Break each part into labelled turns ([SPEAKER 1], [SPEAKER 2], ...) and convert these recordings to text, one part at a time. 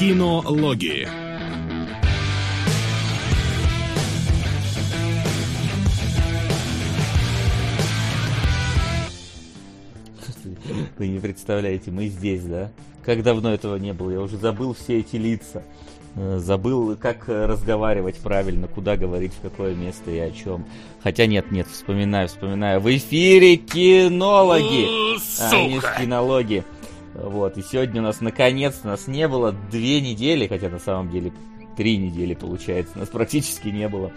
[SPEAKER 1] Кинологии.
[SPEAKER 2] Вы не представляете, мы здесь, да? Как давно этого не было? Я уже забыл все эти лица. Э, забыл, как разговаривать правильно, куда говорить, в какое место и о чем. Хотя нет, нет, вспоминаю, вспоминаю. В эфире кинологи, а не кинологи. Вот, и сегодня у нас наконец-то нас не было две недели, хотя на самом деле три недели, получается. Нас практически не было.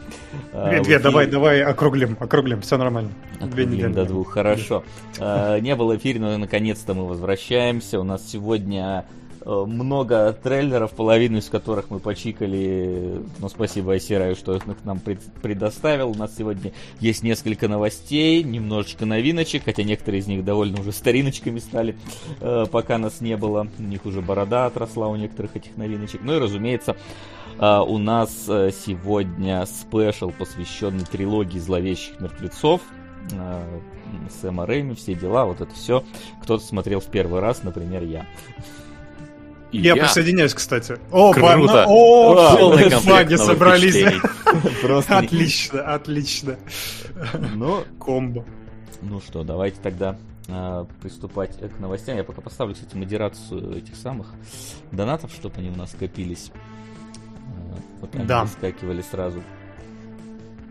[SPEAKER 3] А, две, две давай, давай округлим, округлим, все нормально.
[SPEAKER 2] Округлим две недели. до двух, хорошо. А, не было эфира, но наконец-то мы возвращаемся. У нас сегодня много трейлеров, половину из которых мы почикали. Ну, спасибо Айсераю, что их нам предоставил. У нас сегодня есть несколько новостей, немножечко новиночек, хотя некоторые из них довольно уже стариночками стали, э, пока нас не было. У них уже борода отросла у некоторых этих новиночек. Ну и, разумеется, э, у нас сегодня спешл, посвященный трилогии зловещих мертвецов. Сэма Рэйми, все дела, вот это все. Кто-то смотрел в первый раз, например, я.
[SPEAKER 3] Я, я присоединяюсь, кстати. О, Круто. О, флаги собрались. Просто отлично, отлично.
[SPEAKER 2] Ну, комбо. Ну что, давайте тогда э, приступать к новостям. Я пока поставлю, кстати, модерацию этих самых донатов, чтобы они у нас скопились. Э, вот они да. выскакивали сразу.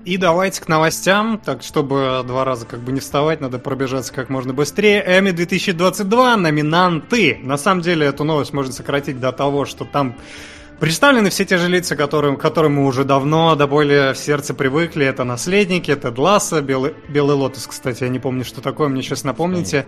[SPEAKER 3] И давайте к новостям, так чтобы два раза как бы не вставать, надо пробежаться как можно быстрее. Эми 2022, номинанты. На самом деле эту новость можно сократить до того, что там Представлены все те же лица, которым, которым мы уже давно до боли в сердце привыкли. Это наследники, это Дласа, Белый, Белый Лотос, кстати, я не помню, что такое, мне сейчас напомните.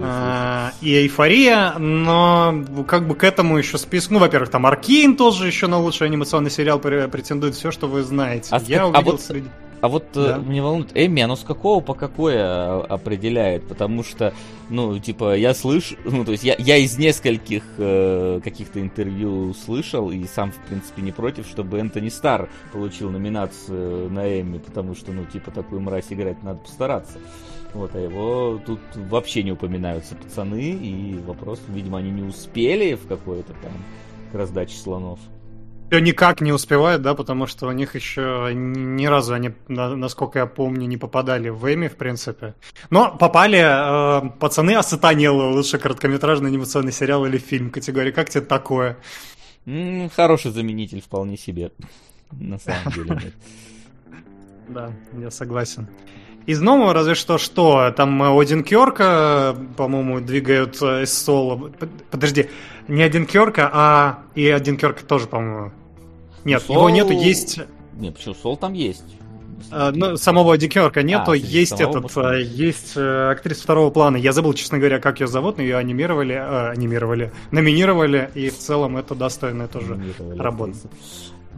[SPEAKER 3] А, и Эйфория, но как бы к этому еще список. Ну, во-первых, там Аркин тоже еще на лучший анимационный сериал претендует, все, что вы знаете.
[SPEAKER 2] А я увидел а вот... среди... А вот э, да. мне волнует, Эми, оно с какого по какое а, определяет? Потому что, ну, типа, я слышу, ну, то есть я, я из нескольких э, каких-то интервью слышал, и сам, в принципе, не против, чтобы Энтони Стар получил номинацию на Эми, потому что, ну, типа, такую мразь играть надо постараться. Вот, а его тут вообще не упоминаются пацаны, и вопрос, видимо, они не успели в какой-то там к раздаче слонов
[SPEAKER 3] все никак не успевают, да, потому что у них еще ни разу они, насколько я помню, не попадали в Эми, в принципе. Но попали э, пацаны Асатанелло, лучший короткометражный анимационный сериал или фильм категории. Как тебе такое?
[SPEAKER 2] хороший заменитель вполне себе. На самом деле.
[SPEAKER 3] Да, я согласен. Из нового разве что что, там один Кёрка, по-моему, двигают э, из соло. Подожди, не один Кёрка, а и один Кёрка тоже, по-моему, нет, Сол... его нету, есть...
[SPEAKER 2] Нет, почему? Сол там есть.
[SPEAKER 3] А, ну, самого Дикерка нету, а, есть этот, а, есть э, актриса второго плана. Я забыл, честно говоря, как ее зовут, но ее анимировали, э, анимировали, номинировали, и в целом это достойная тоже работа.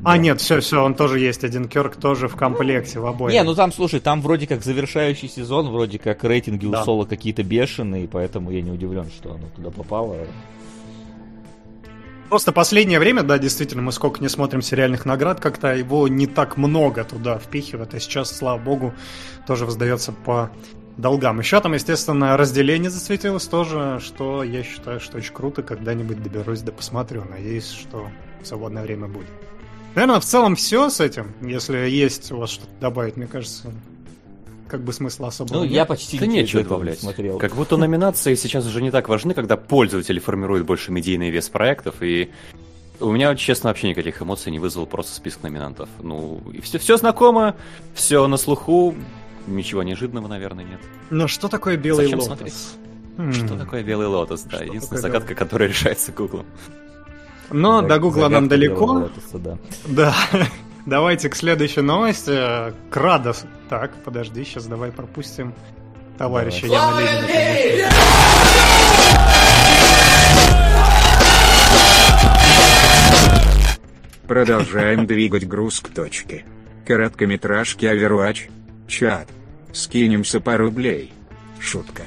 [SPEAKER 3] А, нет, все, все, он тоже есть, один Керк тоже в комплекте, в обоих.
[SPEAKER 2] Не, ну там, слушай, там вроде как завершающий сезон, вроде как рейтинги у да. Соло какие-то бешеные, поэтому я не удивлен, что оно туда попало.
[SPEAKER 3] Просто последнее время, да, действительно, мы сколько не смотрим сериальных наград, как-то его не так много туда впихивают, а сейчас, слава богу, тоже воздается по долгам. Еще там, естественно, разделение засветилось тоже, что я считаю, что очень круто, когда-нибудь доберусь да посмотрю. Надеюсь, что в свободное время будет. Наверное, в целом все с этим. Если есть у вас что-то добавить, мне кажется, как бы смысла особо
[SPEAKER 2] Ну, нет. я почти
[SPEAKER 4] да нечего добавлять. Смотрел. Как будто номинации сейчас уже не так важны, когда пользователи формируют больше медийный вес проектов, и у меня, честно, вообще никаких эмоций не вызвал просто список номинантов. Ну, и все, все знакомо, все на слуху, ничего неожиданного, наверное, нет.
[SPEAKER 3] Но что такое белый Зачем лотос? Смотреть?
[SPEAKER 4] Хм. Что такое белый лотос, да, что единственная загадка, белый? которая решается Гуглом.
[SPEAKER 3] Но до Гугла нам далеко. Лотоса, да. да. Давайте к следующей новости. Крадос. Так, подожди, сейчас давай пропустим товарища Яна Ленина.
[SPEAKER 5] Продолжаем двигать груз к точке. Короткометражки Overwatch. Чат. Скинемся пару рублей. Шутка.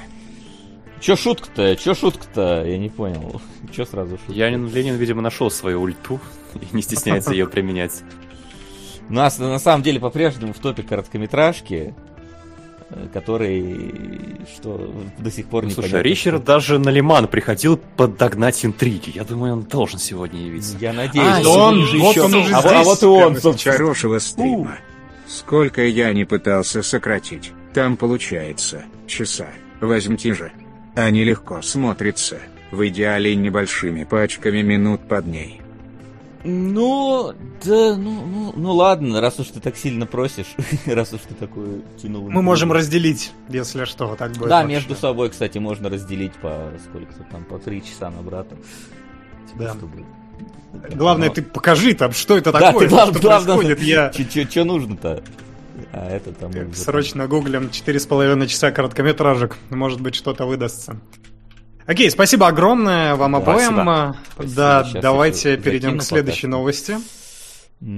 [SPEAKER 2] Чё шутка-то? Чё шутка-то? Я не понял. Чё сразу шутка?
[SPEAKER 4] Янин Ленин, видимо, нашел свою ульту и не стесняется ее применять.
[SPEAKER 2] У нас на самом деле по-прежнему в топе короткометражки. который что до сих пор
[SPEAKER 4] ну,
[SPEAKER 2] не
[SPEAKER 4] Слушай, Ричард что... даже на Лиман приходил подогнать интриги. Я думаю, он должен сегодня явиться.
[SPEAKER 2] Я надеюсь.
[SPEAKER 3] А, он, же вот еще... он уже а, здесь.
[SPEAKER 5] А вот и он, собственно. Хорошего стрима. Сколько я не пытался сократить, там получается часа. Возьмите же. Они легко смотрятся, в идеале небольшими пачками минут под ней.
[SPEAKER 2] Ну, да, ну, ну, ну ладно, раз уж ты так сильно просишь, раз уж ты такую тянул.
[SPEAKER 3] Мы можем разделить, если что, так будет.
[SPEAKER 2] Да, вообще. между собой, кстати, можно разделить по сколько-то там, по три часа на брата.
[SPEAKER 3] Типа, да. Чтобы... Главное, ты покажи там, что это да, такое, ты, глав, что главное, происходит. Я...
[SPEAKER 2] Что нужно-то? А это там...
[SPEAKER 3] Срочно гуглим 4,5 часа короткометражек. Может быть, что-то выдастся. Окей, спасибо огромное вам обоим. Спасибо. Да, Сейчас давайте перейдем к следующей новости.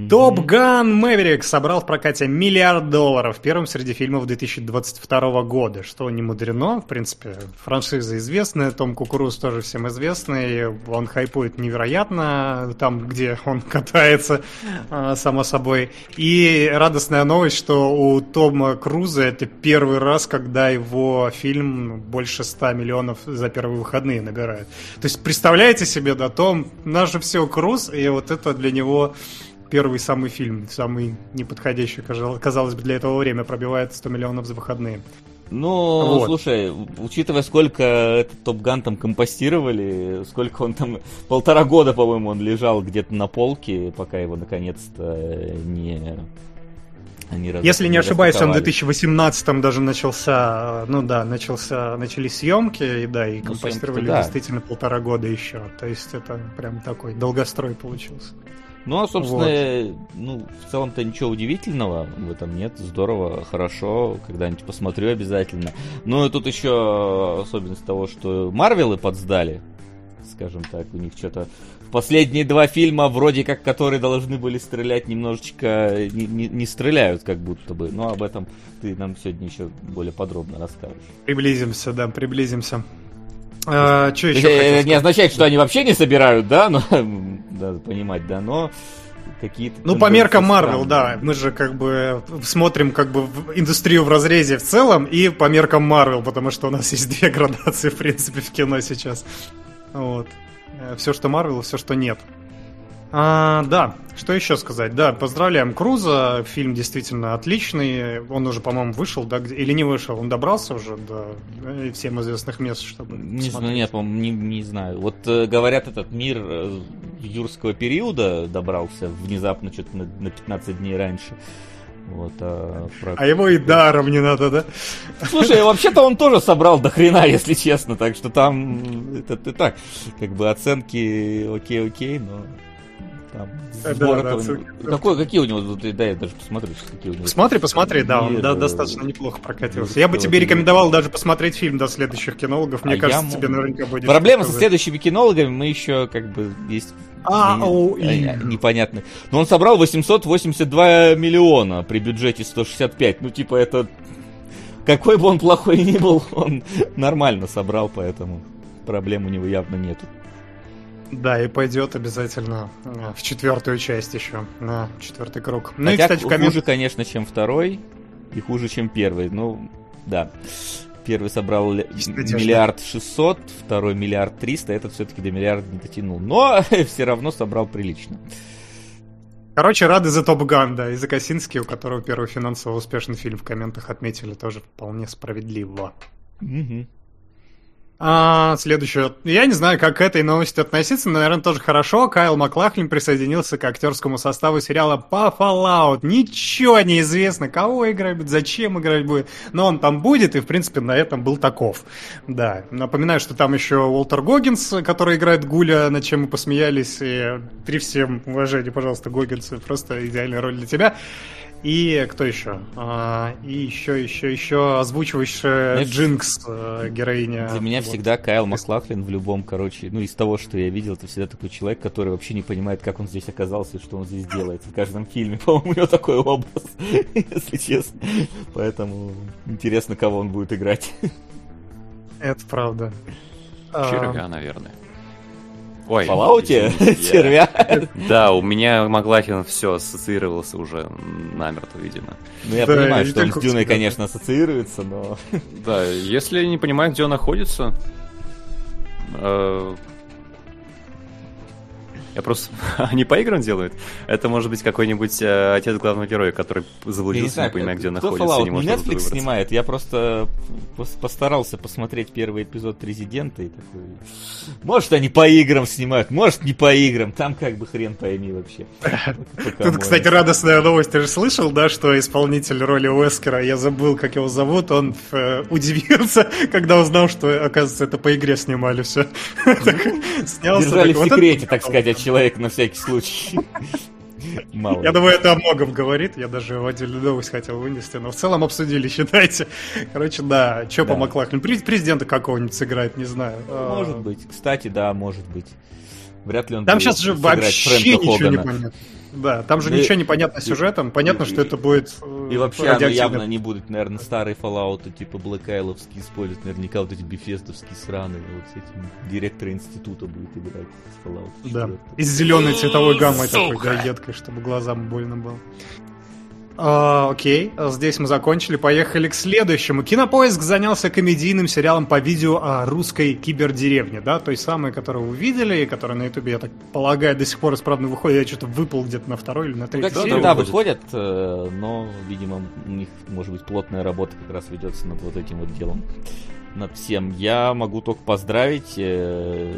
[SPEAKER 3] Топ Ган Мэверик собрал в прокате миллиард долларов, первым среди фильмов 2022 года, что не мудрено, в принципе, франшиза известная, Том Кукуруз тоже всем известный, он хайпует невероятно там, где он катается, а, само собой. И радостная новость, что у Тома Круза это первый раз, когда его фильм больше 100 миллионов за первые выходные набирает. То есть, представляете себе, да, Том, наш же все Круз, и вот это для него первый самый фильм, самый неподходящий, казалось бы, для этого время, пробивает 100 миллионов за выходные.
[SPEAKER 2] Ну, вот. слушай, учитывая, сколько этот Топ Ган там компостировали, сколько он там, полтора года, по-моему, он лежал где-то на полке, пока его наконец-то не...
[SPEAKER 3] не раз, Если не, не ошибаюсь, он в 2018 даже начался, ну да, начался, начались съемки, и да, и ну, компостировали да. действительно полтора года еще. То есть это прям такой долгострой получился.
[SPEAKER 2] Ну, а, собственно, вот. ну, в целом-то ничего удивительного в этом нет. Здорово, хорошо, когда-нибудь посмотрю обязательно. Ну, и тут еще особенность того, что Марвелы подсдали, скажем так, у них что-то в последние два фильма, вроде как, которые должны были стрелять, немножечко не, не, не стреляют, как будто бы. Но об этом ты нам сегодня еще более подробно расскажешь.
[SPEAKER 3] Приблизимся, да, приблизимся.
[SPEAKER 2] А, что еще это не означает, что они вообще не собирают, да, но надо понимать, да, но какие-то...
[SPEAKER 3] Ну, по меркам Марвел, да. Мы же как бы смотрим как бы индустрию в разрезе в целом и по меркам Марвел, потому что у нас есть две градации, в принципе, в кино сейчас. Вот. Э, все, что Марвел, все, что нет. А, да, что еще сказать? Да, поздравляем Круза. Фильм действительно отличный. Он уже, по-моему, вышел, да, или не вышел? Он добрался уже до э, всем известных мест, чтобы.
[SPEAKER 2] Не знаю, нет, не, не знаю. Вот э, говорят, этот мир э, юрского периода добрался внезапно, что-то на, на 15 дней раньше.
[SPEAKER 3] Вот, а, про... а его и даром не надо, да?
[SPEAKER 2] Слушай, вообще-то он тоже собрал до хрена, если честно, так что там это, это так, как бы оценки окей-окей, но там, да, да, Какой, какие у него, да, я даже посмотрю, какие у него.
[SPEAKER 3] Смотри, посмотри, да, он да, достаточно неплохо прокатился. Я бы тебе рекомендовал даже посмотреть фильм до следующих кинологов, мне а кажется, тебе наверняка будет.
[SPEAKER 2] Проблема со следующими кинологами, мы еще как бы есть а, непонятно. Но он собрал 882 миллиона при бюджете 165. Ну, типа, это... Какой бы он плохой ни был, он нормально собрал, поэтому проблем у него явно нету.
[SPEAKER 3] Да, и пойдет обязательно э, в четвертую часть еще, на четвертый круг.
[SPEAKER 2] Ну Хотя и, кстати, в коммент... хуже, конечно, чем второй, и хуже, чем первый. Ну, да. Первый собрал миллиард шестьсот, второй миллиард триста, этот все-таки до миллиарда не дотянул. Но все равно собрал прилично.
[SPEAKER 3] Короче, рады за Топ Ган, да, и за Косинский, у которого первый финансово успешный фильм в комментах отметили тоже вполне справедливо. Угу. А, следующее. Я не знаю, как к этой новости относиться, но, наверное, тоже хорошо. Кайл Маклахлин присоединился к актерскому составу сериала по Fallout. Ничего не известно, кого играть будет, зачем играть будет. Но он там будет, и, в принципе, на этом был таков. Да. Напоминаю, что там еще Уолтер Гоггинс, который играет Гуля, над чем мы посмеялись. И при всем уважении, пожалуйста, Гоггинс, просто идеальная роль для тебя. И кто еще? А, и еще, еще, еще озвучивающая Знаешь, Джинкс э, героиня.
[SPEAKER 2] Для меня вот. всегда Кайл Маклахлин в любом, короче, ну из того, что я видел, это всегда такой человек, который вообще не понимает, как он здесь оказался и что он здесь делает. В каждом фильме, по-моему, у него такой образ, если честно. Поэтому интересно, кого он будет играть.
[SPEAKER 3] Это правда.
[SPEAKER 4] Червя, наверное.
[SPEAKER 2] Ой, в Fallout? Червя?
[SPEAKER 4] Да, у меня Маглахин все ассоциировался уже намертво, видимо.
[SPEAKER 2] Ну, я понимаю, что он с Дюной, конечно, ассоциируется, но...
[SPEAKER 4] Да, если не понимаю, где он находится, э, я просто... Они по играм делают? Это может быть какой-нибудь э, отец главного героя, который заблудился, не, знаю, не понимает, где он находится,
[SPEAKER 2] Fallout? не может Netflix снимает. Я просто постарался посмотреть первый эпизод Президента и такой... Может, они по играм снимают, может, не по играм. Там как бы хрен пойми вообще.
[SPEAKER 3] Тут, кстати, радостная новость. Ты же слышал, да, что исполнитель роли Уэскера, я забыл, как его зовут, он э, удивился, когда узнал, что, оказывается, это по игре снимали все.
[SPEAKER 2] Держали в секрете, так сказать, человек на всякий случай.
[SPEAKER 3] Мало. Я думаю, это о многом говорит. Я даже в отдельную новость хотел вынести, но в целом обсудили, считайте. Короче, да, что да. по Маклахлин? Президента какого-нибудь сыграет, не знаю.
[SPEAKER 2] Может быть. Кстати, да, может быть. Вряд ли он
[SPEAKER 3] Там сейчас же вообще ничего не понятно. Да, там же и, ничего не понятно сюжетом. Понятно, и, что это будет
[SPEAKER 2] И э, вообще оно явно не будет, наверное, старый Fallout, типа Black Isle'овский использовать. Наверняка вот эти бефестовские сраные. Вот с этим директор института будет играть с Fallout
[SPEAKER 3] 4. Да, и с зеленой цветовой гаммой такой, да, едкой, чтобы глазам больно было. А, окей, здесь мы закончили, поехали к следующему. Кинопоиск занялся комедийным сериалом по видео о русской кибердеревне, да, той самой, которую вы видели, и которая на ютубе, я так полагаю, до сих пор исправно выходит, я что-то выпал где-то на второй или на третий
[SPEAKER 2] ну, серию. Да, выходят, э, но, видимо, у них, может быть, плотная работа как раз ведется над вот этим вот делом над всем. Я могу только поздравить э,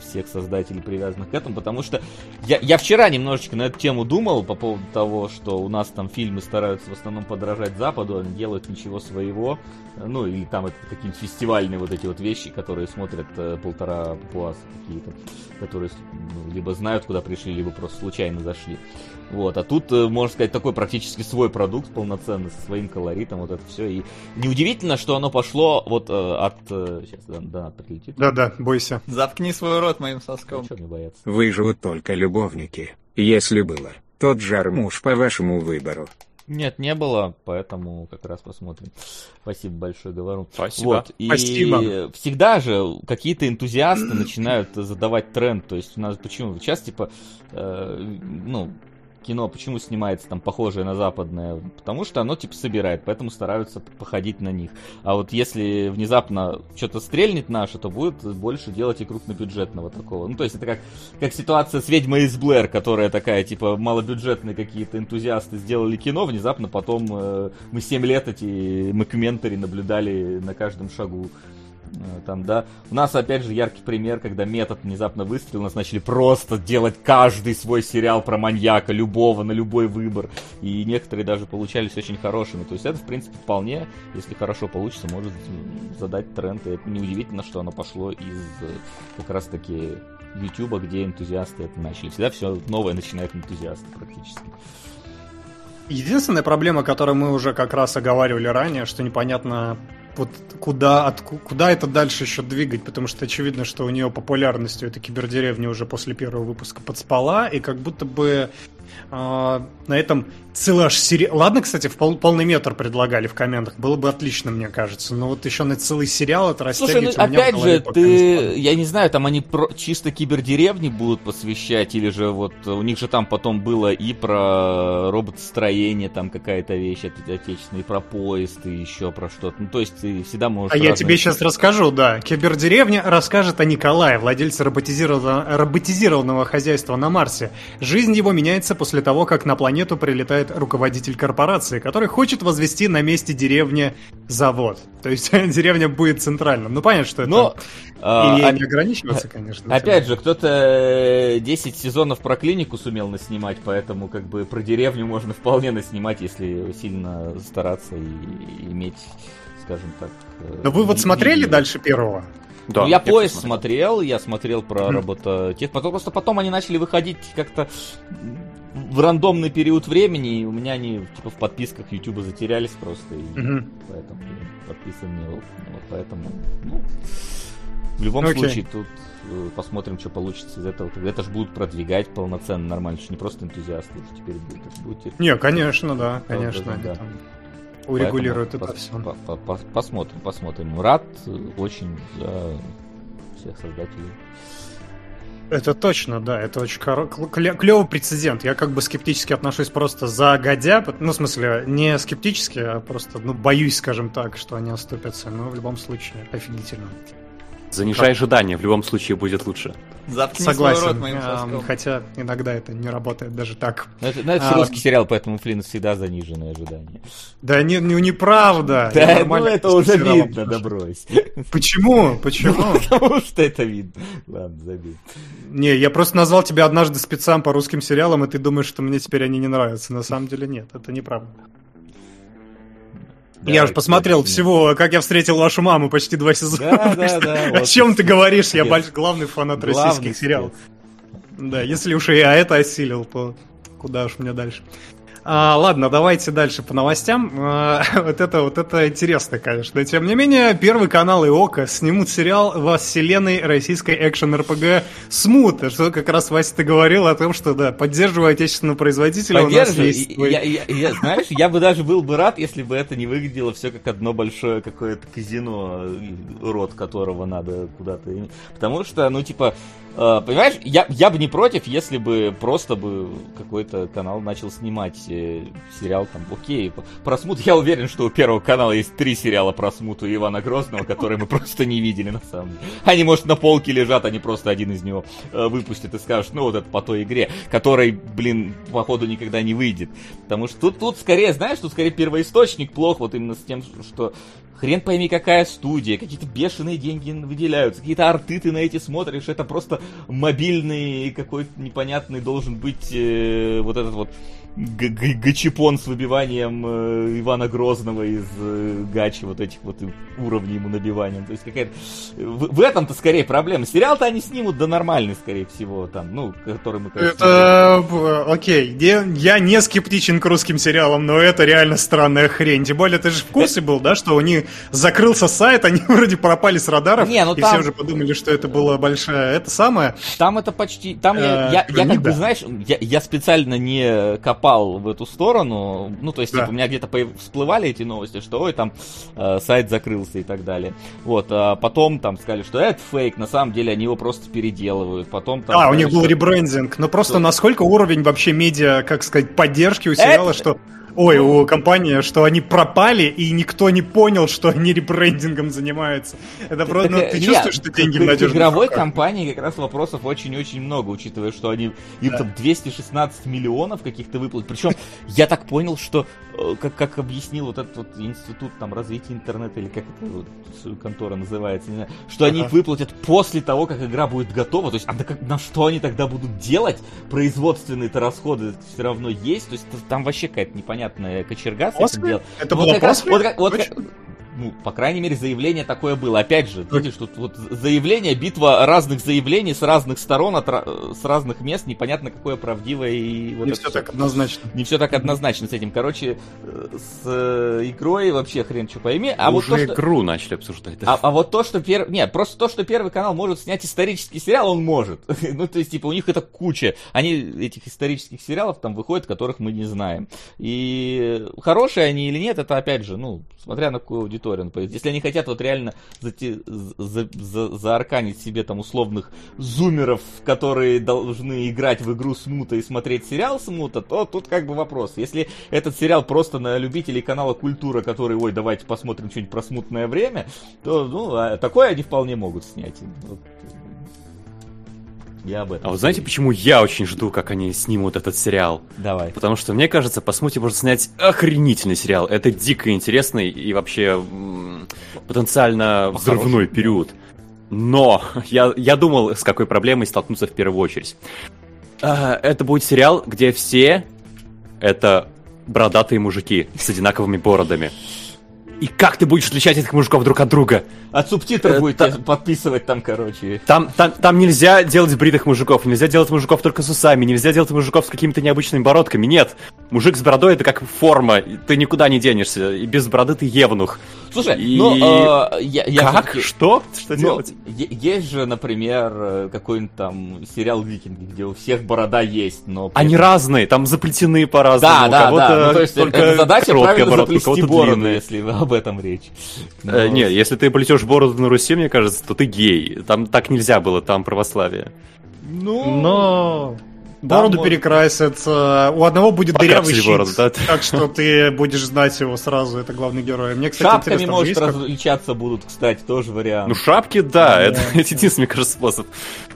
[SPEAKER 2] всех создателей, привязанных к этому, потому что я, я вчера немножечко на эту тему думал по поводу того, что у нас там фильмы стараются в основном подражать Западу, они делают ничего своего, ну или там это какие-нибудь фестивальные вот эти вот вещи, которые смотрят э, полтора папуаса какие-то, которые ну, либо знают, куда пришли, либо просто случайно зашли. Вот, а тут, э, можно сказать, такой практически свой продукт полноценный, со своим колоритом, вот это все. И неудивительно, что оно пошло вот э, от... Э, сейчас донат прилетит.
[SPEAKER 3] Да-да, бойся.
[SPEAKER 1] Заткни свой рот моим соском.
[SPEAKER 5] А мне бояться? Выживут только любовники. Если было, тот жар муж по вашему выбору.
[SPEAKER 2] Нет, не было, поэтому как раз посмотрим. Спасибо большое, говорю.
[SPEAKER 3] Спасибо.
[SPEAKER 2] Вот. И Спасибо. всегда же какие-то энтузиасты начинают задавать тренд. То есть у нас почему? Сейчас, типа, э, ну, кино почему снимается там похожее на западное? Потому что оно типа собирает, поэтому стараются походить на них. А вот если внезапно что-то стрельнет наше, то будет больше делать и крупнобюджетного такого. Ну, то есть это как, как ситуация с «Ведьмой из Блэр», которая такая, типа, малобюджетные какие-то энтузиасты сделали кино, внезапно потом э, мы 7 лет эти мокюментари наблюдали на каждом шагу. Э, там, да. У нас, опять же, яркий пример, когда метод внезапно выстрелил, нас начали просто делать каждый свой сериал про маньяка, любого, на любой выбор. И некоторые даже получались очень хорошими. То есть это, в принципе, вполне, если хорошо получится, может задать тренд. И это неудивительно, что оно пошло из э, как раз-таки Ютуба, где энтузиасты это начали. Всегда все новое начинают энтузиасты практически.
[SPEAKER 3] Единственная проблема, которую мы уже как раз оговаривали ранее, что непонятно вот куда, от, куда это дальше еще двигать, потому что очевидно, что у нее популярностью эта кибердеревня уже после первого выпуска подспала, и как будто бы на этом целый аж сериал... Ладно, кстати, в пол... полный метр предлагали в комментах, было бы отлично, мне кажется, но вот еще на целый сериал это растягивать
[SPEAKER 2] Слушай, ну, опять же, ты, я не знаю, там они про... чисто кибердеревни будут посвящать, или же вот у них же там потом было и про роботостроение, там какая-то вещь отечественная, и про поезд, и еще про что-то. Ну, то есть ты всегда можешь...
[SPEAKER 3] А я тебе сейчас расскажу, да. Кибердеревня расскажет о Николае, владельце роботизированного, роботизированного хозяйства на Марсе. Жизнь его меняется после того, как на планету прилетает руководитель корпорации, который хочет возвести на месте деревни завод. То есть деревня будет центральным. Ну, понятно, что это... Но, а, и а, не ограничиваться, конечно.
[SPEAKER 2] Опять же, кто-то 10 сезонов про клинику сумел наснимать, поэтому как бы про деревню можно вполне наснимать, если сильно стараться и иметь скажем так.
[SPEAKER 3] Э, Но вы вот смотрели дальше первого?
[SPEAKER 2] Да, ну, я поезд смотрел, я смотрел про mm. робототех. Потом, просто потом они начали выходить как-то в рандомный период времени, и у меня они типа в подписках YouTube затерялись просто, и mm-hmm. поэтому подписан не был. Вот поэтому, ну, в любом okay. случае, тут э, посмотрим, что получится из этого. Это же будут продвигать полноценно, нормально, что не просто энтузиасты теперь будут. Это будет...
[SPEAKER 3] Не, конечно, да, конечно. Да, да урегулирует это все.
[SPEAKER 2] Посмотрим, посмотрим. Рад очень за всех создателей.
[SPEAKER 3] Это точно, да, это очень клевый прецедент. Я как бы скептически отношусь просто за годя, ну, в смысле, не скептически, а просто, ну, боюсь, скажем так, что они оступятся, но в любом случае офигительно.
[SPEAKER 4] Занижай как? ожидания, в любом случае будет лучше.
[SPEAKER 3] Заткни Согласен, рот моим а, хотя иногда это не работает даже так.
[SPEAKER 2] Но это, но это а, русский сериал, поэтому Флинн всегда заниженные ожидания.
[SPEAKER 3] Да не, не, неправда.
[SPEAKER 2] Да, ну это уже видно, да брось.
[SPEAKER 3] Почему? Почему?
[SPEAKER 2] Потому что это видно. Ладно, забей.
[SPEAKER 3] Не, я просто назвал тебя однажды спецам по русским сериалам, и ты думаешь, что мне теперь они не нравятся. На самом деле нет, это неправда. Да, я уже посмотрел всего, как я встретил вашу маму, почти два сезона. Да, да, да. О чем ты говоришь? Я главный фанат российских сериалов. Да, если уж я это осилил, то куда уж мне дальше. А, ладно, давайте дальше по новостям. А, вот это вот это интересно, конечно. Тем не менее, Первый канал и Ока снимут сериал во вселенной российской экшен-РПГ Смут. Что как раз, Вася, ты говорил о том, что, да, поддерживая отечественного производителя, у нас есть...
[SPEAKER 2] Твой... Я, я, я, знаешь, я бы даже был бы рад, если бы это не выглядело все как одно большое какое-то казино, рот которого надо куда-то... Потому что, ну, типа, понимаешь, я, я бы не против, если бы просто бы какой-то канал начал снимать э, сериал там, окей, про смут. Я уверен, что у Первого канала есть три сериала про смуту Ивана Грозного, которые мы просто не видели на самом деле. Они, может, на полке лежат, они просто один из него э, выпустят и скажут, ну вот это по той игре, которой, блин, походу никогда не выйдет. Потому что тут, тут скорее, знаешь, тут скорее первоисточник плох вот именно с тем, что хрен пойми какая студия, какие-то бешеные деньги выделяются, какие-то арты ты на эти смотришь, это просто мобильный какой-то непонятный должен быть э, вот этот вот гачипон с выбиванием э, Ивана Грозного из э, гачи, вот этих вот уровней ему набиванием. То есть какая-то... В, в этом-то скорее проблема. Сериал-то они снимут до нормальный, скорее всего, там, ну, который мы...
[SPEAKER 3] Это... Смотрели. Окей, я, я не скептичен к русским сериалам, но это реально странная хрень. Тем более, ты же в курсе был, да, что у них закрылся сайт, они вроде пропали с радаров, не, ну и там... все уже подумали, что это была большая... Это самое...
[SPEAKER 2] Там это почти... Там я, я, я как бы, знаешь, я, я специально не копал попал в эту сторону, ну, то есть, да. типа, у меня где-то всплывали эти новости, что, ой, там, э, сайт закрылся и так далее. Вот, а потом там сказали, что это фейк, на самом деле они его просто переделывают. Потом там...
[SPEAKER 3] А,
[SPEAKER 2] сказали,
[SPEAKER 3] у них был что... ребрендинг. Но просто что... насколько уровень вообще медиа, как сказать, поддержки у сериала, это... что ой, у компании, что они пропали, и никто не понял, что они ребрендингом занимаются. Это просто, ну, ты нет, чувствуешь, что деньги в надежных
[SPEAKER 2] игровой руках. компании как раз вопросов очень-очень много, учитывая, что они, им да. там 216 миллионов каких-то выплатят. Причем, я так понял, что, э, как, как объяснил вот этот вот институт там развития интернета, или как это вот, контора называется, не знаю, что ага. они их выплатят после того, как игра будет готова. То есть, а на, на что они тогда будут делать? Производственные-то расходы все равно есть. То есть, там вообще какая-то непонятная непонятная кочерга с этим делом.
[SPEAKER 3] Это вот было после? Раз, вот, вот,
[SPEAKER 2] ну, по крайней мере, заявление такое было. Опять же, видишь, тут вот заявление, битва разных заявлений с разных сторон, от, с разных мест, непонятно какое правдивое и
[SPEAKER 3] вот Не все так однозначно.
[SPEAKER 2] Не все так однозначно с этим. Короче, э, с э, игрой вообще хрен что пойми. А
[SPEAKER 4] Уже
[SPEAKER 2] вот то,
[SPEAKER 4] игру что... начали обсуждать.
[SPEAKER 2] Да? А, а вот то, что первый... Нет, просто то, что Первый канал может снять исторический сериал, он может. ну, то есть, типа, у них это куча. Они, этих исторических сериалов там выходят, которых мы не знаем. И хорошие они или нет, это опять же, ну, смотря на какую аудиторию он Если они хотят вот реально зати, за, за, заарканить себе там условных зумеров, которые должны играть в игру Смута и смотреть сериал Смута, то тут как бы вопрос. Если этот сериал просто на любителей канала Культура, который, ой, давайте посмотрим что-нибудь про смутное время, то, ну, а такое они вполне могут снять. Вот, я об этом.
[SPEAKER 4] А вы знаете, почему я очень жду, как они снимут этот сериал?
[SPEAKER 2] Давай.
[SPEAKER 4] Потому что, мне кажется, по смуте можно снять охренительный сериал. Это дико интересный и вообще потенциально взрывной период. Но я, я думал, с какой проблемой столкнуться в первую очередь. А, это будет сериал, где все это бородатые мужики с одинаковыми бородами. И как ты будешь отличать этих мужиков друг от друга?
[SPEAKER 2] От субтитров э, будете та... подписывать там, короче.
[SPEAKER 4] Там, там, там нельзя делать бритых мужиков, нельзя делать мужиков только с усами, нельзя делать мужиков с какими-то необычными бородками. Нет, мужик с бородой это как форма, ты никуда не денешься, и без бороды ты евнух.
[SPEAKER 2] Слушай, и... ну, э, я,
[SPEAKER 4] я как? Что? Что ну, делать?
[SPEAKER 2] Есть же, например, э, какой-нибудь там сериал «Викинги», где у всех борода есть, но...
[SPEAKER 4] Они этом... разные, там заплетены по-разному.
[SPEAKER 2] Да, да, да, ну, то есть только это задача правильно заплести бороду, если об этом речь.
[SPEAKER 4] Но... Э, нет, если ты плетешь бороду на Руси, мне кажется, то ты гей. Там так нельзя было, там православие.
[SPEAKER 3] Ну... Но... Бороду может... перекрасят, у одного будет дырявый щит, бороду, да? так что ты будешь знать его сразу, это главный герой.
[SPEAKER 2] Мне, кстати, Шапками, может, как... различаться будут, кстати, тоже вариант.
[SPEAKER 4] Ну, шапки, да, это единственный, мне кажется, способ.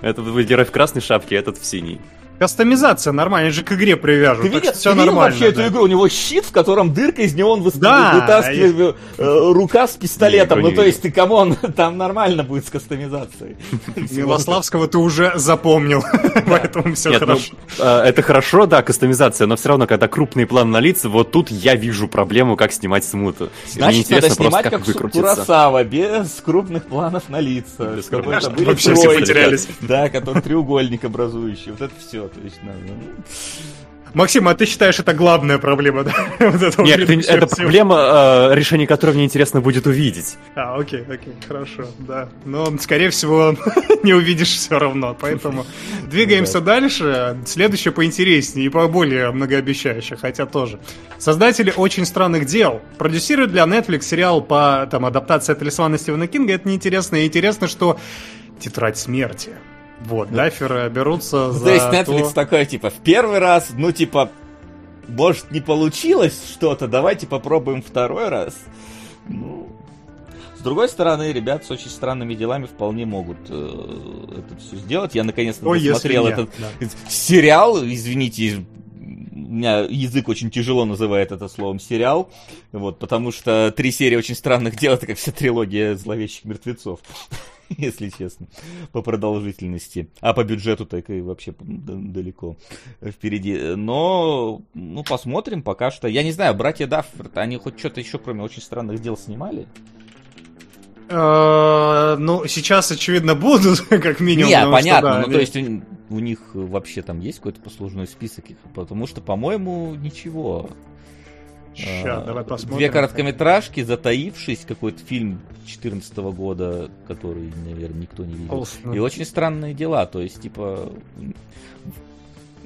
[SPEAKER 4] Это будет герой в красной шапке, этот в синей.
[SPEAKER 3] Кастомизация нормально, же к игре привяжут.
[SPEAKER 2] Ты, видел, все ты нормально, вообще да. эту игру? У него щит, в котором дырка, из него он да, вытаскивает и... Э, рука с пистолетом. ну, то есть ты, come on, там нормально будет с кастомизацией.
[SPEAKER 3] Милославского ты уже запомнил, поэтому все
[SPEAKER 4] ну,
[SPEAKER 3] хорошо.
[SPEAKER 4] Э, это хорошо, да, кастомизация, но все равно, когда крупный план на лица, вот тут я вижу проблему, как снимать смуту.
[SPEAKER 2] Значит, надо снимать как Курасава, без крупных планов на лица. Вообще все потерялись. Да, который треугольник образующий. Вот это все надо... Ну.
[SPEAKER 3] Максим, а ты считаешь, это главная проблема, да?
[SPEAKER 4] вот это Нет, это, это проблема, э, решение которой мне интересно будет увидеть.
[SPEAKER 3] А, окей, окей, хорошо, да. Но, скорее всего, не увидишь все равно, поэтому двигаемся дальше. Следующее поинтереснее и поболее многообещающе, хотя тоже. Создатели «Очень странных дел» продюсируют для Netflix сериал по там, адаптации «Талисмана Стивена Кинга». Это неинтересно, и интересно, что «Тетрадь смерти» Вот, даферы берутся за
[SPEAKER 2] То есть Netflix то... такой, типа, в первый раз, ну, типа, может, не получилось что-то, давайте попробуем второй раз. Ну, с другой стороны, ребят с очень странными делами вполне могут э, это все сделать. Я наконец-то посмотрел этот да. сериал, извините, у меня язык очень тяжело называет это словом сериал, вот, потому что три серии очень странных дел, это как вся трилогия зловещих мертвецов. если честно, по продолжительности. А по бюджету так и вообще далеко впереди. Но, ну, посмотрим пока что. Я не знаю, братья Даффорд, они хоть что-то еще, кроме очень странных дел, снимали?
[SPEAKER 3] Э, ну, сейчас, очевидно, будут, как минимум.
[SPEAKER 2] Не, понятно, ну, то есть у них вообще там есть какой-то послужной список их, потому что, по-моему, ничего.
[SPEAKER 3] Ща, а, давай посмотрим.
[SPEAKER 2] Две короткометражки, затаившись, какой-то фильм 2014 года, который, наверное, никто не видел. И очень странные дела, то есть, типа,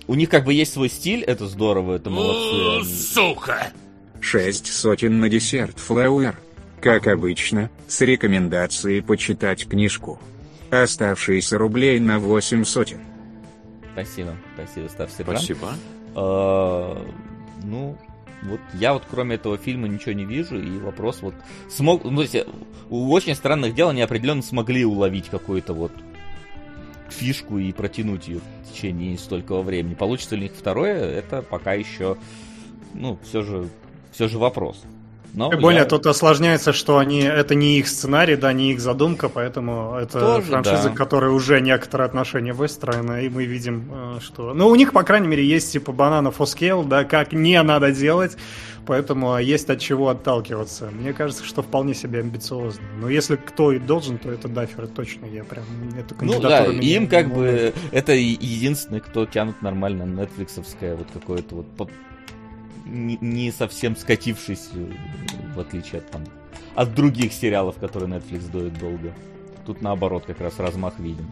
[SPEAKER 2] у них как бы есть свой стиль, это здорово, это молодцы.
[SPEAKER 5] Сука! Шесть сотен на десерт, Флауэр. Как обычно, с рекомендацией почитать книжку. Оставшиеся рублей на восемь сотен.
[SPEAKER 2] Спасибо, спасибо, Став
[SPEAKER 4] Спасибо.
[SPEAKER 2] А, ну, вот я вот кроме этого фильма ничего не вижу, и вопрос вот смог, ну, то есть, у очень странных дел они определенно смогли уловить какую-то вот фишку и протянуть ее в течение столького времени. Получится ли у них второе, это пока еще, ну, все же, все же вопрос.
[SPEAKER 3] Но Тем более, я... тут осложняется, что они это не их сценарий, да, не их задумка, поэтому это Тоже, франшиза, да. которой уже некоторые отношения выстроены, и мы видим, э, что... Ну, у них, по крайней мере, есть типа for scale, да, как не надо делать, поэтому есть от чего отталкиваться. Мне кажется, что вполне себе амбициозно. Но если кто и должен, то это даферы точно, я прям эту
[SPEAKER 2] Ну да, им как бы это единственный, кто тянут нормально нетфликсовское вот какое-то вот не, совсем скатившись, э, в отличие от там от других сериалов, которые Netflix доит долго. Тут наоборот как раз размах виден.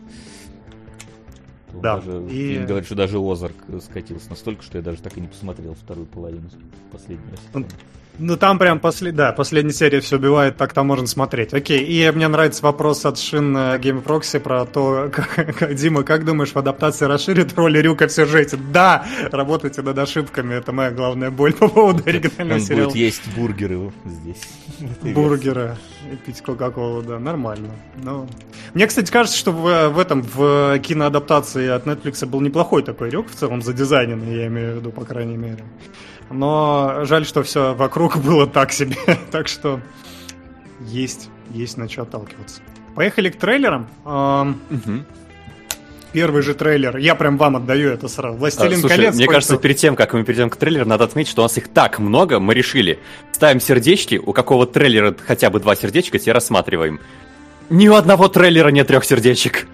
[SPEAKER 2] Тут да. Даже, и... Им говорят, что даже Озарк скатился настолько, что я даже так и не посмотрел вторую половину последнюю.
[SPEAKER 3] Ну там прям после, да, последняя серия все убивает, так там можно смотреть. Окей, и мне нравится вопрос от Шин Game Proxy про то, как, как, Дима, как думаешь, в адаптации расширит роль Рюка в сюжете? Да, работайте над ошибками, это моя главная боль по поводу оригинального
[SPEAKER 2] Он сериала. будет есть бургеры здесь.
[SPEAKER 3] Бургеры и пить Кока-Колу, да, нормально. Но... Мне, кстати, кажется, что в, в этом, в киноадаптации от Netflix был неплохой такой Рюк в целом задизайненный, я имею в виду, по крайней мере. Но жаль, что все вокруг было так себе. так что есть, есть на что отталкиваться. Поехали к трейлерам. Угу. Первый же трейлер. Я прям вам отдаю это сразу. Властелин
[SPEAKER 4] а, слушай, колец. Мне кажется, перед тем, как мы перейдем к трейлеру, надо отметить, что у нас их так много, мы решили. Ставим сердечки, у какого трейлера хотя бы два сердечка, те рассматриваем. Ни у одного трейлера нет трех сердечек.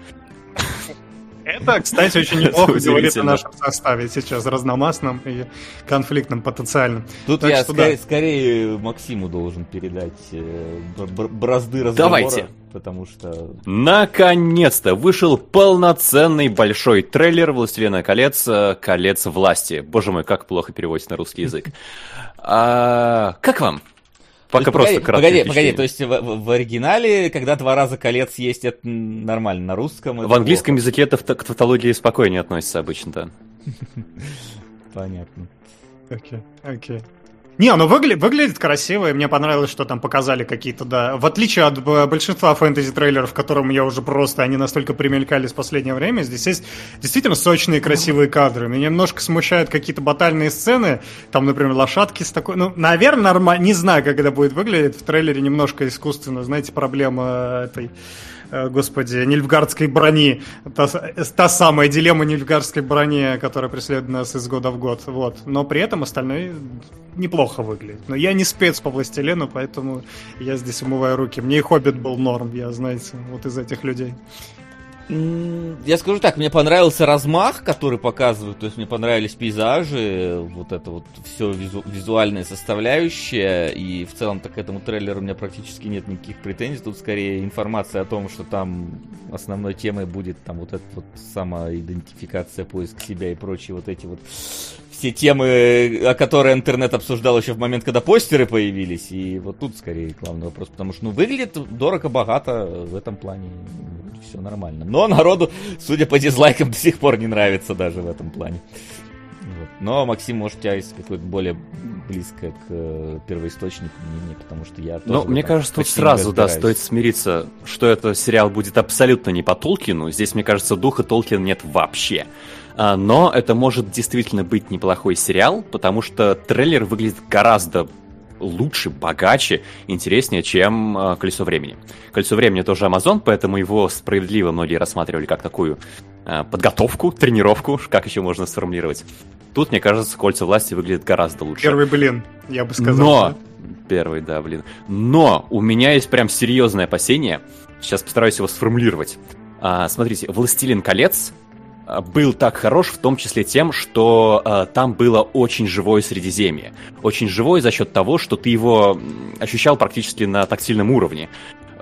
[SPEAKER 3] Это, кстати, очень неплохо говорит о нашем составе сейчас, разномастном и конфликтном потенциальном.
[SPEAKER 2] Тут так я скорее, да. скорее Максиму должен передать э, бразды разговора.
[SPEAKER 4] Давайте.
[SPEAKER 2] Потому что...
[SPEAKER 4] Наконец-то вышел полноценный большой трейлер «Властелина колец. Э, колец власти». Боже мой, как плохо переводится на русский язык. А, как вам? Пока просто
[SPEAKER 2] погоди, погоди, погоди, то есть в, в, в оригинале, когда два раза колец есть, это нормально, на русском
[SPEAKER 4] В английском плохо. языке это к тавтологии спокойнее относится обычно, да.
[SPEAKER 2] Понятно.
[SPEAKER 3] Окей, okay, окей. Не, оно выгля- выглядит красиво, и мне понравилось, что там показали какие-то, да. В отличие от большинства фэнтези-трейлеров, которым я уже просто, они настолько примелькались в последнее время, здесь есть действительно сочные красивые кадры. Меня немножко смущают какие-то батальные сцены, там, например, лошадки с такой... Ну, наверное, нормально, не знаю, как это будет выглядеть, в трейлере немножко искусственно, знаете, проблема этой Э, господи, нильфгардской брони. Та, та самая дилемма нильфгардской брони, которая преследует нас из года в год. Вот. Но при этом остальное неплохо выглядит. Но я не спец по Властелину, поэтому я здесь умываю руки. Мне и Хоббит был норм, я, знаете, вот из этих людей.
[SPEAKER 2] Я скажу так, мне понравился размах, который показывают, то есть мне понравились пейзажи, вот это вот все визу, визуальная составляющая, и в целом так к этому трейлеру у меня практически нет никаких претензий, тут скорее информация о том, что там основной темой будет там вот эта вот самоидентификация, поиск себя и прочие вот эти вот все темы, о которых интернет обсуждал еще в момент, когда постеры появились. И вот тут скорее главный вопрос, потому что ну, выглядит дорого-богато в этом плане. Все нормально. Но народу, судя по дизлайкам, до сих пор не нравится даже в этом плане. Вот. Но, Максим, может, у тебя есть какое-то более близкое к э, первоисточнику мнение, потому что я
[SPEAKER 4] тоже... Ну, мне кажется, тут сразу, да, стоит смириться, что этот сериал будет абсолютно не по Толкину. Здесь, мне кажется, духа Толкина нет вообще. А, но это может действительно быть неплохой сериал, потому что трейлер выглядит гораздо лучше, богаче, интереснее, чем э, «Колесо времени». «Колесо времени» тоже Amazon, поэтому его справедливо многие рассматривали как такую э, подготовку, тренировку, как еще можно сформулировать. Тут, мне кажется, «Кольца власти» выглядит гораздо лучше.
[SPEAKER 3] Первый блин, я бы сказал.
[SPEAKER 4] Но, первый, да, блин. Но у меня есть прям серьезное опасение. Сейчас постараюсь его сформулировать. А, смотрите, «Властелин колец» А, был так хорош, в том числе тем, что э, там было очень живое Средиземье. Очень живое за счет того, что ты его ощущал практически на тактильном уровне.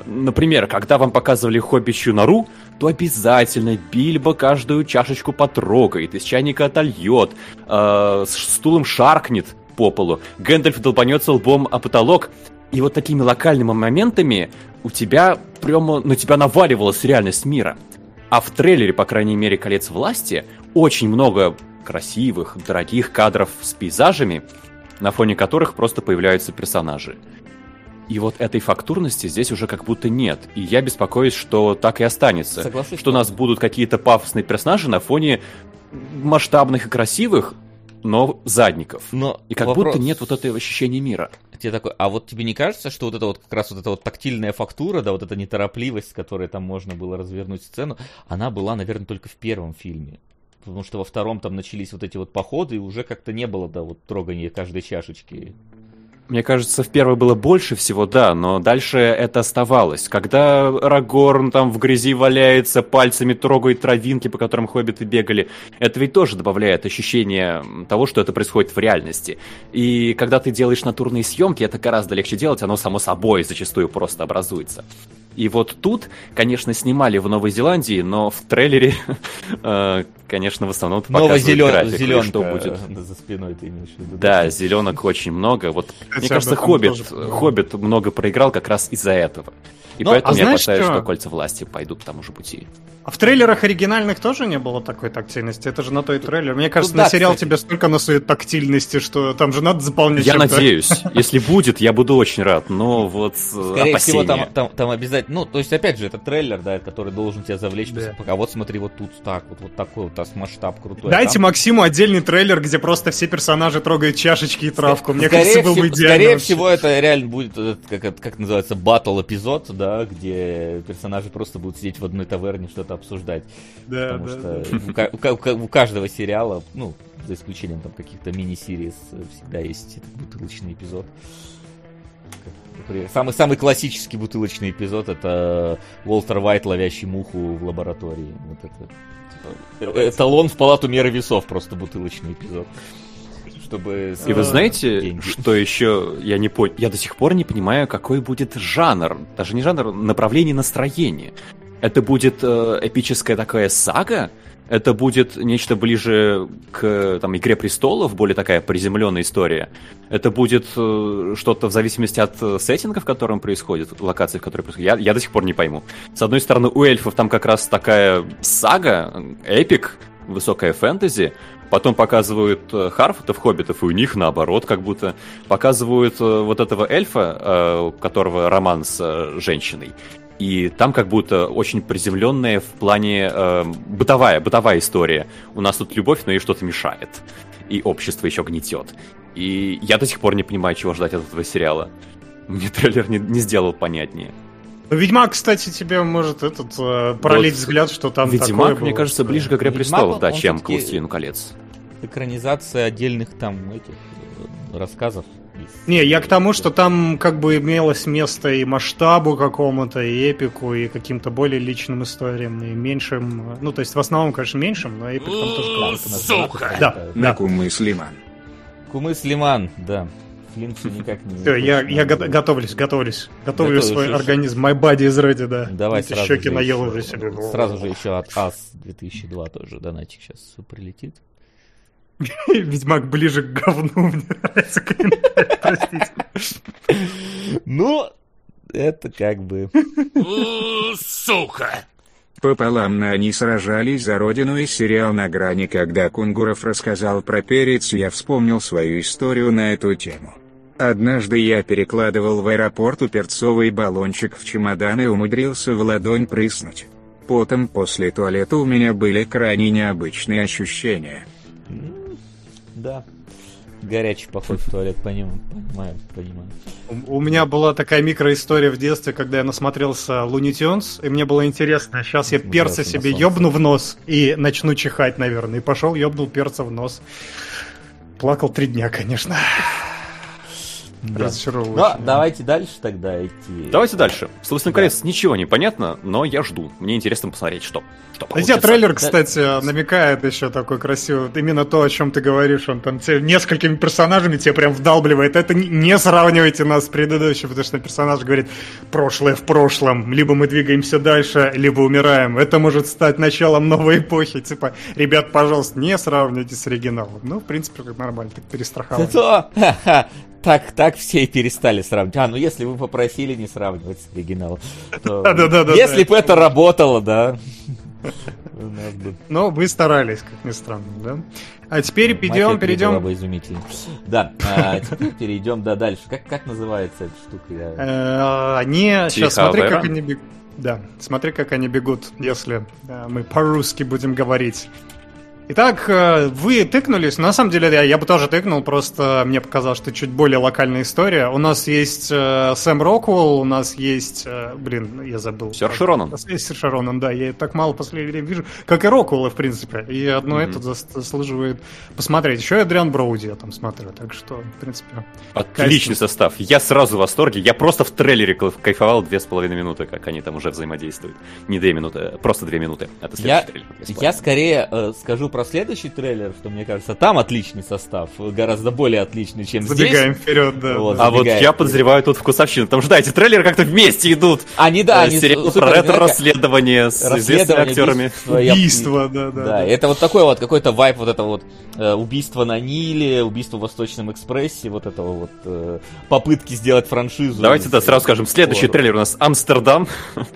[SPEAKER 4] Например, когда вам показывали хоббичью нору, то обязательно Бильбо каждую чашечку потрогает, из чайника отольет, э, стулом шаркнет по полу, Гэндальф долбанется лбом о потолок. И вот такими локальными моментами у тебя прямо на тебя наваливалась реальность мира. А в трейлере, по крайней мере, «Колец власти» очень много красивых, дорогих кадров с пейзажами, на фоне которых просто появляются персонажи. И вот этой фактурности здесь уже как будто нет. И я беспокоюсь, что так и останется. Соглашусь, что у нас будут какие-то пафосные персонажи на фоне масштабных и красивых, но задников. Но и как вопрос... будто нет вот этого ощущения мира
[SPEAKER 2] тебе такой, а вот тебе не кажется, что вот это вот как раз вот эта вот тактильная фактура, да, вот эта неторопливость, с которой там можно было развернуть сцену, она была, наверное, только в первом фильме. Потому что во втором там начались вот эти вот походы, и уже как-то не было, да, вот трогания каждой чашечки.
[SPEAKER 4] Мне кажется, в первой было больше всего, да, но дальше это оставалось. Когда Рагорн там в грязи валяется, пальцами трогает травинки, по которым хоббиты бегали, это ведь тоже добавляет ощущение того, что это происходит в реальности. И когда ты делаешь натурные съемки, это гораздо легче делать, оно само собой зачастую просто образуется. И вот тут, конечно, снимали в Новой Зеландии, но в трейлере, э, конечно, в основном показывают график, зеленка что будет.
[SPEAKER 2] за спиной ты имеешь в виду.
[SPEAKER 4] Да, зеленок очень много. Вот, мне кажется, Хоббит, Хоббит много проиграл как раз из-за этого. И но, поэтому а я опасаюсь, что? что кольца власти пойдут по тому же пути.
[SPEAKER 3] А в трейлерах оригинальных тоже не было такой тактильности? Это же на той трейлер. Мне кажется, ну, на сериал кстати. тебе столько насует тактильности, что там же надо заполнять.
[SPEAKER 4] Я надеюсь. Если будет, я буду очень рад. Но вот
[SPEAKER 2] э, Скорее всего, там, там, там обязательно... Ну, то есть, опять же, это трейлер, да, который должен тебя завлечь. Да. Пока вот смотри, вот тут так, вот, вот такой вот масштаб крутой.
[SPEAKER 3] Дайте там... Максиму отдельный трейлер, где просто все персонажи трогают чашечки и травку. Мне
[SPEAKER 2] скорее
[SPEAKER 3] кажется, был бы идеально.
[SPEAKER 2] Скорее всего, это реально будет, как, как называется, батл эпизод, да, где персонажи просто будут сидеть в одной таверне, что-то обсуждать. Да, потому да, что да. У, у, у каждого сериала, ну, за исключением там каких-то мини-серий, всегда есть бутылочный эпизод. Самый, самый классический бутылочный эпизод это Уолтер Вайт, ловящий муху в лаборатории. Вот это, типа, эталон в палату меры весов, просто бутылочный эпизод. Чтобы
[SPEAKER 4] И вы знаете, деньги. что еще я не понял? Я до сих пор не понимаю, какой будет жанр. Даже не жанр, направление настроения. Это будет э, эпическая такая сага, это будет нечто ближе к там, «Игре престолов», более такая приземленная история. Это будет э, что-то в зависимости от э, сеттинга, в котором происходит, локации, в которой происходит. Я, я до сих пор не пойму. С одной стороны, у эльфов там как раз такая сага, эпик, высокая фэнтези, Потом показывают э, Харфутов, Хоббитов, и у них наоборот, как будто показывают вот этого эльфа, у которого роман с женщиной. И там как будто очень приземленная в плане э, бытовая, бытовая история. У нас тут любовь, но ей что-то мешает. И общество еще гнетет. И я до сих пор не понимаю, чего ждать от этого сериала. Мне трейлер не, не сделал понятнее.
[SPEAKER 3] Ну, Ведьмак, кстати, тебе может этот э, пролить вот взгляд, что там
[SPEAKER 4] Ведьмак,
[SPEAKER 3] такое
[SPEAKER 4] мне кажется, ближе к Игре престолов, да, чем к Властелину колец.
[SPEAKER 2] Экранизация отдельных там этих э, рассказов
[SPEAKER 3] не, я к тому, что там как бы имелось место и масштабу какому-то, и эпику, и каким-то более личным историям, и меньшим... Ну, то есть в основном, конечно, меньшим, но эпик там тоже...
[SPEAKER 5] Сука!
[SPEAKER 3] Да,
[SPEAKER 5] да. Кумы Слиман.
[SPEAKER 2] Кумы Слиман, да. Флинксу никак не...
[SPEAKER 3] Все, я, я го- готовлюсь, готовлюсь. Готовлю свой еще... организм. My body is ready, да.
[SPEAKER 2] Давай
[SPEAKER 3] Эти щеки наел уже себе.
[SPEAKER 2] Сразу же еще от АС 2002 тоже донатик сейчас прилетит.
[SPEAKER 3] Ведьмак ближе к говну, мне нравится
[SPEAKER 2] Простите. Ну, это как бы...
[SPEAKER 5] Сука! Пополам на они сражались за родину и сериал «На грани», когда Кунгуров рассказал про перец, я вспомнил свою историю на эту тему. Однажды я перекладывал в аэропорту перцовый баллончик в чемодан и умудрился в ладонь прыснуть. Потом после туалета у меня были крайне необычные ощущения.
[SPEAKER 2] Да. Горячий поход в туалет, понимаю, понимаю, понимаю.
[SPEAKER 3] У, у меня была такая микроистория в детстве, когда я насмотрелся Луни Тюнс, и мне было интересно, сейчас я перца себе ёбну в нос и начну чихать, наверное. И пошел, ёбнул перца в нос. Плакал три дня, конечно.
[SPEAKER 2] Да. Ну, давайте дальше тогда идти.
[SPEAKER 4] Давайте дальше. Собственно, да. конец ничего не понятно, но я жду. Мне интересно посмотреть, что. что
[SPEAKER 3] Хотя трейлер, кстати, да. намекает еще такой красивый. Именно то, о чем ты говоришь, он там тебе несколькими персонажами тебе прям вдалбливает. Это не сравнивайте нас с предыдущим, потому что персонаж говорит, прошлое в прошлом. Либо мы двигаемся дальше, либо умираем. Это может стать началом новой эпохи. Типа, ребят, пожалуйста, не сравнивайте с оригиналом. Ну, в принципе, как нормально, так перестраховали.
[SPEAKER 2] Так, так все и перестали сравнивать. А, ну если вы попросили не сравнивать с оригиналом. Если бы это работало, да.
[SPEAKER 3] Ну, вы старались, как ни странно, да? А теперь перейдем, перейдем...
[SPEAKER 2] бы изумительно. Да, а теперь перейдем, да, дальше. Как, как называется эта штука?
[SPEAKER 3] Э, они... Сейчас смотри, как они бегут. Да, смотри, как они бегут, если э, мы по-русски будем говорить. Итак, э, вы тыкнулись. На самом деле, я, я бы тоже тыкнул, просто мне показалось, что чуть более локальная история. У нас есть э, Сэм Роквелл, у нас есть... Э, блин, я забыл.
[SPEAKER 4] Сэр Широнан.
[SPEAKER 3] Сэр Широнан, да. Я так мало в последнее время вижу. Как и Роквелла, в принципе. И одно mm-hmm. это заслуживает посмотреть. Еще и Адриан Броуди я там смотрю. Так что, в принципе...
[SPEAKER 4] Отличный состав. Я сразу в восторге. Я просто в трейлере кайфовал две с половиной минуты, как они там уже взаимодействуют. Не две минуты, а просто две минуты.
[SPEAKER 2] Это я, трейлер. Я скорее э, скажу про следующий трейлер, что мне кажется, там отличный состав, гораздо более отличный, чем
[SPEAKER 3] забегаем
[SPEAKER 2] здесь.
[SPEAKER 3] вперед, да.
[SPEAKER 4] Вот, а вот я подозреваю тут вкусовщину. Там что эти трейлеры как-то вместе идут.
[SPEAKER 2] Они, да,
[SPEAKER 4] э, они Сериал про ретро-расследование с известными актерами.
[SPEAKER 3] Убийство, да, да.
[SPEAKER 2] Да, это вот такой вот какой-то вайп вот это вот э, убийство на Ниле, убийство в Восточном экспрессе, вот этого вот э, попытки сделать франшизу.
[SPEAKER 4] Давайте, да, сразу скажем, следующий трейлер у нас Амстердам.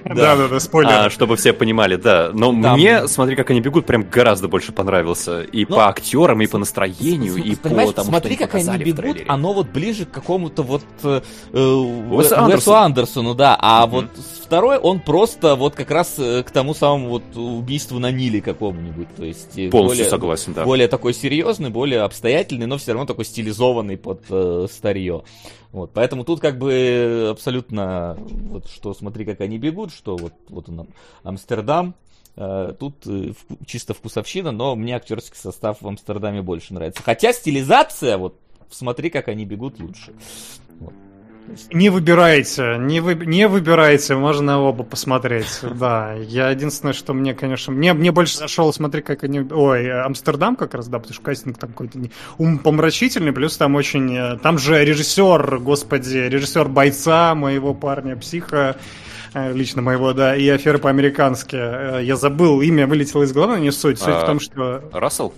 [SPEAKER 3] Да, да, да, спойлер. А,
[SPEAKER 4] чтобы все понимали, да. Но мне, смотри, как они бегут, прям гораздо больше понравился и ну, по актерам, и по настроению, и по тому,
[SPEAKER 2] смотри,
[SPEAKER 4] что
[SPEAKER 2] как они бегут, оно вот ближе к какому-то вот э, э Уэсу Андерсону, да, а mm-hmm. вот второй, он просто вот как раз э, к тому самому вот убийству на Ниле какому-нибудь, то есть
[SPEAKER 4] э, Полностью более, согласен, да.
[SPEAKER 2] более такой серьезный, более обстоятельный, но все равно такой стилизованный под э, старье. Вот, поэтому тут как бы абсолютно вот что смотри, как они бегут, что вот вот он Амстердам, тут э, чисто вкусовщина, но мне актерский состав в Амстердаме больше нравится. Хотя стилизация, вот смотри, как они бегут лучше. Вот.
[SPEAKER 3] Не выбирайте, не, вы, не выбирайте, можно оба посмотреть. Да, я единственное, что мне, конечно, мне, мне больше зашел, смотри, как они... Ой, Амстердам как раз, да, потому что кастинг там какой-то не... ум помрачительный, плюс там очень... Э, там же режиссер, господи, режиссер бойца, моего парня, психа, э, лично моего, да, и афера по-американски. Э, я забыл, имя вылетело из головы, не суть. Суть а, в том, что...
[SPEAKER 4] Рассел?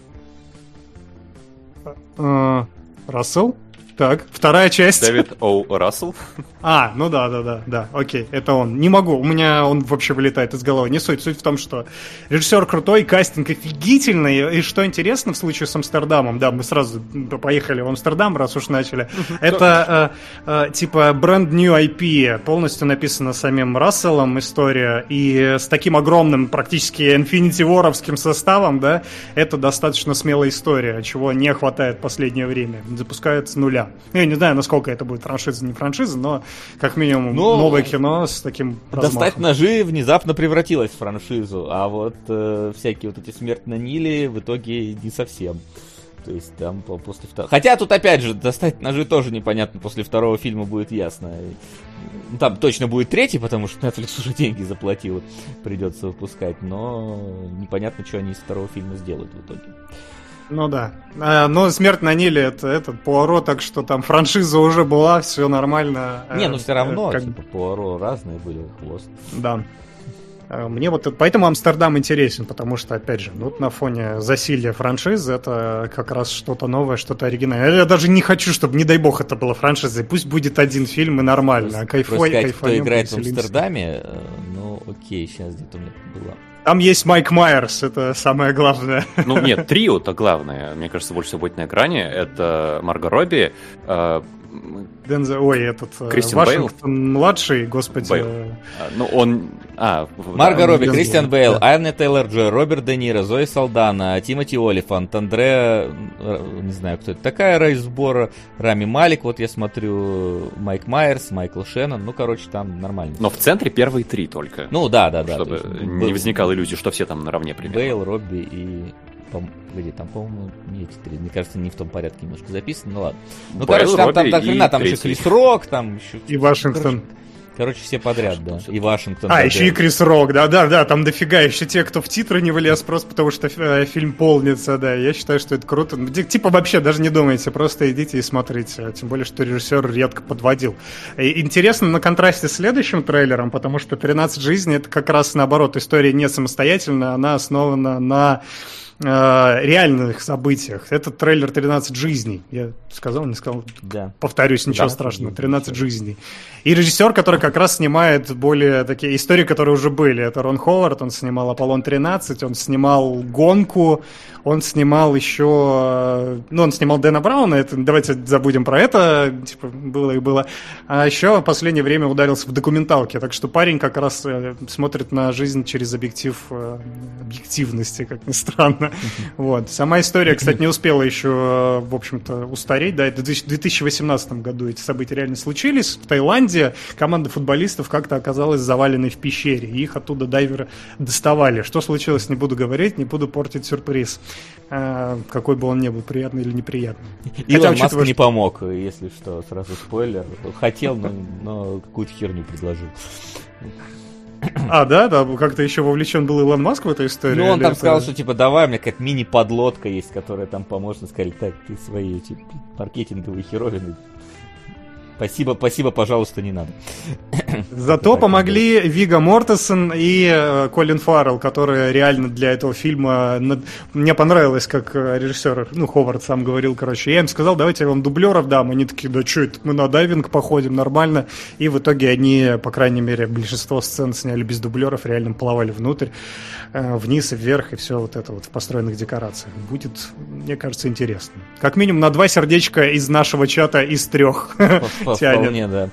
[SPEAKER 3] Рассел? Так, вторая часть.
[SPEAKER 4] Дэвид Оу Рассел.
[SPEAKER 3] А, ну да, да, да, да, окей, это он. Не могу, у меня он вообще вылетает из головы. Не суть, суть в том, что режиссер крутой, кастинг офигительный, и что интересно в случае с Амстердамом, да, мы сразу поехали в Амстердам, раз уж начали, это э, э, типа бренд New IP, полностью написано самим Расселом история, и с таким огромным, практически Infinity War'овским составом, да, это достаточно смелая история, чего не хватает в последнее время. Запускают с нуля. Я не знаю, насколько это будет франшиза, не франшиза, но как минимум Но новое кино с таким
[SPEAKER 2] размахом. Достать ножи внезапно превратилось в франшизу, а вот э, всякие вот эти смерть на Ниле в итоге не совсем. То есть там после второго... Хотя тут опять же, достать ножи тоже непонятно, после второго фильма будет ясно. Ну, там точно будет третий, потому что Netflix уже деньги заплатил, придется выпускать, но непонятно, что они из второго фильма сделают в итоге.
[SPEAKER 3] Ну да. А, но смерть на Ниле это этот Пуаро, так что там франшиза уже была, все нормально.
[SPEAKER 2] Не, ну все равно, как... типа Пуаро разные были, хвост.
[SPEAKER 3] Да. А, мне вот поэтому Амстердам интересен, потому что, опять же, ну, вот на фоне засилья франшизы это как раз что-то новое, что-то оригинальное. Я даже не хочу, чтобы, не дай бог, это было франшизой. Пусть будет один фильм и нормально.
[SPEAKER 2] Кайфой, сказать, кто играет в Амстердаме, э, ну окей, сейчас где-то у меня было.
[SPEAKER 3] Там есть Майк Майерс, это самое главное.
[SPEAKER 4] Ну нет, трио-то главное. Мне кажется, больше всего будет на экране. Это Марго Робби, э,
[SPEAKER 3] Дензе, ой, этот э,
[SPEAKER 4] Кристиан
[SPEAKER 3] Вашингтон Бейл? младший, господи. Бейл.
[SPEAKER 4] А, ну он,
[SPEAKER 2] а, Марго Робби, Кристиан Бейл, да. Анна Тейлор Джой, Роберт Де Ниро, Зои Салдана, Тимоти Олифант, Андре, э, не знаю, кто это такая, Райсбора, Рами Малик, вот я смотрю, Майк Майерс, Майкл Шеннон, ну, короче, там нормально.
[SPEAKER 4] Но в центре первые три только.
[SPEAKER 2] Ну, да, да, да.
[SPEAKER 4] Чтобы не возникало иллюзии, что все там наравне примерно.
[SPEAKER 2] Бейл, Робби и по где там, по-моему, не эти три. Мне кажется, не в том порядке немножко записано, ну ладно. Ну, Бэл, короче, там, там, там, хрена, там еще Крис Рок, там еще...
[SPEAKER 3] И Вашингтон.
[SPEAKER 2] Короче, короче, все подряд, да. И Вашингтон.
[SPEAKER 3] А, еще и Крис Рок, да-да-да, там дофига еще те, кто в титры не влез, просто потому что э, фильм полнится, да. Я считаю, что это круто. Типа вообще даже не думайте, просто идите и смотрите. Тем более, что режиссер редко подводил. И интересно на контрасте с следующим трейлером, потому что «13 жизней» это как раз наоборот, история не самостоятельная, она основана на э, реальных событиях. Это трейлер 13 жизней. Я сказал, не сказал?
[SPEAKER 2] Да.
[SPEAKER 3] Повторюсь, ничего да, страшного. 13 жизней. И режиссер, который как раз снимает более такие истории, которые уже были. Это Рон Ховард, он снимал Аполлон 13, он снимал Гонку, он снимал еще... Ну, он снимал Дэна Брауна, это, давайте забудем про это, типа, было и было. А еще в последнее время ударился в документалке, так что парень как раз э, смотрит на жизнь через объектив э, объективности, как ни странно. Вот. Сама история, кстати, не успела еще, в общем-то, устареть. Да, это в 2018 году эти события реально случились. В Таиланде команда футболистов как-то оказалась заваленной в пещере. И их оттуда дайверы доставали. Что случилось, не буду говорить, не буду портить сюрприз. А, какой бы он ни был, приятный или неприятный.
[SPEAKER 2] Илон Хотя, Маск не помог, если что, сразу спойлер. Хотел, но, но какую-то херню предложил.
[SPEAKER 3] А, да, да, как-то еще вовлечен был Илон Маск в эту историю.
[SPEAKER 2] Ну, он там это... сказал, что типа давай, у меня какая-то мини-подлодка есть, которая там поможет, сказали, так, ты свои типа, маркетинговые херовины Спасибо, спасибо, пожалуйста, не надо.
[SPEAKER 3] Зато помогли Вига Мортесон и э, Колин Фаррелл, которые реально для этого фильма... Мне понравилось, как э, режиссер, ну, Ховард сам говорил, короче. Я им сказал, давайте я вам дублеров дам. Они такие, да что это, мы на дайвинг походим нормально. И в итоге они, по крайней мере, большинство сцен сняли без дублеров, реально плавали внутрь, э, вниз и вверх, и все вот это вот в построенных декорациях. Будет, мне кажется, интересно. Как минимум на два сердечка из нашего чата из трех.
[SPEAKER 2] Вполне, да.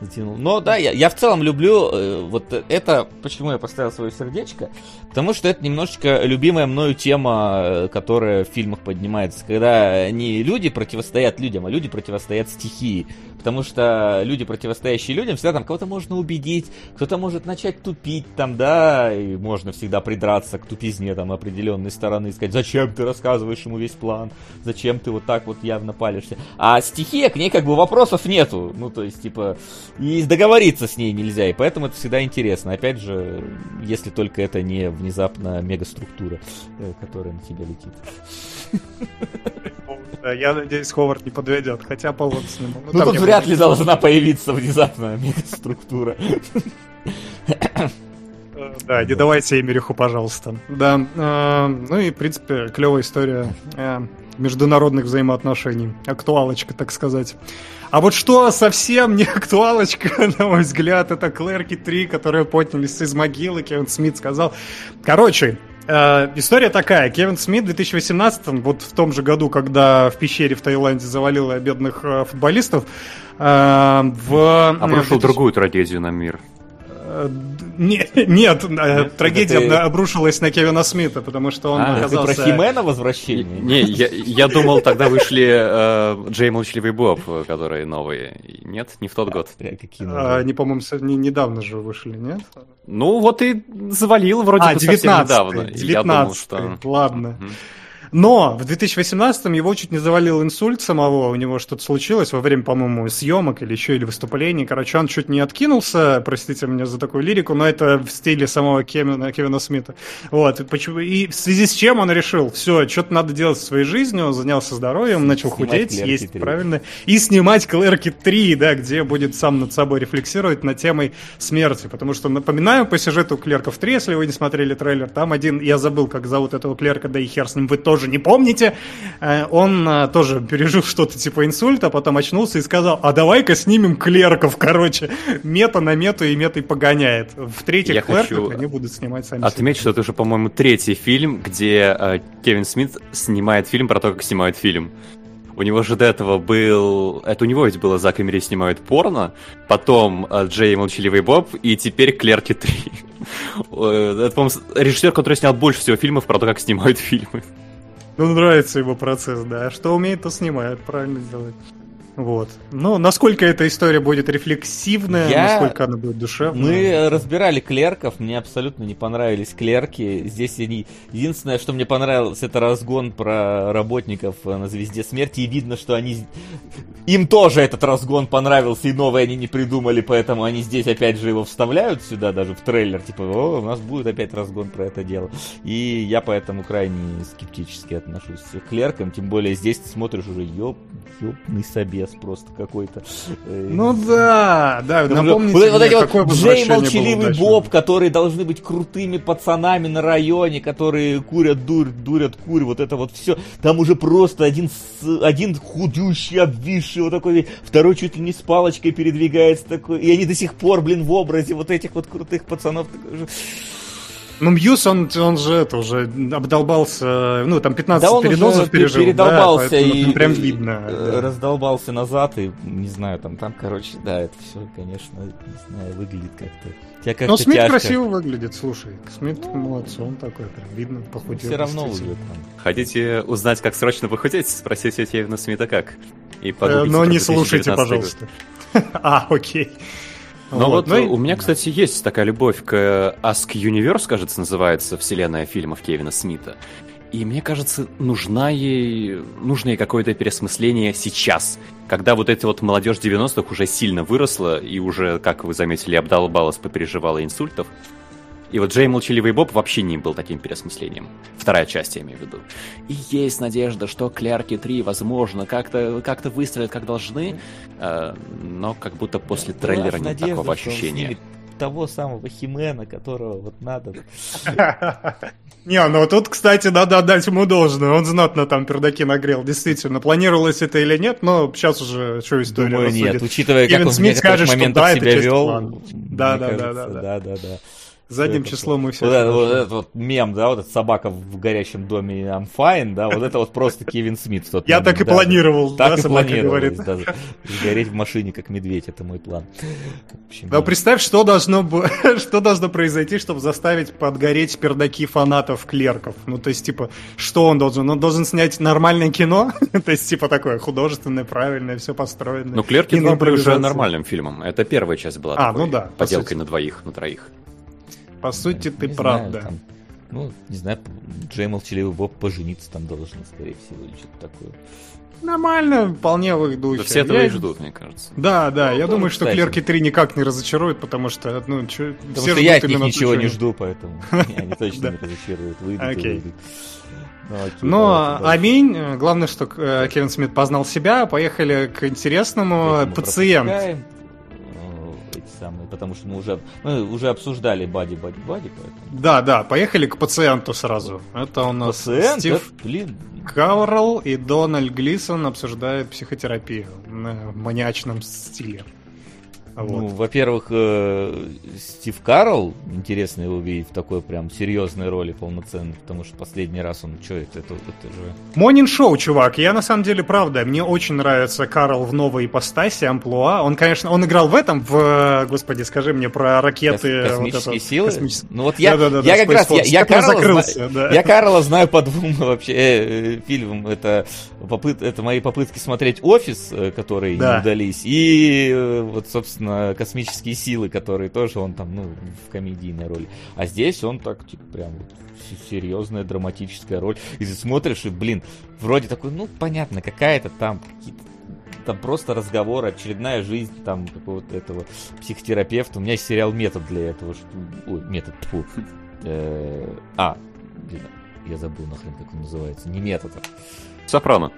[SPEAKER 2] Затянул. Но да, я, я в целом люблю э, вот это, почему я поставил свое сердечко, потому что это немножечко любимая мною тема, э, которая в фильмах поднимается, когда не люди противостоят людям, а люди противостоят стихии. Потому что люди, противостоящие людям, всегда там кого-то можно убедить, кто-то может начать тупить там, да, и можно всегда придраться к тупизне там определенной стороны, сказать, зачем ты рассказываешь ему весь план, зачем ты вот так вот явно палишься. А стихия, к ней как бы вопросов нету, ну, то есть, типа, и договориться с ней нельзя, и поэтому это всегда интересно. Опять же, если только это не внезапно мегаструктура, э, которая на тебя летит.
[SPEAKER 3] Я надеюсь, Ховард не подведет, хотя полон с
[SPEAKER 2] ним. Ну, ну тут вряд ли должна появиться внезапно мегаструктура.
[SPEAKER 3] Да, не давайте Эмериху, пожалуйста. Да, э, ну и, в принципе, клевая история э, международных взаимоотношений. Актуалочка, так сказать. А вот что совсем не актуалочка, на мой взгляд, это Клэрки 3, которые поднялись из могилы, Кевин Смит сказал. Короче, Э, история такая. Кевин Смит в 2018, вот в том же году, когда в пещере в Таиланде завалило бедных э, футболистов, э, в...
[SPEAKER 4] Обрушил 2000... другую трагедию на мир.
[SPEAKER 3] Не, нет, нет, трагедия ты... обрушилась на Кевина Смита, потому что он а, оказался...
[SPEAKER 2] Ты про Химена возвращение?
[SPEAKER 4] Не, я, я думал, тогда вышли э, Джей Молчаливый Боб, которые новые. Нет, не в тот год.
[SPEAKER 3] А, какие новые? А, они, по-моему, не, недавно же вышли, нет?
[SPEAKER 4] Ну, вот и завалил вроде
[SPEAKER 3] а, бы 19 совсем недавно. 19 я думал, что... ладно. Угу. Но в 2018-м его чуть не завалил инсульт самого, у него что-то случилось во время, по-моему, съемок или еще или выступлений. Короче, он чуть не откинулся, простите меня за такую лирику, но это в стиле самого Кевина, Кевина Смита. Вот, и, почему, и в связи с чем он решил, все, что-то надо делать в своей жизни, он занялся здоровьем, начал снимать худеть, есть 3. правильно, и снимать Клэрки 3, да, где будет сам над собой рефлексировать над темой смерти, потому что, напоминаю, по сюжету Клерков 3, если вы не смотрели трейлер, там один, я забыл, как зовут этого Клерка, да и хер с ним, вы тоже тоже не помните, э, он э, тоже пережил что-то типа инсульта, потом очнулся и сказал, а давай-ка снимем клерков, короче. Мета на мету и метой погоняет. В третьих Я клерках они будут снимать сами
[SPEAKER 4] Отметить, что это уже, по-моему, третий фильм, где э, Кевин Смит снимает фильм про то, как снимают фильм. У него же до этого был... Это у него ведь было «Зак и Мири снимают порно», потом э, Джей и Молчаливый Боб, и теперь «Клерки 3». Это, по-моему, режиссер, который снял больше всего фильмов про то, как снимают фильмы.
[SPEAKER 3] Ну, нравится его процесс, да. Что умеет, то снимает, правильно делает. Вот. Ну, насколько эта история будет рефлексивная, Я... насколько она будет душевная.
[SPEAKER 2] Мы разбирали клерков, мне абсолютно не понравились клерки. Здесь они... Единственное, что мне понравилось, это разгон про работников на Звезде Смерти. И видно, что они... Им тоже этот разгон понравился, и новый они не придумали, поэтому они здесь опять же его вставляют сюда, даже в трейлер. Типа, о, у нас будет опять разгон про это дело. И я поэтому крайне скептически отношусь к клеркам. Тем более здесь ты смотришь уже, ёб, ёбный собес пиздец просто какой-то.
[SPEAKER 3] Э, ну да, да, напомните
[SPEAKER 2] вот, мне, вот эти вот Джей Молчаливый Боб, которые должны быть крутыми пацанами на районе, которые курят дурь, дурят курь, вот это вот все. Там уже просто один, один худющий, обвисший, вот такой, второй чуть ли не с палочкой передвигается такой, и они до сих пор, блин, в образе вот этих вот крутых пацанов. Такой же...
[SPEAKER 3] Ну, Мьюз, он, он же это уже обдолбался, ну, там 15 да он передозов пережил.
[SPEAKER 2] передолбался да, и,
[SPEAKER 3] прям видно.
[SPEAKER 2] Да. Раздолбался назад, и не знаю, там, там, короче, да, это все, конечно, не знаю, выглядит как-то.
[SPEAKER 3] Тебя как-то Но Смит тяжко. красиво выглядит, слушай. Смит ну, молодец, он такой, прям видно, похудел.
[SPEAKER 2] Все равно выглядит.
[SPEAKER 4] Хотите узнать, как срочно похудеть? Спросите Кевина Смита как.
[SPEAKER 3] И э, но не слушайте, пожалуйста. а, окей.
[SPEAKER 4] Но вот, вот ну, у меня, кстати, есть такая любовь к Ask Universe, кажется, называется вселенная фильмов Кевина Смита. И мне кажется, нужна ей, нужно ей какое-то переосмысление сейчас, когда вот эта вот молодежь 90-х уже сильно выросла и уже, как вы заметили, обдолбалась, попереживала инсультов. И вот Джей Молчаливый Боб вообще не был таким переосмыслением. Вторая часть, я имею в виду. И есть надежда, что Клярки 3, возможно, как-то как выстрелят, как должны, э, но как будто после трейлера нет такого ощущения
[SPEAKER 2] того самого Химена, которого вот надо.
[SPEAKER 3] Не, ну тут, кстати, надо отдать ему должное. Он знатно там пердаки нагрел, действительно. Планировалось это или нет, но сейчас уже что история
[SPEAKER 2] Думаю, нет, учитывая, как он в некоторых моментах себя вел.
[SPEAKER 3] Да, да, да, да, да, да. Задним это, числом мы все.
[SPEAKER 2] Вот, это, вот этот вот мем, да, вот эта собака в горящем доме I'm fine, да, вот это вот просто Кевин Смит. В
[SPEAKER 3] тот Я так и планировал,
[SPEAKER 2] Так и планировал, да, сгореть в машине как медведь, это мой план.
[SPEAKER 3] Да представь, что должно, что должно произойти, чтобы заставить подгореть пердаки фанатов клерков. Ну, то есть, типа, что он должен? Он должен снять нормальное кино? то есть, типа, такое художественное, правильное, все построено.
[SPEAKER 4] Ну, клерки были уже нормальным фильмом. Это первая часть была а, ну да, поделкой на двоих, на троих.
[SPEAKER 3] По сути, ты не прав, знаю, да. Там,
[SPEAKER 2] ну, не знаю, Джей Молчаливый Боб пожениться там должен, скорее всего, или что-то такое.
[SPEAKER 3] Нормально, вполне в их духе. Да
[SPEAKER 4] все этого я... и ждут, мне кажется.
[SPEAKER 3] Да, да, ну, я думаю, что Клерки 3 никак не разочаруют, потому что, ну,
[SPEAKER 2] чё, потому все что я от них ничего не жду, поэтому они точно не разочаруют, выйдут и выйдут.
[SPEAKER 3] Ну, Но аминь. Главное, что э, Кевин Смит познал себя. Поехали к интересному. Пациент
[SPEAKER 2] самые, потому что мы уже, мы уже обсуждали Бади, Бади, Бади, поэтому...
[SPEAKER 3] Да, да, поехали к пациенту сразу. Это у нас
[SPEAKER 2] Пациент?
[SPEAKER 3] Стив
[SPEAKER 2] Это, блин,
[SPEAKER 3] Каурл и Дональд Глисон обсуждают психотерапию в маниачном стиле.
[SPEAKER 2] Ну,
[SPEAKER 3] Вот.
[SPEAKER 2] во-первых, э, Стив Карл, интересно его видеть в такой прям серьезной роли полноценной, потому что последний раз он, что это, это, это же...
[SPEAKER 3] Монин шоу, чувак. Я на самом деле, правда, мне очень нравится Карл в новой ипостаси, амплуа. Он, конечно, он играл в этом, в, господи, скажи мне, про ракеты.
[SPEAKER 2] Кос-
[SPEAKER 3] вот
[SPEAKER 2] космические
[SPEAKER 3] это,
[SPEAKER 2] силы?
[SPEAKER 3] космичес-
[SPEAKER 2] Ну вот я,
[SPEAKER 3] Да-да-да,
[SPEAKER 2] я
[SPEAKER 3] да,
[SPEAKER 2] как раз, я, я Карла,
[SPEAKER 3] закрылся,
[SPEAKER 2] зна-
[SPEAKER 3] да.
[SPEAKER 2] я Карла знаю по двум вообще э, э, фильмам. Это, попыт, это мои попытки смотреть «Офис», э, которые
[SPEAKER 3] Да.
[SPEAKER 2] не удались, и э, вот, собственно, «Космические силы», которые тоже он там, ну, в комедийной роли. А здесь он так, типа, прям вот серьезная драматическая роль. И ты смотришь, и, блин, вроде такой, ну, понятно, какая-то там какие-то там просто разговор, очередная жизнь там какого-то этого психотерапевта. У меня есть сериал «Метод» для этого. Что... Ой, «Метод», тьфу. Э, А, блин, я забыл нахрен, как он называется. Не «Метод», а
[SPEAKER 4] Сопрано.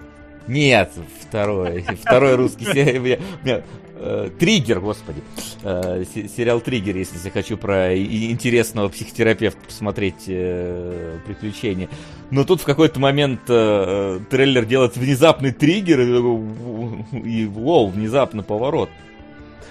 [SPEAKER 2] Нет, второй, второй русский сериал. э, Триггер, господи. Э, се- Сериал Триггер, если я хочу про и- интересного психотерапевта посмотреть э, приключения. Но тут в какой-то момент трейлер делает внезапный триггер, и, ты такой, «Ву- и воу, внезапно поворот.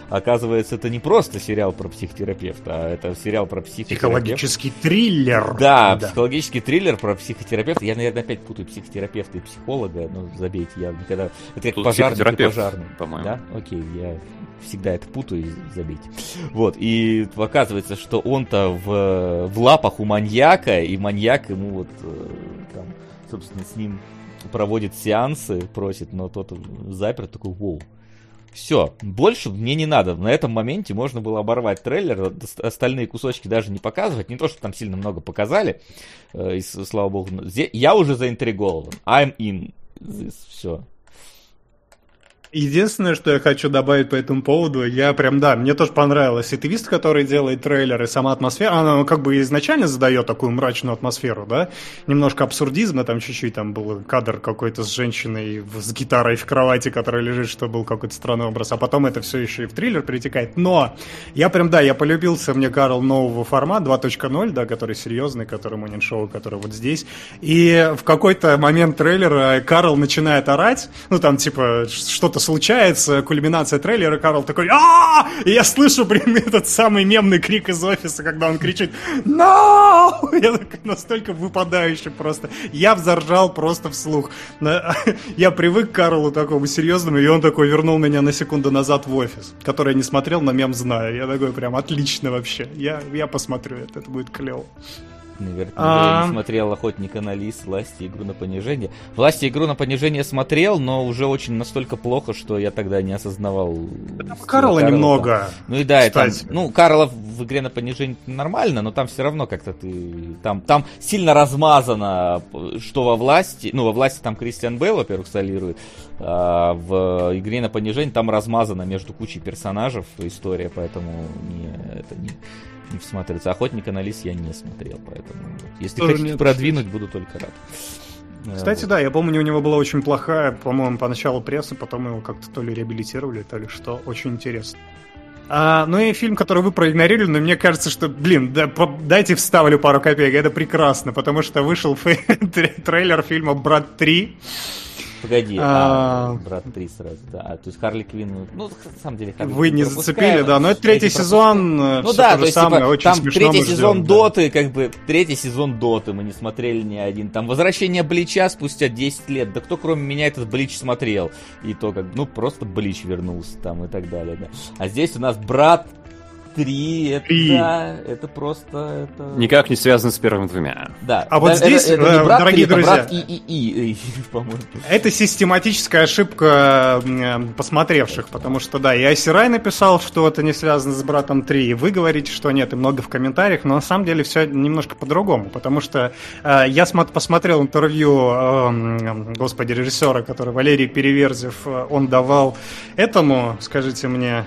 [SPEAKER 2] Оказывается, это не просто сериал про психотерапевта, а это сериал про психотерапевта.
[SPEAKER 3] Психологический триллер.
[SPEAKER 2] Да, психологический триллер про психотерапевта. Я, наверное, опять путаю психотерапевта и психолога, но забейте, я никогда... Это как
[SPEAKER 4] Тут
[SPEAKER 2] пожарный и пожарный.
[SPEAKER 4] по-моему.
[SPEAKER 2] Да? Окей, я всегда это путаю, и забейте. Вот, и оказывается, что он-то в, в лапах у маньяка, и маньяк ему вот э, там, собственно, с ним проводит сеансы, просит, но тот заперт, такой, воу, все, больше мне не надо. На этом моменте можно было оборвать трейлер, ост- остальные кусочки даже не показывать. Не то, что там сильно много показали, э, и слава богу. Я уже заинтригован. I'm in. Все.
[SPEAKER 3] Единственное, что я хочу добавить по этому поводу, я прям, да, мне тоже понравилось. И твист, который делает трейлер, и сама атмосфера, она как бы изначально задает такую мрачную атмосферу, да? Немножко абсурдизма, там чуть-чуть там был кадр какой-то с женщиной с гитарой в кровати, которая лежит, что был какой-то странный образ, а потом это все еще и в триллер перетекает. Но я прям, да, я полюбился мне Карл нового формата 2.0, да, который серьезный, который Монин Шоу, который вот здесь. И в какой-то момент трейлера Карл начинает орать, ну там типа что-то случается, кульминация трейлера, Карл такой а И я слышу, блин, этот самый мемный крик из офиса, когда он кричит «No!» Я настолько выпадающий просто. Я взоржал просто вслух. Я привык к Карлу такому серьезному, и он такой вернул меня на секунду назад в офис, который я не смотрел, но мем знаю. Я такой прям отлично вообще. Я, я посмотрю это, это будет клево.
[SPEAKER 2] Наверное,
[SPEAKER 3] А.
[SPEAKER 2] я не смотрел «Охотника на лис», «Власти игру на понижение». «Власти игру на понижение» смотрел, но уже очень настолько плохо, что я тогда не осознавал. стиля
[SPEAKER 3] Карла
[SPEAKER 2] там.
[SPEAKER 3] немного.
[SPEAKER 2] Ну и да, там,
[SPEAKER 3] Кстати.
[SPEAKER 2] ну, Карла в игре на понижение нормально, но там все равно как-то ты... Там, там сильно размазано, что во власти... Ну, во власти там Кристиан Бейл, во-первых, солирует, а в игре на понижение там размазано между кучей персонажей история, поэтому не, это не, не всматривается. Охотника на лис я не смотрел, поэтому... Если
[SPEAKER 3] Тоже
[SPEAKER 2] хотите продвинуть, буду только рад.
[SPEAKER 3] Кстати,
[SPEAKER 2] Вот.
[SPEAKER 3] да, я помню, у него была очень плохая, по-моему, поначалу пресса, потом его как-то то ли реабилитировали, то ли что. Очень интересно. А, ну и фильм, который вы проигнорировали, но мне кажется, что, блин, да, по- дайте вставлю пару копеек, это прекрасно, потому что вышел трейлер фильма «Брат 3».
[SPEAKER 2] Погоди,
[SPEAKER 3] А.
[SPEAKER 2] а, брат 3 сразу, да. А, то есть Харли Квинн, ну, на самом деле, Харли
[SPEAKER 3] Вы не зацепили, да, но это третий сезон, э,
[SPEAKER 2] Ну да,
[SPEAKER 3] то
[SPEAKER 2] есть,
[SPEAKER 3] самое,
[SPEAKER 2] типа,
[SPEAKER 3] очень
[SPEAKER 2] там третий
[SPEAKER 3] мы ждем,
[SPEAKER 2] сезон
[SPEAKER 3] да.
[SPEAKER 2] Доты, как бы, третий сезон Доты мы не смотрели ни один. Там Возвращение Блича спустя 10 лет, да кто кроме меня этот Блич смотрел? И то, как, ну, просто Блич вернулся там и так далее, да. А здесь у нас Брат 3, это,
[SPEAKER 3] Три.
[SPEAKER 2] да, это просто, это...
[SPEAKER 4] Никак не связано с первыми двумя.
[SPEAKER 2] Да.
[SPEAKER 3] А вот
[SPEAKER 2] Да,
[SPEAKER 3] здесь,
[SPEAKER 2] это, это
[SPEAKER 3] э,
[SPEAKER 2] брат
[SPEAKER 3] дорогие
[SPEAKER 2] 3, это
[SPEAKER 3] друзья,
[SPEAKER 2] брат и, и, и, по-моему.
[SPEAKER 3] Это систематическая ошибка м, посмотревших, потому что, да, и Айсирай написал, что это не связано с братом 3, и вы говорите, что нет, и много в комментариях, но на самом деле все немножко по-другому, потому что э, я смо- посмотрел интервью, э, господи, режиссера, который Валерий Переверзев, э, он давал этому, скажите мне,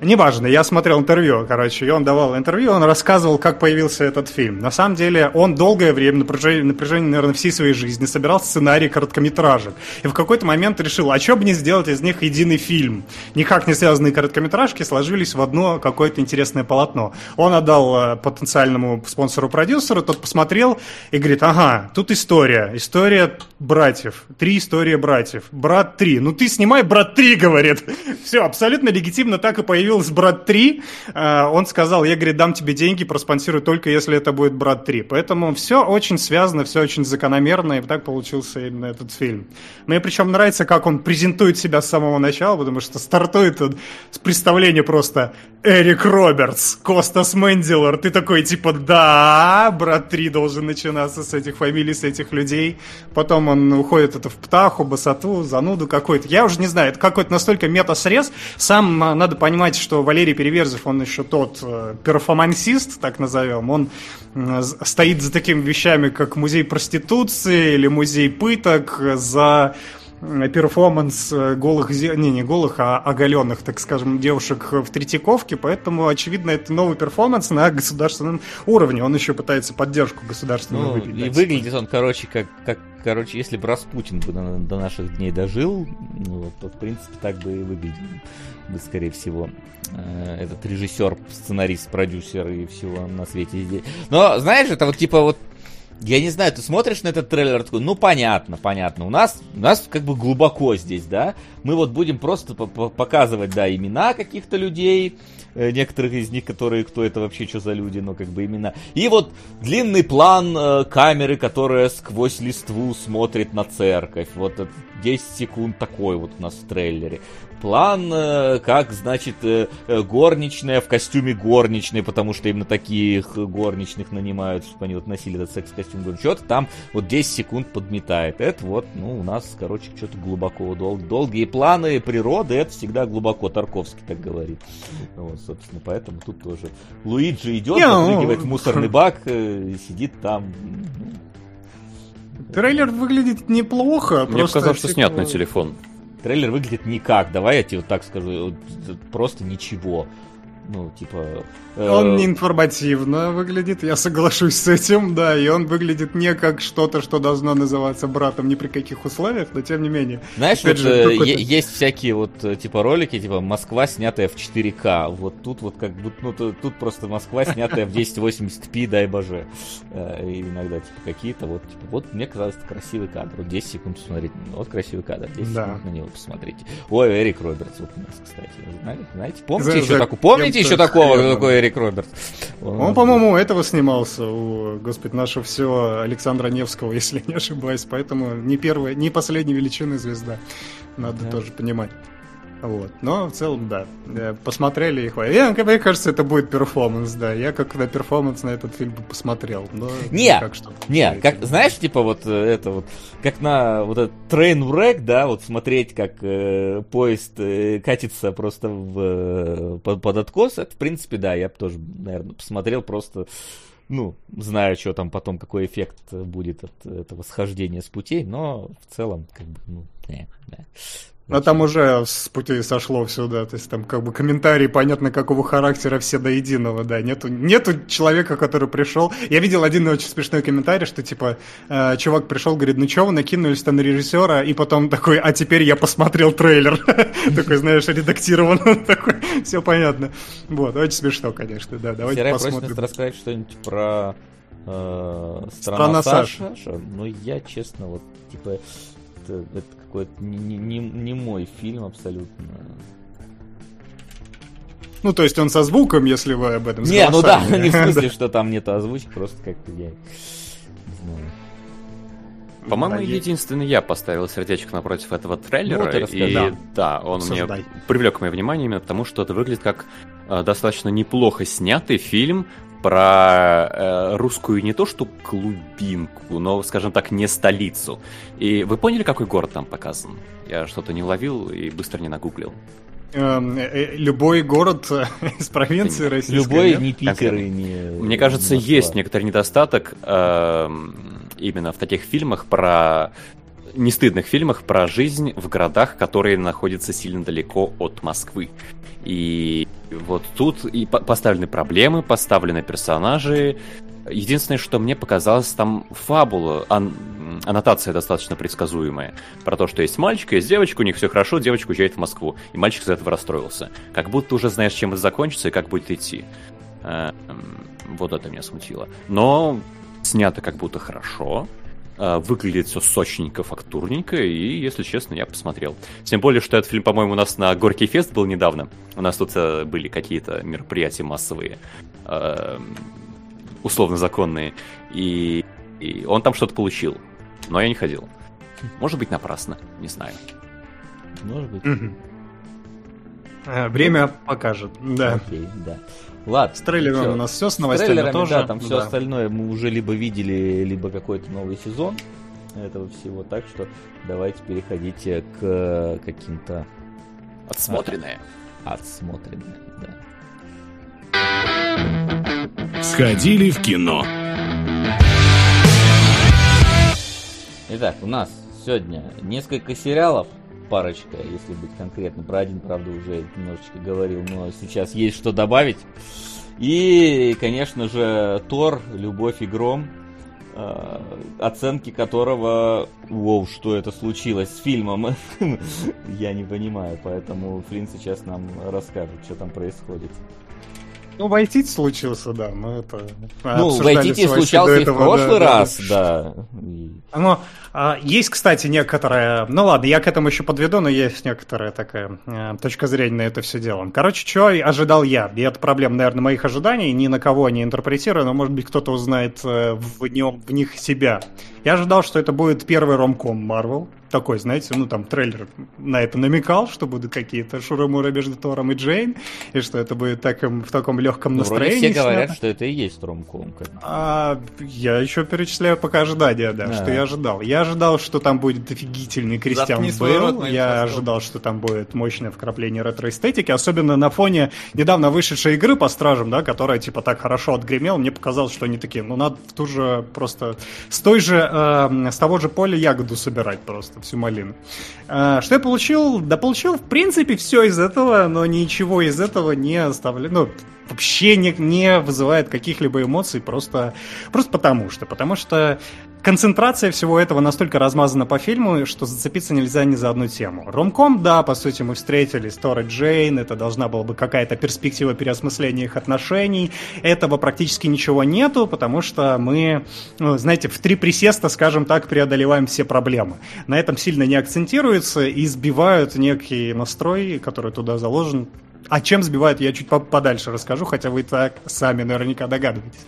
[SPEAKER 3] Неважно, я смотрел интервью, короче, и он давал интервью, он рассказывал, как появился этот фильм. На самом деле, он долгое время, на протяжении, на протяжении наверное, всей своей жизни собирал сценарий короткометражек. И в какой-то момент решил, а что бы не сделать из них единый фильм? Никак не связанные короткометражки сложились в одно какое-то интересное полотно. Он отдал э, потенциальному спонсору-продюсеру, тот посмотрел и говорит, ага, тут история, история братьев, три истории братьев, брат три, ну ты снимай брат три, говорит. Все, абсолютно легитимно так и появился появился «Брат 3», э, он сказал, я, говорит, дам тебе деньги, проспонсирую только если это будет «Брат 3». Поэтому все очень связано, все очень закономерно, и так получился именно этот фильм. Мне причем нравится, как он презентует себя с самого начала, потому что стартует он с представления просто Эрик Робертс, Костас Мендилор. Ты такой, типа, да, «Брат 3» должен начинаться с этих фамилий, с этих людей. Потом он уходит это в Птаху, Басату, Зануду какой-то. Я уже не знаю, это какой-то настолько мета-срез. Сам а, надо понимать, что Валерий Переверзев, он еще тот э, перформансист, так назовем, он э, стоит за такими вещами, как музей проституции или музей пыток, за перформанс э, голых, не, не голых, а оголенных, так скажем, девушек в Третьяковке, поэтому, очевидно, это новый перформанс на государственном уровне. Он еще пытается поддержку государственную
[SPEAKER 2] ну. И выглядит он, короче, как, как короче, если бы Распутин бы до, до наших дней дожил, ну, то, в принципе, так бы и выглядел бы, скорее всего, э, этот режиссер, сценарист, продюсер и всего на свете. Но, знаешь, это вот типа вот я не знаю, ты смотришь на этот трейлер, такой, ну понятно, понятно. У нас, у нас как бы глубоко здесь, да. Мы вот будем просто показывать, да, имена каких-то людей, э, некоторых из них, которые, кто это вообще, что за люди, но как бы имена. И вот длинный план э, камеры, которая сквозь листву смотрит на церковь. Вот 10 секунд такой вот у нас в трейлере план, э, как, значит, э, э, горничная в костюме горничной, потому что именно таких горничных нанимают, чтобы они вот носили этот секс-костюм. Что-то там вот 10 секунд подметает. Это вот, ну, у нас, короче, что-то глубоко. Дол- долгие планы природы, это всегда глубоко. Тарковский так говорит. Вот, собственно, поэтому тут тоже Луиджи идет, запрыгивает в мусорный бак, сидит там.
[SPEAKER 3] Трейлер выглядит неплохо.
[SPEAKER 4] Мне просто показалось, что снят на телефон.
[SPEAKER 2] Трейлер выглядит никак, давай я тебе вот так скажу, просто ничего. Ну, типа...
[SPEAKER 3] Э... Он неинформативно выглядит, я соглашусь с этим, да, и он выглядит не как что-то, что должно называться братом ни при каких условиях, но тем не менее.
[SPEAKER 2] Знаешь, вот же, э, есть всякие вот э, типа ролики, типа Москва, снятая в 4К, вот тут вот как будто, ну, тут просто Москва, снятая в 1080p, дай боже. Э, и иногда типа какие-то вот, типа, вот мне казалось, это красивый кадр, вот 10 секунд посмотреть, вот красивый кадр, 10 да. секунд на него посмотрите. Ой, Эрик Робертс вот у нас, кстати, знаете, знаете помните За, еще за, такую, помните еще такого, какой Эрик Робертс.
[SPEAKER 3] Он, по-моему, этого снимался у, господи, нашего все Александра Невского, если не ошибаюсь, поэтому не первая, не последняя величина звезда. Надо да. тоже понимать. Вот. Но в целом, да. Посмотрели и хватит. Я, мне кажется, это будет перформанс, да. Я как на перформанс на этот фильм посмотрел. Но
[SPEAKER 2] не, как что. Не, как, знаешь, типа вот э, это вот, как на вот этот train wreck, да, вот смотреть, как э, поезд э, катится просто в, э, под, под откос, это, в принципе, да, я бы тоже, наверное, посмотрел просто ну, знаю, что там потом, какой эффект будет от этого схождения с путей, но в целом, как бы, ну, не, да.
[SPEAKER 3] А там уже с пути сошло все, да, то есть там как бы комментарии понятно какого характера все до единого, да, нету, нету человека, который пришел. Я видел один очень смешной комментарий, что типа э, чувак пришел, говорит, ну что вы накинулись-то на режиссера, и потом такой, а теперь я посмотрел трейлер, такой, знаешь, редактирован, такой, все понятно. Вот, очень смешно, конечно, да, давайте посмотрим.
[SPEAKER 2] рассказать что-нибудь про э, Страна Саша. Ну, я, честно, вот, типа, это, это какой-то не, не, не мой фильм абсолютно.
[SPEAKER 3] Ну, то есть он со звуком, если вы об этом
[SPEAKER 2] Не, ну да, не в смысле, что там нет озвучки, просто как-то я
[SPEAKER 4] По-моему, единственный я поставил сердечко напротив этого трейлера. Ну, вот и да, да он Обсуждай. мне привлек мое внимание именно потому, что это выглядит как э, достаточно неплохо снятый фильм про э, русскую не то что клубинку, но, скажем так, не столицу. И вы поняли, какой город там показан? Я что-то не ловил и быстро не нагуглил.
[SPEAKER 3] Эм, э, э, любой город из провинции
[SPEAKER 2] да
[SPEAKER 3] российской.
[SPEAKER 2] Любой, не Питер и не...
[SPEAKER 4] Мне кажется, Москва. есть некоторый недостаток э, именно в таких фильмах про не стыдных фильмах про жизнь в городах, которые находятся сильно далеко от Москвы. И вот тут и поставлены проблемы, поставлены персонажи. Единственное, что мне показалось, там фабула, ан аннотация достаточно предсказуемая. Про то, что есть мальчик, есть девочка, у них все хорошо, девочка уезжает в Москву. И мальчик из этого расстроился. Как будто уже знаешь, чем это закончится и как будет идти. Э, вот это меня смутило. Но снято как будто хорошо. Э, выглядит все сочненько, фактурненько, и, если честно, я посмотрел. Тем более, что этот фильм, по-моему, у нас на Горький фест был недавно. У нас тут э, были какие-то мероприятия массовые, условно законные, и, и он там что-то получил, но я не ходил. Может быть, напрасно, не знаю.
[SPEAKER 2] Может быть.
[SPEAKER 3] Время покажет, да.
[SPEAKER 2] Окей, да. Ладно.
[SPEAKER 3] С трейлером
[SPEAKER 2] всё.
[SPEAKER 3] у нас все, с
[SPEAKER 2] С
[SPEAKER 3] новостями
[SPEAKER 2] трейлерами,
[SPEAKER 3] тоже.
[SPEAKER 2] да, там все
[SPEAKER 3] Да.
[SPEAKER 2] остальное мы уже либо видели, либо какой-то новый сезон этого всего. Так что давайте переходите к э, каким-то
[SPEAKER 4] Отсмотренное.
[SPEAKER 2] отсмотренным. Да.
[SPEAKER 6] Сходили в кино.
[SPEAKER 2] Итак, у нас сегодня несколько сериалов, парочка, если быть конкретно. Про один, правда, уже немножечко говорил, но сейчас есть что добавить. И, конечно же, Тор, Любовь и Гром, э, оценки которого, воу, что это случилось с фильмом, я не понимаю, поэтому Флинн сейчас нам расскажет, что там происходит.
[SPEAKER 3] Ну, Вайтити случился, да, но это...
[SPEAKER 2] Ну, Вайтити случался и в
[SPEAKER 3] этого,
[SPEAKER 2] прошлый
[SPEAKER 3] да, да.
[SPEAKER 2] раз, да. И-
[SPEAKER 3] Но а, есть, кстати, некоторая... Ну ладно, я к этому еще подведу, но есть некоторая такая э, точка зрения на это все дело. Короче, что ожидал я? И это проблема, наверное, моих ожиданий. Ни на кого не интерпретирую, но, может быть, кто-то узнает э, в, нем, в них себя. Я ожидал, что это будет первый ромком Марвел. Такой, знаете, ну там трейлер на это намекал, что будут какие-то шуры-муры между Тором и Джейн, и что это будет таком, в таком легком
[SPEAKER 2] Ну, вроде
[SPEAKER 3] настроении.
[SPEAKER 2] все говорят,
[SPEAKER 3] снято.
[SPEAKER 2] что это и есть ромком.
[SPEAKER 3] А, я еще перечисляю пока ожидания, да,
[SPEAKER 2] Да.
[SPEAKER 3] что я ожидал. Я ожидал, что там будет офигительный Кристиан Бейл. Я ожидал, что там будет мощное вкрапление ретро-эстетики, особенно на фоне недавно вышедшей игры по Стражам, да, которая типа так хорошо отгремела. Мне показалось, что они такие, ну надо в ту же просто с той же, э, с того же поля ягоду собирать просто, всю малину. Э, что я получил? Да получил, в принципе, все из этого, но ничего из этого не оставляю. Ну, вообще не, не вызывает каких-либо эмоций, просто, просто потому что. Потому что концентрация всего этого настолько размазана по фильму, что зацепиться нельзя ни за одну тему. Ромком, да, по сути, мы встретились, Тор и Джейн, это должна была бы какая-то перспектива переосмысления их отношений. Этого практически ничего нету, потому что мы, ну, знаете, в три присеста, скажем так, преодолеваем все проблемы. На этом сильно не акцентируется и сбивают некий настрой, который туда заложен. А чем сбивают, я чуть по- подальше расскажу, хотя вы так сами наверняка догадываетесь.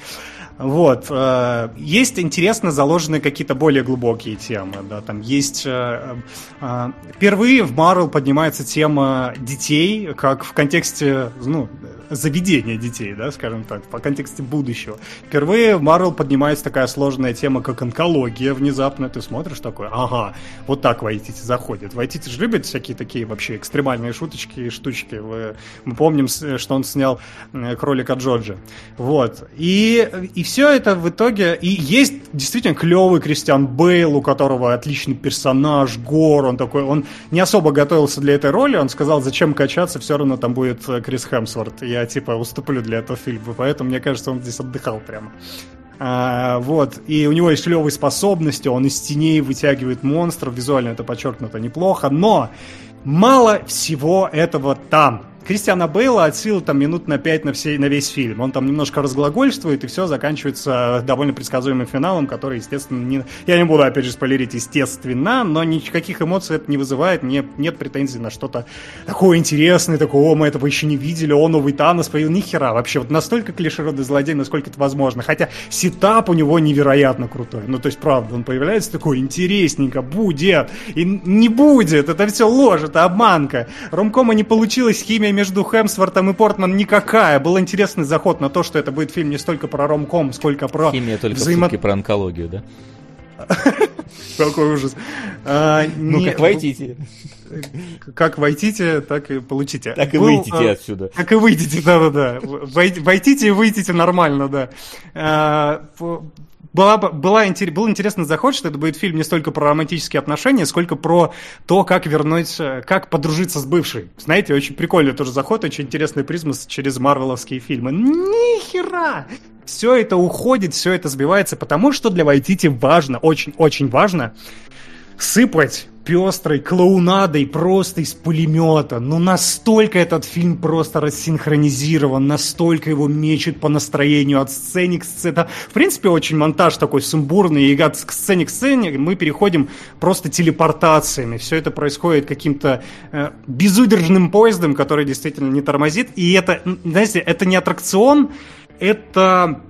[SPEAKER 3] Вот. э, Есть интересно заложенные какие-то более глубокие темы. Да, там есть... э, э, Впервые в Марвел поднимается тема детей, как в контексте, ну, заведения детей, да, скажем так, по контексте будущего. Впервые в Марвел поднимается такая сложная тема, как онкология внезапно. Ты смотришь такой, ага, вот так Вайтити заходит. Вайтити же любит всякие такие вообще экстремальные шуточки и штучки. Вы- мы помним, что он снял э, кролика Джорджа. Вот. И, и все это в итоге... И есть действительно клевый Кристиан Бейл, у которого отличный персонаж, Гор, он такой... Он не особо готовился для этой роли, он сказал, зачем качаться, все равно там будет э, Крис Хемсворт. Я, типа, уступлю для этого фильма, поэтому, мне кажется, он здесь отдыхал прямо. А, вот, и у него есть клевые способности, он из теней вытягивает монстров, визуально это подчеркнуто неплохо, но мало всего этого там. Кристиана Бейла от силы там минут на 5 на, всей, на весь фильм. Он там немножко разглагольствует, и все заканчивается довольно предсказуемым финалом, который, естественно, не... я не буду, опять же, спойлерить, естественно, но никаких эмоций это не вызывает, мне нет претензий на что-то такое интересное, такое, о, мы этого еще не видели, о, новый Танос появился, ни хера, вообще, вот настолько клиширодный злодей, насколько это возможно, хотя сетап у него невероятно крутой, ну, то есть, правда, он появляется такой, интересненько, будет, и не будет, это все ложь, это обманка, ромкома не получилось, химия между Хемсвортом и Портман никакая, был интересный заход на то, что это будет фильм не столько про ромком, сколько про
[SPEAKER 2] Химия только
[SPEAKER 3] взаимо-
[SPEAKER 2] про онкологию, да?
[SPEAKER 3] Какой ужас. А,
[SPEAKER 2] Ну,
[SPEAKER 3] не-
[SPEAKER 2] как войдите,
[SPEAKER 3] Как войдите, так и получите.
[SPEAKER 2] так и
[SPEAKER 3] Был,
[SPEAKER 2] выйдите
[SPEAKER 3] а,
[SPEAKER 2] отсюда.
[SPEAKER 3] Так и выйдете, да-да-да. Вой- Войдите и выйдите нормально, да. А, была, была, был интересный заход, что это будет фильм не столько про романтические отношения, сколько про то, как вернуть, как подружиться с бывшей. Знаете, очень прикольный тоже заход, очень интересный призма через марвеловские фильмы. Нихера! Все это уходит, все это сбивается, потому что для Вайтити важно, очень-очень важно сыпать пестрой клоунадой просто из пулемета. Ну, настолько этот фильм просто рассинхронизирован, настолько его мечет по настроению от сцены к сцене. В принципе, очень монтаж такой сумбурный, и от сцены к сцене мы переходим просто телепортациями. Все это происходит каким-то э, безудержным поездом, который действительно не тормозит. И это, знаете, это не аттракцион, это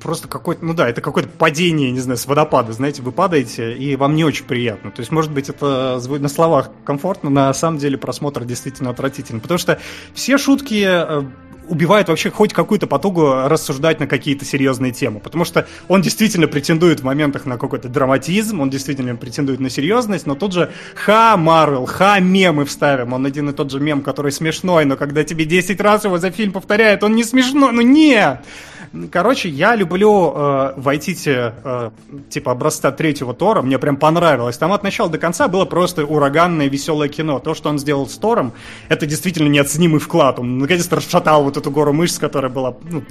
[SPEAKER 3] просто какое-то, ну да, это какое-то падение, не знаю, с водопада, знаете, вы падаете, и вам не очень приятно. То есть, может быть, это на словах комфортно, на самом деле просмотр действительно отвратительный. Потому что все шутки э, убивает вообще хоть какую-то потугу рассуждать на какие-то серьезные темы. Потому что он действительно претендует в моментах на какой-то драматизм, он действительно претендует на серьезность, но тут же ха Марвел, ха мемы вставим. Он один и тот же мем, который смешной, но когда тебе 10 раз его за фильм повторяют, он не смешной, ну нет! Короче, я люблю э, Вайтити э, типа образца третьего Тора, мне прям понравилось. Там от начала до конца было просто ураганное веселое кино. То, что он сделал с Тором, это действительно неоценимый вклад. Он наконец-то расшатал вот эту гору мышц, которая была ну,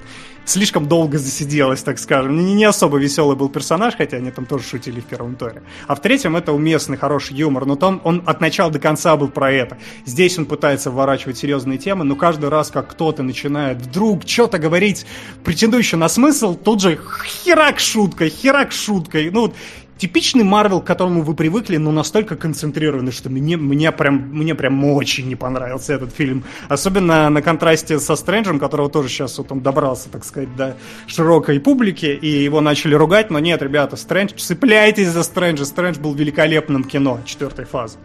[SPEAKER 3] слишком долго засиделась, так скажем. Не, не особо веселый был персонаж, хотя они там тоже шутили в первом Торе. А в третьем это уместный, хороший юмор, но там он от начала до конца был про это. Здесь он пытается вворачивать серьезные темы, но каждый раз, как кто-то начинает вдруг что-то говорить, претендующий на смысл, тут же херак шуткой, херак шуткой. Ну, типичный Марвел, к которому вы привыкли, но настолько концентрированный, что мне, мне, прям, мне прям очень не понравился этот фильм. Особенно на контрасте со Стрэнджем, которого тоже сейчас вот он добрался, так сказать, до широкой публики, и его начали ругать, но нет, ребята, Стрэндж, цепляйтесь за Стрэнджа, Стрэндж был великолепным кино четвертой фазы.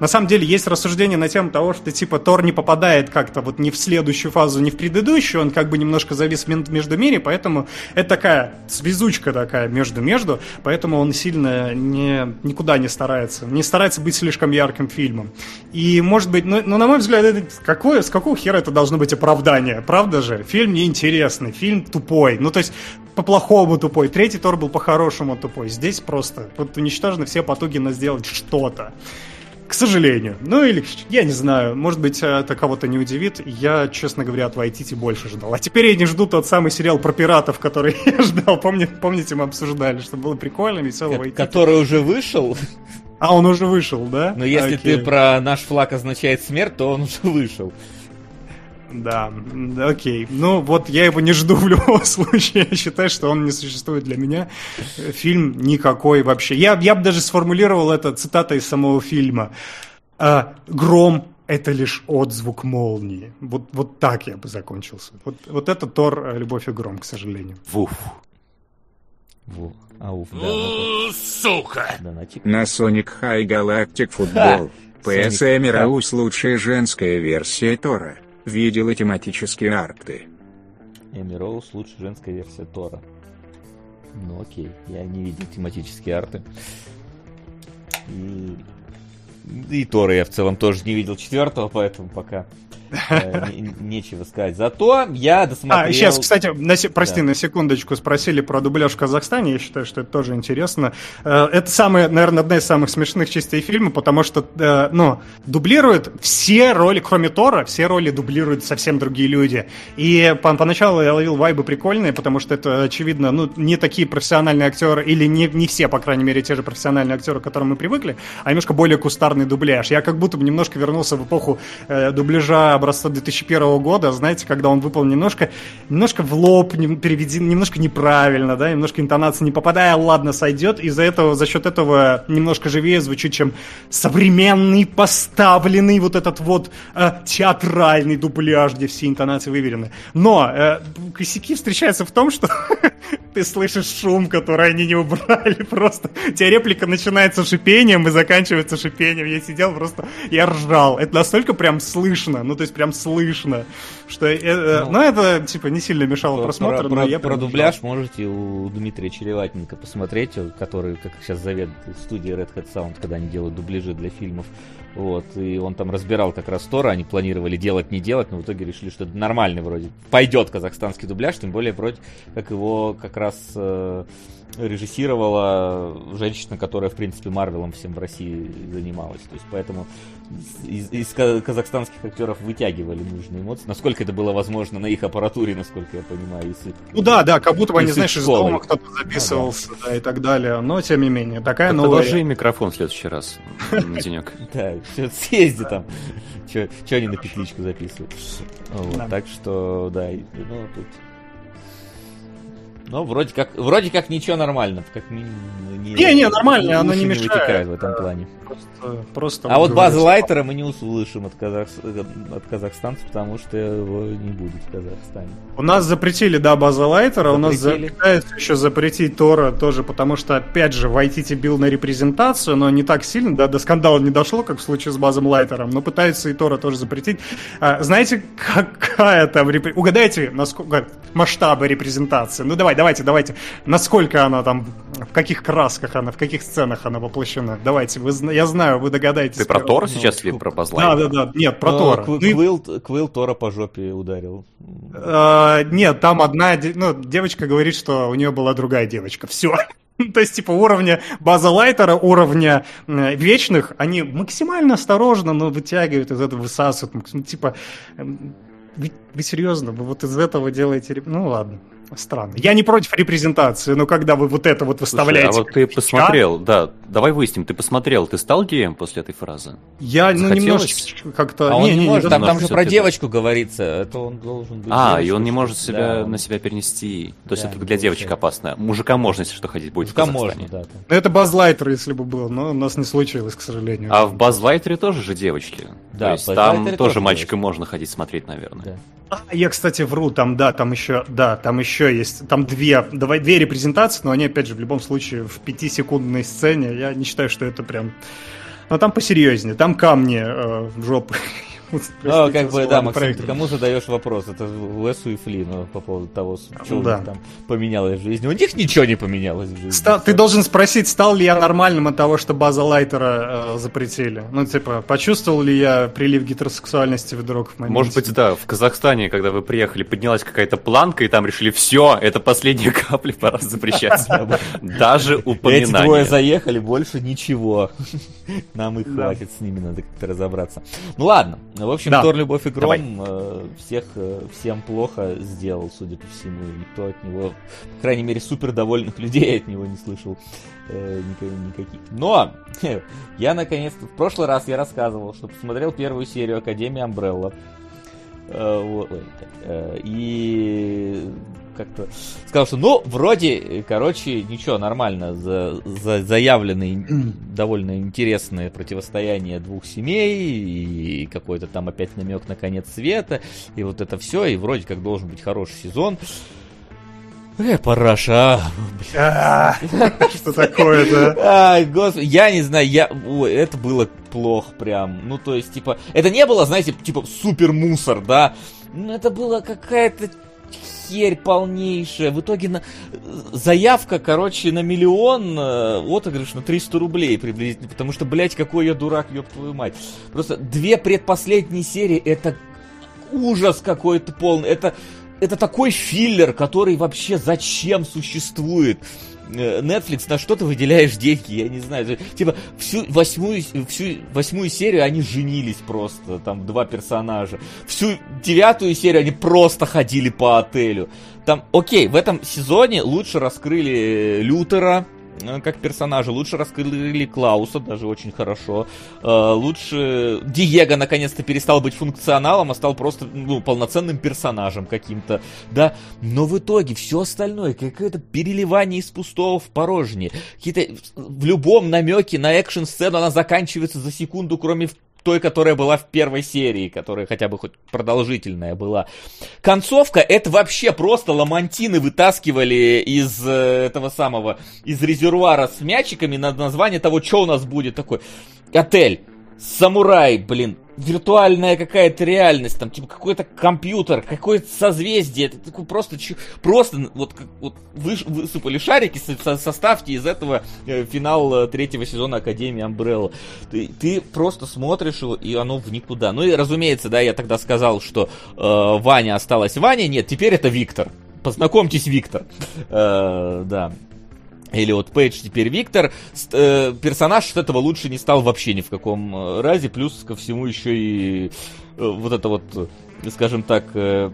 [SPEAKER 3] На самом деле есть рассуждение на тему того, что типа Тор не попадает как-то вот ни в следующую фазу, ни в предыдущую, он как бы немножко завис между мире, поэтому это такая связучка такая между-между, поэтому он сильно сильно не, никуда не старается. Не старается быть слишком ярким фильмом. И, может быть, ну, ну на мой взгляд, это, какое, с какого хера это должно быть оправдание? Правда же? Фильм неинтересный, фильм тупой. Ну, то есть, по-плохому тупой. Третий Тор был по-хорошему тупой. Здесь просто вот уничтожены все потуги на сделать что-то. К сожалению. Ну или, я не знаю, может быть, это кого-то не удивит. Я, честно говоря, от Вайтити больше ждал. А теперь я не жду тот самый сериал про пиратов, который я ждал. Помните, помните мы обсуждали, что было прикольно, весело Вайтити.
[SPEAKER 2] Который уже вышел?
[SPEAKER 3] А, он уже вышел, да?
[SPEAKER 2] Но если Окей. ты про наш флаг означает смерть, то он уже вышел.
[SPEAKER 3] Да, окей. Ну, вот я его не жду в любом случае. Я считаю, что он не существует для меня. Фильм никакой вообще. Я, я бы даже сформулировал это цитатой из самого фильма. А, «Гром – это лишь отзвук молнии». Вот, вот так я бы закончился. Вот, вот это Тор «Любовь и гром», к сожалению.
[SPEAKER 4] Вуф.
[SPEAKER 2] Вуф. Ауф, да. Ну,
[SPEAKER 5] сука! На Sonic High Galactic Football. PS Эмираус лучшая женская версия Тора. Видела тематические арты.
[SPEAKER 2] Эми Роуз лучшая женская версия Тора. Ну окей, я не видел тематические арты. И, и Тора я в целом тоже не видел четвертого, поэтому пока нечего сказать. Зато я досмотрел...
[SPEAKER 3] А, сейчас, кстати, на, прости, да. на секундочку спросили про дубляж в Казахстане. Я считаю, что это тоже интересно. Э, это самая, наверное, одна из самых смешных частей фильма, потому что, э, ну, дублируют все роли, кроме Тора, все роли дублируют совсем другие люди. И по поначалу я ловил вайбы прикольные, потому что это, очевидно, ну, не такие профессиональные актеры, или не, не все, по крайней мере, те же профессиональные актеры, к которым мы привыкли, а немножко более кустарный дубляж. Я как будто бы немножко вернулся в эпоху э, дубляжа образца 2001 года, знаете, когда он выполнен немножко, немножко в лоб, переведен, немножко неправильно, да, немножко интонация не попадая, ладно, сойдет, из-за этого, за счет этого немножко живее звучит, чем современный, поставленный вот этот вот э, театральный дубляж, где все интонации выверены. Но э, косяки встречаются в том, что ты слышишь шум, который они не убрали, просто у тебя реплика начинается шипением и заканчивается шипением. Я сидел просто, я ржал. Это настолько прям слышно, ну то есть прям слышно, что... Э, э, ну, ну это, типа, не сильно мешало просмотру,
[SPEAKER 2] но я Про дубляж можете у Дмитрия Череватенко посмотреть, который, как сейчас заведует студии Red Hat Sound, когда они делают дубляжи для фильмов. Вот, и он там разбирал как раз Тора, они планировали делать, не делать, но в итоге решили, что это нормальный вроде. Пойдет казахстанский дубляж, тем более вроде как его как раз э, режиссировала женщина, которая, в принципе, Марвелом всем в России занималась. То есть, поэтому из, из казахстанских актеров вытягивали нужные эмоции. Насколько это было возможно на их аппаратуре, насколько я понимаю. Если,
[SPEAKER 3] ну да, да, как будто бы они, знаешь, из дома кто-то записывался, да, да. да, и так далее. Но, тем не менее, такая
[SPEAKER 4] так
[SPEAKER 3] новая...
[SPEAKER 4] Подложи микрофон в следующий раз на денек.
[SPEAKER 2] Да, съезди там. Че они на петличку записывают. Так что, да, ну, тут ну, вроде как, вроде как ничего нормально. Как
[SPEAKER 3] не, не, не, не нормально, оно не мешает. вытекает
[SPEAKER 2] в этом плане. Просто, просто а вот базы Лайтера мы не услышим от, казах... от казахстанцев, потому что его не будет в Казахстане.
[SPEAKER 3] У нас запретили, да, база Лайтера, у нас пытаются еще запретить Тора тоже, потому что, опять же, Вайтити бил на репрезентацию, но не так сильно, да, до скандала не дошло, как в случае с базом Лайтером, но пытаются и Тора тоже запретить. А, знаете, какая там репрезентация? Угадайте, насколько масштабы репрезентации? Ну, давай, давайте, давайте. Насколько она там, в каких красках она, в каких сценах она воплощена? Давайте, вы, я знаю, вы догадаетесь.
[SPEAKER 4] Ты про Тора сейчас или про Базлайна?
[SPEAKER 3] Да, да, да, нет, про Тора.
[SPEAKER 2] Квилл, Квилл Тора по жопе ударил.
[SPEAKER 3] А, нет, там одна, ну, девочка говорит, что у нее была другая девочка. Все. То есть, типа, уровня база лайтера, уровня вечных, они максимально осторожно, но вытягивают из этого, высасывают. Ну, типа, вы, вы серьезно, вы вот из этого делаете... Ну, ладно. Странно. Я не против репрезентации, но когда вы вот это вот выставляете...
[SPEAKER 4] Слушай, а вот ты посмотрел, да, давай выясним, ты посмотрел, ты стал геем после этой фразы?
[SPEAKER 3] Я, ну, немножечко как-то...
[SPEAKER 2] А он не, не, может, там, там же про девочку говорится, это он должен быть...
[SPEAKER 4] А, и он не может себя, да. на себя перенести. То есть да, это для девочек опасно. Мужика можно, если что, ходить будет Мужика в Казахстане.
[SPEAKER 3] можно, да. Это Базлайтер, если бы был, но у нас не случилось, к сожалению.
[SPEAKER 4] А в Базлайтере тоже же девочки. Да, То есть там тоже мальчикам можно ходить смотреть, наверное. Да.
[SPEAKER 3] А, я, кстати, вру, там, да, там еще, да, там еще есть, там две, давай, две репрезентации, но они, опять же, в любом случае в пятисекундной сцене. Я не считаю, что это прям... Но там посерьезнее, там камни э, в жопу
[SPEAKER 2] Ну, как бы, да, Максим, ты кому задаешь вопрос? Это Уэсу и Флину по поводу того, что да. там поменялось в жизни. У них ничего не поменялось в жизни.
[SPEAKER 3] Стал, ты должен спросить, стал ли я нормальным от того, что база Лайтера э, запретили? Ну, типа, почувствовал ли я прилив гетеросексуальности вдруг в
[SPEAKER 4] моменте? Может быть, да. В Казахстане, когда вы приехали, поднялась какая-то планка, и там решили, все, это последняя капля, пора запрещать. Даже упоминание.
[SPEAKER 2] Эти двое заехали, больше ничего. Нам и хватит с ними, надо как-то разобраться. Ну ладно, в общем, да. Тор Любовь и Гром э, всех, э, всем плохо сделал, судя по всему. Никто от него, по крайней мере, супер довольных людей от него не слышал э, никаких. Но я наконец-то, в прошлый раз я рассказывал, что посмотрел первую серию Академии Амбрелла. Э, и как-то сказал, что ну, вроде, короче, ничего, нормально, за, за, заявленные довольно интересные противостояние двух семей, и какой-то там опять намек на конец света, и вот это все, и вроде как должен быть хороший сезон. Э, параша,
[SPEAKER 3] а, Что такое-то?
[SPEAKER 2] Ай, господи, я не знаю, я... Ой, это было плохо прям. Ну, то есть, типа, это не было, знаете, типа, супер мусор, да? Ну, это было какая-то херь полнейшая. В итоге на... заявка, короче, на миллион, э, отыгрыш на 300 рублей приблизительно. Потому что, блядь, какой я дурак, ёб твою мать. Просто две предпоследние серии, это ужас какой-то полный. Это, это такой филлер, который вообще зачем существует. Э, Netflix, на что ты выделяешь деньги, я не знаю. Типа, всю восьмую, всю восьмую серию они женились просто, там два персонажа. Всю девятую серию они просто ходили по отелю. Там, окей, в этом сезоне лучше раскрыли Лютера, Э, как персонажа. Лучше раскрыли Клауса, даже очень хорошо. Э, лучше Диего наконец-то перестал быть функционалом, а стал просто ну, полноценным персонажем каким-то. Да, но в итоге все остальное, какое-то переливание из пустого в порожнее. Какие-то в любом намеке на экшн-сцену она заканчивается за секунду, кроме той, которая была в первой серии, которая хотя бы хоть продолжительная была. Концовка, это вообще просто ламантины вытаскивали из э, этого самого, из резервуара с мячиками на название того, что у нас будет такой. Отель, самурай, блин, виртуальная какая-то реальность, там, типа, какой-то компьютер, какое-то созвездие, это такой просто, просто, вот, вот вы, высыпали шарики, со, составьте из этого э, финал э, третьего сезона Академии Umbrella. Ты, ты просто смотришь его, и оно в никуда. Ну и, разумеется, да, я тогда сказал, что э, Ваня осталась Ваня, нет, теперь это Виктор. Познакомьтесь, Виктор. Э, да. Или вот Пейдж теперь Виктор. Э, персонаж от этого лучше не стал вообще ни в каком э, разе. Плюс ко всему еще и э, вот это вот, скажем так, э,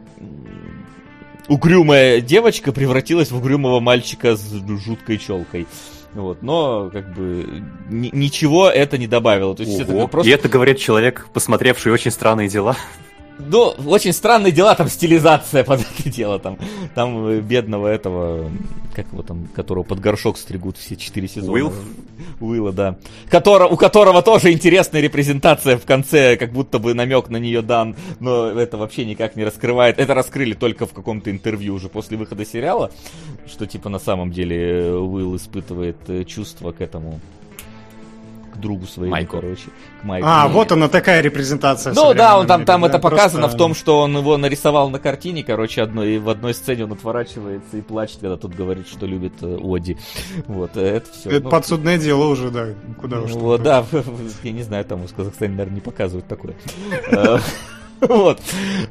[SPEAKER 2] угрюмая девочка превратилась в угрюмого мальчика с жуткой челкой. Вот, но как бы ничего это не добавило. То есть
[SPEAKER 4] Ого. это просто... И это говорит человек, посмотревший очень странные дела.
[SPEAKER 2] Ну, очень странные дела, там стилизация под это дело, там, там э, бедного этого, как его там, которого под горшок стригут все четыре сезона.
[SPEAKER 4] Уилл?
[SPEAKER 2] Уилла, да. Которо, у которого тоже интересная репрезентация в конце, как будто бы намек на нее дан, но это вообще никак не раскрывает. Это раскрыли только в каком-то интервью уже после выхода сериала, что типа на самом деле э, Уилл испытывает э, чувства к этому к другу своему,
[SPEAKER 4] Майку.
[SPEAKER 2] короче.
[SPEAKER 3] К Майку. А, вот она такая репрезентация.
[SPEAKER 2] Ну да, он там, там это показано просто... в том, что он его нарисовал на картине, короче, одной, и в одной сцене он отворачивается и плачет, когда тут говорит, что любит э, Оди. Вот, э, это все.
[SPEAKER 3] Это ну, подсудное дело уже, да, куда уж.
[SPEAKER 2] Вот, да, я не знаю, там в Казахстане, наверное, не показывают такое. Э, Вот.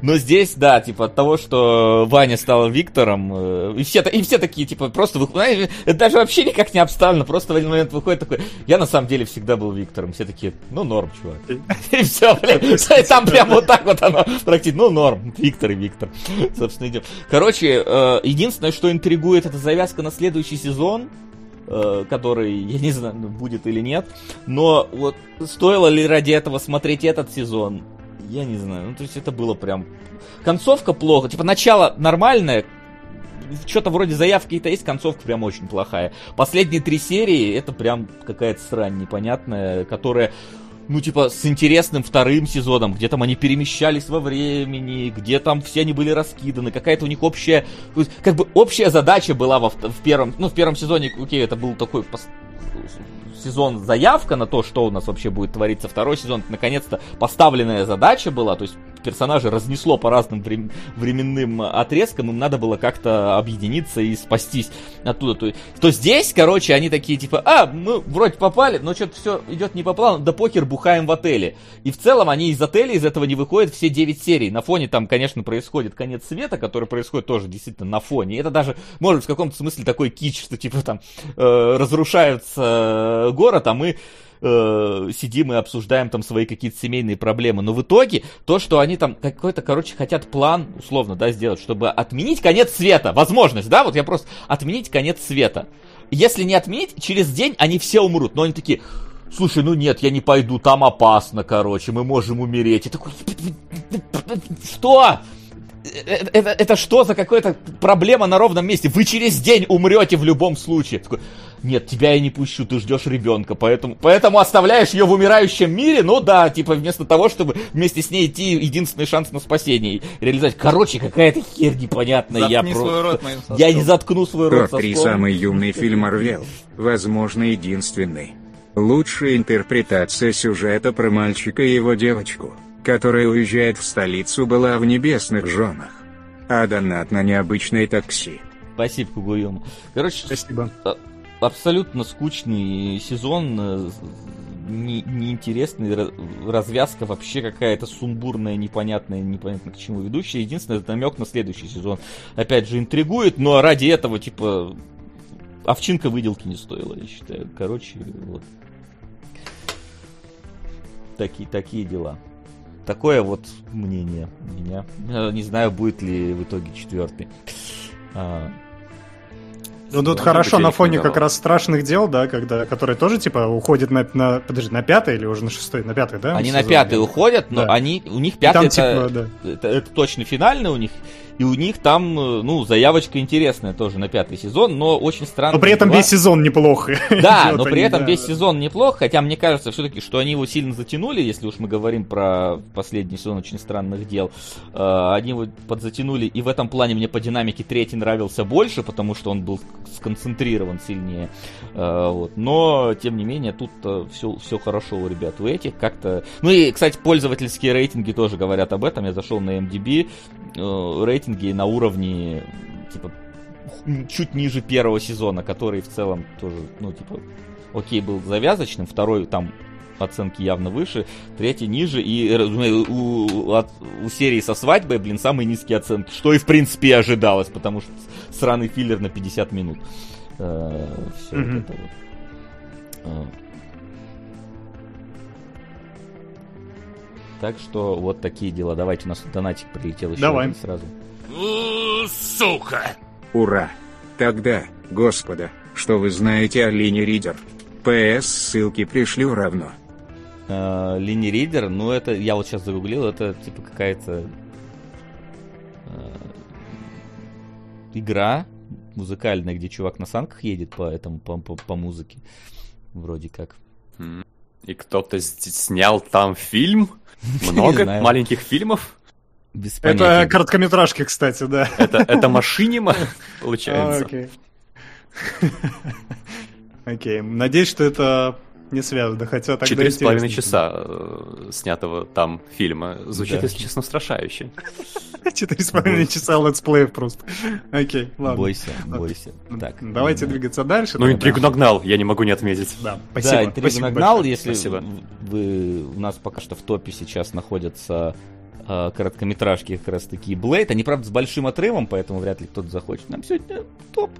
[SPEAKER 2] Но здесь, да, типа от того, что Ваня стал Виктором, э, и все, и все такие, типа, просто выходят, это даже вообще никак не обставлено, просто в один момент выходит такой, я на самом деле всегда был Виктором. Все такие, ну норм, чувак. И все, блин, там прям вот так вот оно практически, ну норм, Виктор и Виктор. Собственно, идем. Короче, э, единственное, что интригует, это завязка на следующий сезон, э, который, я не знаю, будет или нет. Но вот стоило ли ради этого смотреть этот сезон? Я не знаю. Ну, то есть это было прям... Концовка плохо. Типа, начало нормальное, что-то вроде заявки-то есть, концовка прям очень плохая. Последние три серии, это прям какая-то срань непонятная, которая ну, типа, с интересным вторым сезоном, где там они перемещались во времени, где там все они были раскиданы, какая-то у них общая, как бы общая задача была во, в первом, ну, в первом сезоне, окей, это был такой сезон заявка на то, что у нас вообще будет твориться. Второй сезон, наконец-то, поставленная задача была, то есть персонажи разнесло по разным временным отрезкам, им надо было как-то объединиться и спастись оттуда. То, то здесь, короче, они такие типа, а, мы вроде попали, но что-то все идет не по плану, да покер бухаем в отеле. И в целом они из отеля из этого не выходят все 9 серий. На фоне там, конечно, происходит конец света, который происходит тоже действительно на фоне. И это даже, может быть, в каком-то смысле такой кич, что типа там э, разрушается город, а мы э, сидим и обсуждаем там свои какие-то семейные проблемы. Но в итоге то, что они там какой-то, короче, хотят план, условно, да, сделать, чтобы отменить конец света. Возможность, да, вот я просто отменить конец света. Если не отменить, через день они все умрут. Но они такие, слушай, ну нет, я не пойду, там опасно, короче, мы можем умереть. И такой, что? Это, это, это что за какая-то проблема на ровном месте? Вы через день умрете в любом случае. Такой, нет, тебя я не пущу, ты ждешь ребенка, поэтому, поэтому оставляешь ее в умирающем мире, ну да, типа вместо того, чтобы вместе с ней идти единственный шанс на спасение реализовать. Короче, какая-то херь непонятная.
[SPEAKER 1] Заткни я свой рот моим соском.
[SPEAKER 2] Я не заткну свой рот
[SPEAKER 5] Топ-3 самый юный фильм Марвел, возможно, единственный. Лучшая интерпретация сюжета про мальчика и его девочку, которая уезжает в столицу, была в «Небесных женах». А донат на необычное такси.
[SPEAKER 2] Спасибо, Кугуему. Короче,
[SPEAKER 3] Спасибо.
[SPEAKER 2] А, абсолютно скучный сезон, э, не, неинтересный, развязка вообще какая-то сумбурная, непонятная, непонятно к чему ведущая. Единственное, намек на следующий сезон. Опять же, интригует, но ради этого, типа, овчинка выделки не стоила, я считаю. Короче, вот. Такие, такие дела. Такое вот мнение у меня. Не знаю, будет ли в итоге четвертый. А,
[SPEAKER 3] ну тут хорошо на фоне как раз страшных дел, да, когда, которые тоже типа уходят на, на подожди, на пятый или уже на шестой, на пятый, да?
[SPEAKER 2] Они на пятый уходят, но да. они у них пятый это, типа, да. это, это точно финальный у них. И у них там, э, ну, заявочка интересная тоже на пятый сезон, но очень странно.
[SPEAKER 3] Но при этом
[SPEAKER 2] дела.
[SPEAKER 3] весь сезон неплохо.
[SPEAKER 2] Да, но при
[SPEAKER 3] они,
[SPEAKER 2] этом
[SPEAKER 3] да,
[SPEAKER 2] весь сезон неплох, хотя мне кажется все-таки, что они его сильно затянули, если уж мы говорим про последний сезон очень странных дел. Э, Они его подзатянули, и в этом плане мне по динамике третий нравился больше, потому что он был сконцентрирован сильнее. Э, Вот. Но, тем не менее, тут все, все хорошо у ребят. У этих как-то... Ну и, кстати, пользовательские рейтинги тоже говорят об этом. Я зашел на MDB, э, рейтинги на уровне типа чуть ниже первого сезона, который в целом тоже, ну, типа, окей, был завязочным, второй там оценки явно выше, третий ниже, и у, от- у серии со свадьбой, блин, самые низкие оценки, что и в принципе ожидалось, потому что сраный филлер на 50 минут. Все
[SPEAKER 3] Мгм.
[SPEAKER 2] это вот. Э. Так что вот такие дела. Давайте, у нас донатик прилетел еще
[SPEAKER 3] Давай.
[SPEAKER 2] один сразу.
[SPEAKER 6] Сука!
[SPEAKER 5] Ура! Тогда, господа, что вы знаете о линии Ридер? ПС ссылки пришлю равно.
[SPEAKER 2] Э, Лини Ридер, ну это, я вот сейчас загуглил, это типа какая-то э, игра музыкальная, где чувак на санках едет по этому, по, по, по музыке. Вроде как.
[SPEAKER 4] И кто-то снял там фильм? Много маленьких фильмов?
[SPEAKER 2] Без
[SPEAKER 3] Это
[SPEAKER 2] понятия.
[SPEAKER 3] короткометражки, кстати, да.
[SPEAKER 4] Это, это машинима, получается.
[SPEAKER 3] Окей. Окей. Надеюсь, что это не связано, хотя тогда
[SPEAKER 4] Четыре с половиной часа э, снятого там фильма. Звучит,
[SPEAKER 2] Да.
[SPEAKER 4] если честно, устрашающе.
[SPEAKER 3] Четыре с половиной часа летсплеев просто. Окей, ладно.
[SPEAKER 2] Бойся, бойся. Так.
[SPEAKER 3] Давайте двигаться дальше.
[SPEAKER 4] Ну,
[SPEAKER 3] да.
[SPEAKER 4] интригу нагнал, я не могу не отметить.
[SPEAKER 3] Да,
[SPEAKER 2] Да,
[SPEAKER 3] спасибо.
[SPEAKER 2] интригу
[SPEAKER 3] спасибо
[SPEAKER 2] нагнал, если
[SPEAKER 4] Спасибо.
[SPEAKER 2] вы у нас пока что в топе сейчас находятся э, короткометражки как раз таки Блейд. Они, правда, с большим отрывом, поэтому вряд ли кто-то захочет нам сегодня топ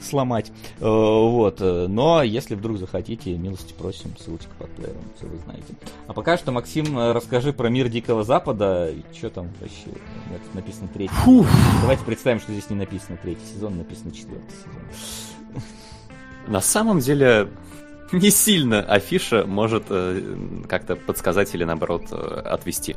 [SPEAKER 2] сломать. Э, вот. э, Но если вдруг захотите, милости просим, ссылочка под плеером, все вы знаете. А пока что, Максим, расскажи про мир Дикого Запада. Что там вообще? Нет, написано третий. Давайте представим, что здесь не написано третий сезон, написано четвертый сезон.
[SPEAKER 4] На самом деле, не сильно афиша может э, как-то подсказать или наоборот э, отвести.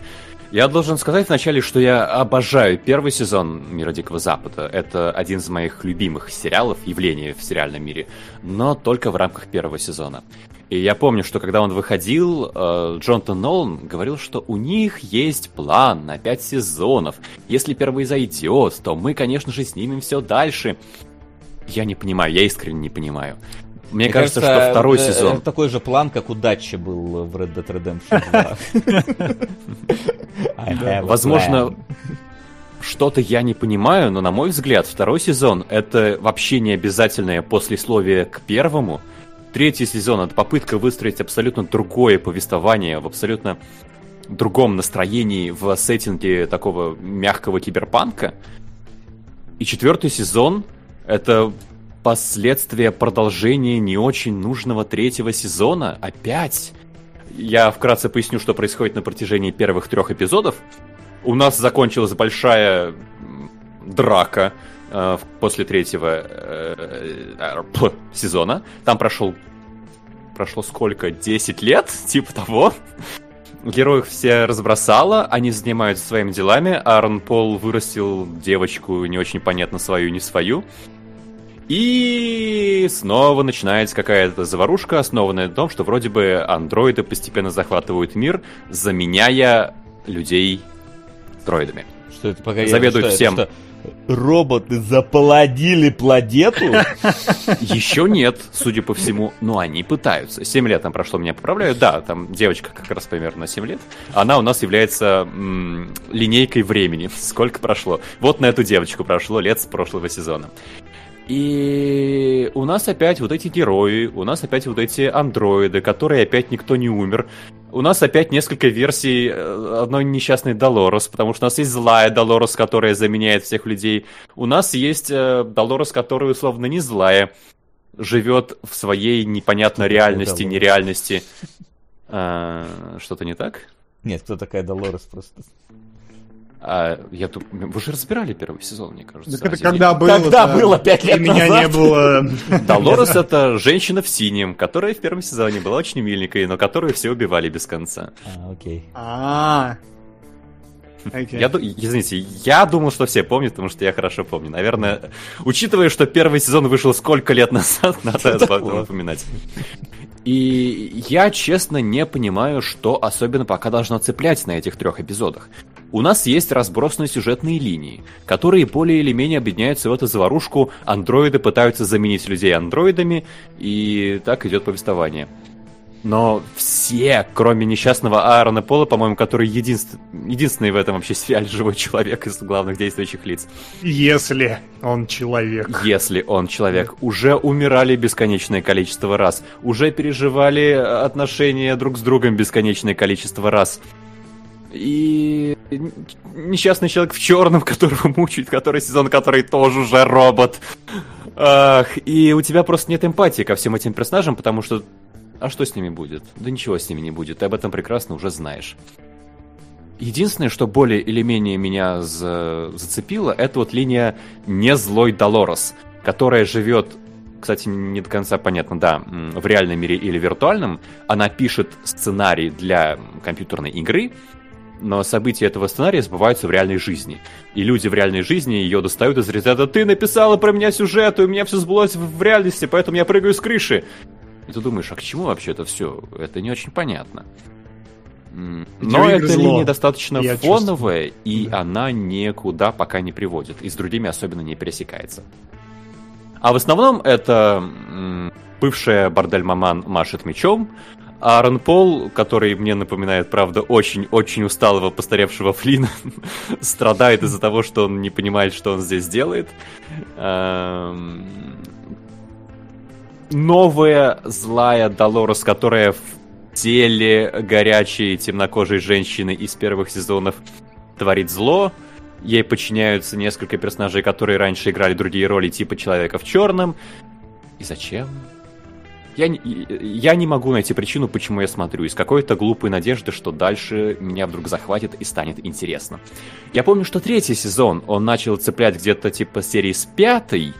[SPEAKER 4] Я должен сказать вначале, что я обожаю первый сезон Мира Дикого Запада. Это один из моих любимых сериалов, явлений в сериальном мире, но только в рамках первого сезона. И я помню, что когда он выходил, э, Джонатан Нолан говорил, что у них есть план на пять сезонов. Если первый зайдет, то мы, конечно же, снимем все дальше. Я не понимаю, я искренне не понимаю. Мне, кажется, что второй
[SPEAKER 2] э,
[SPEAKER 4] сезон...
[SPEAKER 2] э, такой же план, как у был в Red Dead Redemption 2. I have a
[SPEAKER 4] Возможно, что-то я не понимаю, но на мой взгляд, второй сезон это вообще не обязательное послесловие к первому. Третий сезон это попытка выстроить абсолютно другое повествование в абсолютно другом настроении в сеттинге такого мягкого киберпанка. И четвертый сезон это последствия продолжения не очень нужного третьего сезона. Опять. Я вкратце поясню, что происходит на протяжении первых трех эпизодов. У нас закончилась большая драка э, после третьего э, э, сезона. Там прошел прошло сколько? 10 лет? Типа того. Героев все разбросало, они занимаются своими делами. Аарон Пол вырастил девочку, не очень понятно, свою, не свою. И снова начинается какая-то заварушка, основанная на том, что вроде бы андроиды постепенно захватывают мир, заменяя людей дроидами.
[SPEAKER 2] Что это,
[SPEAKER 4] Заведует
[SPEAKER 2] это что,
[SPEAKER 4] всем.
[SPEAKER 2] это что, Роботы заплодили планету?
[SPEAKER 4] Еще нет, судя по всему, но они пытаются. 7 лет там прошло, меня поправляют. Да, там девочка как раз примерно 7 лет. Она у нас является м, линейкой времени. Сколько прошло? Вот на эту девочку прошло лет с прошлого сезона. И у нас опять вот эти герои, у нас опять вот эти андроиды, которые опять никто не умер. У нас опять несколько версий э, одной несчастной Долорес, потому что у нас есть злая Долорес, которая заменяет всех людей. У нас есть э, Долорес, которая условно не злая, живет в своей непонятной
[SPEAKER 2] такое
[SPEAKER 4] реальности, нереальности. А, Что-то не так?
[SPEAKER 2] Нет, кто такая Долорес просто?
[SPEAKER 4] А, я тут... Вы же разбирали первый сезон, мне кажется.
[SPEAKER 3] Так это когда было?
[SPEAKER 2] Когда было? Пять лет
[SPEAKER 3] И меня
[SPEAKER 2] назад?
[SPEAKER 3] не было.
[SPEAKER 4] Долорес это женщина в синем, которая в первом сезоне была очень миленькой, но которую все убивали без конца.
[SPEAKER 2] А, окей.
[SPEAKER 3] А,
[SPEAKER 4] Okay. Я, извините, я думал, что все помнят, потому что я хорошо помню. Наверное, учитывая, что первый сезон вышел сколько лет назад, надо это упоминать. И я, честно, не понимаю, что особенно пока должно цеплять на этих трех эпизодах. У нас есть разбросанные сюжетные линии, которые более или менее объединяются в эту заварушку, андроиды пытаются заменить людей андроидами, и так идет повествование. Но все, кроме несчастного Аарона Пола, по-моему, который единств... единственный в этом вообще сериале живой человек из главных действующих лиц.
[SPEAKER 3] Если он человек.
[SPEAKER 4] Если он человек. Уже умирали бесконечное количество раз. Уже переживали отношения друг с другом бесконечное количество раз. И несчастный человек в черном, которого мучает, который сезон, который тоже уже робот. Ах, и у тебя просто нет эмпатии ко всем этим персонажам, потому что а что с ними будет? Да ничего с ними не будет, ты об этом прекрасно уже знаешь. Единственное, что более или менее меня за... зацепило, это вот линия «Не злой Долорес», которая живет, кстати, не до конца понятно, да, в реальном мире или виртуальном. Она пишет сценарий для компьютерной игры, но события этого сценария сбываются в реальной жизни. И люди в реальной жизни ее достают из разряда «Ты написала про меня сюжет, и у меня все сбылось в реальности, поэтому я прыгаю с крыши». И ты думаешь, а к чему вообще это все? Это не очень понятно. Но эта зло. линия достаточно Я фоновая, чувствую. и да. она никуда пока не приводит. И с другими особенно не пересекается. А в основном это бывшая бордель-маман машет мечом, а Аарон Пол, который мне напоминает, правда, очень-очень усталого постаревшего Флина, страдает из-за того, что он не понимает, что он здесь делает. Эм, новая злая Долорес, которая в теле горячей темнокожей женщины из первых сезонов творит зло. Ей подчиняются несколько персонажей, которые раньше играли другие роли, типа Человека в черном. И зачем? Я, я не могу найти причину, почему я смотрю, из какой-то глупой надежды, что дальше меня вдруг захватит и станет интересно. Я помню, что третий сезон он начал цеплять где-то типа серии с пятой,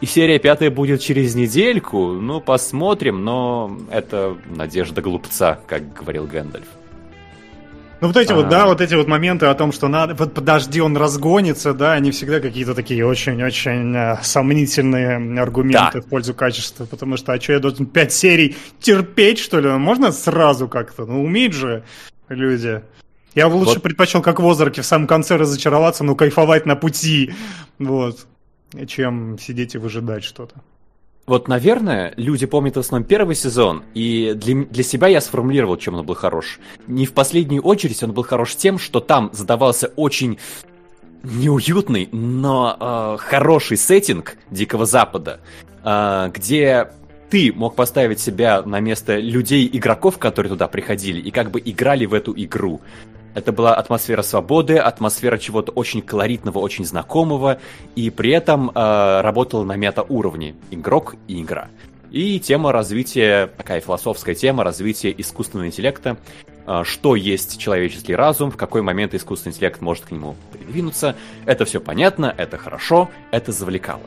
[SPEAKER 4] и серия пятая будет через недельку. Ну, посмотрим, но это надежда глупца, как говорил Гэндальф.
[SPEAKER 3] Ну, вот эти а... вот, да, вот эти вот моменты о том, что надо, подожди, он разгонится, да, они всегда какие-то такие очень-очень э, сомнительные аргументы да. в пользу качества, потому что, а что, я должен пять серий терпеть, что ли? Можно сразу как-то? Ну, умеют же люди. Я бы лучше вот. предпочел, как в Озарке, в самом конце разочароваться, но кайфовать на пути, вот чем сидеть и выжидать что-то.
[SPEAKER 4] Вот, наверное, люди помнят в основном первый сезон, и для, для себя я сформулировал, чем он был хорош. Не в последнюю очередь он был хорош тем, что там задавался очень неуютный, но э, хороший сеттинг Дикого Запада, э, где ты мог поставить себя на место людей-игроков, которые туда приходили, и как бы играли в эту игру. Это была атмосфера свободы, атмосфера чего-то очень колоритного, очень знакомого, и при этом э, работала на мета-уровне игрок и игра. И тема развития, такая философская тема развития искусственного интеллекта, э, что есть человеческий разум, в какой момент искусственный интеллект может к нему придвинуться. Это все понятно, это хорошо, это завлекало.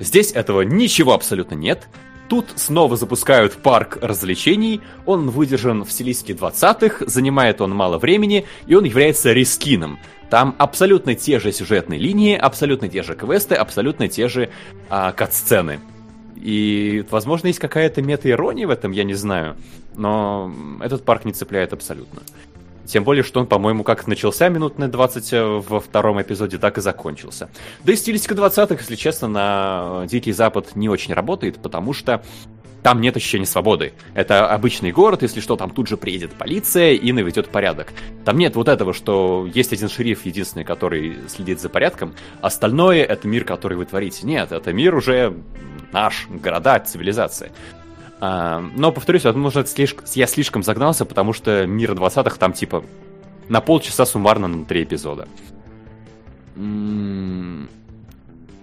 [SPEAKER 4] Здесь этого ничего абсолютно нет. Тут снова запускают парк развлечений, он выдержан в стилистике 20-х, занимает он мало времени, и он является рискином. Там абсолютно те же сюжетные линии, абсолютно те же квесты, абсолютно те же а, кат-сцены. И, возможно, есть какая-то мета-ирония в этом, я не знаю, но этот парк не цепляет абсолютно. Тем более, что он, по-моему, как начался минут на 20 э, во втором эпизоде, так и закончился. Да и стилистика 20-х, если честно, на Дикий Запад не очень работает, потому что там нет ощущения свободы. Это обычный город, если что, там тут же приедет полиция и наведет порядок. Там нет вот этого, что есть один шериф единственный, который следит за порядком, остальное это мир, который вы творите. Нет, это мир уже наш, города, цивилизация. А, но, повторюсь, возможно, слишком, я слишком загнался, потому что мир 20-х там типа на полчаса суммарно на три эпизода.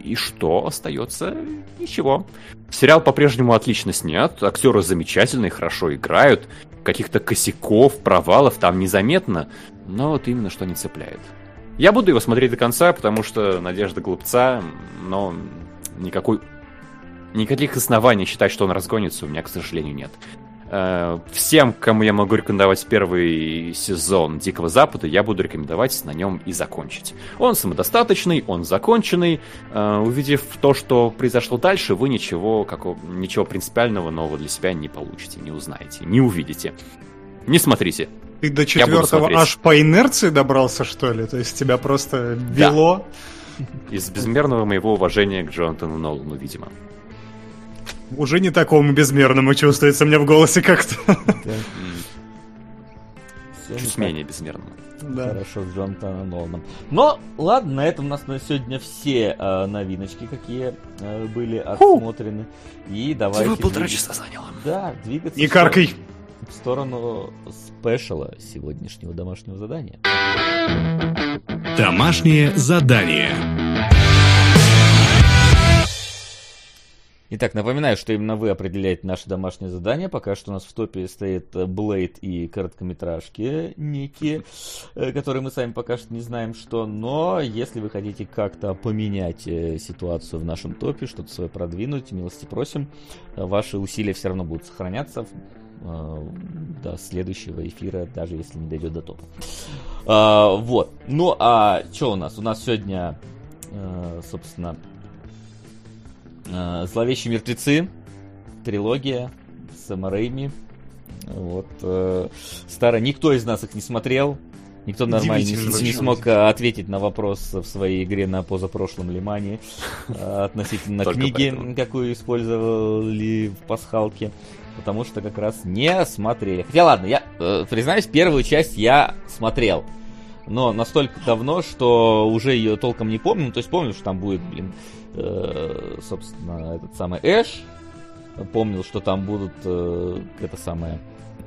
[SPEAKER 4] И что остается? Ничего. Сериал по-прежнему отлично снят, актеры замечательные, хорошо играют, каких-то косяков, провалов там незаметно, но вот именно что не цепляет. Я буду его смотреть до конца, потому что Надежда Глупца, но никакой Никаких оснований считать, что он разгонится, у меня, к сожалению, нет. Э, всем, кому я могу рекомендовать первый сезон Дикого Запада, я буду рекомендовать на нем и закончить. Он самодостаточный, он законченный. Э, увидев то, что произошло дальше, вы ничего, какого, ничего принципиального нового для себя не получите, не узнаете, не увидите. Не смотрите.
[SPEAKER 3] Ты до четвертого аж по инерции добрался, что ли? То есть тебя просто вело?
[SPEAKER 4] Да. Из безмерного моего уважения к Джонатану Нолану, видимо.
[SPEAKER 3] Уже не такому безмерному чувствуется мне в голосе как-то.
[SPEAKER 4] Чуть менее безмерному.
[SPEAKER 2] Да. Хорошо, с Джонатаном Ноланом. Но, ладно, на этом у нас на сегодня все э, новиночки, какие э, были отсмотрены. И давайте...
[SPEAKER 4] полтора часа заняло.
[SPEAKER 2] Да, двигаться...
[SPEAKER 3] Не каркай!
[SPEAKER 2] В сторону спешала сегодняшнего домашнего задания.
[SPEAKER 6] Домашнее задание.
[SPEAKER 2] Итак, напоминаю, что именно вы определяете наше домашнее задание. Пока что у нас в топе стоит Блейд и короткометражки некие, э, которые мы сами пока что не знаем что. Но если вы хотите как-то поменять э, ситуацию в нашем топе, что-то свое продвинуть, милости просим, ваши усилия все равно будут сохраняться э, до следующего эфира, даже если не дойдет до топа. А, вот. Ну а что у нас? У нас сегодня, собственно, Э, Зловещие мертвецы, трилогия с Рэйми. Вот. Э, старая. Никто из нас их не смотрел. Никто нормально не, не смог э, ответить на вопрос в своей игре на позапрошлом Лимане относительно книги, какую использовали в пасхалке. Потому что как раз не смотрели. Хотя ладно, я признаюсь, первую часть я смотрел но настолько давно, что уже ее толком не помню. То есть помню, что там будет, блин, э, собственно, этот самый Эш. Помнил, что там будут э, это самое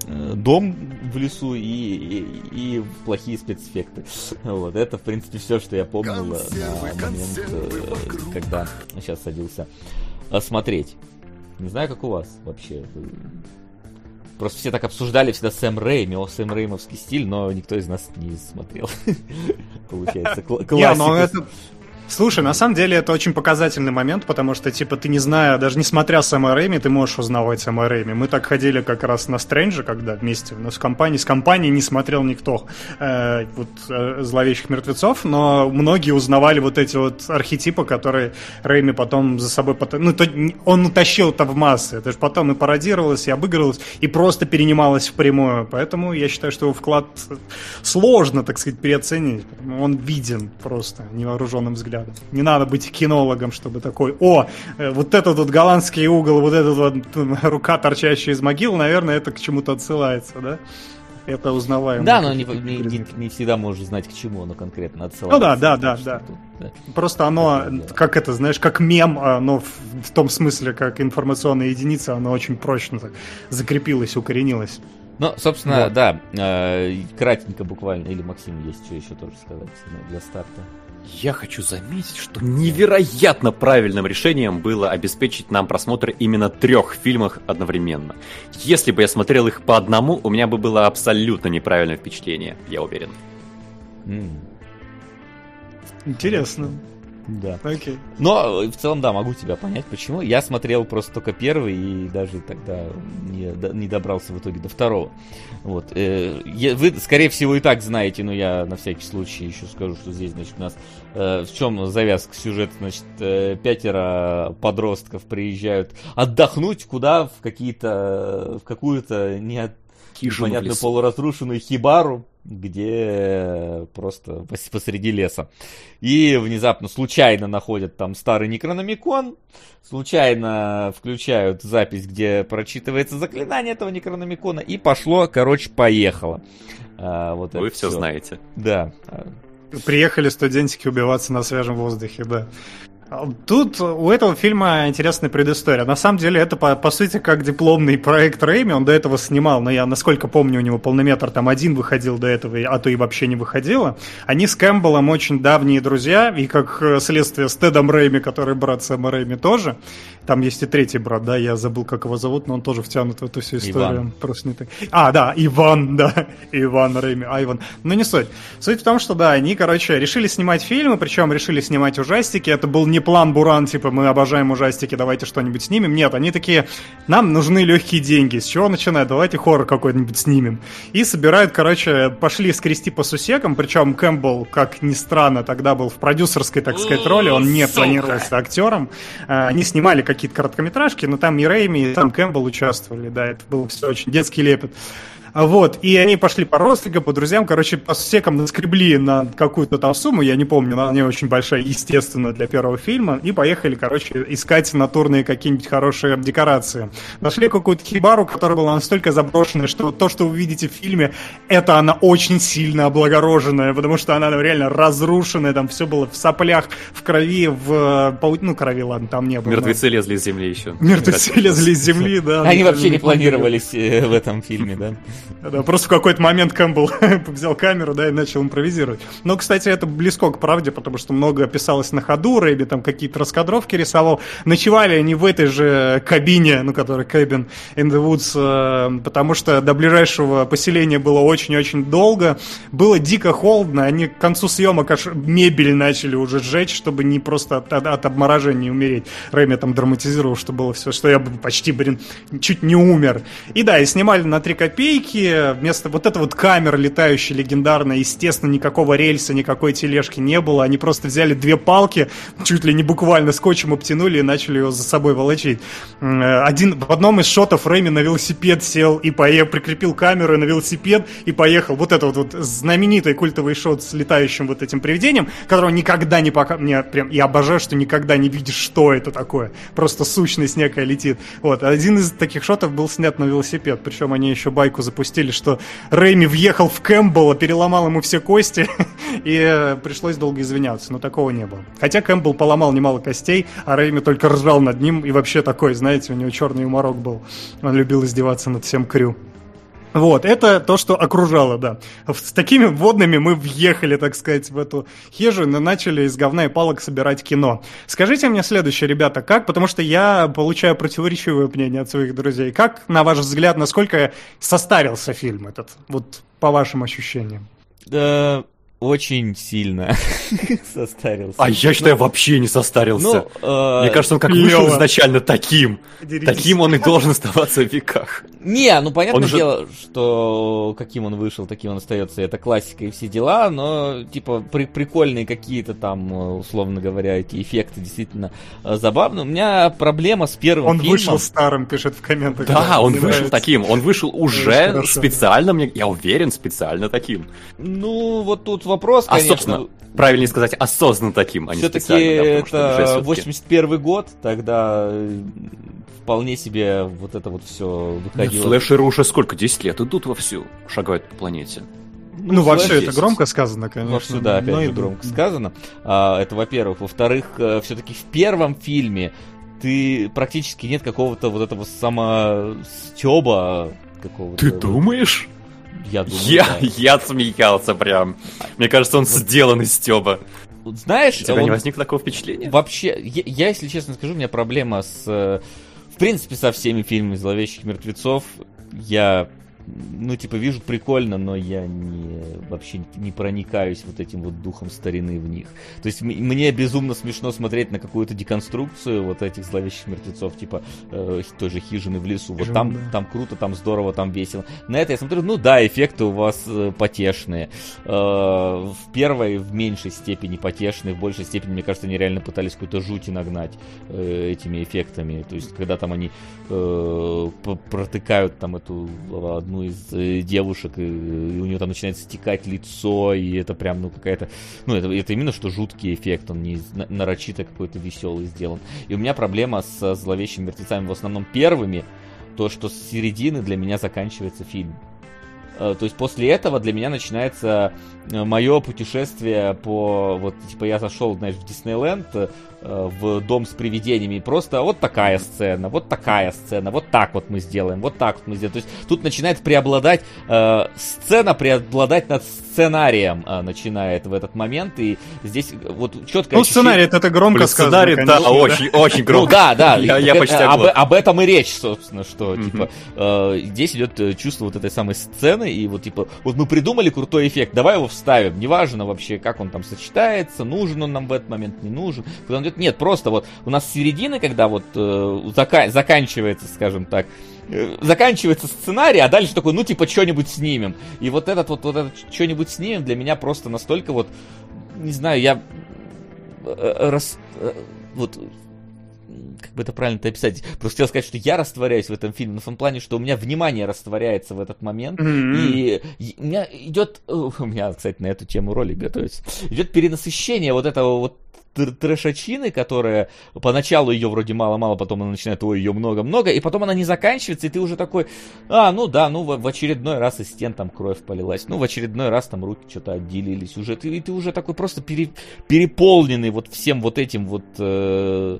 [SPEAKER 2] э, дом в лесу и, и, и плохие спецэффекты. Вот, это, в принципе, все, что я помнил на момент, э, когда сейчас садился смотреть. Не знаю, как у вас вообще. Просто все так обсуждали всегда Сэм Рэйми, о, Сэм Рэймовский стиль, но никто из нас не смотрел. Получается, классика.
[SPEAKER 3] Слушай, на самом деле это очень показательный момент, потому что, типа, ты не зная, даже несмотря Сэма Рэйми, ты можешь узнавать Рэйми. Мы так ходили как раз на Стрэнджа, когда вместе, но с компанией, с компанией не смотрел никто э, вот э, «Зловещих мертвецов», но многие узнавали вот эти вот архетипы, которые Рэйми потом за собой... Потом, ну, то, он утащил это в массы, это же потом и пародировалось, и обыгрывалось, и просто перенималось впрямую. Поэтому я считаю, что его вклад сложно, так сказать, переоценить. Он виден просто невооруженным взглядом взглядом. Не надо быть кинологом, чтобы такой, о, э, вот этот вот голландский угол, вот эта вот рука, торчащая из могил, наверное, это к чему-то отсылается, да? Это узнаваемо.
[SPEAKER 2] Да, но не, не, не, не всегда можешь знать, к чему оно конкретно отсылается.
[SPEAKER 3] Ну да, да, да, да. Да. Просто оно, это, как это, знаешь, как мем, но в, в том смысле, как информационная единица, оно очень прочно так закрепилось, укоренилось.
[SPEAKER 2] Ну, собственно, вот. да, э, кратенько буквально, или Максим есть что еще тоже сказать для старта.
[SPEAKER 4] Я хочу заметить, что невероятно правильным решением было обеспечить нам просмотр именно трех фильмов одновременно. Если бы я смотрел их по одному, у меня бы было абсолютно неправильное впечатление, я уверен.
[SPEAKER 3] Интересно.
[SPEAKER 2] Да. Окей. Но в целом, да, могу тебя понять, почему. Я смотрел просто только первый и даже тогда не, не добрался в итоге до второго. Вот. Э, вы, скорее всего, и так знаете, но я на всякий случай еще скажу, что здесь, значит, у нас э, в чем завязка сюжета, значит, э, пятеро подростков приезжают отдохнуть куда? В какие-то, в какую-то не непонятную полуразрушенную хибару, где просто посреди леса. И внезапно, случайно находят там старый Некрономикон, случайно включают запись, где прочитывается заклинание этого Некрономикона, и пошло, короче, поехало.
[SPEAKER 4] А, вот Вы все, все знаете.
[SPEAKER 2] Да.
[SPEAKER 3] Приехали студентики убиваться на свежем воздухе, да. Тут у этого фильма интересная предыстория. На самом деле это, по, по сути, как дипломный проект Рэйми. Он до этого снимал, но я, насколько помню, у него полнометр там один выходил до этого, а то и вообще не выходило. Они с Кэмпбеллом очень давние друзья, и как следствие с Тедом Рэйми, который брат Сэма Рэйми тоже. Там есть и третий брат, да, я забыл, как его зовут, но он тоже втянут в эту всю историю. Иван. Просто не так. А, да, Иван, да, Иван Рэйми, Айван. Но не суть. Суть в том, что, да, они, короче, решили снимать фильмы, причем решили снимать ужастики. Это был не план Буран, типа, мы обожаем ужастики, давайте что-нибудь снимем. Нет, они такие, нам нужны легкие деньги. С чего начинают? Давайте хоррор какой-нибудь снимем. И собирают, короче, пошли скрести по сусекам, причем Кэмпбелл, как ни странно, тогда был в продюсерской, так сказать, роли, он не планировался актером. А, они снимали какие-то короткометражки, но там и Рэйми, и там Кэмпбелл участвовали, да, это было все очень детский лепет. А вот, и они пошли по родственникам, по друзьям, короче, по сусекам наскребли на какую-то там сумму, я не помню, она не очень большая, естественно, для первого фильма, и поехали, короче, искать натурные какие-нибудь хорошие декорации. Нашли какую-то хибару, которая была настолько заброшенная, что то, что вы видите в фильме, это она очень сильно облагороженная, потому что она реально разрушенная, там все было в соплях, в крови, в... Ну, крови, ладно, там не было.
[SPEAKER 4] Мертвецы но... лезли из земли еще.
[SPEAKER 3] Мертвецы лезли из земли, да.
[SPEAKER 2] Они вообще не планировались э, в этом фильме, да.
[SPEAKER 3] Да, просто в какой-то момент Кэмпбелл взял камеру, да, и начал импровизировать. Но, кстати, это близко к правде, потому что много писалось на ходу, Рэйби там какие-то раскадровки рисовал. Ночевали они в этой же кабине, ну, которая Cabin in the Woods, э, потому что до ближайшего поселения было очень-очень долго. Было дико холодно, они к концу съемок аж мебель начали уже сжечь, чтобы не просто от, от, от обморожения умереть. Рэйми там драматизировал, что было все, что я почти, блин, чуть не умер. И да, и снимали на 3 копейки, вместо вот этой вот камеры летающей легендарной, естественно, никакого рельса, никакой тележки не было. Они просто взяли две палки, чуть ли не буквально скотчем обтянули и начали его за собой волочить. Один, в одном из шотов Рэми на велосипед сел и поехал, прикрепил камеру на велосипед и поехал. Вот это вот, вот знаменитый культовый шот с летающим вот этим привидением, которого никогда не пока... Мне прям... Я обожаю, что никогда не видишь, что это такое. Просто сущность некая летит. Вот. Один из таких шотов был снят на велосипед. Причем они еще байку запустили запустили, что Рэйми въехал в Кэмпбелла, переломал ему все кости, и э, пришлось долго извиняться, но такого не было. Хотя Кэмпбелл поломал немало костей, а Рэйми только ржал над ним, и вообще такой, знаете, у него черный юморок был. Он любил издеваться над всем крю. Вот, это то, что окружало, да. С такими водными мы въехали, так сказать, в эту хижину и начали из говна и палок собирать кино. Скажите мне следующее, ребята, как, потому что я получаю противоречивое мнение от своих друзей, как, на ваш взгляд, насколько состарился фильм этот, вот по вашим ощущениям?
[SPEAKER 2] Очень сильно состарился.
[SPEAKER 4] А я считаю, ну, вообще не состарился. Ну, э, Мне кажется, он как клево. вышел изначально таким. Таким он и должен оставаться в веках.
[SPEAKER 2] Не, ну понятное он дело, же... что каким он вышел, таким он остается. Это классика и все дела, но типа при прикольные какие-то там, условно говоря, эти эффекты действительно э, забавные. У меня проблема с первым
[SPEAKER 3] он
[SPEAKER 2] фильмом.
[SPEAKER 3] Он вышел старым, пишет в комментах.
[SPEAKER 4] Да, он вышел нравится. таким. Он вышел уже специально, мне, я уверен, специально таким.
[SPEAKER 2] Ну, вот тут вопрос, а, конечно. Собственно,
[SPEAKER 4] правильнее сказать, осознанно таким, а не
[SPEAKER 2] Все-таки это 81 год, тогда вполне себе вот это вот все
[SPEAKER 4] выходило. Слэшеры уже сколько, 10 лет идут вовсю, шагают по планете.
[SPEAKER 3] Ну, ну вовсю это громко сказано, конечно.
[SPEAKER 2] Вовсю, да, опять же, громко сказано. А, это во-первых. Во-вторых, э, все-таки в первом фильме ты практически нет какого-то вот этого самостеба какого-то.
[SPEAKER 4] Ты думаешь?
[SPEAKER 2] Я думаю,
[SPEAKER 4] я, да. я смеялся прям. Мне кажется, он сделан из стеба.
[SPEAKER 2] Знаешь,
[SPEAKER 4] у тебя он... не возникло такого впечатления?
[SPEAKER 2] Вообще, я, я, если честно скажу, у меня проблема с, э, в принципе, со всеми фильмами зловещих мертвецов. Я ну, типа, вижу прикольно, но я не, вообще не проникаюсь вот этим вот духом старины в них. То есть мне безумно смешно смотреть на какую-то деконструкцию вот этих зловещих мертвецов, типа э, той же хижины в лесу. Вот там, да. там круто, там здорово, там весело. На это я смотрю, ну да, эффекты у вас э, потешные. Э, в первой в меньшей степени потешные, в большей степени, мне кажется, они реально пытались какую-то жуть нагнать э, этими эффектами. То есть, когда там они э, протыкают там эту одну одну из э, девушек, и, и у нее там начинает стекать лицо, и это прям, ну, какая-то... Ну, это, это именно что жуткий эффект, он не нарочито какой-то веселый сделан. И у меня проблема с зловещими мертвецами в основном первыми, то, что с середины для меня заканчивается фильм. Э, то есть после этого для меня начинается э, мое путешествие по... Вот, типа, я зашел, знаешь, в Диснейленд, в дом с привидениями. Просто вот такая сцена, вот такая сцена, вот так вот мы сделаем, вот так вот мы сделаем. То есть тут начинает преобладать, э, сцена преобладать над сценарием э, начинает в этот момент. И здесь вот четко...
[SPEAKER 3] Ну, сценарий это, это громко Блин, сказано. Сценарий,
[SPEAKER 4] конечно, да, очень, очень громко.
[SPEAKER 2] Ну да, да. я, я почти об, об этом и речь, собственно, что типа э, здесь идет э, чувство вот этой самой сцены, и вот типа, вот мы придумали крутой эффект, давай его вставим. Неважно вообще, как он там сочетается, нужен он нам в этот момент, не нужен. Куда он идет. Нет, просто вот у нас середины, когда вот э, зака- заканчивается, скажем так, э, заканчивается сценарий, а дальше такой, ну типа что-нибудь снимем. И вот этот вот, вот этот что-нибудь снимем для меня просто настолько вот, не знаю, я э, э, рас, вот как бы это правильно-то описать? Просто хотел сказать, что я растворяюсь в этом фильме, но в том плане, что у меня внимание растворяется в этот момент, mm-hmm. и, у меня идет, у меня, кстати, на эту тему ролик готовится, идет перенасыщение вот этого вот трэшачины, которая поначалу ее вроде мало-мало, потом она начинает, ой, ее много-много, и потом она не заканчивается, и ты уже такой, а, ну да, ну в, в очередной раз из стен там кровь полилась, ну в очередной раз там руки что-то отделились уже, ты, и ты уже такой просто пере, переполненный вот всем вот этим вот... Э,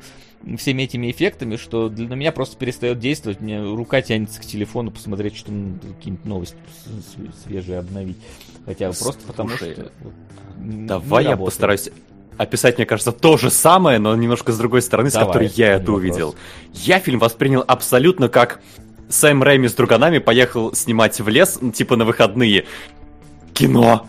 [SPEAKER 2] всеми этими эффектами, что для меня просто перестает действовать. Мне рука тянется к телефону посмотреть, что какие-нибудь новости свежие обновить. Хотя Слушай, просто потому что...
[SPEAKER 4] давай я работает. постараюсь описать, мне кажется, то же самое, но немножко с другой стороны, Давай, с которой я это вопрос. увидел. Я фильм воспринял абсолютно как Сэм Рэйми с друганами поехал снимать в лес, ну, типа на выходные. Кино.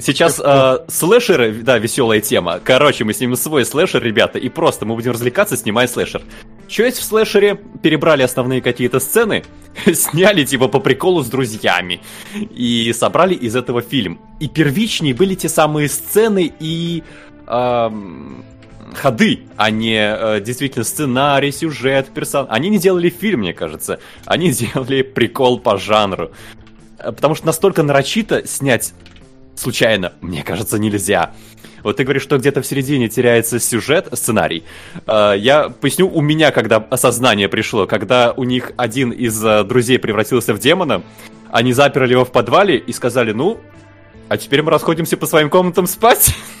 [SPEAKER 4] Сейчас э, слэшеры, да, веселая тема. Короче, мы снимем свой слэшер, ребята, и просто мы будем развлекаться, снимая слэшер. Что есть в слэшере? Перебрали основные какие-то сцены, сняли типа по приколу с друзьями и собрали из этого фильм. И первичнее были те самые сцены и ходы, а не э, действительно сценарий, сюжет, персон. Они не делали фильм, мне кажется. Они делали прикол по жанру. Э, потому что настолько нарочито снять случайно, мне кажется, нельзя. Вот ты говоришь, что где-то в середине теряется сюжет, сценарий. Э, я поясню, у меня когда осознание пришло, когда у них один из э, друзей превратился в демона, они заперли его в подвале и сказали, ну, а теперь мы расходимся по своим комнатам спать.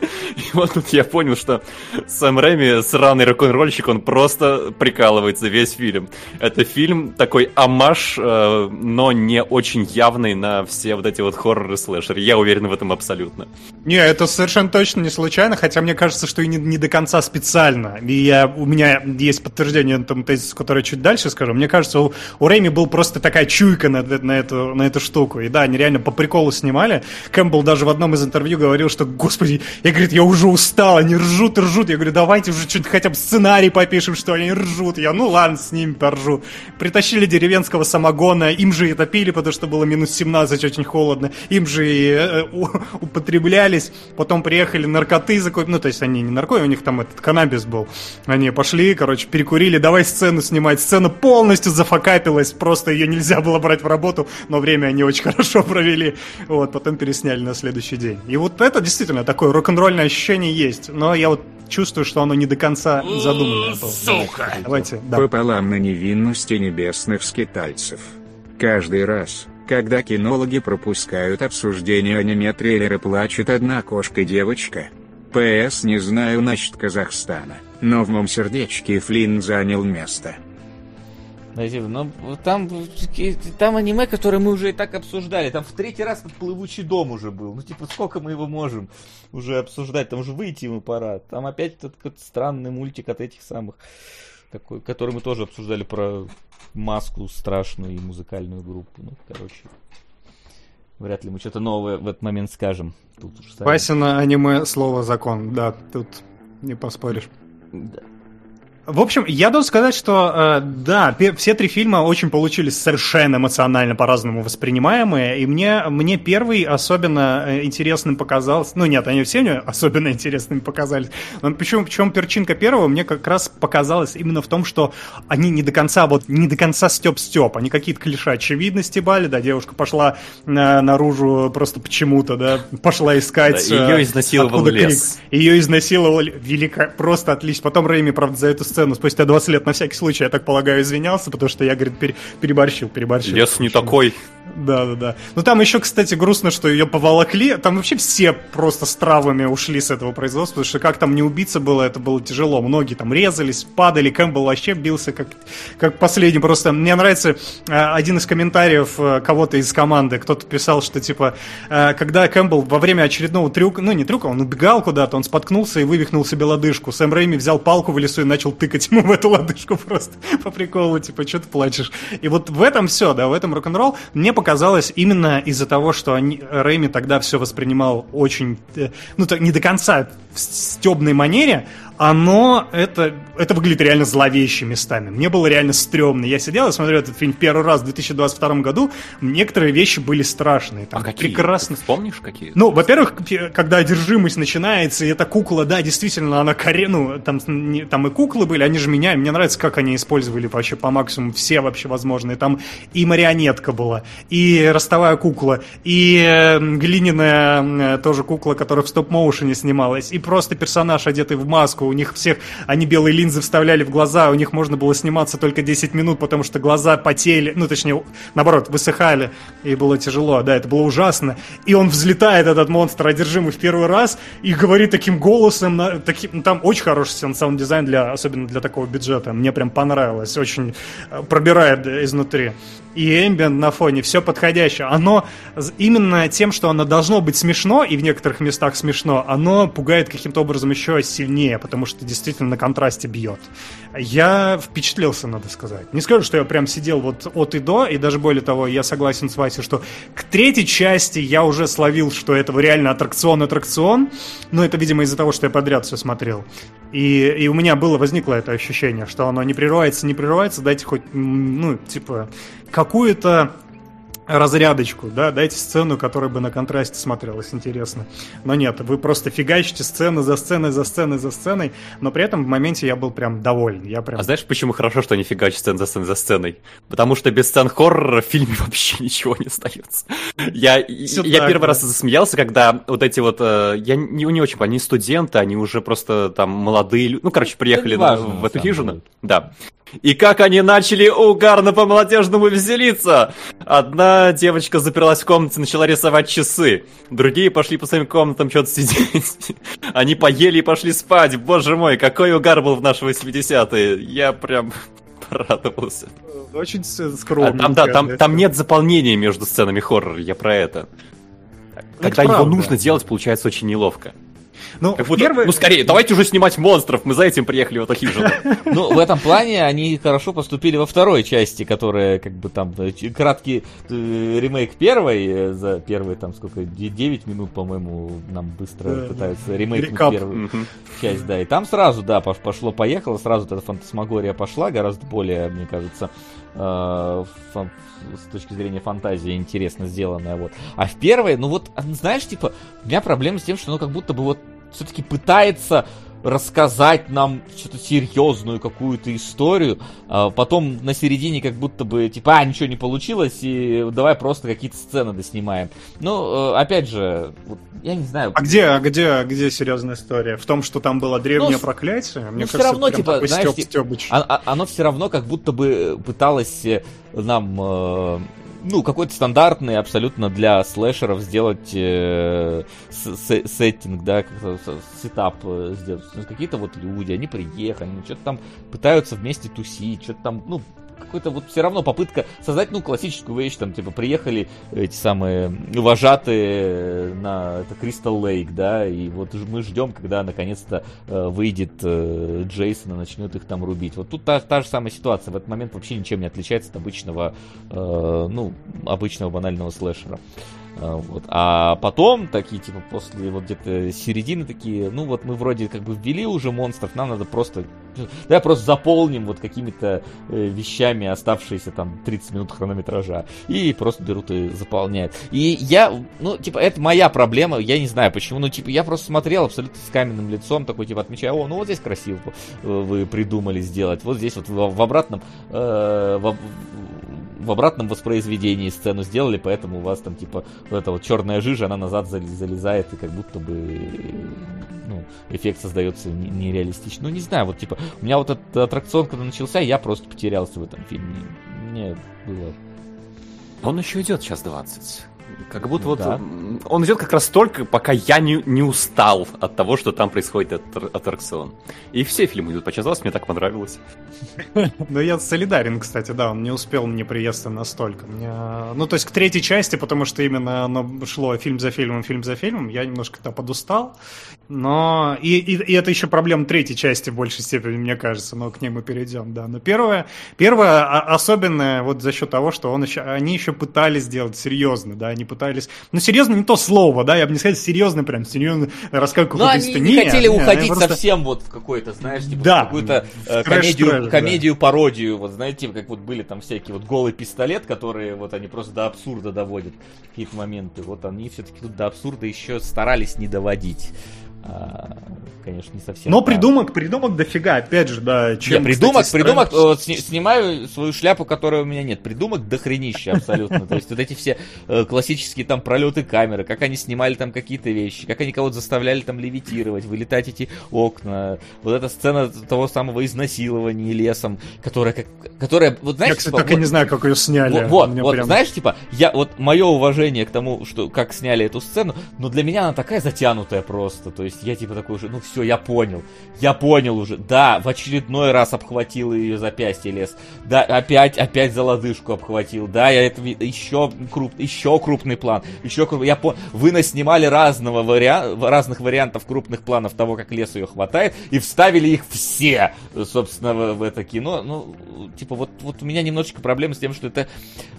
[SPEAKER 4] И вот тут я понял, что Сэм Рэми, сраный рок-н-ролльщик, он просто прикалывается весь фильм. Это фильм такой амаш, э, но не очень явный на все вот эти вот хорроры слэшеры. Я уверен в этом абсолютно.
[SPEAKER 3] Не, это совершенно точно не случайно, хотя мне кажется, что и не, не до конца специально. И я, у меня есть подтверждение тому тезису, который чуть дальше скажу. Мне кажется, у, у Рэми был просто такая чуйка на, на, эту, на эту штуку. И да, они реально по приколу снимали. Кэмпбелл даже в одном из интервью говорил, что, господи, я, говорит, я уже устал, они ржут и ржут. Я говорю, давайте уже что-то хотя бы сценарий попишем, что они ржут. Я, ну ладно, с ними поржу. Притащили деревенского самогона, им же это пили, потому что было минус 17, очень холодно. Им же и э, употреблялись. Потом приехали наркоты закупить. Ну, то есть они не наркоты, у них там этот каннабис был. Они пошли, короче, перекурили, давай сцену снимать. Сцена полностью зафакапилась, просто ее нельзя было брать в работу, но время они очень хорошо провели. Вот, потом пересняли на следующий день. И вот это действительно такое рок-н-ролльное ощущение есть, но я вот чувствую, что оно не до конца задумано.
[SPEAKER 5] Сука! Давайте, да. Пополам на невинности небесных скитальцев. Каждый раз, когда кинологи пропускают обсуждение аниме-трейлера «Плачет одна кошка-девочка», ПС не знаю насчет Казахстана, но в моем сердечке Флинн занял место.
[SPEAKER 2] Но там, там аниме, которое мы уже и так обсуждали. Там в третий раз этот плывучий дом уже был. Ну, типа, сколько мы его можем уже обсуждать? Там уже выйти ему пора. Там опять этот какой-то странный мультик от этих самых, такой, который мы тоже обсуждали про маску страшную и музыкальную группу. Ну, короче, вряд ли мы что-то новое в этот момент скажем.
[SPEAKER 3] Тут уж сами... Васина аниме слово закон, да, тут не поспоришь. Да. В общем, я должен сказать, что э, да, все три фильма очень получились совершенно эмоционально по-разному воспринимаемые, и мне, мне первый особенно э, интересным показался, ну нет, они все мне особенно интересными показались, но почему, почему перчинка первого мне как раз показалась именно в том, что они не до конца, вот не до конца степ-степ, они какие-то клише очевидно стебали, да, девушка пошла э, наружу просто почему-то, да, пошла искать...
[SPEAKER 4] Да, ее э, изнасиловал лес.
[SPEAKER 3] Крик. Ее изнасиловал, велико, просто отлично. Потом Рэйми, правда, за эту сцену сцену спустя 20 лет на всякий случай, я так полагаю, извинялся, потому что я, говорит, пере, переборщил, переборщил.
[SPEAKER 4] Лес не такой.
[SPEAKER 3] Да, да, да. Ну там еще, кстати, грустно, что ее поволокли. Там вообще все просто с травами ушли с этого производства, потому что как там не убиться было, это было тяжело. Многие там резались, падали, Кэмпбелл вообще бился как, как последний. Просто мне нравится э, один из комментариев э, кого-то из команды. Кто-то писал, что типа, э, когда Кэмпбелл во время очередного трюка, ну не трюка, он убегал куда-то, он споткнулся и вывихнул себе лодыжку. Сэм Рэйми взял палку в лесу и начал тыкать тыкать ему в эту лодыжку просто по приколу, типа, что ты плачешь. И вот в этом все, да, в этом рок-н-ролл мне показалось именно из-за того, что они, Рэйми тогда все воспринимал очень, э, ну, так, не до конца в стебной манере, оно, это, это выглядит реально зловеще местами. Мне было реально стрёмно. Я сидел и смотрел этот фильм первый раз в 2022 году. Некоторые вещи были страшные. Там
[SPEAKER 4] а какие?
[SPEAKER 3] Прекрасно.
[SPEAKER 4] Ты помнишь какие?
[SPEAKER 3] Ну, во-первых, когда одержимость начинается, и эта кукла, да, действительно, она коре... Ну, там, не, там и куклы были, они же меня... Мне нравится, как они использовали вообще по максимуму все вообще возможные. Там и марионетка была, и ростовая кукла, и э, глиняная тоже кукла, которая в стоп-моушене снималась, и просто персонаж, одетый в маску, у них всех, они белые линзы вставляли в глаза, у них можно было сниматься только 10 минут, потому что глаза потели, ну, точнее, наоборот, высыхали, и было тяжело, да, это было ужасно. И он взлетает, этот монстр, одержимый в первый раз, и говорит таким голосом, таким, ну, там очень хороший sound design, для, особенно для такого бюджета, мне прям понравилось, очень э, пробирает изнутри и ambient на фоне, все подходящее. Оно именно тем, что оно должно быть смешно, и в некоторых местах смешно, оно пугает каким-то образом еще сильнее, потому что действительно на контрасте бьет. Я впечатлился, надо сказать. Не скажу, что я прям сидел вот от и до, и даже более того, я согласен с Васей, что к третьей части я уже словил, что это реально аттракцион-аттракцион, но это, видимо, из-за того, что я подряд все смотрел. И, и у меня было, возникло это ощущение, что оно не прерывается, не прерывается, дайте хоть, ну, типа, какую-то разрядочку, да, дайте сцену, которая бы на контрасте смотрелась интересно. Но нет, вы просто фигачите сцены за сценой, за сценой, за сценой, но при этом в моменте я был прям доволен. Я прям...
[SPEAKER 4] А знаешь, почему хорошо, что они фигачат сцены за сценой за сценой? Потому что без сцен хоррора в фильме вообще ничего не остается. Я, я первый раз засмеялся, когда вот эти вот, э, я не, не очень понимаю, они студенты, они уже просто там молодые, ну, короче, приехали на, в эту хижину. Да. И как они начали угарно по-молодежному веселиться! Одна девочка заперлась в комнате, начала рисовать часы. Другие пошли по своим комнатам что-то сидеть. Они поели и пошли спать. Боже мой, какой угар был в наши 80-е. Я прям порадовался.
[SPEAKER 3] Очень скромно.
[SPEAKER 4] А, там, да, там, там нет заполнения между сценами хоррора, я про это. Когда это его правда. нужно делать, получается очень неловко. Ну, как будто, первый... ну скорее, давайте уже снимать монстров, мы за этим приехали в эту хижину.
[SPEAKER 2] Ну, в этом плане они хорошо поступили во второй части, которая, как бы там, э, краткий э, ремейк первой, э, за первые, там, сколько, 9 минут, по-моему, нам быстро пытаются ремейк первую часть, да, и там сразу, да, пошло-поехало, сразу эта фантасмагория пошла, гораздо более, мне кажется, с точки зрения фантазии интересно сделанная, вот. А в первой, ну вот, знаешь, типа, у меня проблема с тем, что оно как будто бы вот все-таки пытается рассказать нам что-то серьезную какую-то историю, а потом на середине как будто бы типа, а, ничего не получилось, и давай просто какие-то сцены доснимаем. Ну, э, опять же, вот, я не знаю.
[SPEAKER 3] А где, а где, а где серьезная история? В том, что там было древнее ну, проклятие?
[SPEAKER 2] Мне ну, кажется, все равно, типа, знаешь, стёб, а, а, оно все равно как будто бы пыталось э, нам э, ну, какой-то стандартный абсолютно для слэшеров сделать э, сеттинг, да, сетап э, сделать. Какие-то вот люди, они приехали, они что-то там пытаются вместе тусить, что-то там, ну, какой-то вот все равно попытка создать, ну, классическую вещь, там, типа, приехали эти самые вожатые на это Crystal Lake, да, и вот мы ждем, когда наконец-то э, выйдет э, Джейсон и начнет их там рубить. Вот тут та, та же самая ситуация, в этот момент вообще ничем не отличается от обычного, э, ну, обычного банального слэшера. А, вот. А потом, такие, типа, после вот где-то середины такие, ну вот мы вроде как бы ввели уже монстров, нам надо просто, да, просто заполним вот какими-то э, вещами оставшиеся там 30 минут хронометража. И просто берут и заполняют. И я, ну, типа, это моя проблема, я не знаю почему, ну, типа, я просто смотрел абсолютно с каменным лицом, такой, типа, отмечаю, о, ну вот здесь красиво вы придумали сделать, вот здесь вот в, в обратном, э, в, в обратном воспроизведении сцену сделали, поэтому у вас там типа вот эта вот черная жижа, она назад залезает и как будто бы ну, эффект создается нереалистично. Ну, не знаю, вот типа, у меня вот этот аттракцион, когда начался, я просто потерялся в этом фильме. Мне было...
[SPEAKER 4] Он еще идет сейчас 20. Как будто вот да. он идет как раз только, пока я не, не устал от того, что там происходит этот аттракцион. И все фильмы идут по часу, мне так понравилось.
[SPEAKER 3] Ну, я солидарен, кстати, да, он не успел мне приесться настолько. Мне... Ну, то есть к третьей части, потому что именно оно шло фильм за фильмом, фильм за фильмом, я немножко-то подустал. Но и, и, и это еще проблема третьей части в большей степени, мне кажется, но к ней мы перейдем, да. Но первое, первое особенное вот за счет того, что он еще, они еще пытались сделать серьезно, да, они пытались, ну серьезно не то слово, да, я бы не сказал серьезно прям, серьезно рассказывать
[SPEAKER 2] Но они не нет, хотели нет, уходить просто... совсем вот в какой-то, знаешь, типа да, какую-то э, комедию, комедию, да. пародию, вот знаете, как вот были там всякие вот голый пистолет, которые вот они просто до абсурда доводят какие-то моменты, вот они все-таки тут до абсурда еще старались не доводить. А, конечно, не совсем.
[SPEAKER 3] Но придумок, придумок дофига, опять же, да.
[SPEAKER 2] Чем, Я придумок, кстати, придумок, стран... сни, снимаю свою шляпу, которой у меня нет. Придумок дохренища абсолютно. То есть вот эти все э, классические там пролеты камеры, как они снимали там какие-то вещи, как они кого-то заставляли там левитировать, вылетать эти окна. Вот эта сцена того самого изнасилования лесом, которая, как, которая, вот знаешь,
[SPEAKER 3] Я, кстати, типа, так вот, не знаю, как ее сняли.
[SPEAKER 2] Вот, вот прям... знаешь, типа, я вот мое уважение к тому, что как сняли эту сцену, но для меня она такая затянутая просто. То есть есть я типа такой уже, ну все, я понял. Я понял уже. Да, в очередной раз обхватил ее запястье лес. Да, опять, опять за лодыжку обхватил. Да, я это еще круп, еще крупный план. Еще круп, я понял. Вы наснимали разного вариа... разных вариантов крупных планов того, как лес ее хватает, и вставили их все, собственно, в, в это кино. Ну, типа, вот, вот у меня немножечко проблемы с тем, что это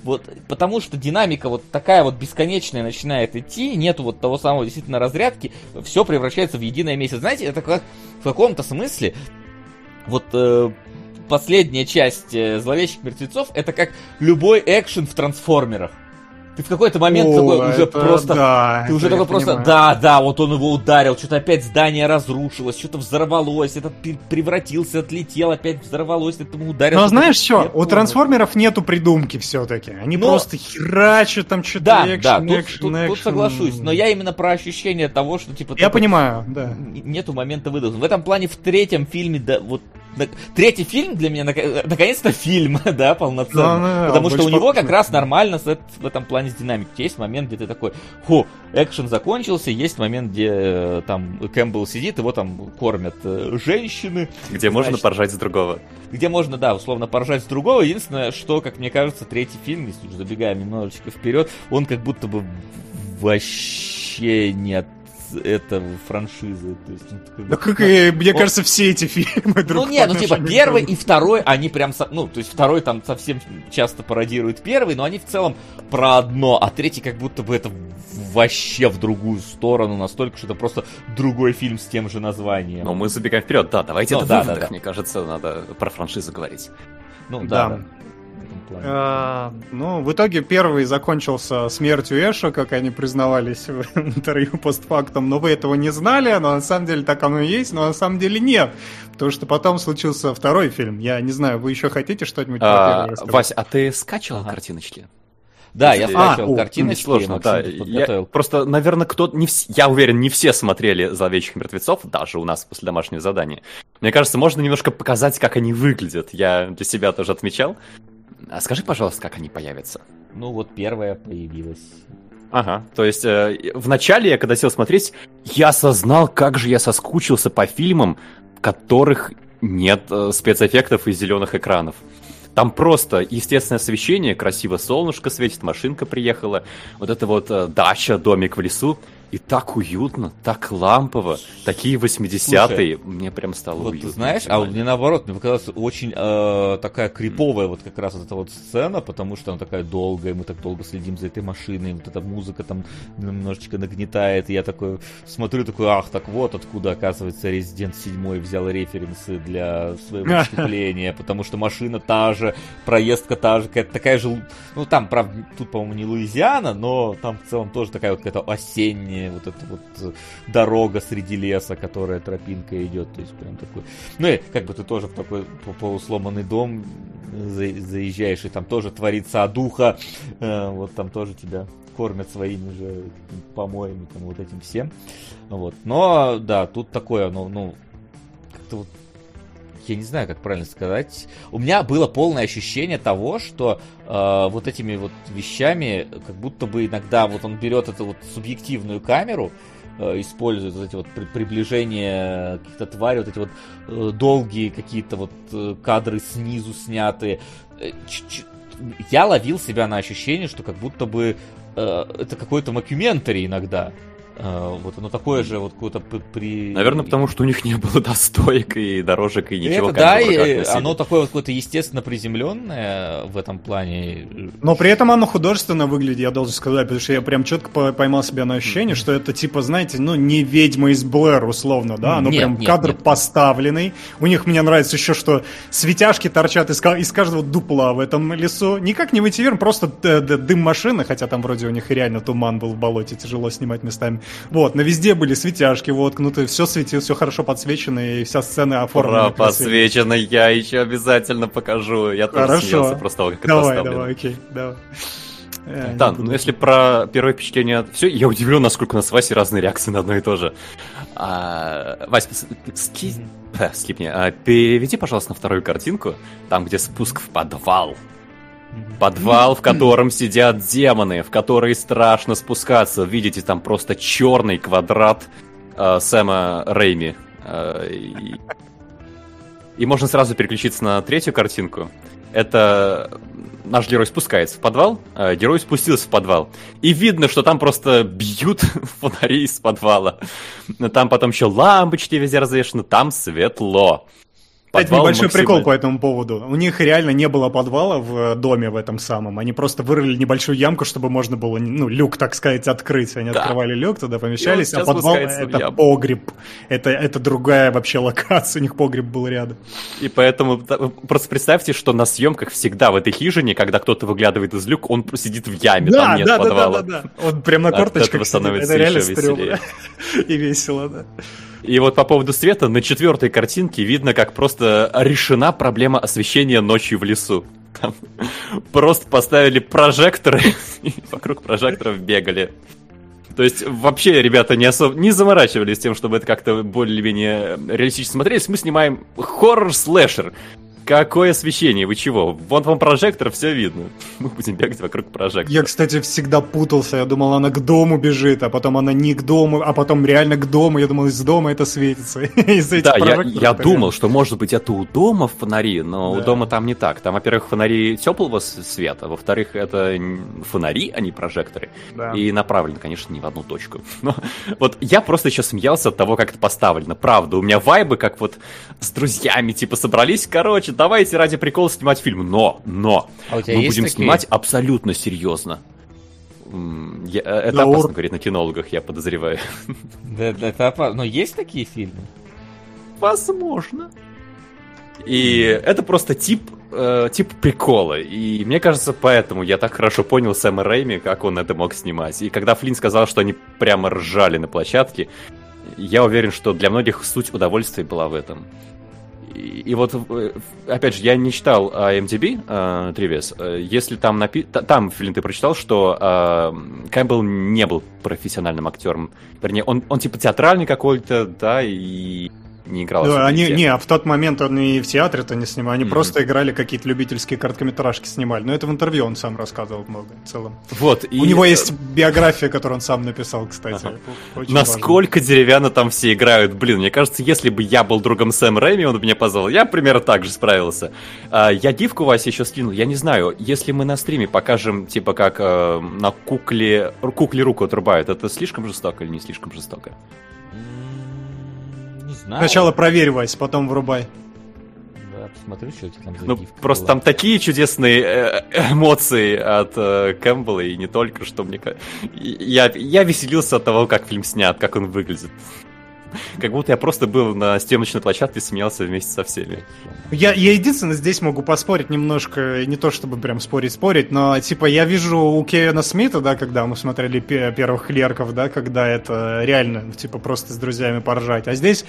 [SPEAKER 2] вот потому что динамика вот такая вот бесконечная начинает идти, нету вот того самого действительно разрядки, все превращается превращается в единое месяц. Знаете, это как в каком-то смысле вот э, последняя часть э, зловещих мертвецов это как любой экшен в трансформерах. Ты в какой-то момент О, такой уже просто... Да, ты уже такой просто... Понимаю. Да, да, вот он его ударил, что-то опять здание разрушилось, что-то взорвалось, этот превратился, отлетел, опять взорвалось, это ему ударил.
[SPEAKER 3] Но знаешь что, у трансформеров нету придумки все-таки. Они но... просто херачат там что-то
[SPEAKER 2] да, экшен, да, тут, экшен, тут, экшен. тут соглашусь, но я именно про ощущение того, что типа...
[SPEAKER 3] Я понимаю, да.
[SPEAKER 2] Нету момента выдоха. В этом плане в третьем фильме, да, вот Третий фильм для меня, наконец-то фильм, да, полноценный. Да, да, Потому что у него как раз нормально с, в этом плане с динамикой. Есть момент, где ты такой, фу, экшен закончился, есть момент, где э, там Кэмпбелл сидит, его там кормят э, женщины.
[SPEAKER 4] Где значит, можно поржать с другого.
[SPEAKER 2] Где можно, да, условно поржать с другого. Единственное, что, как мне кажется, третий фильм, если уже забегаем немножечко вперед, он как будто бы вообще не от это франшизы. То есть,
[SPEAKER 3] ну, да как, и, мне он... кажется, все эти фильмы
[SPEAKER 2] друг Ну нет, ну типа первый и второй, они прям, ну, то есть второй там совсем часто пародирует первый, но они в целом про одно, а третий как будто бы это вообще в другую сторону, настолько, что это просто другой фильм с тем же названием.
[SPEAKER 4] Но мы забегаем вперед, да, давайте ну, да, да, да. мне кажется, надо про франшизу говорить.
[SPEAKER 2] Ну да. да
[SPEAKER 3] плане? А, ну, в итоге первый закончился смертью Эша, как они признавались в интервью постфактум. Но вы этого не знали, но на самом деле так оно и есть, но на самом деле нет. Потому что потом случился второй фильм. Я не знаю, вы еще хотите что-нибудь
[SPEAKER 4] а, Вась, а ты скачивал ага. картиночки?
[SPEAKER 2] Да, я скачивал а, картиночки.
[SPEAKER 4] Сложно, да. Я, просто, наверное, кто не вс... я уверен, не все смотрели «Зловещих мертвецов», даже у нас после домашнего задания. Мне кажется, можно немножко показать, как они выглядят. Я для себя тоже отмечал. А скажи, пожалуйста, как они появятся?
[SPEAKER 2] Ну вот первая появилась.
[SPEAKER 4] Ага, то есть э, в начале я, когда сел смотреть, я осознал, как же я соскучился по фильмам, в которых нет э, спецэффектов и зеленых экранов. Там просто естественное освещение, красиво солнышко светит, машинка приехала, вот это вот э, дача, домик в лесу. И так уютно, так лампово, такие 80-е, мне прям стало
[SPEAKER 2] вот,
[SPEAKER 4] уютно.
[SPEAKER 2] знаешь, а мне наоборот, мне показалось очень э, такая криповая вот как раз вот эта вот сцена, потому что она такая долгая, мы так долго следим за этой машиной, вот эта музыка там немножечко нагнетает, и я такой смотрю, такой, ах, так вот откуда, оказывается, Resident 7 взял референсы для своего выступления, потому что машина та же, проездка та же, какая-то такая же, ну там, правда, тут, по-моему, не Луизиана, но там в целом тоже такая вот какая-то осенняя вот эта вот э, дорога среди леса, которая тропинка идет, то есть прям такой. Ну и как бы ты тоже в такой полусломанный дом заезжаешь, и там тоже творится духа, э, вот там тоже тебя кормят своими же помоями, там вот этим всем. Вот. Но да, тут такое, ну, ну как-то вот я не знаю, как правильно сказать. У меня было полное ощущение того, что э, вот этими вот вещами, как будто бы иногда вот он берет эту вот субъективную камеру, э, использует вот эти вот при, приближения каких-то тварей, вот эти вот э, долгие какие-то вот э, кадры снизу снятые. Э, я ловил себя на ощущение, что как будто бы э, это какой-то мокюментари иногда. А, вот оно такое же, вот какое-то при...
[SPEAKER 4] Наверное, потому что у них не было достоек и дорожек и ничего.
[SPEAKER 2] Это да, и оно такое вот какое-то естественно приземленное в этом плане.
[SPEAKER 3] Но при этом оно художественно выглядит, я должен сказать, потому что я прям четко поймал себя на ощущение, что это типа, знаете, ну не ведьма из Блэр условно, да, оно нет, прям нет, кадр нет. поставленный. У них мне нравится еще, что светяшки торчат из, из каждого дупла в этом лесу. Никак не вверх, просто дым машины, хотя там вроде у них реально туман был в болоте, тяжело снимать местами. Вот, на везде были светяшки воткнуты, все светило, все хорошо подсвечено, и вся сцена оформлена.
[SPEAKER 4] Ура, подсвечено, я еще обязательно покажу. Я тоже
[SPEAKER 3] хорошо. смеялся
[SPEAKER 4] просто того, как
[SPEAKER 3] давай, это Давай, окей, давай.
[SPEAKER 4] Э, да, ну если про первое впечатление, все, я удивлен, насколько у нас с Васей разные реакции на одно и то же. А, Вась, ски... скипни, а, переведи, пожалуйста, на вторую картинку, там, где спуск в подвал. Подвал, в котором сидят демоны, в который страшно спускаться. Видите, там просто черный квадрат э, Сэма Рейми. Э, и... и можно сразу переключиться на третью картинку. Это наш герой спускается в подвал, э, герой спустился в подвал. И видно, что там просто бьют фонари из подвала. Там потом еще лампочки везде развешаны, там светло.
[SPEAKER 3] Кстати, небольшой максимально... прикол по этому поводу. У них реально не было подвала в доме в этом самом. Они просто вырыли небольшую ямку, чтобы можно было, ну, люк, так сказать, открыть. Они да. открывали люк, туда помещались, а подвал — это погреб. Это, это другая вообще локация, у них погреб был рядом.
[SPEAKER 4] И поэтому просто представьте, что на съемках всегда в этой хижине, когда кто-то выглядывает из люк, он сидит в яме,
[SPEAKER 3] да,
[SPEAKER 4] там нет
[SPEAKER 3] да,
[SPEAKER 4] подвала.
[SPEAKER 3] Да, да, да, Он прям на корточках сидит. Это реально стрёмно. И весело, да.
[SPEAKER 4] И вот по поводу света, на четвертой картинке видно, как просто решена проблема освещения ночью в лесу. Там просто поставили прожекторы, и вокруг прожекторов бегали. То есть вообще ребята не особо не заморачивались тем, чтобы это как-то более-менее реалистично смотрелись. Мы снимаем хоррор-слэшер. Какое освещение? Вы чего? Вон вам прожектор, все видно. Мы будем бегать вокруг прожектора.
[SPEAKER 3] Я, кстати, всегда путался. Я думал, она к дому бежит, а потом она не к дому, а потом реально к дому. Я думал, из дома это светится.
[SPEAKER 4] да, я, я думал, что может быть это у дома фонари, но да. у дома там не так. Там, во-первых, фонари теплого света, во-вторых, это фонари, а не прожекторы. Да. И направлены, конечно, не в одну точку. Но вот я просто еще смеялся от того, как это поставлено. Правда, у меня вайбы, как вот с друзьями, типа, собрались, короче, значит, давайте ради прикола снимать фильм. Но, но, а мы будем такие? снимать абсолютно серьезно. Я, э, это но опасно ур... говорить на кинологах, я подозреваю.
[SPEAKER 2] Да, это опасно. Но есть такие фильмы?
[SPEAKER 4] Возможно. И это просто тип, э, тип прикола. И мне кажется, поэтому я так хорошо понял Сэма Рэйми, как он это мог снимать. И когда Флинн сказал, что они прямо ржали на площадке, я уверен, что для многих суть удовольствия была в этом. И, вот, э, опять же, я не читал IMDb э, Тривес. Э, если там напи... Там, Филин, ты прочитал, что э, Кэмпбелл не был профессиональным актером. Вернее, он, он типа театральный какой-то, да, и не играл.
[SPEAKER 3] Да, они, не, а в тот момент он и в театре-то не снимал, они mm-hmm. просто играли какие-то любительские короткометражки снимали. Но это в интервью он сам рассказывал много в целом.
[SPEAKER 4] Вот.
[SPEAKER 3] У и... него есть биография, которую он сам написал, кстати. Ага.
[SPEAKER 4] Насколько важно. деревянно там все играют. Блин, мне кажется, если бы я был другом Сэм Рэйми, он бы меня позвал, я примерно так же справился. А, я гифку Вася еще скинул, я не знаю, если мы на стриме покажем, типа, как э, на кукле, кукле руку отрубают, это слишком жестоко или не слишком жестоко?
[SPEAKER 3] Знаю. Сначала проверь, Вась, потом врубай.
[SPEAKER 2] Да, посмотрю, что у тебя там
[SPEAKER 4] за Ну, просто была. там такие чудесные э, эмоции от э, Кэмпбелла, и не только, что мне... Я, я веселился от того, как фильм снят, как он выглядит. Как будто я просто был на съемочной площадке и смеялся вместе со всеми.
[SPEAKER 3] Я, я единственное здесь могу поспорить немножко, не то чтобы прям спорить-спорить, но типа я вижу у Кевина Смита, да, когда мы смотрели первых клерков, да, когда это реально, типа просто с друзьями поржать. А здесь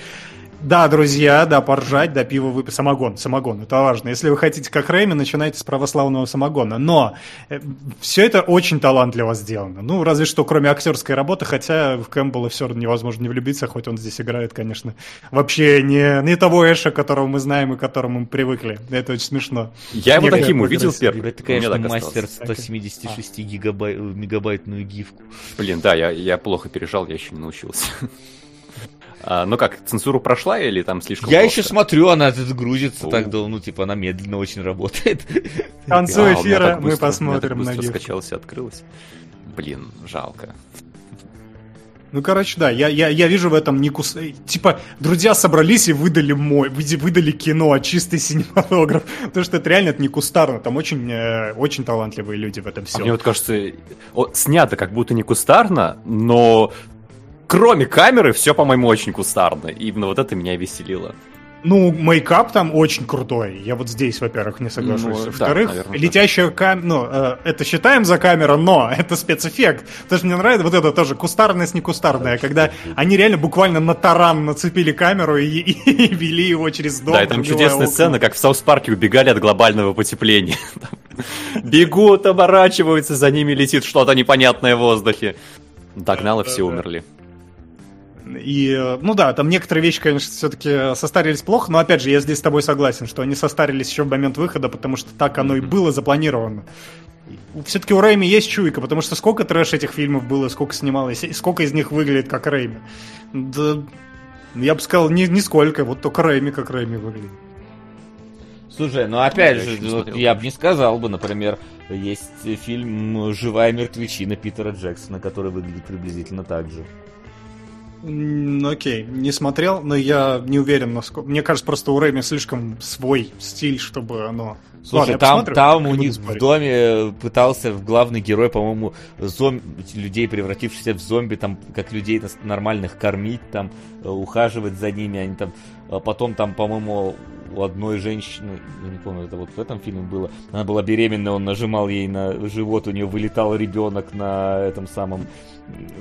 [SPEAKER 3] да, друзья, да, поржать, да, пиво выпить. Самогон, самогон, это важно. Если вы хотите как Рэйми, начинайте с православного самогона. Но э, все это очень талантливо сделано. Ну, разве что кроме актерской работы, хотя в Кэмпбелла все равно невозможно не влюбиться, хоть он здесь играет, конечно, вообще не, не того Эша, которого мы знаем и к которому мы привыкли. Это очень смешно.
[SPEAKER 4] Я его таким увидел первый.
[SPEAKER 2] Это, конечно, мастер 176 гигабайт, мегабайтную гифку.
[SPEAKER 4] Блин, да, я, я плохо пережал, я еще не научился. А, ну как, цензуру прошла или там слишком
[SPEAKER 2] Я просто? еще смотрю, она тут грузится так долго, ну типа она медленно очень работает.
[SPEAKER 3] К концу а, эфира мы быстро, посмотрим
[SPEAKER 4] на скачалась и открылась. Блин, жалко.
[SPEAKER 3] Ну, короче, да, я, я, я вижу в этом не кус... Типа, друзья собрались и выдали мой, выдали кино, чистый синематограф. Потому что это реально это не кустарно, там очень, э, очень талантливые люди в этом все. А
[SPEAKER 4] мне вот кажется, о, снято как будто не кустарно, но кроме камеры, все, по-моему, очень кустарно. И именно вот это меня веселило.
[SPEAKER 3] Ну, мейкап там очень крутой. Я вот здесь, во-первых, не соглашусь. Ну, Во-вторых, да, наверное, летящая камера, ну, э, это считаем за камера, но это спецэффект. Потому что мне нравится вот это тоже кустарность не кустарная, когда они реально буквально на таран нацепили камеру и, и, и вели его через дом.
[SPEAKER 4] Да, и там чудесная окна. сцена, как в Саус-парке убегали от глобального потепления. Бегут, оборачиваются, за ними летит что-то непонятное в воздухе. Догнал и все умерли.
[SPEAKER 3] И, ну да, там некоторые вещи, конечно, все-таки состарились плохо, но опять же, я здесь с тобой согласен, что они состарились еще в момент выхода, потому что так оно и было запланировано. Все-таки у Рэйми есть чуйка, потому что сколько трэш этих фильмов было, сколько снималось, и сколько из них выглядит как Рэйми. Да, я бы сказал, ни, нисколько, вот только Рэйми как Рэйми выглядит.
[SPEAKER 2] Слушай, ну опять я же, вот, я бы не сказал бы, например, есть фильм «Живая мертвечина» Питера Джексона, который выглядит приблизительно так же.
[SPEAKER 3] Окей, не смотрел, но я не уверен, насколько... Мне кажется, просто у Рэми слишком свой стиль, чтобы оно...
[SPEAKER 2] Слушай, Ладно, там, там у них в доме пытался главный герой, по-моему, зомби, людей, превратившихся в зомби, там, как людей нормальных кормить, там, э, ухаживать за ними, они там... А потом там, по-моему, у одной женщины, я не помню, это вот в этом фильме было, она была беременная, он нажимал ей на живот, у нее вылетал ребенок на этом самом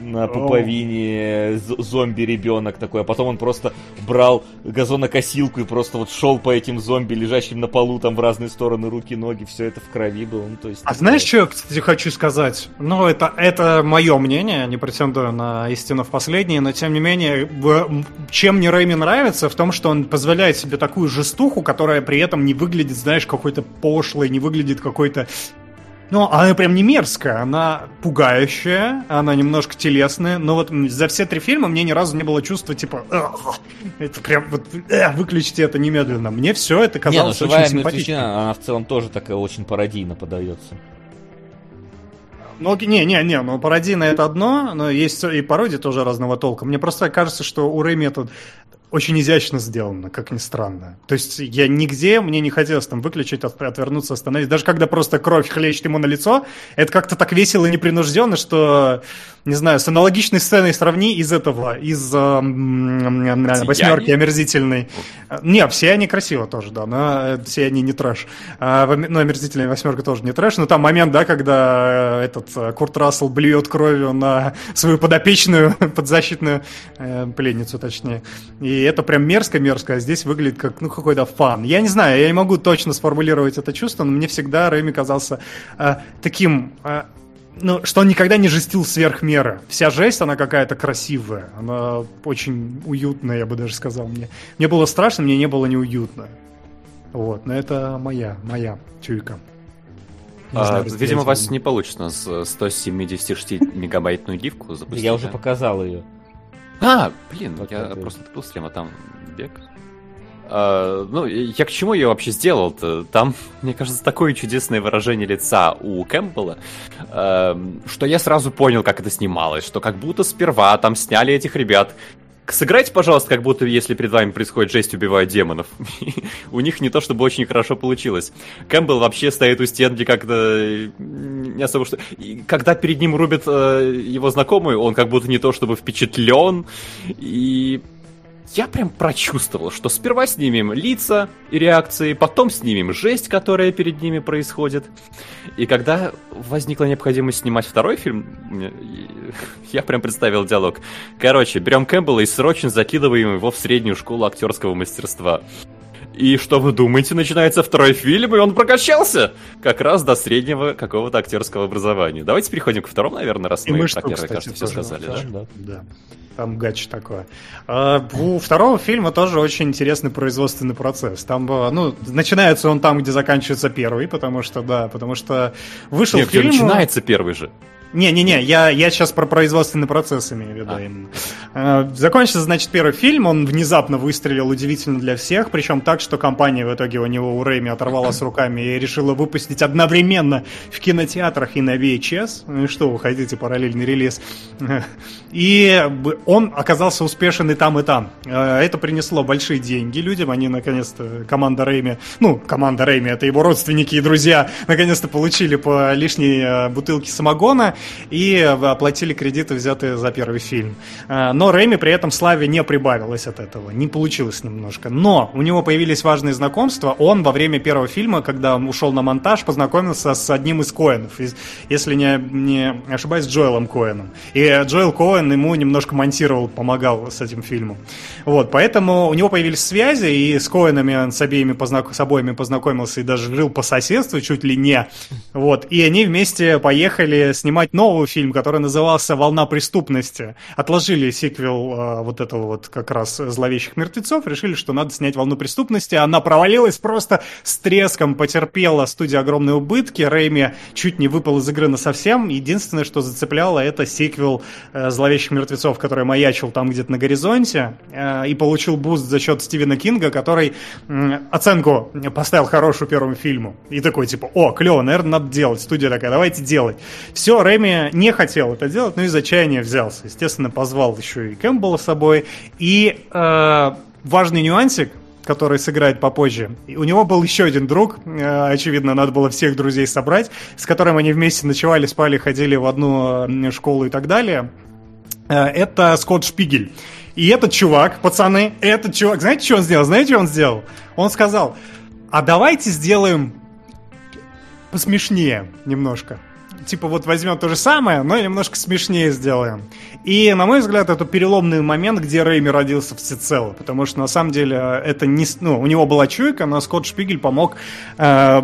[SPEAKER 2] на пуповине зомби-ребенок такой, а потом он просто брал газонокосилку и просто вот шел по этим зомби, лежащим на полу, там в разные стороны руки, ноги, все это в крови было. Ну, то есть,
[SPEAKER 3] а знаешь, что я, кстати, хочу сказать? Ну, это, это мое мнение, не претендую на истину в последнее, но тем не менее, чем мне Рэйми нравится, в том, что он позволяет себе такую жестуху, которая при этом не выглядит, знаешь, какой-то пошлой, не выглядит какой-то ну, она прям не мерзкая, она пугающая, она немножко телесная, но вот за все три фильма мне ни разу не было чувства, типа, это прям, вот, э, выключите это немедленно. Мне все это казалось не, ну, очень симпатично.
[SPEAKER 2] она в целом тоже такая очень пародийно подается.
[SPEAKER 3] Ну, не, не, не, ну пародийно это одно, но есть и пародия тоже разного толка. Мне просто кажется, что у Рэми это очень изящно сделано, как ни странно. То есть я нигде, мне не хотелось там выключить, отвернуться, остановить. Даже когда просто кровь хлещет ему на лицо, это как-то так весело и непринужденно, что, не знаю, с аналогичной сценой сравни из этого, из э, восьмерки омерзительной. Не, все они красиво тоже, да, но все они не трэш. А, ну, омерзительная восьмерка тоже не трэш, но там момент, да, когда этот э, Курт Рассел блюет кровью на свою подопечную, подзащитную э, пленницу, точнее. И и это прям мерзко-мерзко, а здесь выглядит как, ну, какой-то фан. Я не знаю, я не могу точно сформулировать это чувство, но мне всегда Рэми казался э, таким... Э, ну, что он никогда не жестил сверх меры. Вся жесть, она какая-то красивая. Она очень уютная, я бы даже сказал. Мне, мне было страшно, мне не было неуютно. Вот, но это моя, моя чуйка.
[SPEAKER 4] а, знаю, видимо, у вас не получится с 176 мегабайтную гифку
[SPEAKER 2] запустить. Я уже показал ее.
[SPEAKER 4] А, блин, вот я просто открыл стрим, а там бег. А, ну, я к чему ее вообще сделал-то? Там, мне кажется, такое чудесное выражение лица у Кэмпбелла, а, что я сразу понял, как это снималось, что как будто сперва там сняли этих ребят, Сыграйте, пожалуйста, как будто если перед вами происходит жесть, убивают демонов. у них не то чтобы очень хорошо получилось. Кэмпбелл вообще стоит у стенки как-то не особо что... И когда перед ним рубят э, его знакомый, он как будто не то чтобы впечатлен. И я прям прочувствовал, что сперва снимем лица и реакции, потом снимем жесть, которая перед ними происходит. И когда возникла необходимость снимать второй фильм, я прям представил диалог. Короче, берем Кэмпбелла и срочно закидываем его в среднюю школу актерского мастерства. И что вы думаете, начинается второй фильм, и он прокачался как раз до среднего какого-то актерского образования. Давайте переходим к второму, наверное, раз
[SPEAKER 3] и
[SPEAKER 4] мы,
[SPEAKER 3] мы
[SPEAKER 4] про первый, кажется, все сказали. Да?
[SPEAKER 3] Да. да. Там гач такое. А, у второго фильма тоже очень интересный производственный процесс. Там, а, ну, начинается он там, где заканчивается первый, потому что, да, потому что вышел
[SPEAKER 4] Нет,
[SPEAKER 3] фильм...
[SPEAKER 4] начинается первый же.
[SPEAKER 3] Не-не-не, я, я сейчас про производственный процесс имею в виду а. именно. Э, закончился, значит, первый фильм, он внезапно выстрелил удивительно для всех, причем так, что компания в итоге у него у Рэйми оторвалась руками и решила выпустить одновременно в кинотеатрах и на VHS. Ну и что вы хотите, параллельный релиз. И он оказался успешен и там, и там. Э, это принесло большие деньги людям, они наконец-то, команда Рэйми, ну, команда Рэйми, это его родственники и друзья, наконец-то получили по лишней э, бутылке самогона, и оплатили кредиты, взятые за первый фильм. А, но Рэми при этом славе не прибавилось от этого, не получилось немножко. Но у него появились важные знакомства. Он во время первого фильма, когда ушел на монтаж, познакомился с одним из Коэнов, если не, не ошибаюсь, Джоэлом Коэном. И Джоэл Коэн ему немножко монтировал, помогал с этим фильмом. Вот, поэтому у него появились связи, и с Коэнами он с обеими познак... с обоими познакомился и даже жил по соседству, чуть ли не. Вот, и они вместе поехали снимать новый фильм, который назывался «Волна преступности». Отложили сиквел э, вот этого вот как раз «Зловещих мертвецов», решили, что надо снять «Волну преступности». Она провалилась просто с треском, потерпела студия огромные убытки. Рэйми чуть не выпал из игры на совсем. Единственное, что зацепляло, это сиквел э, «Зловещих мертвецов», который маячил там где-то на горизонте э, и получил буст за счет Стивена Кинга, который э, оценку поставил хорошую первому фильму. И такой, типа, о, клево, наверное, надо делать. Студия такая, давайте делать. Все, Рэйми Рэми не хотел это делать, но из отчаяния взялся. Естественно, позвал еще и Кэмпбелла с собой. И э, важный нюансик, который сыграет попозже. у него был еще один друг, э, очевидно, надо было всех друзей собрать, с которым они вместе ночевали, спали, ходили в одну школу и так далее. Э, это Скотт Шпигель. И этот чувак, пацаны, этот чувак, знаете, что он сделал? Знаете, что он сделал? Он сказал, а давайте сделаем посмешнее немножко типа вот возьмем то же самое, но немножко смешнее сделаем. И, на мой взгляд, это переломный момент, где Рэйми родился всецело, потому что, на самом деле, это не... Ну, у него была чуйка, но Скотт Шпигель помог э,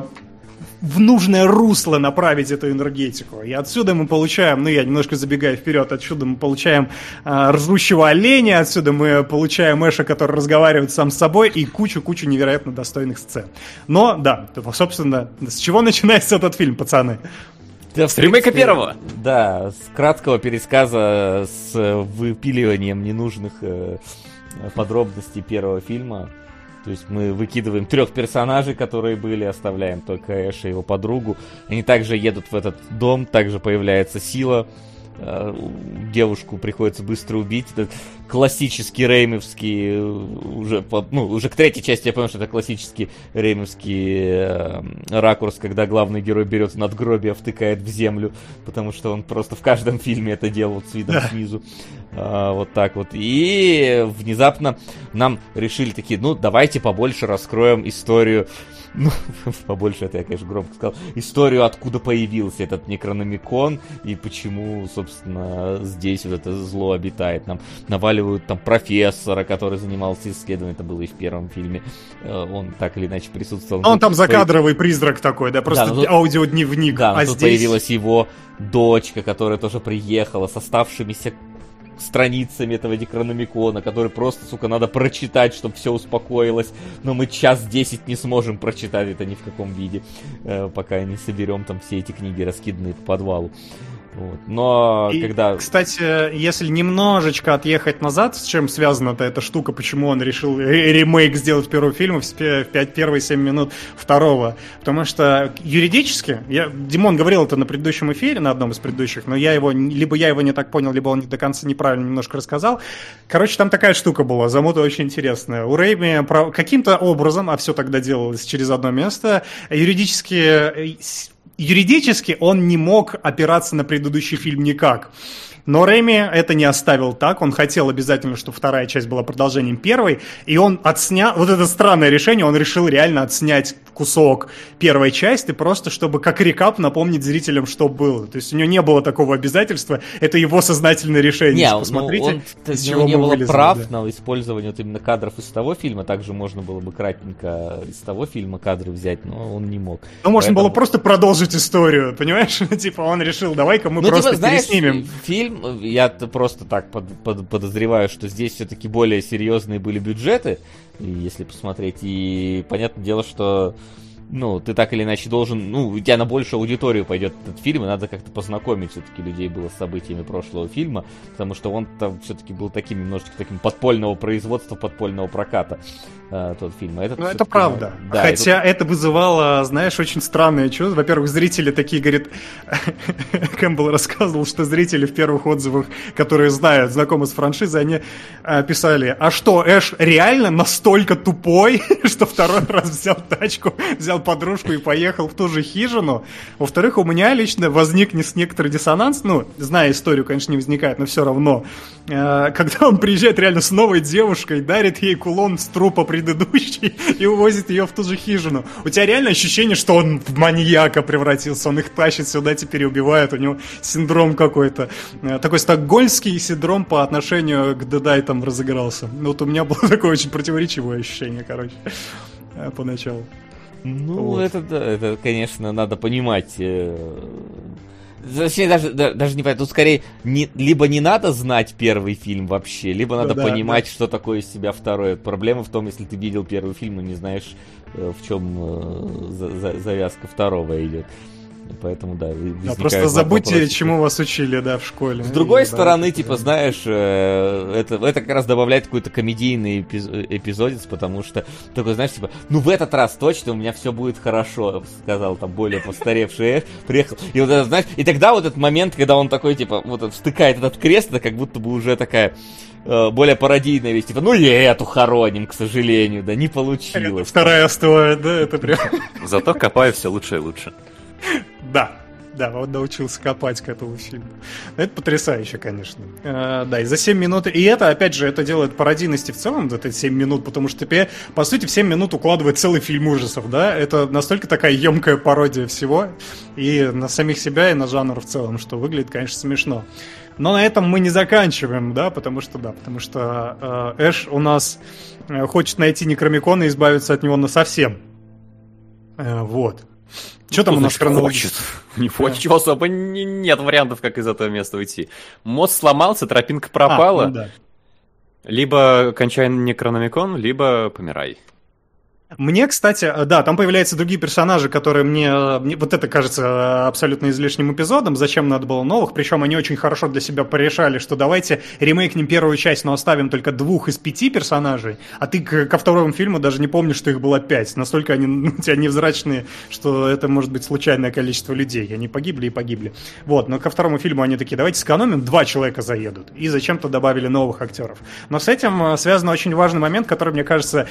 [SPEAKER 3] в нужное русло направить эту энергетику. И отсюда мы получаем, ну я немножко забегаю вперед, отсюда мы получаем э, ржущего оленя, отсюда мы получаем Эша, который разговаривает сам с собой, и кучу-кучу невероятно достойных сцен. Но, да, собственно, с чего начинается этот фильм, пацаны?
[SPEAKER 2] Да, с ремейка первого? Да, с краткого пересказа с выпиливанием ненужных э, подробностей первого фильма. То есть мы выкидываем трех персонажей, которые были, оставляем только Эша и его подругу. Они также едут в этот дом, также появляется сила, Э, девушку приходится быстро убить. Классический реймовский, э, уже, ну, уже к третьей части я понял, что это классический реймовский э, ракурс, когда главный герой берет надгробие, втыкает в землю, потому что он просто в каждом фильме это делал с видом снизу. А, вот так вот. И внезапно нам решили такие, ну, давайте побольше раскроем историю ну, побольше это я, конечно, громко сказал, историю, откуда появился этот Некрономикон и почему, собственно, здесь вот это зло обитает. Нам наваливают там профессора, который занимался исследованием, это было и в первом фильме, э, он так или иначе присутствовал.
[SPEAKER 3] Он там закадровый призрак такой, да, просто да, тут, аудиодневник.
[SPEAKER 2] Да, а тут здесь... появилась его дочка, которая тоже приехала с оставшимися страницами этого Некрономикона, который просто, сука, надо прочитать, чтобы все успокоилось. Но мы час десять не сможем прочитать это ни в каком виде, э, пока не соберем там все эти книги, раскиданные по подвалу. Вот. Но и, когда...
[SPEAKER 3] Кстати, если немножечко отъехать назад, с чем связана-то эта штука, почему он решил ремейк сделать первого фильма в 5 первые 7 минут второго. Потому что юридически, я, Димон говорил это на предыдущем эфире, на одном из предыдущих, но я его, либо я его не так понял, либо он до конца неправильно немножко рассказал. Короче, там такая штука была, замута очень интересная. У Рэйми каким-то образом, а все тогда делалось через одно место, юридически юридически он не мог опираться на предыдущий фильм никак. Но Рэми это не оставил так, он хотел обязательно, чтобы вторая часть была продолжением первой, и он отснял, вот это странное решение, он решил реально отснять кусок первой части, просто чтобы как рекап напомнить зрителям, что было. То есть у него не было такого обязательства, это его сознательное решение.
[SPEAKER 2] Не, ну,
[SPEAKER 3] Посмотрите,
[SPEAKER 2] он,
[SPEAKER 3] из чего
[SPEAKER 2] не было
[SPEAKER 3] вылезли,
[SPEAKER 2] прав
[SPEAKER 3] да.
[SPEAKER 2] на использование вот именно кадров из того фильма, также можно было бы кратенько из того фильма кадры взять, но он не мог.
[SPEAKER 3] Ну, можно
[SPEAKER 2] Поэтому-
[SPEAKER 3] было просто продолжить историю, понимаешь? типа он решил, давай-ка мы
[SPEAKER 2] Ну,
[SPEAKER 3] просто
[SPEAKER 2] типа, знаешь,
[SPEAKER 3] переснимем.
[SPEAKER 2] фильм, я просто так под- под- подозреваю, что здесь все-таки более серьезные были бюджеты, если посмотреть, и понятное дело, что ну, ты так или иначе должен, ну, у тебя на большую аудиторию пойдет этот фильм, и надо как-то познакомить все-таки людей было с событиями прошлого фильма, потому что он там все-таки был таким немножечко таким подпольного производства, подпольного проката, э, тот фильм. А этот
[SPEAKER 3] Ну, это правда.
[SPEAKER 2] да, и
[SPEAKER 3] Хотя это вызывало, знаешь, очень странное чувство. Во-первых, зрители такие, говорит, Кэмпбелл рассказывал, что зрители в первых отзывах, которые знают, знакомы с франшизой, они э, писали, а что, Эш реально настолько тупой, что второй раз взял тачку, взял подружку и поехал в ту же хижину? Во-вторых, у меня лично возник не- некоторый диссонанс, ну, зная историю, конечно, не возникает, но все равно, Э, когда он приезжает реально с новой девушкой, дарит ей кулон с трупа предыдущей и увозит ее в ту же хижину. У тебя реально ощущение, что он в маньяка превратился, он их тащит сюда, теперь убивает, у него синдром какой-то. Э, Такой стокгольмский синдром по отношению к дедайтам разыгрался. Ну, вот у меня было такое очень противоречивое ощущение, короче, э, поначалу.
[SPEAKER 2] Ну,
[SPEAKER 3] Вот.
[SPEAKER 2] это, да, это, конечно, надо понимать. э, Точнее, даже, да- даже не понятно. Тут скорее не, либо не надо знать первый фильм вообще, либо надо
[SPEAKER 3] да,
[SPEAKER 2] понимать, что такое из себя второе. Проблема в том, если ты видел первый фильм и не знаешь, э, в чем э, за- за- завязка второго идет. Поэтому, да, вы-
[SPEAKER 3] Да,
[SPEAKER 2] возникают
[SPEAKER 3] просто забудьте,
[SPEAKER 2] вопросы.
[SPEAKER 3] чему вас учили, да, в школе.
[SPEAKER 2] С другой
[SPEAKER 3] И
[SPEAKER 2] стороны,
[SPEAKER 3] давайте,
[SPEAKER 2] типа,
[SPEAKER 3] да.
[SPEAKER 2] знаешь, э, это, это как раз добавляет какой-то комедийный эпиз- эпизодец, потому что такой, знаешь, типа, ну в этот раз точно у меня все будет хорошо, сказал там более постаревший приехал. И вот это, знаешь, и тогда вот этот момент, когда он такой, типа, вот встыкает этот крест, это как будто бы уже такая э, более пародийная вещь, типа, ну и эту хороним, к сожалению, да, не получилось.
[SPEAKER 3] Вторая стоит, да, это прям...
[SPEAKER 4] Зато копаю все лучше и лучше.
[SPEAKER 3] Да, да, вот научился копать к этому фильму. Это потрясающе, конечно. Э, да, и за 7 минут... И это, опять же, это делает пародийности в целом, вот эти 7 минут, потому что тебе, по сути, в 7 минут укладывает целый фильм ужасов, да? Это настолько такая емкая пародия всего, и на самих себя, и на жанр в целом, что выглядит, конечно, смешно. Но на этом мы не заканчиваем, да, потому что, да, потому что э, Эш у нас э, хочет найти Некромикона и избавиться от него на совсем. вот. Что там у нас
[SPEAKER 4] Хочет.
[SPEAKER 3] хронологически?
[SPEAKER 4] У него ничего особо не- нет вариантов, как из этого места уйти. Мост сломался, тропинка пропала.
[SPEAKER 3] А, ну да.
[SPEAKER 4] Либо кончай Некрономикон, либо помирай.
[SPEAKER 3] Мне, кстати, э, да, там появляются другие персонажи, которые мне, э, мне вот это кажется э, абсолютно излишним эпизодом, зачем надо было новых, причем они очень хорошо для себя порешали, что давайте ремейкнем первую часть, но оставим только двух из пяти персонажей, а ты к- ко второму фильму даже не помнишь, что их было пять, настолько они ну, у тебя невзрачные, что это может быть случайное количество людей, они погибли и погибли. Вот, но ко второму фильму они такие, давайте сэкономим, два человека заедут, и зачем-то добавили новых актеров. Но с этим связан очень важный момент, который, мне кажется,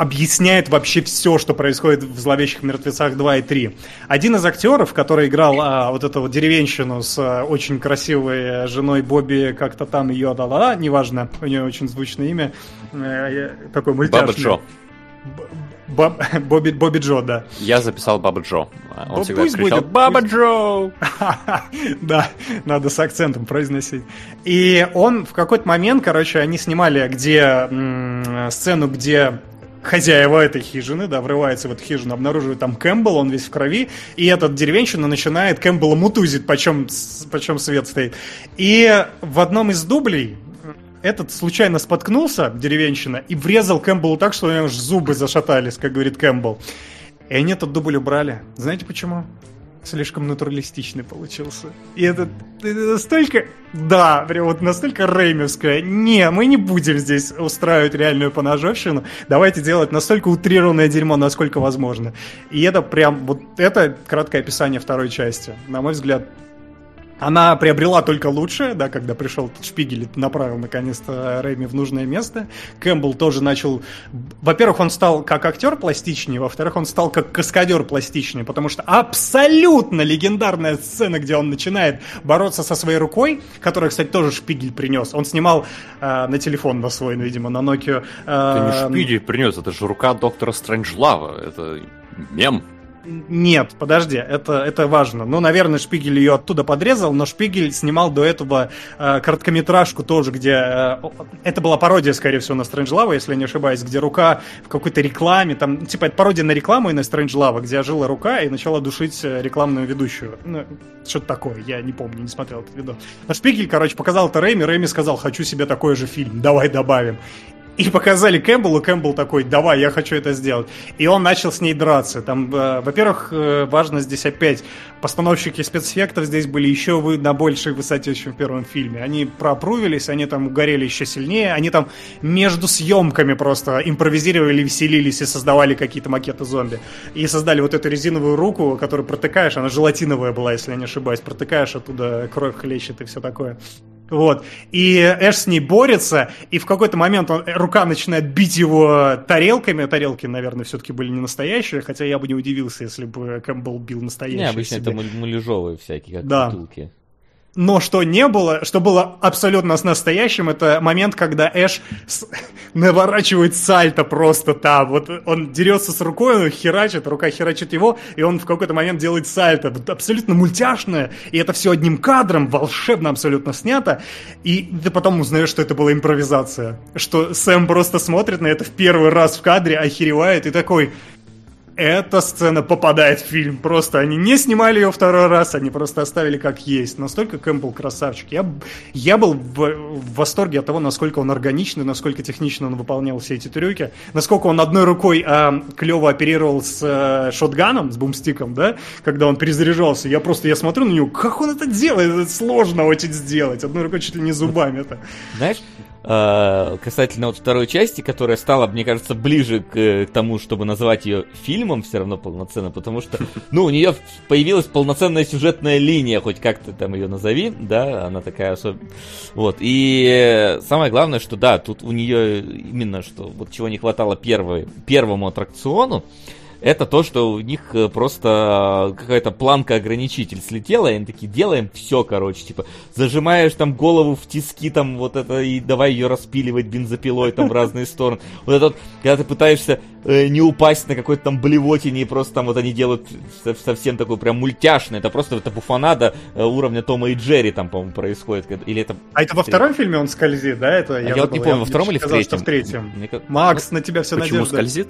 [SPEAKER 3] объясняет вообще все, что происходит в «Зловещих мертвецах 2» и 3. Один из актеров, который играл а, вот эту вот деревенщину с а, очень красивой женой Бобби, как-то там ее дала, неважно, у нее очень звучное имя, э, такой мультяшный.
[SPEAKER 4] Баба Джо.
[SPEAKER 3] Боб- Бобби, Бобби Джо, да.
[SPEAKER 4] Я записал Баба Джо. Он
[SPEAKER 3] Ну,
[SPEAKER 4] всегда
[SPEAKER 3] пусть
[SPEAKER 4] кричал
[SPEAKER 3] будет,
[SPEAKER 4] «Баба
[SPEAKER 3] пусть».
[SPEAKER 4] Джо!»
[SPEAKER 3] Да, надо с акцентом произносить. И он в какой-то момент, короче, они снимали где сцену, где хозяева этой хижины, да, врывается в эту хижину, обнаруживает там Кэмпбелл, он весь в крови, и этот деревенщина начинает Кэмпбелла мутузить, почем, почем свет стоит. И в одном из дублей этот случайно споткнулся, деревенщина, и врезал Кэмпбеллу так, что у него аж зубы зашатались, как говорит Кэмпбелл. И они этот дубль убрали. Знаете почему? Слишком натуралистичный получился. И это, это настолько... Да, прям вот настолько реймевское. Не, мы не будем здесь устраивать реальную поножовщину. Давайте делать настолько утрированное дерьмо, насколько возможно. И это прям... Вот это краткое описание второй части. На мой взгляд, она приобрела только лучшее, да, когда пришел Шпигель и направил наконец-то Рэйми в нужное место. Кэмпбелл тоже начал... Во-первых, он стал как актер пластичнее, во-вторых, он стал как каскадер пластичнее, потому что абсолютно легендарная сцена, где он начинает бороться со своей рукой, которую, кстати, тоже Шпигель принес. Он снимал э, на телефон на свой, видимо, на Nokia.
[SPEAKER 4] Э, это не Шпигель принес, это же рука доктора Стрэнджлава, это мем.
[SPEAKER 3] Нет, подожди, это, это важно. Ну, наверное, Шпигель ее оттуда подрезал, но Шпигель снимал до этого э, короткометражку тоже, где... Э, это была пародия, скорее всего, на Стрэнджлава, если я не ошибаюсь, где рука в какой-то рекламе, там, типа, это пародия на рекламу и на Стрэнджлава, где жила рука и начала душить э, рекламную ведущую. Ну, что-то такое, я не помню, не смотрел этот видос. Но Шпигель, короче, показал это Рэйми, Рэйми сказал, хочу себе такой же фильм, давай добавим. И показали Кэмпбеллу, Кэмпбелл такой, давай, я хочу это сделать. И он начал с ней драться. Там, э, во-первых, э, важно здесь опять, постановщики спецэффектов здесь были еще вы, на большей высоте, чем в первом фильме. Они пропрувились, они там угорели еще сильнее, они там между съемками просто импровизировали, веселились и создавали какие-то макеты зомби. И создали вот эту резиновую руку, которую протыкаешь, она желатиновая была, если я не ошибаюсь, протыкаешь оттуда кровь хлещет и все такое. Вот. И Эш с ней борется, и в какой-то момент он, рука начинает бить его тарелками. Тарелки, наверное, все-таки были не настоящие, хотя я бы не удивился, если бы Кэмпбелл бил настоящие. Не,
[SPEAKER 2] обычно
[SPEAKER 3] себе.
[SPEAKER 2] это муляжовые всякие, как
[SPEAKER 3] да. бутылки. Но что не было, что было абсолютно с настоящим, это момент, когда Эш с... наворачивает сальто просто там. Вот он дерется с рукой, он херачит, рука херачит его, и он в какой-то момент делает сальто. Вот абсолютно мультяшное, и это все одним кадром, волшебно абсолютно снято. И ты потом узнаешь, что это была импровизация. Что Сэм просто смотрит на это в первый раз в кадре, охеревает и такой, эта сцена попадает в фильм. Просто они не снимали ее второй раз, они просто оставили как есть. Настолько Кэмпбелл красавчик. Я, я был в, в восторге от того, насколько он органичный, насколько технично он выполнял все эти трюки, насколько он одной рукой а, клево оперировал с а, шотганом, с бумстиком, да, когда он перезаряжался. Я просто, я смотрю на него, как он это делает? Это сложно очень сделать. Одной рукой чуть ли не зубами это.
[SPEAKER 2] Знаешь, Э, касательно вот второй части, которая стала, мне кажется, ближе к, к тому, чтобы назвать ее фильмом все равно полноценно, потому что, ну, у нее появилась полноценная сюжетная линия, хоть как ты там ее назови, да, она такая особенная. Вот, и самое главное, что да, тут у нее именно, что вот чего не хватало первой, первому аттракциону, это то, что у них э, просто какая-то планка-ограничитель слетела, и они такие, делаем все, короче, типа, зажимаешь там голову в тиски, там, вот это, и давай ее распиливать бензопилой, там, в разные стороны. Вот это вот, когда ты пытаешься э, не упасть на какой-то там блевотине, и просто там вот они делают совсем такой прям мультяшный, это просто это буфанада э, уровня Тома и Джерри там, по-моему, происходит. Или это...
[SPEAKER 3] А это во втором фильме он скользит, да? Это,
[SPEAKER 2] а я, я вот не помню, во втором или в третьем?
[SPEAKER 3] в третьем. Макс, на тебя все
[SPEAKER 4] Почему надежда. скользит?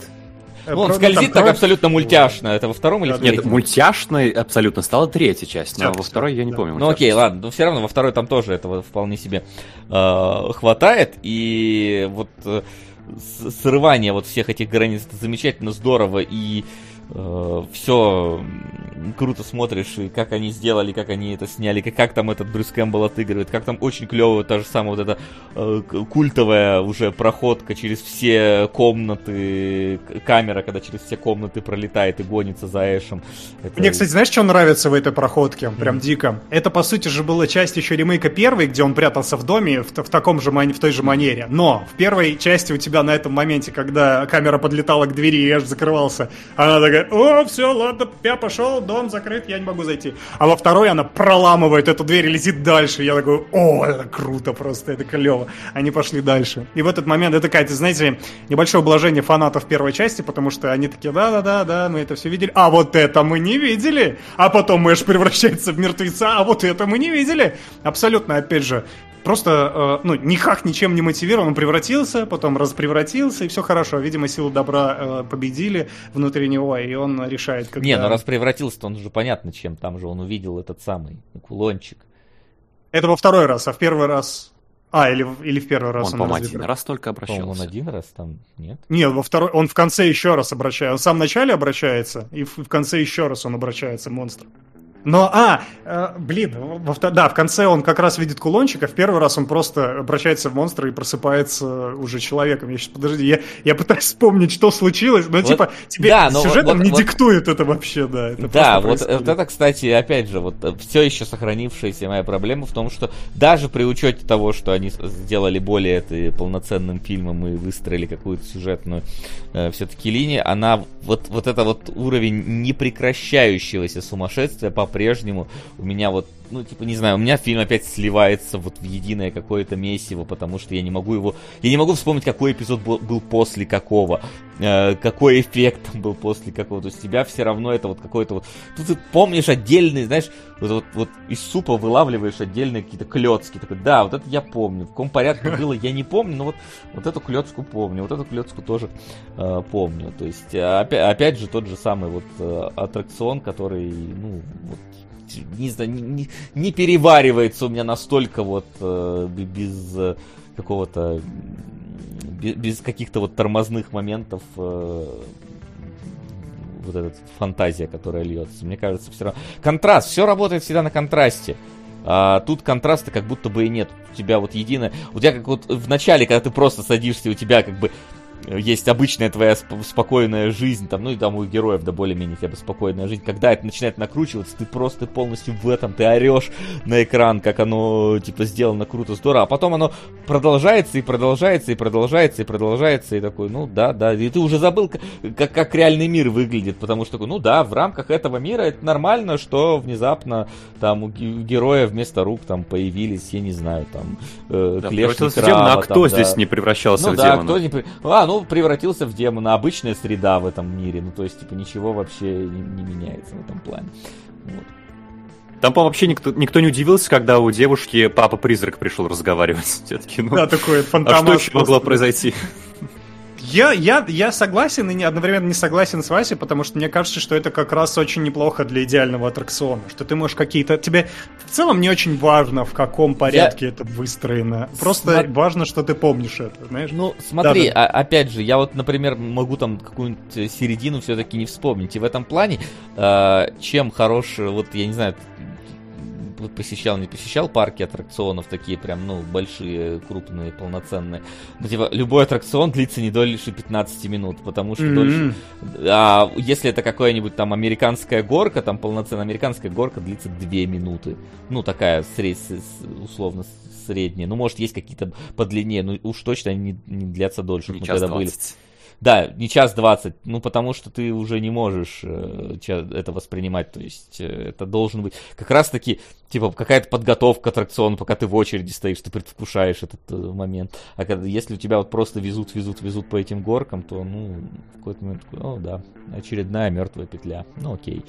[SPEAKER 2] Э, ну, он скользит так абсолютно мультяшно. Это во втором или в
[SPEAKER 4] третьем? Нет, мультяшной абсолютно стала третья часть, но во второй я не помню.
[SPEAKER 2] Ну окей, ладно, но все равно во второй там тоже этого вполне себе э, хватает. И вот э, срывание вот всех этих границ это замечательно здорово и э, все круто смотришь, и как они сделали, как они это сняли, как, как там этот Брюс Кэмпбелл отыгрывает, как там очень клево та же самая вот эта э, культовая уже проходка через все комнаты, камера, когда через все комнаты пролетает и гонится за Эшем.
[SPEAKER 3] Это... Мне, кстати, знаешь, что нравится в этой проходке? Прям mm-hmm. дико. Это, по сути же, была часть еще ремейка первой, где он прятался в доме в, в таком же, в той же манере. Но в первой части у тебя на этом моменте, когда камера подлетала к двери и Эш закрывался, она такая, о, все, ладно, я пошел, дом закрыт, я не могу зайти. А во второй она проламывает эту дверь и летит дальше. Я такой, о, это круто просто, это клево. Они пошли дальше. И в этот момент это такая, знаете, небольшое ублажение фанатов первой части, потому что они такие, да-да-да, да, мы это все видели. А вот это мы не видели. А потом Мэш превращается в мертвеца, а вот это мы не видели. Абсолютно, опять же, просто, э, ну, никак ничем не мотивирован, он превратился, потом распревратился, и все хорошо. Видимо, силы добра э, победили внутри него, и он решает,
[SPEAKER 2] как. Не, ну раз превратился, то он уже понятно чем, там же он увидел этот самый кулончик.
[SPEAKER 3] Это во второй раз, а в первый раз... А, или, или в первый раз
[SPEAKER 4] он, он по один раз только обращался.
[SPEAKER 2] Он один раз там, нет?
[SPEAKER 3] Нет, во второй, он в конце еще раз обращается. Он в самом начале обращается, и в, в конце еще раз он обращается, монстр. Но, а, э, блин, во, да, в конце он как раз видит кулончик, а в первый раз он просто обращается в монстра и просыпается уже человеком. Я сейчас, подожди, я, я пытаюсь вспомнить, что случилось, но, вот, типа, тебе да, сюжетом вот, не вот, диктует это вообще, да. Это
[SPEAKER 2] да, вот, вот это, кстати, опять же, вот э, все еще сохранившаяся моя проблема в том, что даже при учете того, что они сделали более это полноценным фильмом и выстроили какую-то сюжетную э, все-таки линию, она, вот, вот это вот уровень непрекращающегося сумасшествия по по-прежнему у меня вот, ну, типа, не знаю, у меня фильм опять сливается вот в единое какое-то месиво, потому что я не могу его... Я не могу вспомнить, какой эпизод был, был после какого, э, какой эффект был после какого. То есть тебя все равно это вот какой-то вот... Тут ты помнишь отдельный, знаешь, вот, вот, вот из супа вылавливаешь отдельные какие-то клетки. Такой, да, вот это я помню. В каком порядке было, я не помню, но вот, вот эту клетку помню, вот эту клетку тоже э, помню. То есть, опять, опять же, тот же самый вот э, аттракцион, который, ну, вот, не знаю, не, не переваривается у меня настолько вот э, без э, какого-то без, без каких-то вот тормозных моментов э, вот эта фантазия, которая льется. Мне кажется, все равно. Контраст, все работает всегда на контрасте. А тут контраста как будто бы и нет. У тебя вот единое. У тебя как вот в начале, когда ты просто садишься, у тебя как бы есть обычная твоя сп- спокойная жизнь, там, ну и там у героев, да, более-менее хотя бы спокойная жизнь, когда это начинает накручиваться, ты просто полностью в этом, ты орешь на экран, как оно, типа, сделано круто, здорово, а потом оно продолжается и продолжается и продолжается и продолжается, и такой, ну да, да, и ты уже забыл, как, как реальный мир выглядит, потому что, ну да, в рамках этого мира это нормально, что внезапно там у героя вместо рук там появились, я не знаю, там,
[SPEAKER 4] э, да, клешни краба, демона, а кто там, здесь да. не превращался
[SPEAKER 2] ну,
[SPEAKER 4] в
[SPEAKER 2] да,
[SPEAKER 4] демона? Кто
[SPEAKER 2] не... А, ну, превратился в демона. Обычная среда в этом мире. Ну, то есть, типа, ничего вообще не, не меняется в этом плане. Вот.
[SPEAKER 4] Там, по вообще никто, никто не удивился, когда у девушки папа-призрак пришел разговаривать. Все-таки, ну,
[SPEAKER 3] да, такой фантомас.
[SPEAKER 4] А что еще могло произойти?
[SPEAKER 3] Я, я, я согласен и не, одновременно не согласен с Васей, потому что мне кажется, что это как раз очень неплохо для идеального аттракциона. Что ты можешь какие-то... Тебе в целом не очень важно, в каком порядке я... это выстроено. Просто Сма... важно, что ты помнишь это, знаешь?
[SPEAKER 2] Ну, смотри, да, да. А, опять же, я вот, например, могу там какую-нибудь середину все-таки не вспомнить. И в этом плане, э, чем хорош, вот, я не знаю, посещал, не посещал парки аттракционов, такие прям, ну, большие, крупные, полноценные. Но, типа, любой аттракцион длится не дольше 15 минут, потому что mm-hmm. дольше... А если это какая-нибудь там американская горка, там полноценная американская горка длится 2 минуты. Ну, такая, сред... условно, средняя. Ну, может, есть какие-то по длине, но уж точно они не, не длятся дольше.
[SPEAKER 4] Не мы когда 20. были.
[SPEAKER 2] Да, не час двадцать, ну потому что ты уже не можешь э, это воспринимать, то есть э, это должен быть как раз таки, типа, какая-то подготовка к аттракциону, пока ты в очереди стоишь, ты предвкушаешь этот э, момент. А когда, если у тебя вот просто везут, везут, везут по этим горкам, то, ну, в какой-то момент, о, да, очередная мертвая петля, ну окей.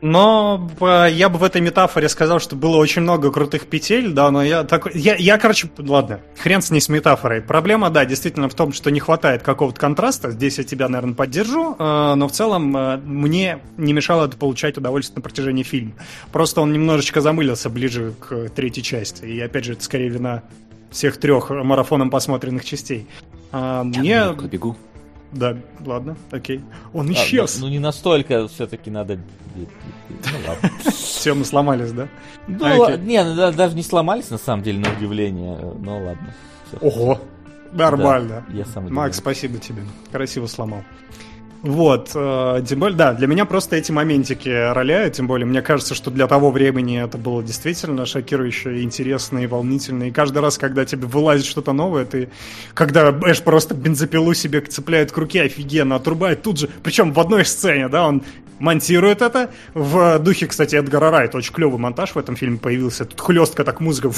[SPEAKER 3] Но я бы в этой метафоре сказал, что было очень много крутых петель, да, но я такой... Я, я, короче, ладно, хрен с ней с метафорой. Проблема, да, действительно в том, что не хватает какого-то контраста. Здесь я тебя, наверное, поддержу, э, но в целом э, мне не мешало это получать удовольствие на протяжении фильма. Просто он немножечко замылился ближе к третьей части. И, опять же, это скорее вина всех трех марафоном посмотренных частей. А,
[SPEAKER 4] я мне... бегу.
[SPEAKER 3] Да, ладно, окей. Он исчез.
[SPEAKER 2] А, ну, ну не настолько все-таки надо. Ну.
[SPEAKER 3] Все, мы сломались, да?
[SPEAKER 2] Ну, а, не, ну, даже не сломались на самом деле, на удивление. Но ладно.
[SPEAKER 3] Ого, нормально. Да, я сам Макс, спасибо тебе. Красиво сломал. Вот, э, тем более, да, для меня просто эти моментики роляют, тем более, мне кажется, что для того времени это было действительно шокирующе, интересно и волнительно, и каждый раз, когда тебе вылазит что-то новое, ты, когда Эш просто бензопилу себе цепляет к руке, офигенно, отрубает тут же, причем в одной сцене, да, он монтирует это, в духе, кстати, Эдгара Райта, очень клевый монтаж в этом фильме появился, тут хлестка так музыка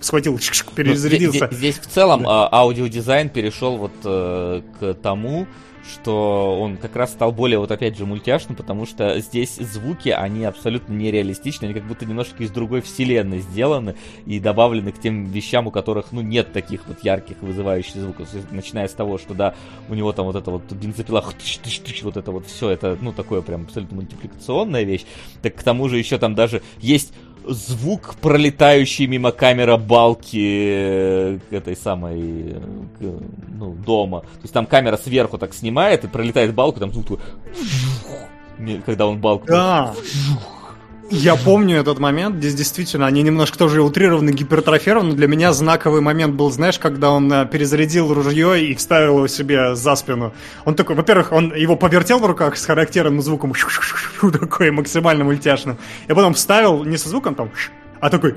[SPEAKER 3] схватил, перезарядился.
[SPEAKER 2] Здесь, здесь в целом да. аудиодизайн перешел вот э, к тому, что он как раз стал более, вот опять же, мультяшным, потому что здесь звуки, они абсолютно нереалистичны, они как будто немножко из другой вселенной сделаны и добавлены к тем вещам, у которых, ну, нет таких вот ярких вызывающих звуков, начиная с того, что, да, у него там вот это вот бензопила, вот это вот все, это, ну, такое прям абсолютно мультипликационная вещь, так к тому же еще там даже есть звук, пролетающий мимо камера балки к этой самой ну, дома. То есть там камера сверху так снимает и пролетает балку, там звук когда он балку...
[SPEAKER 3] Да. Я помню этот момент, здесь действительно они немножко тоже утрированы, гипертрофированы. Для меня знаковый момент был, знаешь, когда он э, перезарядил ружье и вставил его себе за спину. Он такой, во-первых, он его повертел в руках с характерным звуком, такой максимально мультяшным. И потом вставил не со звуком там, а такой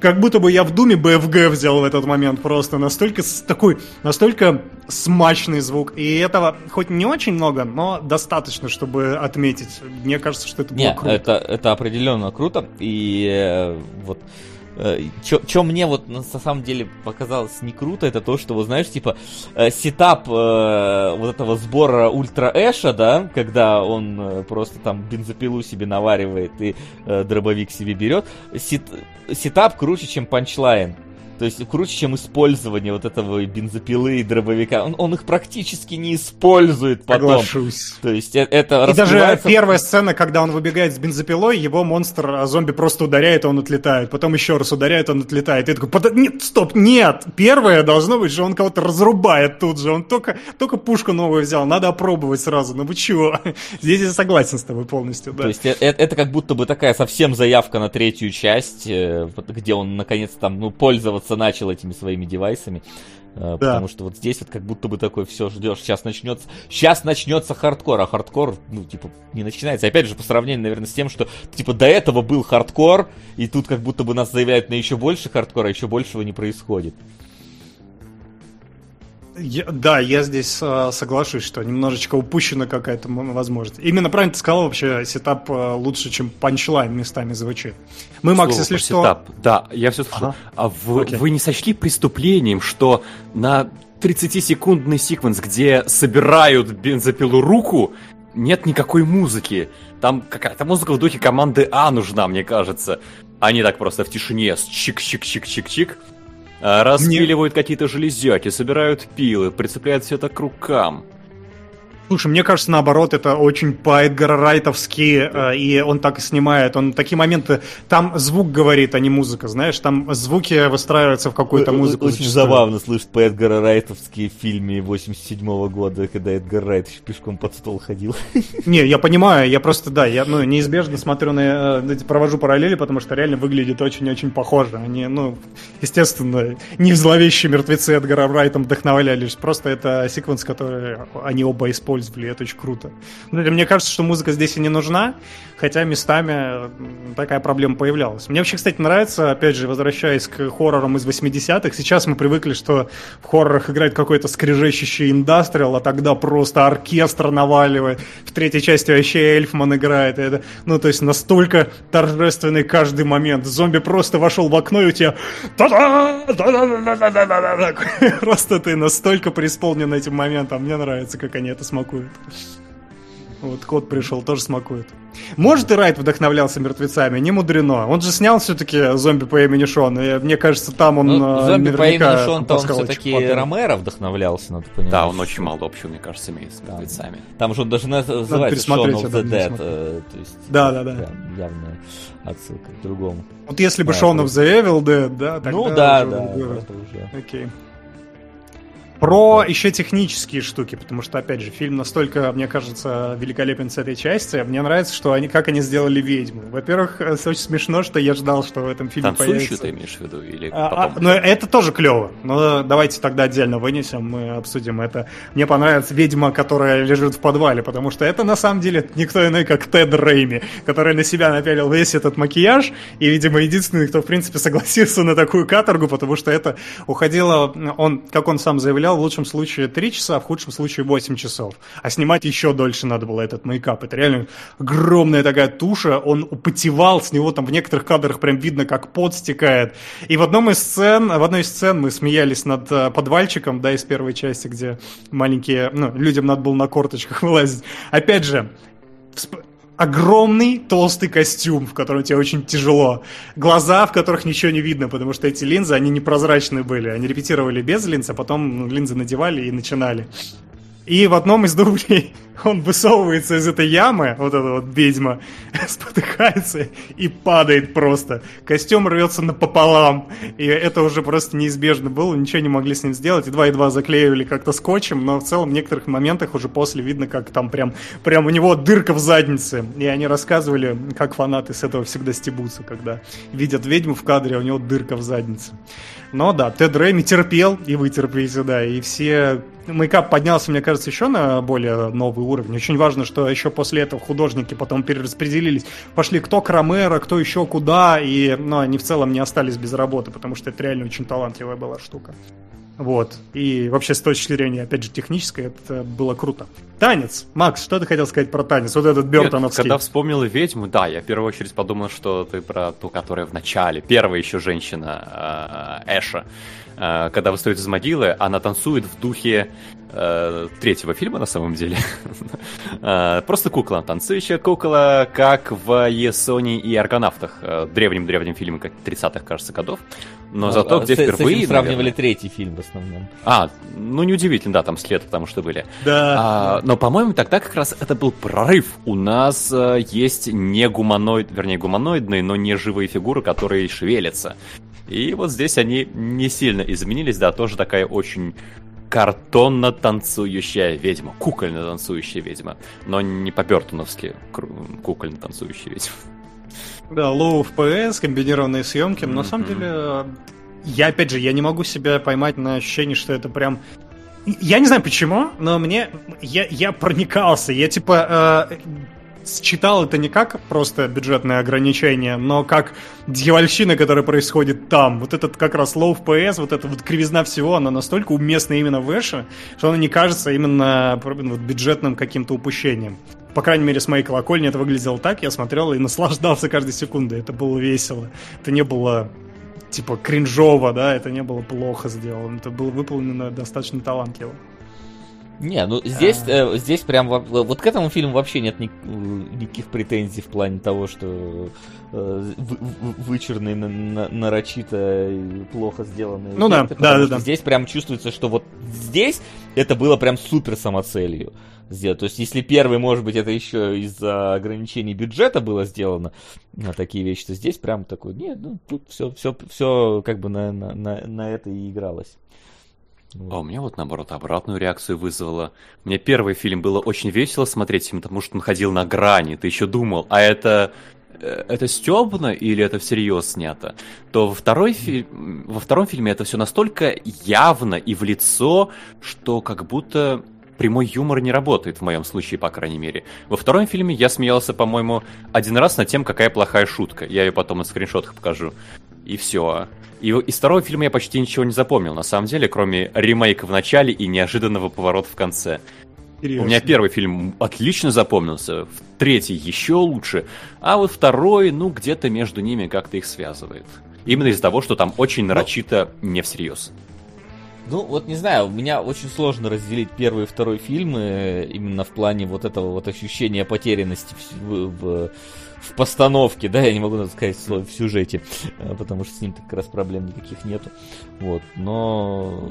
[SPEAKER 3] как будто бы я в Doom е BFG взял в этот момент просто. Настолько такой, настолько смачный звук. И этого хоть не очень много, но достаточно, чтобы отметить. Мне кажется, что это было
[SPEAKER 2] не,
[SPEAKER 3] круто.
[SPEAKER 2] Это, это определенно круто. И э, вот что мне вот на самом деле показалось не круто, это то, что, вот знаешь, типа, э, setup э, вот этого сбора Ультра Эша, да, когда он э, просто там бензопилу себе наваривает и э, дробовик себе берет, сет, setup круче, чем punchline. То есть круче, чем использование вот этого бензопилы и дробовика. Он, он их практически не использует потом.
[SPEAKER 3] Соглашусь.
[SPEAKER 2] То есть э, это
[SPEAKER 3] И даже первая сцена, когда он выбегает с бензопилой, его монстр, а зомби просто ударяет, он отлетает. Потом еще раз ударяет, он отлетает. И такой, Под... нет, стоп, нет! Первое должно быть, что он кого-то разрубает тут же. Он только, только пушку новую взял, надо опробовать сразу. Ну вы чего? Здесь я согласен с тобой полностью, да.
[SPEAKER 2] То есть это, это как будто бы такая совсем заявка на третью часть, э, где он наконец там, ну, пользоваться пользоваться начал этими своими девайсами. Э, да. Потому что вот здесь вот как будто бы такой все ждешь, сейчас начнется, сейчас начнется хардкор, а хардкор, ну, типа, не начинается. Опять же, по сравнению, наверное, с тем, что, типа, до этого был хардкор, и тут как будто бы нас заявляют на еще больше хардкора, а еще большего не происходит.
[SPEAKER 3] Я, да, я здесь э, соглашусь, что немножечко упущена какая-то возможность. Именно правильно ты сказал, вообще setup э, лучше, чем punchline местами звучит. Мы, Макс, Слово если что... Setup.
[SPEAKER 4] Да, я все слышу. Ага. А вы, вы не сочли преступлением, что на 30-секундный sequence, где собирают бензопилу руку, нет никакой музыки. Там какая-то музыка в духе команды А нужна, мне кажется. Они так просто в тишине с чик-чик-чик-чик-чик а, распиливают Мне... какие-то железяки, собирают пилы, прицепляют все это к рукам.
[SPEAKER 3] Слушай, мне кажется, наоборот, это очень по-эдгаррайтовски, э, и он так и снимает. Он такие моменты... Там звук говорит, а не музыка, знаешь? Там звуки выстраиваются в какую-то музыку.
[SPEAKER 2] Очень зачастую. забавно слышать по-эдгаррайтовски в фильме 87 -го года, когда Эдгар Райт еще пешком под стол ходил.
[SPEAKER 3] Не, я понимаю, я просто, да, я ну, неизбежно смотрю на... Э, провожу параллели, потому что реально выглядит очень-очень похоже. Они, ну, естественно, не в зловещие мертвецы Эдгара Райтом вдохновлялись, просто это секвенс, который они оба используют использовали, это очень круто. Ну, мне кажется, что музыка здесь и не нужна, хотя местами такая проблема появлялась. Мне вообще, кстати, нравится, опять же, возвращаясь к хоррорам из 80-х, сейчас мы привыкли, что в хоррорах играет какой-то скрежещущий индастриал, а тогда просто оркестр наваливает. В третьей части вообще Эльфман играет. Это, ну, то есть настолько торжественный каждый момент. Зомби просто вошел в окно, и у тебя Просто ты настолько преисполнен этим моментом. Мне нравится, как они это смогут смакует. Вот кот пришел, тоже смакует. Может, и Райт вдохновлялся мертвецами, не мудрено. Он же снял все-таки зомби по имени Шон, и мне кажется, там он ну,
[SPEAKER 2] э, Зомби по имени Шон, он все-таки Ромеро вдохновлялся, надо
[SPEAKER 4] понимать. Да, он очень мало общего, мне кажется, имеет с мертвецами.
[SPEAKER 2] Там же он даже называется Shaun of the Dead. Э, то есть,
[SPEAKER 3] да, да, да.
[SPEAKER 2] Явная отсылка к другому.
[SPEAKER 3] Вот если бы Shaun of the Evil Dead, да, тогда
[SPEAKER 2] Ну да, да, это
[SPEAKER 3] уже. Окей. Про еще технические штуки, потому что, опять же, фильм настолько, мне кажется, великолепен с этой части. Мне нравится, что они, как они сделали ведьму. Во-первых, это очень смешно, что я ждал, что в этом фильме
[SPEAKER 4] Танцующую появится... ты имеешь в виду? Или
[SPEAKER 3] а, потом? А, ну, это тоже клево. Но давайте тогда отдельно вынесем, мы обсудим это. Мне понравилась ведьма, которая лежит в подвале, потому что это, на самом деле, никто иной, как Тед Рейми, который на себя напялил весь этот макияж, и, видимо, единственный, кто, в принципе, согласился на такую каторгу, потому что это уходило... Он, как он сам заявлял, в лучшем случае 3 часа, а в худшем случае 8 часов. А снимать еще дольше надо было этот мейкап. Это реально огромная такая туша, он употевал, с него там в некоторых кадрах прям видно, как пот стекает. И в одном из сцен, в одной из сцен мы смеялись над э, подвальчиком, да, из первой части, где маленькие, ну, людям надо было на корточках вылазить. Опять же, огромный толстый костюм, в котором тебе очень тяжело. Глаза, в которых ничего не видно, потому что эти линзы, они непрозрачные были. Они репетировали без линз, а потом ну, линзы надевали и начинали. И в одном из дублей он высовывается из этой ямы, вот эта вот ведьма, спотыкается и падает просто. Костюм рвется напополам. И это уже просто неизбежно было, ничего не могли с ним сделать. Едва-едва заклеивали как-то скотчем, но в целом в некоторых моментах уже после видно, как там прям, прям у него дырка в заднице. И они рассказывали, как фанаты с этого всегда стебутся, когда видят ведьму в кадре, а у него дырка в заднице. Но да, Тед Рэйми терпел, и вы терпите, да, и все... Мейкап поднялся, мне кажется, еще на более новый уровень. Очень важно, что еще после этого художники потом перераспределились. Пошли кто к Ромеро, кто еще куда, и ну, они в целом не остались без работы, потому что это реально очень талантливая была штука. Вот. И вообще с точки зрения, опять же, технической, это было круто. Танец. Макс, что ты хотел сказать про танец? Вот этот Бертоновский.
[SPEAKER 4] Нет, когда вспомнил ведьму, да, я в первую очередь подумал, что ты про ту, которая в начале, первая еще женщина э, Эша. Э, когда восстает из могилы, она танцует в духе э, третьего фильма, на самом деле. э, просто кукла, танцующая кукла, как в Есоне и Аргонавтах, э, древнем-древнем фильме, как 30-х, кажется, годов. Но а, зато где впервые...
[SPEAKER 2] Сравнивали третий фильм в основном.
[SPEAKER 4] А, ну неудивительно, да, там след, потому что были.
[SPEAKER 3] Да.
[SPEAKER 4] А, но, по-моему, тогда как раз это был прорыв. У нас есть не гуманоид, вернее, гуманоидные, но не живые фигуры, которые шевелятся. И вот здесь они не сильно изменились, да, тоже такая очень картонно танцующая ведьма, кукольно танцующая ведьма, но не по-бертоновски кукольно танцующая ведьма.
[SPEAKER 3] Да, low FPS, комбинированные съемки, но mm-hmm. на самом деле я, опять же, я не могу себя поймать на ощущение, что это прям я не знаю почему, но мне я, я проникался, я типа э, считал это не как просто бюджетное ограничение, но как дьявольщина, которая происходит там. Вот этот как раз low FPS, вот эта вот кривизна всего, она настолько уместна именно в Эше, что она не кажется именно вот, бюджетным каким-то упущением. По крайней мере, с моей колокольни это выглядело так, я смотрел и наслаждался каждой секундой. Это было весело. Это не было типа кринжово, да, это не было плохо сделано. Это было выполнено достаточно талантливо.
[SPEAKER 2] Не, ну здесь, а... э, здесь прям вот к этому фильму вообще нет ни, никаких претензий в плане того, что э, вычурный, на, на, нарочито плохо сделанный.
[SPEAKER 3] Ну эффекты, да, да, да, да.
[SPEAKER 2] Здесь прям чувствуется, что вот здесь это было прям супер самоцелью сделать. То есть, если первый, может быть, это еще из-за ограничений бюджета было сделано на такие вещи, то здесь прям такой, нет, ну тут все, все, все как бы на, на, на, на это и игралось.
[SPEAKER 4] А у меня вот наоборот обратную реакцию вызвало. Мне первый фильм было очень весело смотреть, потому что он ходил на грани. Ты еще думал, а это э, это стебно или это всерьез снято, то во, второй фи... во втором фильме это все настолько явно и в лицо, что как будто прямой юмор не работает, в моем случае, по крайней мере. Во втором фильме я смеялся, по-моему, один раз над тем, какая плохая шутка. Я ее потом на скриншотах покажу. И все. И из второго фильма я почти ничего не запомнил, на самом деле, кроме ремейка в начале и неожиданного поворота в конце. Интересно. У меня первый фильм отлично запомнился, третий еще лучше, а вот второй, ну, где-то между ними как-то их связывает. Именно из-за того, что там очень ну, нарочито не всерьез.
[SPEAKER 2] Ну, вот не знаю, у меня очень сложно разделить первый и второй фильмы именно в плане вот этого вот ощущения потерянности в, в, в постановке, да, я не могу сказать слово в сюжете, э, потому что с ним как раз проблем никаких нету. Вот, но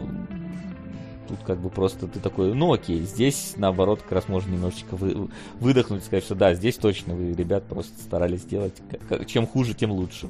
[SPEAKER 2] тут как бы просто ты такой, ну окей, здесь наоборот как раз можно немножечко вы, выдохнуть и сказать, что да, здесь точно вы, ребят, просто старались сделать, чем хуже, тем лучше.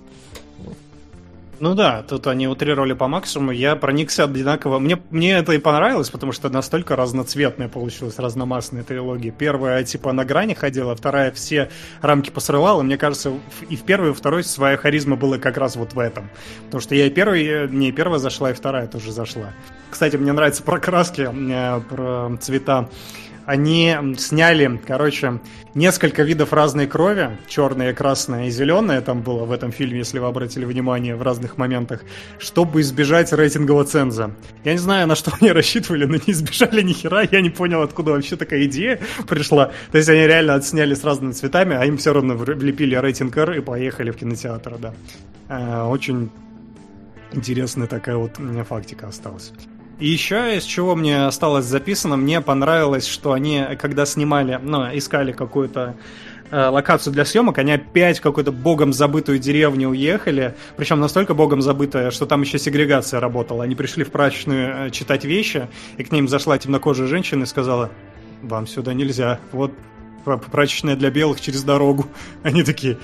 [SPEAKER 3] Ну да, тут они утрировали по максимуму. Я проникся одинаково. Мне, мне это и понравилось, потому что настолько разноцветная получилась, разномастная трилогия. Первая, типа, на грани ходила, вторая все рамки посрывала. Мне кажется, и в первой, и второй своя харизма была как раз вот в этом. Потому что я и первый, не первая зашла, и вторая тоже зашла. Кстати, мне нравятся про краски, э, про цвета они сняли, короче, несколько видов разной крови, черная, красная и зеленая там было в этом фильме, если вы обратили внимание в разных моментах, чтобы избежать рейтингового ценза. Я не знаю, на что они рассчитывали, но не избежали ни хера, я не понял, откуда вообще такая идея пришла. То есть они реально отсняли с разными цветами, а им все равно влепили рейтинг R и поехали в кинотеатр, да. Э, очень интересная такая вот фактика осталась. И еще из чего мне осталось записано, мне понравилось, что они, когда снимали, ну, искали какую-то э, локацию для съемок, они опять в какую-то богом забытую деревню уехали, причем настолько богом забытая, что там еще сегрегация работала. Они пришли в прачечную э, читать вещи, и к ним зашла темнокожая женщина и сказала, вам сюда нельзя, вот прачечная для белых через дорогу. Они такие,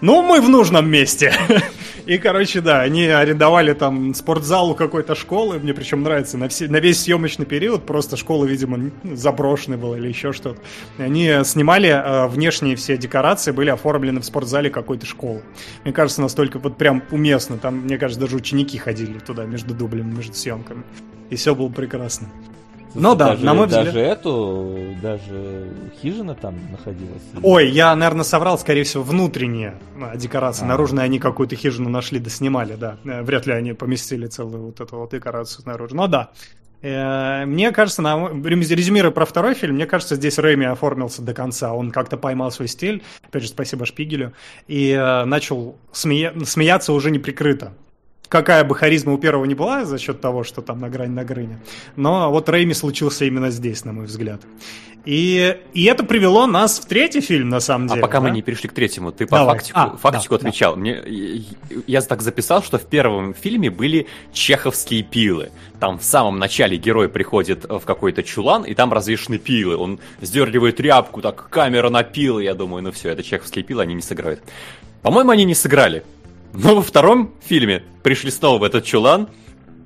[SPEAKER 3] ну, мы в нужном месте. И, короче, да, они арендовали там спортзал у какой-то школы, мне причем нравится, на, все, на весь съемочный период, просто школа, видимо, заброшенная была или еще что-то. Они снимали, э, внешние все декорации были оформлены в спортзале какой-то школы. Мне кажется, настолько вот прям уместно, там, мне кажется, даже ученики ходили туда между дублями, между съемками. И все было прекрасно.
[SPEAKER 2] Ну да, даже, на мой взгляд. Даже эту, даже хижина там находилась.
[SPEAKER 3] Ой, я, наверное, соврал, скорее всего, внутренние а, декорации. А. Наружные они какую-то хижину нашли, да снимали, да. Э, вряд ли они поместили целую вот эту вот декорацию снаружи. Но да. Э, мне кажется, на, резюмируя про второй фильм, мне кажется, здесь Рэми оформился до конца. Он как-то поймал свой стиль, опять же, спасибо Шпигелю, и э, начал смея- смеяться уже неприкрыто какая бы харизма у первого не была за счет того, что там на грани на грыне. Но вот Рейми случился именно здесь, на мой взгляд. И, и это привело нас в третий фильм, на самом а деле.
[SPEAKER 4] А пока да? мы не перешли к третьему, ты по Давай. фактику, а, фактику да, отвечал. Да. Мне, я, так записал, что в первом фильме были чеховские пилы. Там в самом начале герой приходит в какой-то чулан, и там развешены пилы. Он сдергивает тряпку, так камера на пилы. Я думаю, ну все, это чеховские пилы, они не сыграют. По-моему, они не сыграли. Но во втором фильме пришли снова в этот чулан,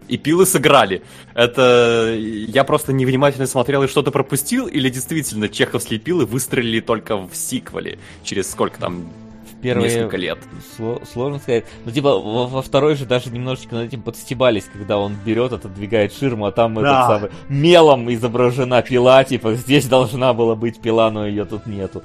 [SPEAKER 4] и пилы сыграли. Это я просто невнимательно смотрел и что-то пропустил, или действительно чеховские пилы выстрелили только в сиквеле через сколько там
[SPEAKER 2] первые
[SPEAKER 4] несколько лет.
[SPEAKER 2] Сложно сказать. Ну, типа, во, во второй же даже немножечко над этим подстебались, когда он берет, отодвигает ширму, а там да. этот самый мелом изображена пила, типа, здесь должна была быть пила, но ее тут нету.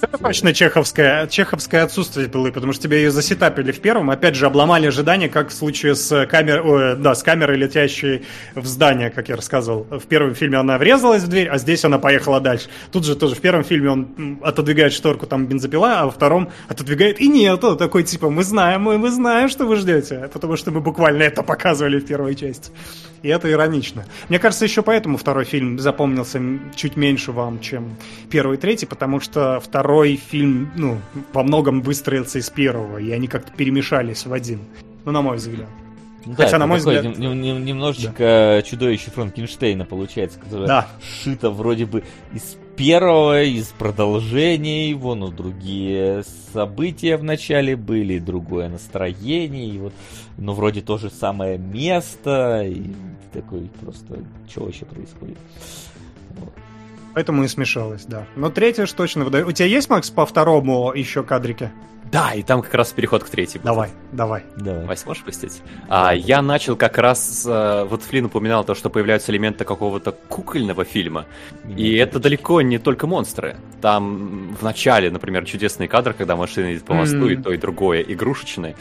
[SPEAKER 3] Это точно чеховское, чеховское отсутствие было, потому что тебя ее засетапили в первом, опять же, обломали ожидания, как в случае с, камер, о, да, с камерой, летящей в здание, как я рассказывал. В первом фильме она врезалась в дверь, а здесь она поехала дальше. Тут же тоже в первом фильме он отодвигает шторку, там бензопила, а во втором отодвигает, и нету. Такой типа, мы знаем, мы, мы знаем, что вы ждете, потому что мы буквально это показывали в первой части. И это иронично. Мне кажется, еще поэтому второй фильм запомнился чуть меньше вам, чем первый и третий, потому что второй фильм, ну, во многом выстроился из первого, и они как-то перемешались в один. Ну, на мой взгляд.
[SPEAKER 2] Ну, Хотя, да, на мой взгляд... немножечко да. чудовище Франкенштейна получается, которое да. шито вроде бы из первого, из продолжения его, но другие события в начале были, другое настроение, и вот, ну, вроде то же самое место, и такой просто, что вообще происходит.
[SPEAKER 3] Вот. Поэтому и смешалось, да. Но третье ж точно выдаю. У тебя есть, Макс, по второму еще кадрики?
[SPEAKER 4] Да, и там как раз переход к третьему.
[SPEAKER 3] Давай, давай.
[SPEAKER 4] давай. Вась, можешь пустить? А, я начал как раз... А, вот Флин упоминал то, что появляются элементы какого-то кукольного фильма. И это далеко не только монстры. Там в начале, например, чудесный кадр, когда машина едет по мосту, и то, и другое игрушечное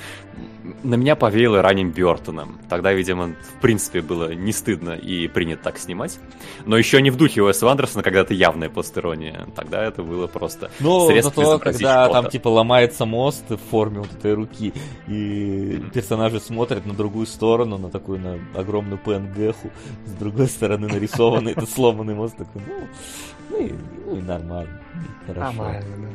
[SPEAKER 4] на меня повеяло ранним Бертоном. Тогда, видимо, в принципе, было не стыдно и принято так снимать. Но еще не в духе Уэса Андерсона, когда это явная постерония. Тогда это было просто
[SPEAKER 2] Ну, зато, когда там, типа, ломается мост в форме вот этой руки, и персонажи смотрят на другую сторону, на такую, на огромную ПНГху, с другой стороны нарисованный этот сломанный мост, такой, ну, ну и, ну и нормально. Хорошо. Нормально, да.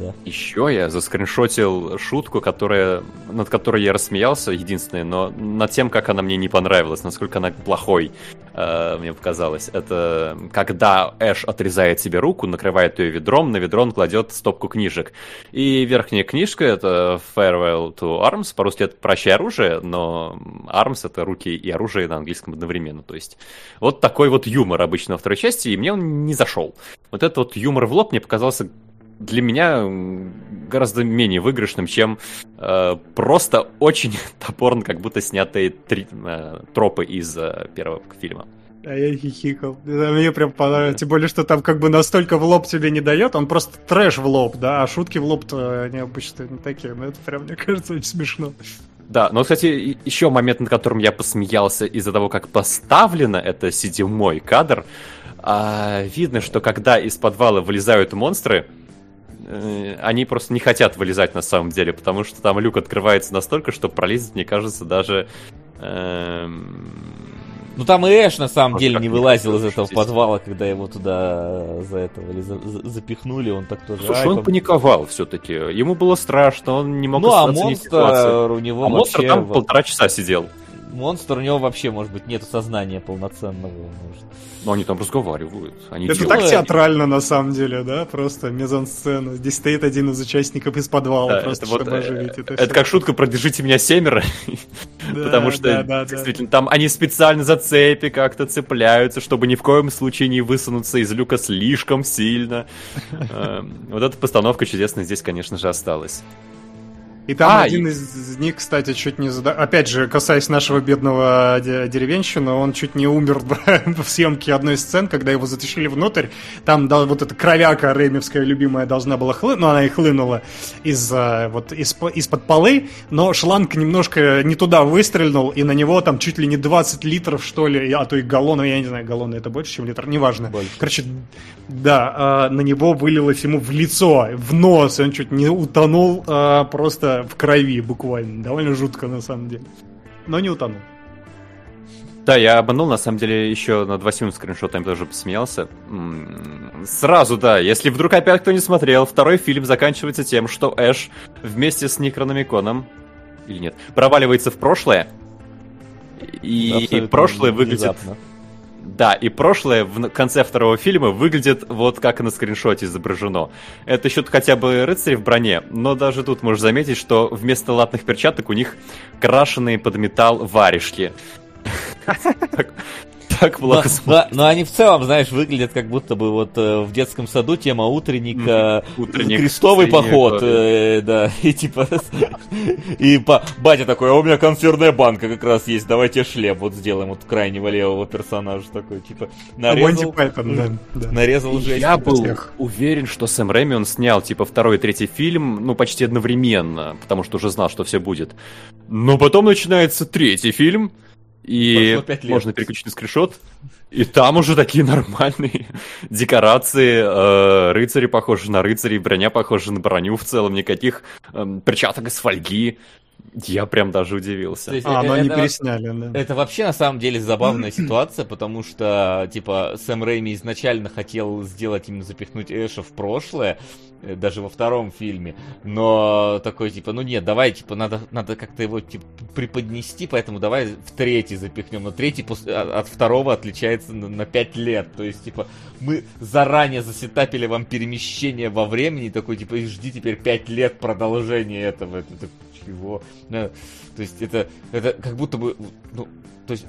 [SPEAKER 4] Да. Еще я заскриншотил шутку, которая, над которой я рассмеялся, единственное, но над тем, как она мне не понравилась, насколько она плохой, э, мне показалось. Это когда Эш отрезает себе руку, накрывает ее ведром, на ведро он кладет стопку книжек. И верхняя книжка это Farewell to Arms, по-русски это «Прощай оружие», но Arms это руки и оружие на английском одновременно. То есть вот такой вот юмор обычно во второй части, и мне он не зашел. Вот этот вот юмор в лоб мне показался для меня гораздо менее выигрышным, чем э, просто очень топорно, как будто снятые три, э, тропы из э, первого фильма.
[SPEAKER 3] А я хихикал. Мне прям понравилось. Тем более, что там как бы настолько в лоб тебе не дает, он просто трэш в лоб, да, а шутки в лоб-то они обычно не такие. Но это прям, мне кажется, очень смешно.
[SPEAKER 4] Да, но, кстати, еще момент, над которым я посмеялся из-за того, как поставлено это седьмой кадр, а, видно, что когда из подвала вылезают монстры, Э, они просто не хотят вылезать на самом деле, потому что там люк открывается настолько, что пролезть, мне кажется, даже эм,
[SPEAKER 2] Ну там и Эш на самом деле не вылазил из этого подвала, когда его туда за этого или за- за- запихнули, он так тоже.
[SPEAKER 4] Слушай,
[SPEAKER 2] «Ай,
[SPEAKER 4] он паниковал все-таки. Ему было страшно, он не мог
[SPEAKER 2] Ну а монстр у него
[SPEAKER 4] А монстр там полтора часа сидел.
[SPEAKER 2] Монстр у него вообще может быть нету сознания полноценного, может.
[SPEAKER 4] Но они там разговаривают. Они
[SPEAKER 3] Это
[SPEAKER 4] делают.
[SPEAKER 3] так театрально, на самом деле, да? Просто мизансцена. Здесь стоит один из участников из подвала,
[SPEAKER 4] Да,
[SPEAKER 3] просто
[SPEAKER 4] это, вот,
[SPEAKER 3] чтобы
[SPEAKER 4] э,
[SPEAKER 3] оживить это
[SPEAKER 4] это
[SPEAKER 3] всё.
[SPEAKER 4] как шутка про «Держите меня семеро»,
[SPEAKER 3] Да,
[SPEAKER 4] потому что
[SPEAKER 3] да, да, да.
[SPEAKER 4] действительно там они специально за цепи как-то цепляются, чтобы ни в коем случае не высунуться из люка слишком сильно. Эм, Вот эта постановка чудесная здесь, конечно же, осталась.
[SPEAKER 3] И там
[SPEAKER 4] А,
[SPEAKER 3] один из них, кстати, чуть не зада... Опять же, касаясь нашего бедного де- деревенщина, он чуть не умер в съемке одной из сцен, когда его затащили внутрь. Там да, вот эта кровяка ремевская любимая должна была хлынуть, ну она и хлынула из, а, вот, из, из-под полы, но шланг немножко не туда выстрельнул, и на него там чуть ли не 20 литров, что ли, а то и галлона, я не знаю, галлона это больше, чем литр, неважно.
[SPEAKER 2] Больше.
[SPEAKER 3] Короче, да, а, на него вылилось ему в лицо, в нос, и он чуть не утонул а, просто в крови буквально. Довольно жутко на самом деле. Но не утонул.
[SPEAKER 4] Да, я обманул, на самом деле, еще на 2 секунды скриншотами тоже посмеялся. Сразу, да, если вдруг опять кто не смотрел, второй фильм заканчивается тем, что Эш вместе с Некрономиконом, или нет, проваливается в прошлое, и
[SPEAKER 2] Абсолютно
[SPEAKER 4] прошлое выглядит...
[SPEAKER 2] внезапно.
[SPEAKER 4] Да, и прошлое в конце второго фильма выглядит вот как на скриншоте изображено. Это еще хотя бы рыцари в броне, но даже тут можешь заметить, что вместо латных перчаток у них крашеные под металл варежки. Так- Так
[SPEAKER 2] Но,
[SPEAKER 4] плохо
[SPEAKER 2] но- но они в целом, знаешь, выглядят как будто бы вот э, в детском саду тема утренника,
[SPEAKER 4] Мгм. Утренник,
[SPEAKER 2] крестовый поход, э, да, и типа, и па- батя такой, а у меня консервная банка как раз есть, давайте шлем вот сделаем вот крайнего левого персонажа такой, типа,
[SPEAKER 3] Монти
[SPEAKER 2] нарезал,
[SPEAKER 3] Пайтон, да. да.
[SPEAKER 2] нарезал жесть.
[SPEAKER 4] Я был уверен, что Сэм Рэми он снял типа второй и третий фильм, ну почти одновременно, потому что уже знал, что все будет. Но потом начинается третий фильм, и можно переключить на скриншот, и там уже такие нормальные декорации, э, рыцари похожи на рыцарей, броня похожа на броню в целом, никаких эм, перчаток из фольги. Я прям даже удивился.
[SPEAKER 2] То есть,
[SPEAKER 3] А, но они
[SPEAKER 2] это-
[SPEAKER 3] пересняли, да.
[SPEAKER 2] Это вообще на самом деле забавная ситуация, потому что, типа, Сэм Рэйми изначально хотел сделать именно запихнуть Эша в прошлое, э, даже во втором фильме, но такой, типа, ну нет, давай, типа, надо, надо как-то его, типа, преподнести, поэтому давай в третий запихнем, но третий пос- а- от второго отличается на, на 5 лет, то есть, типа, мы заранее засетапили вам перемещение во времени, такой, типа, и жди теперь 5 лет продолжения этого, это, это чего? Да, То есть это, это как будто бы, ну, то есть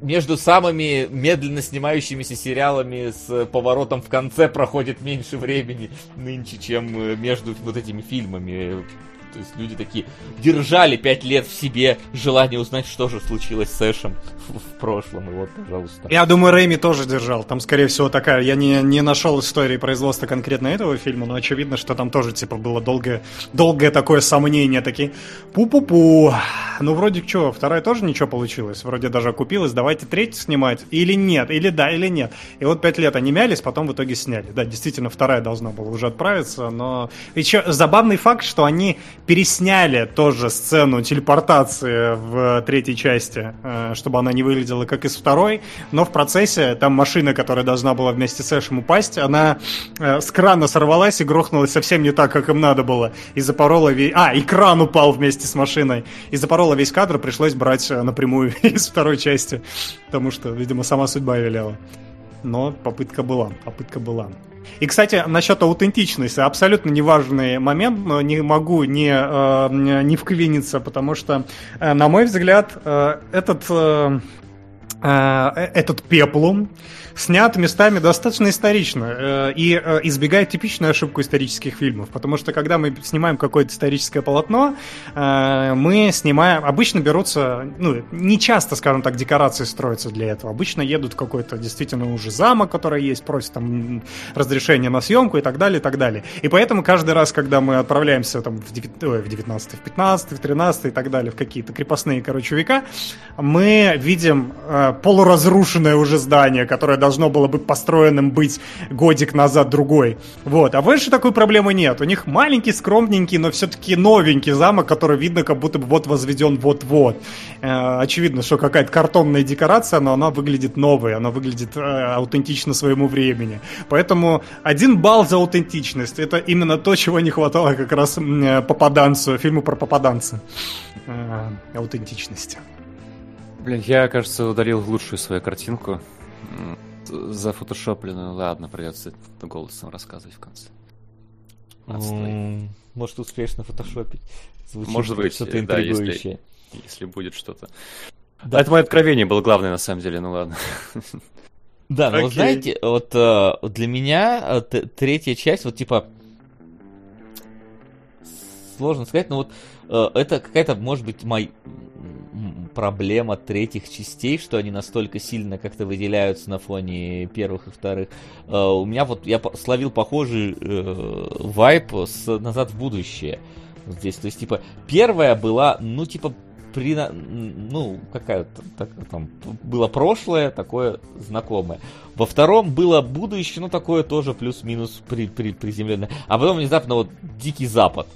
[SPEAKER 2] между самыми медленно снимающимися сериалами с поворотом в конце проходит меньше времени нынче, чем э, между вот этими фильмами. То есть люди такие держали пять лет в себе желание узнать, что же случилось с Эшем в, в прошлом. И вот, пожалуйста.
[SPEAKER 3] Я думаю, Рэйми тоже держал. Там, скорее всего, такая... Я не, не нашел истории производства конкретно этого фильма, но очевидно, что там тоже, типа, было долгое, долгое такое сомнение. Такие, пу-пу-пу. Ну, вроде что, вторая тоже ничего получилось. Вроде даже окупилась. Давайте третью снимать. Или нет, или да, или нет. И вот пять лет они мялись, потом в итоге сняли. Да, действительно, вторая должна была уже отправиться, но... Еще забавный факт, что они пересняли тоже сцену телепортации в третьей части, э, чтобы она не выглядела как из второй, но в процессе там машина, которая должна была вместе с Эшем упасть, она э, с крана сорвалась и грохнулась совсем не так, как им надо было, и запорола весь... А, и кран упал вместе с машиной, и запорола весь кадр, пришлось брать э, напрямую из второй части, потому что, видимо, сама судьба велела. Но попытка была, попытка была. И, кстати, насчет аутентичности, абсолютно неважный момент, но не могу не, э, не вклиниться, потому что, э, на мой взгляд, э, этот, этот пеплум снят местами достаточно исторично э, и э, избегает типичную ошибку исторических фильмов, потому что когда мы снимаем какое-то историческое полотно, э, мы снимаем, обычно берутся, ну, не часто, скажем так, декорации строятся для этого, обычно едут в какой-то действительно уже замок, который есть, просят там разрешение на съемку и так далее, и так далее. И поэтому каждый раз, когда мы отправляемся там в, 9, ой, в 19 в 15 в 13 и так далее, в какие-то крепостные, короче, века, мы видим полуразрушенное уже здание, которое должно было быть построенным быть годик назад другой. Вот. А в Эше такой проблемы нет. У них маленький, скромненький, но все-таки новенький замок, который видно, как будто бы вот возведен вот-вот. Э, очевидно, что какая-то картонная декорация, но она выглядит новой, она выглядит э, аутентично своему времени. Поэтому один балл за аутентичность. Это именно то, чего не хватало как раз э, попаданцу, фильму про попаданца. Э, аутентичности.
[SPEAKER 4] Блин, я, кажется, удалил лучшую свою картинку. За фотошопленную. Ладно, придется голосом рассказывать в конце.
[SPEAKER 2] Может, успешно фотошопить. Звучит
[SPEAKER 4] Может быть,
[SPEAKER 2] что-то
[SPEAKER 4] да, если-
[SPEAKER 2] интригующее.
[SPEAKER 4] Если будет что-то. Да. Это мое откровение было главное, на самом деле, ну ладно.
[SPEAKER 2] Да, но
[SPEAKER 3] Окей.
[SPEAKER 2] знаете, вот э, для меня э, третья часть, вот типа сложно сказать, но вот это какая-то, может быть, мой м, проблема третьих частей, что они настолько сильно как-то выделяются на фоне первых и вторых. Э, у меня вот я словил похожий э, вайп с «Назад в будущее». Здесь, то есть, типа, первая была, ну, типа, при, ну, какая-то, так, там, было прошлое, такое знакомое. Во втором было будущее, ну, такое тоже плюс-минус при, при, приземленное. А потом внезапно вот Дикий Запад.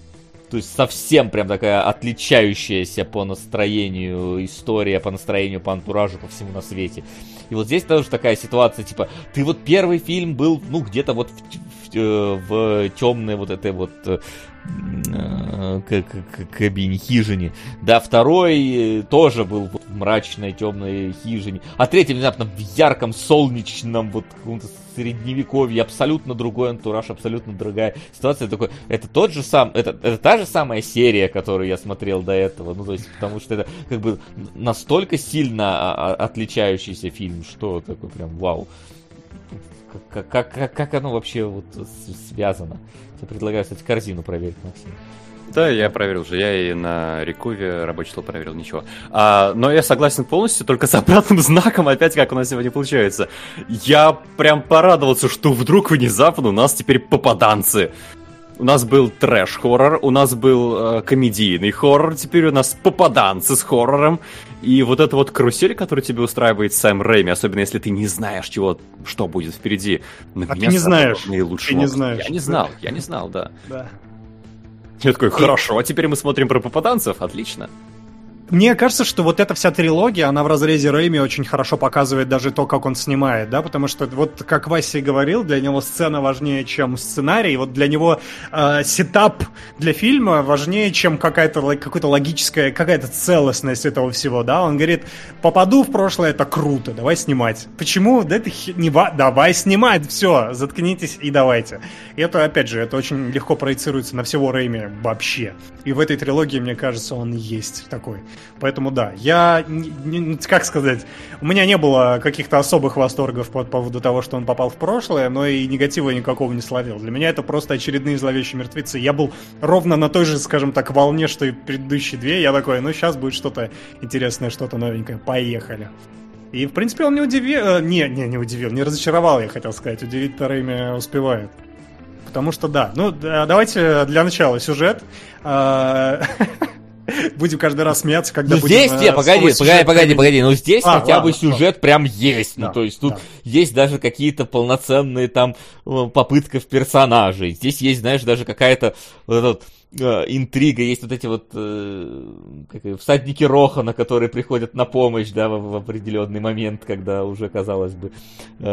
[SPEAKER 2] То есть совсем прям такая отличающаяся по настроению история, по настроению, по антуражу, по всему на свете. И вот здесь тоже такая ситуация, типа, ты вот первый фильм был, ну, где-то вот в, в, в темной вот этой вот э, э, к- кабине, хижине. Да, второй э, тоже был вот в мрачной, темной хижине. А третий внезапно в ярком, солнечном, вот каком-то средневековье, абсолютно другой антураж, абсолютно другая ситуация. Такой, это тот же сам, это, это та же самая серия, которую я смотрел до этого. Ну, то есть, потому что это как бы настолько сильно а, а, отличающийся фильм, что такой прям вау. Как, как, как, оно вообще вот связано? Я предлагаю, кстати, корзину проверить, Максим.
[SPEAKER 4] Да, я проверил уже. Я и на Рекуве рабочий стол проверил, ничего. А, но я согласен полностью, только с обратным знаком, опять как у нас сегодня получается. Я прям порадовался, что вдруг внезапно у нас теперь попаданцы. У нас был трэш-хоррор, у нас был э, комедийный хоррор, теперь у нас попаданцы с хоррором. И вот эта вот карусель, которую тебе устраивает Сэм Рэйми, особенно если ты не знаешь, чего, что будет впереди. на
[SPEAKER 3] А ты не знаешь. Ты не знаешь.
[SPEAKER 4] Я не знал, я не знал, да.
[SPEAKER 3] Да.
[SPEAKER 4] Я такой, хорошо, а теперь мы смотрим про попаданцев, отлично.
[SPEAKER 3] Мне кажется, что вот эта вся трилогия, она в разрезе Рэйми очень хорошо показывает даже то, как он снимает, да, потому что вот, как Вася говорил, для него сцена важнее, чем сценарий, вот для него э, сетап для фильма важнее, чем какая-то какая-то логическая, какая-то целостность этого всего, да, он говорит, попаду в прошлое, это круто, давай снимать. Почему? Да это хи- не ва- давай снимать, все, заткнитесь и давайте. И это, опять же, это очень легко проецируется на всего Рэйми вообще. И в этой трилогии, мне кажется, он есть такой. Поэтому да, я, как сказать, у меня не было каких-то особых восторгов по поводу того, что он попал в прошлое, но и негатива никакого не словил. Для меня это просто очередные зловещие мертвецы. Я был ровно на той же, скажем так, волне, что и предыдущие две. Я такой, ну сейчас будет что-то интересное, что-то новенькое. Поехали. И, в принципе, он не удивил... э, Не, не, не удивил, не разочаровал, я хотел сказать. Удивить вторыми успевает. Потому что да. Ну, да, давайте для начала сюжет. Будем каждый раз смеяться, когда
[SPEAKER 2] Ну
[SPEAKER 3] будем...
[SPEAKER 2] здесь,
[SPEAKER 3] э,
[SPEAKER 2] погоди, погоди, погоди, погоди, ну здесь
[SPEAKER 3] А,
[SPEAKER 2] хотя бы
[SPEAKER 3] ладно,
[SPEAKER 2] сюжет прям есть, ну
[SPEAKER 3] Да,
[SPEAKER 2] то есть тут
[SPEAKER 3] да.
[SPEAKER 2] есть даже какие-то полноценные там э, попытка в персонажей, здесь есть, знаешь, даже какая-то вот эта вот, э, интрига, есть вот эти вот э, как всадники Рохана, которые приходят на помощь, да, в, в определенный момент, когда уже, казалось бы,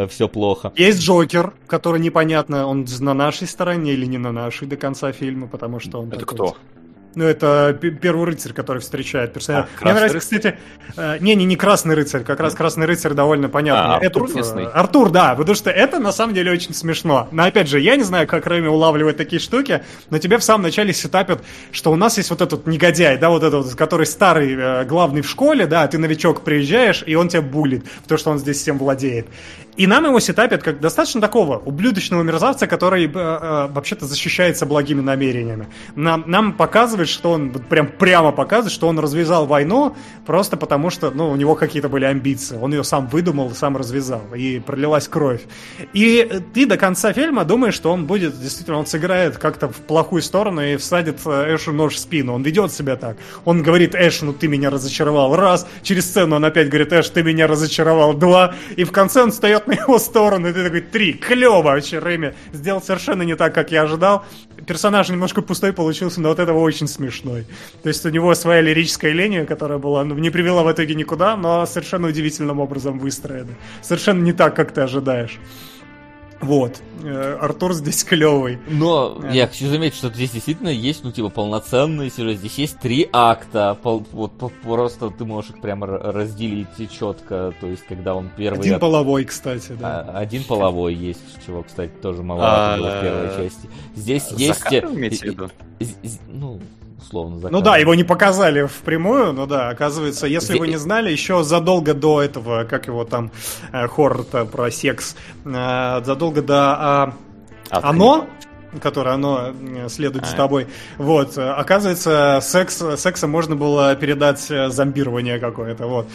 [SPEAKER 2] все плохо.
[SPEAKER 3] Есть Джокер, который непонятно, он на нашей стороне или не на нашей до конца фильма, потому что он...
[SPEAKER 4] Это
[SPEAKER 3] такой
[SPEAKER 4] кто?
[SPEAKER 3] Ну, это первый рыцарь, который встречает персонажа.
[SPEAKER 4] А,
[SPEAKER 3] Мне нравится,
[SPEAKER 4] рыцарь?
[SPEAKER 3] кстати... э, Не, не, не красный рыцарь, как раз красный рыцарь довольно понятно.
[SPEAKER 4] А, Артур
[SPEAKER 3] Этот,
[SPEAKER 4] местный?
[SPEAKER 3] Артур, да, потому что это на самом деле очень смешно. Но опять же, я не знаю, как Рэми улавливает такие штуки, но тебе в самом начале сетапят, что у нас есть вот этот негодяй, да, вот этот, который старый, э, главный в школе, да, ты новичок приезжаешь, и он тебя булит, потому что он здесь всем владеет. И нам его сетапят как достаточно такого ублюдочного мерзавца, который э, э, вообще-то защищается благими намерениями. Нам, нам показывает, что он прям прямо показывает, что он развязал войну просто потому, что ну, у него какие-то были амбиции. Он ее сам выдумал, сам развязал, и пролилась кровь. И ты до конца фильма думаешь, что он будет, действительно, он сыграет как-то в плохую сторону и всадит э, Эшу нож в спину. Он ведет себя так. Он говорит, Эш, ну ты меня разочаровал. Раз. Через сцену он опять говорит, Эш, ты меня разочаровал. Два. И в конце он встает на его сторону, и ты такой, три. Клево вообще, Рэми. Сделал совершенно не так, как я ожидал. Персонаж немножко пустой получился, но вот этого очень смешной. То есть у него своя лирическая линия, которая была, ну, не привела в итоге никуда, но совершенно удивительным образом выстроена. Совершенно не так, как ты ожидаешь. Вот. Э, Артур здесь клевый.
[SPEAKER 2] Но э. я хочу заметить, что здесь действительно есть, ну, типа, полноценный сюжет. Здесь есть три акта. Пол, вот просто ты можешь их прямо разделить четко. То есть, когда он первый...
[SPEAKER 3] Один акт... половой, кстати, да.
[SPEAKER 2] А, один половой есть, чего, кстати, тоже маловато было в первой части. Здесь есть... Ну, условно
[SPEAKER 3] заказывали. Ну да, его не показали впрямую, но да, оказывается, если вы не знали, еще задолго до этого, как его там, э, хоррор про секс, э, задолго до э, оно, которое оно э, следует а. за тобой. Вот, э, оказывается, секс, сексом можно было передать э, зомбирование какое-то, вот.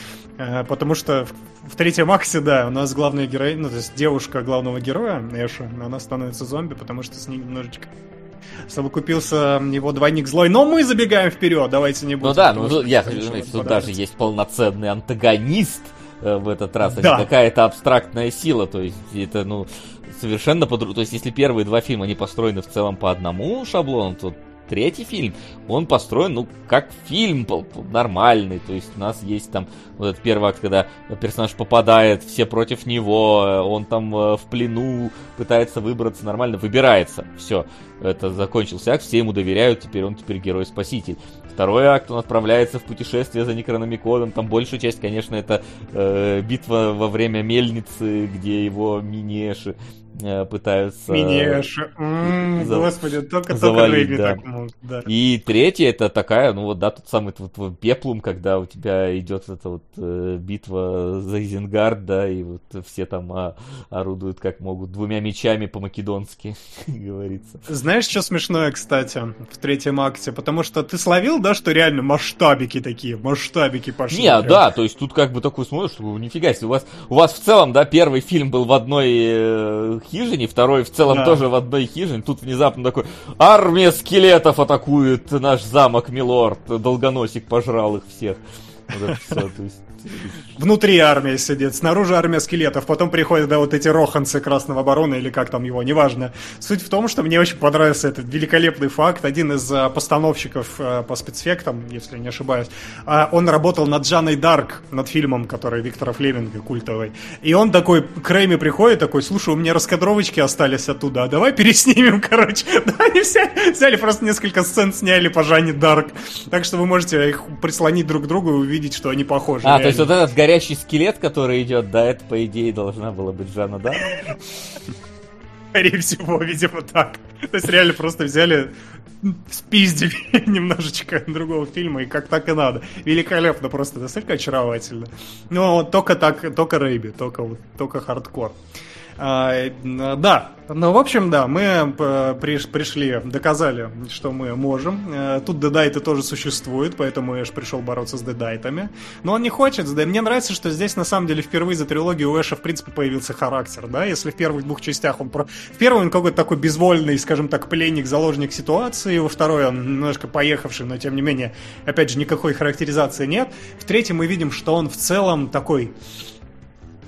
[SPEAKER 3] Потому что в, в третьем акте, да, у нас главная героиня, ну, то есть девушка главного героя, Эша, она становится зомби, потому что с ней немножечко совокупился его двойник злой. Но мы забегаем вперед, давайте не будем.
[SPEAKER 2] Ну да, ну я хочу сказать, что даже есть полноценный антагонист э, в этот раз, а да. не какая-то абстрактная сила, то есть это, ну, совершенно по То есть если первые два фильма, они построены в целом по одному шаблону, то третий фильм, он построен, ну, как фильм нормальный, то есть у нас есть там вот этот первый акт, когда персонаж попадает, все против него, он там э, в плену, пытается выбраться нормально, выбирается, все, это закончился акт, все ему доверяют, теперь он теперь герой-спаситель. Второй акт, он отправляется в путешествие за Некрономиконом. Там большая часть, конечно, это э, битва во время мельницы, где его Минеши пытаются...
[SPEAKER 3] Минеши. М-м, за... Господи, только, завалить, только да. так мог, да.
[SPEAKER 2] И третья это такая, ну вот, да, тот самый вот, вот пеплум, когда у тебя идет эта вот э, битва за Изенгард, да, и вот все там а, орудуют как могут двумя мечами по-македонски, говорится.
[SPEAKER 3] Знаешь, что смешное, кстати, в третьем акте? Потому что ты словил, да, что реально масштабики такие, масштабики пошли.
[SPEAKER 2] Не, прям. да, то есть тут как бы такой смотришь, что нифига себе, у вас, у вас в целом, да, первый фильм был в одной э, хижине, второй в целом да. тоже в одной хижине, тут внезапно такой, армия скелетов атакует наш замок, милорд, долгоносик пожрал их всех. Вот это все, то есть
[SPEAKER 3] внутри армии сидит, снаружи армия скелетов, потом приходят, да, вот эти роханцы Красного Барона или как там его, неважно. Суть в том, что мне очень понравился этот великолепный факт. Один из а, постановщиков а, по спецэффектам, если не ошибаюсь, а, он работал над Жанной Дарк, над фильмом, который Виктора Флеминга культовый. И он такой к Рэйми приходит, такой, слушай, у меня раскадровочки остались оттуда, а давай переснимем, короче. Да, они взяли, взяли просто несколько сцен, сняли по Жанне Дарк. Так что вы можете их прислонить друг к другу и увидеть, что они похожи.
[SPEAKER 2] А, есть вот этот горящий скелет, который идет, да, это по идее должна была быть Жанна, да?
[SPEAKER 3] Скорее всего, видимо, так. То есть реально просто взяли, спиздили немножечко другого фильма, и как так и надо. Великолепно, просто настолько очаровательно. Но только так, только Рэйби, только, только хардкор. А, да, ну, в общем, да, мы э, приш, пришли, доказали, что мы можем. Э, тут дедайты тоже существуют, поэтому Эш пришел бороться с дедайтами. Но он не хочет. Мне нравится, что здесь, на самом деле, впервые за трилогию у Эша, в принципе, появился характер, да? Если в первых двух частях он... В первой он какой-то такой безвольный, скажем так, пленник, заложник ситуации. Во второй он немножко поехавший, но, тем не менее, опять же, никакой характеризации нет. В третьем мы видим, что он в целом такой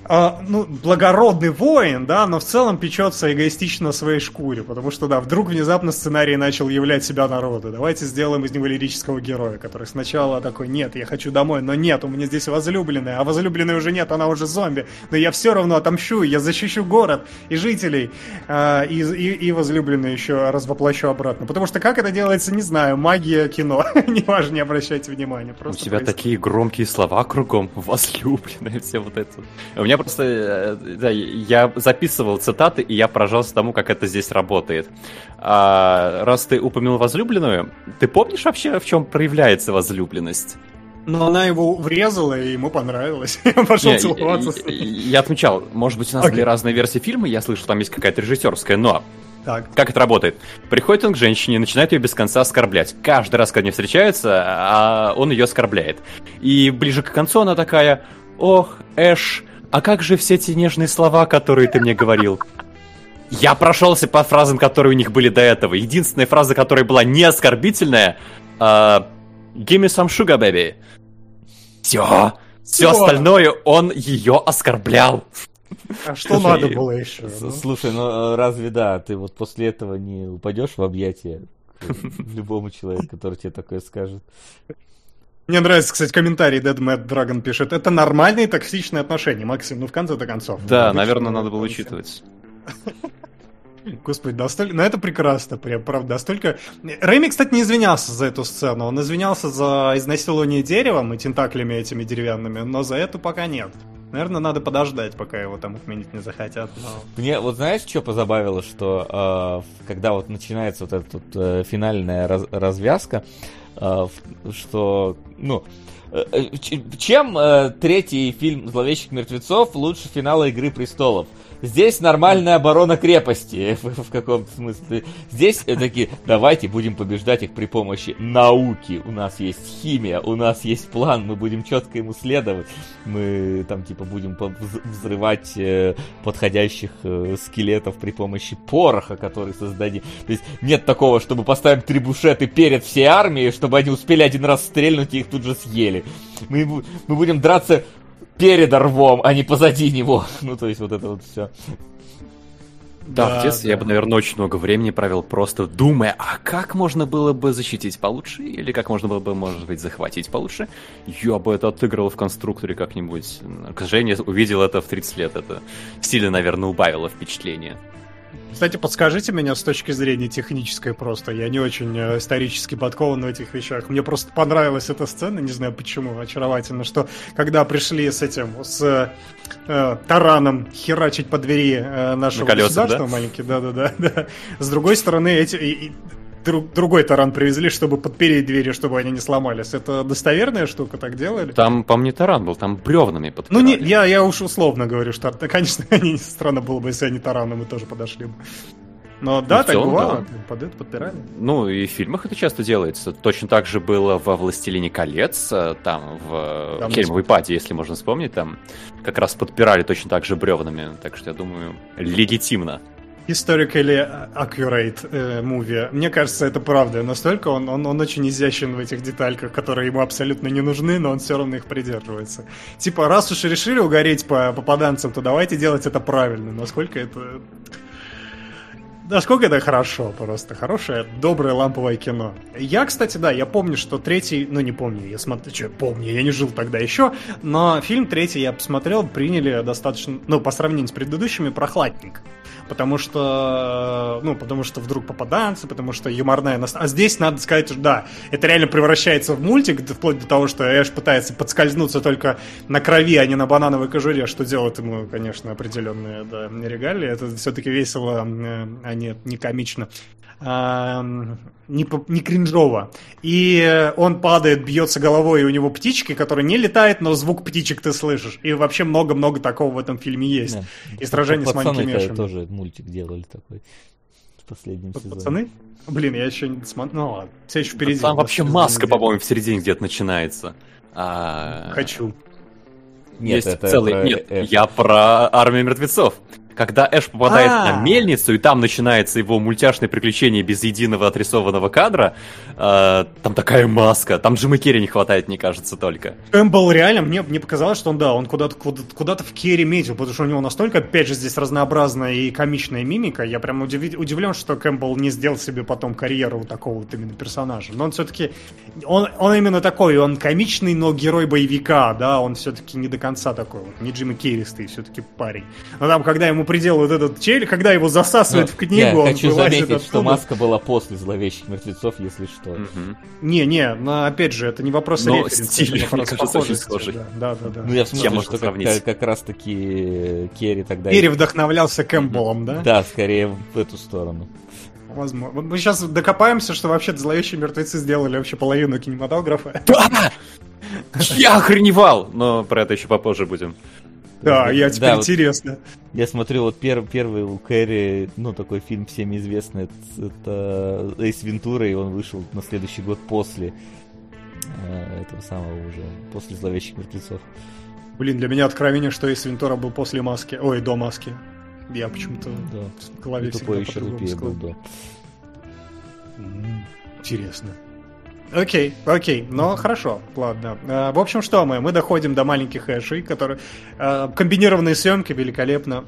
[SPEAKER 3] а, ну, благородный воин, да, но в целом печется эгоистично своей шкуре, потому что, да, вдруг внезапно сценарий начал являть себя народу. Давайте сделаем из него лирического героя, который сначала такой, нет, я хочу домой, но нет, у меня здесь возлюбленная, а возлюбленной уже нет, она уже зомби, но я все равно отомщу, я защищу город и жителей, а, и, и, и возлюбленную еще развоплощу обратно. Потому что как это делается, не знаю, магия кино, неважно, не обращайте внимания.
[SPEAKER 4] У тебя происходит. такие громкие слова кругом, возлюбленная, все вот это. У меня просто, э, да, я записывал цитаты, и я поражался тому, как это здесь работает. А, раз ты упомянул возлюбленную, ты помнишь вообще, в чем проявляется возлюбленность?
[SPEAKER 3] Но она его врезала, и ему понравилось. Я пошел
[SPEAKER 4] Не,
[SPEAKER 3] целоваться.
[SPEAKER 4] я, я отмечал, может быть, у нас
[SPEAKER 3] Окей.
[SPEAKER 4] были разные версии фильма, я слышал, там есть какая-то режиссерская, но
[SPEAKER 3] Так.
[SPEAKER 4] как это работает? Приходит он к женщине и начинает ее без конца оскорблять. Каждый раз, когда они встречаются, а он ее оскорбляет. И ближе к концу она такая, ох, Эш, а как же все те нежные слова, которые ты мне говорил? Я прошелся по фразам, которые у них были до этого. Единственная фраза, которая была не оскорбительная, а, Give me some sugar, baby. Все. Все остальное он ее оскорблял.
[SPEAKER 3] А что
[SPEAKER 2] Слушай,
[SPEAKER 3] надо было еще? Ну?
[SPEAKER 2] Слушай, ну э, разве да, ты вот после этого не упадешь в объятия любому человеку, который тебе такое скажет?
[SPEAKER 3] Мне нравится, кстати, комментарий Dead Mad Dragon пишет. Это нормальные токсичные отношения, Максим, ну в конце-то концов.
[SPEAKER 4] Да,
[SPEAKER 3] Обычно
[SPEAKER 4] наверное, надо было учитывать.
[SPEAKER 3] Господи, настолько... Ну это прекрасно, прям, правда, настолько... Рэйми, кстати, не извинялся за эту сцену, он извинялся за изнасилование деревом и тентаклями этими деревянными, но за эту пока нет. Наверное, надо подождать, пока его там отменить не захотят. но-
[SPEAKER 2] Мне вот знаешь, что позабавило, что э, когда вот начинается вот эта вот, э, финальная раз- развязка, что, ну, э, э, чем э, третий фильм «Зловещих мертвецов» лучше финала «Игры престолов»? Здесь нормальная оборона крепости в, каком-то смысле. Здесь такие, давайте будем побеждать их при помощи науки. У нас есть химия, у нас есть план, мы будем четко ему следовать. Мы там типа будем взрывать э, подходящих э, скелетов при помощи пороха, который создадим. То есть нет такого, чтобы поставим трибушеты перед всей армией, чтобы они успели один раз стрельнуть и их тут же съели. Мы, мы будем драться перед рвом, а не позади него. Ну, то есть вот это вот все.
[SPEAKER 4] Да,
[SPEAKER 3] Да,
[SPEAKER 4] в детстве я
[SPEAKER 3] да.
[SPEAKER 4] бы, наверное, очень много времени провел просто думая, а как можно было бы защитить получше, или как можно было бы, может быть, захватить получше. Я бы это отыгрывал в конструкторе как-нибудь. К сожалению, увидел это в 30 лет. Это сильно, наверное, убавило впечатление.
[SPEAKER 3] Кстати, подскажите меня с точки зрения технической просто. Я не очень э, исторически подкован в этих вещах. Мне просто понравилась эта сцена, не знаю почему, очаровательно, что когда пришли с этим, с э, тараном херачить по двери э, нашего
[SPEAKER 4] На колесах,
[SPEAKER 3] государства,
[SPEAKER 4] да?
[SPEAKER 3] маленький, да-да-да, да. С другой стороны, эти... и- и друг- другой таран привезли, чтобы подпереть двери, чтобы они не сломались. Это достоверная штука, так делали?
[SPEAKER 4] Там, по мне, таран был, там бревнами
[SPEAKER 3] Ну,
[SPEAKER 4] подпирали.
[SPEAKER 3] не, я, я уж условно говорю, что, да, конечно, они, странно было бы, если они тараном мы тоже подошли бы. Но да,
[SPEAKER 4] Ну,
[SPEAKER 3] так
[SPEAKER 4] целом,
[SPEAKER 3] бывало,
[SPEAKER 4] да.
[SPEAKER 3] под это подпирали.
[SPEAKER 4] Ну, и в фильмах это часто делается. Точно так же было во «Властелине колец», э, там, в
[SPEAKER 3] Там
[SPEAKER 4] Хельмовой паде, если можно вспомнить, там как раз подпирали точно так же бревнами. Так что, я думаю, легитимно.
[SPEAKER 3] Historically accurate э, movie. Мне кажется, это правда. Настолько он, он, он очень изящен в этих детальках, которые ему абсолютно не нужны, но он все равно их придерживается. Типа, раз уж решили угореть по попаданцам, то давайте делать это правильно. Насколько это... Насколько это хорошо просто. Хорошее, доброе ламповое кино. Я, кстати, да, я помню, что третий... Ну, не помню, я смотрю... Что, помню, я не жил тогда еще. Но фильм третий я посмотрел, приняли достаточно... Ну, по сравнению с предыдущими, прохладненько. Потому что, ну, потому что вдруг попаданцы, потому что юморная нас... А здесь надо сказать, да, это реально превращается в мультик, вплоть до того, что Эш пытается подскользнуться только на крови, а не на банановой кожуре, что делает ему, конечно, определенные да, регалии. Это все-таки весело, а не, не комично. Не, не кринжово. И э, он падает, бьется головой, и у него птички, которые не летают, но звук птичек ты слышишь. И вообще много-много такого в этом фильме есть.
[SPEAKER 2] Да.
[SPEAKER 3] И сражение с
[SPEAKER 2] Пацаны
[SPEAKER 3] Манки
[SPEAKER 2] тоже мультик делали такой в последнем сезоне.
[SPEAKER 3] Пацаны? Блин, я еще не смотрел. Ну ладно, все еще впереди.
[SPEAKER 4] Там вообще маска, по-моему, в середине где-то начинается. А,
[SPEAKER 3] Хочу.
[SPEAKER 2] Нет,
[SPEAKER 4] есть
[SPEAKER 2] это
[SPEAKER 4] целый...
[SPEAKER 2] про
[SPEAKER 4] Нет,
[SPEAKER 2] Эш.
[SPEAKER 4] я про армию мертвецов. Когда Эш попадает
[SPEAKER 3] А.
[SPEAKER 4] на мельницу, и там начинается его мультяшное приключение без единого отрисованного кадра, э, там такая маска. Там Джима Керри не хватает, мне кажется, только.
[SPEAKER 3] Кэмпбелл реально, мне, мне показалось, что он, да, он куда-то куда куда-то в Керри метил, потому что у него настолько, опять же, здесь разнообразная и комичная мимика. Я прям удиви- удивлен, что Кэмпбелл не сделал себе потом карьеру вот такого вот именно персонажа. Но он все-таки, он, он именно такой, он комичный, но герой боевика, да, он все-таки не до конца такой вот, не Джима Керристый, все-таки парень. Но там, когда ему приделывают этот челюсть, когда его засасывает
[SPEAKER 2] Ну,
[SPEAKER 3] в книгу,
[SPEAKER 2] я
[SPEAKER 3] он
[SPEAKER 2] хочу заметить, что
[SPEAKER 3] оттуда.
[SPEAKER 2] маска была после зловещих мертвецов, если что.
[SPEAKER 4] Мгм.
[SPEAKER 3] Не, не, но опять же, это не вопрос
[SPEAKER 4] Но
[SPEAKER 3] референса,
[SPEAKER 4] стиль,
[SPEAKER 3] это вопрос
[SPEAKER 4] мне кажется, очень
[SPEAKER 3] похожести,
[SPEAKER 4] схожий.
[SPEAKER 3] Да, да, да. да.
[SPEAKER 2] Ну, я в смысле, что как,
[SPEAKER 4] сравнить?
[SPEAKER 2] как- как раз-таки Керри тогда...
[SPEAKER 3] Керри вдохновлялся Кэмпбеллом, да?
[SPEAKER 2] Да, скорее в эту сторону.
[SPEAKER 3] Возможно. Вот мы сейчас докопаемся, что вообще зловещие мертвецы сделали вообще половину кинематографа.
[SPEAKER 4] Я охреневал! Но про это еще попозже будем.
[SPEAKER 3] Да, я теперь
[SPEAKER 2] Да, вот
[SPEAKER 3] интересно.
[SPEAKER 2] Я смотрю, вот пер- первый у Кэрри, ну, такой фильм всем известный, это, Эйс Вентура, и он вышел на следующий год после э, этого самого уже, после Зловещих Мертвецов.
[SPEAKER 3] Блин, для меня откровение, что Эйс Вентура был после маски. Ой, до маски. Я почему-то
[SPEAKER 2] Да.
[SPEAKER 3] в голове
[SPEAKER 2] И
[SPEAKER 3] всегда
[SPEAKER 2] еще был, да.
[SPEAKER 3] Интересно. Окей, окей, но хорошо, ладно. Э, В общем, что мы? Мы доходим до маленьких эшей, которые... э, Комбинированные съемки великолепно.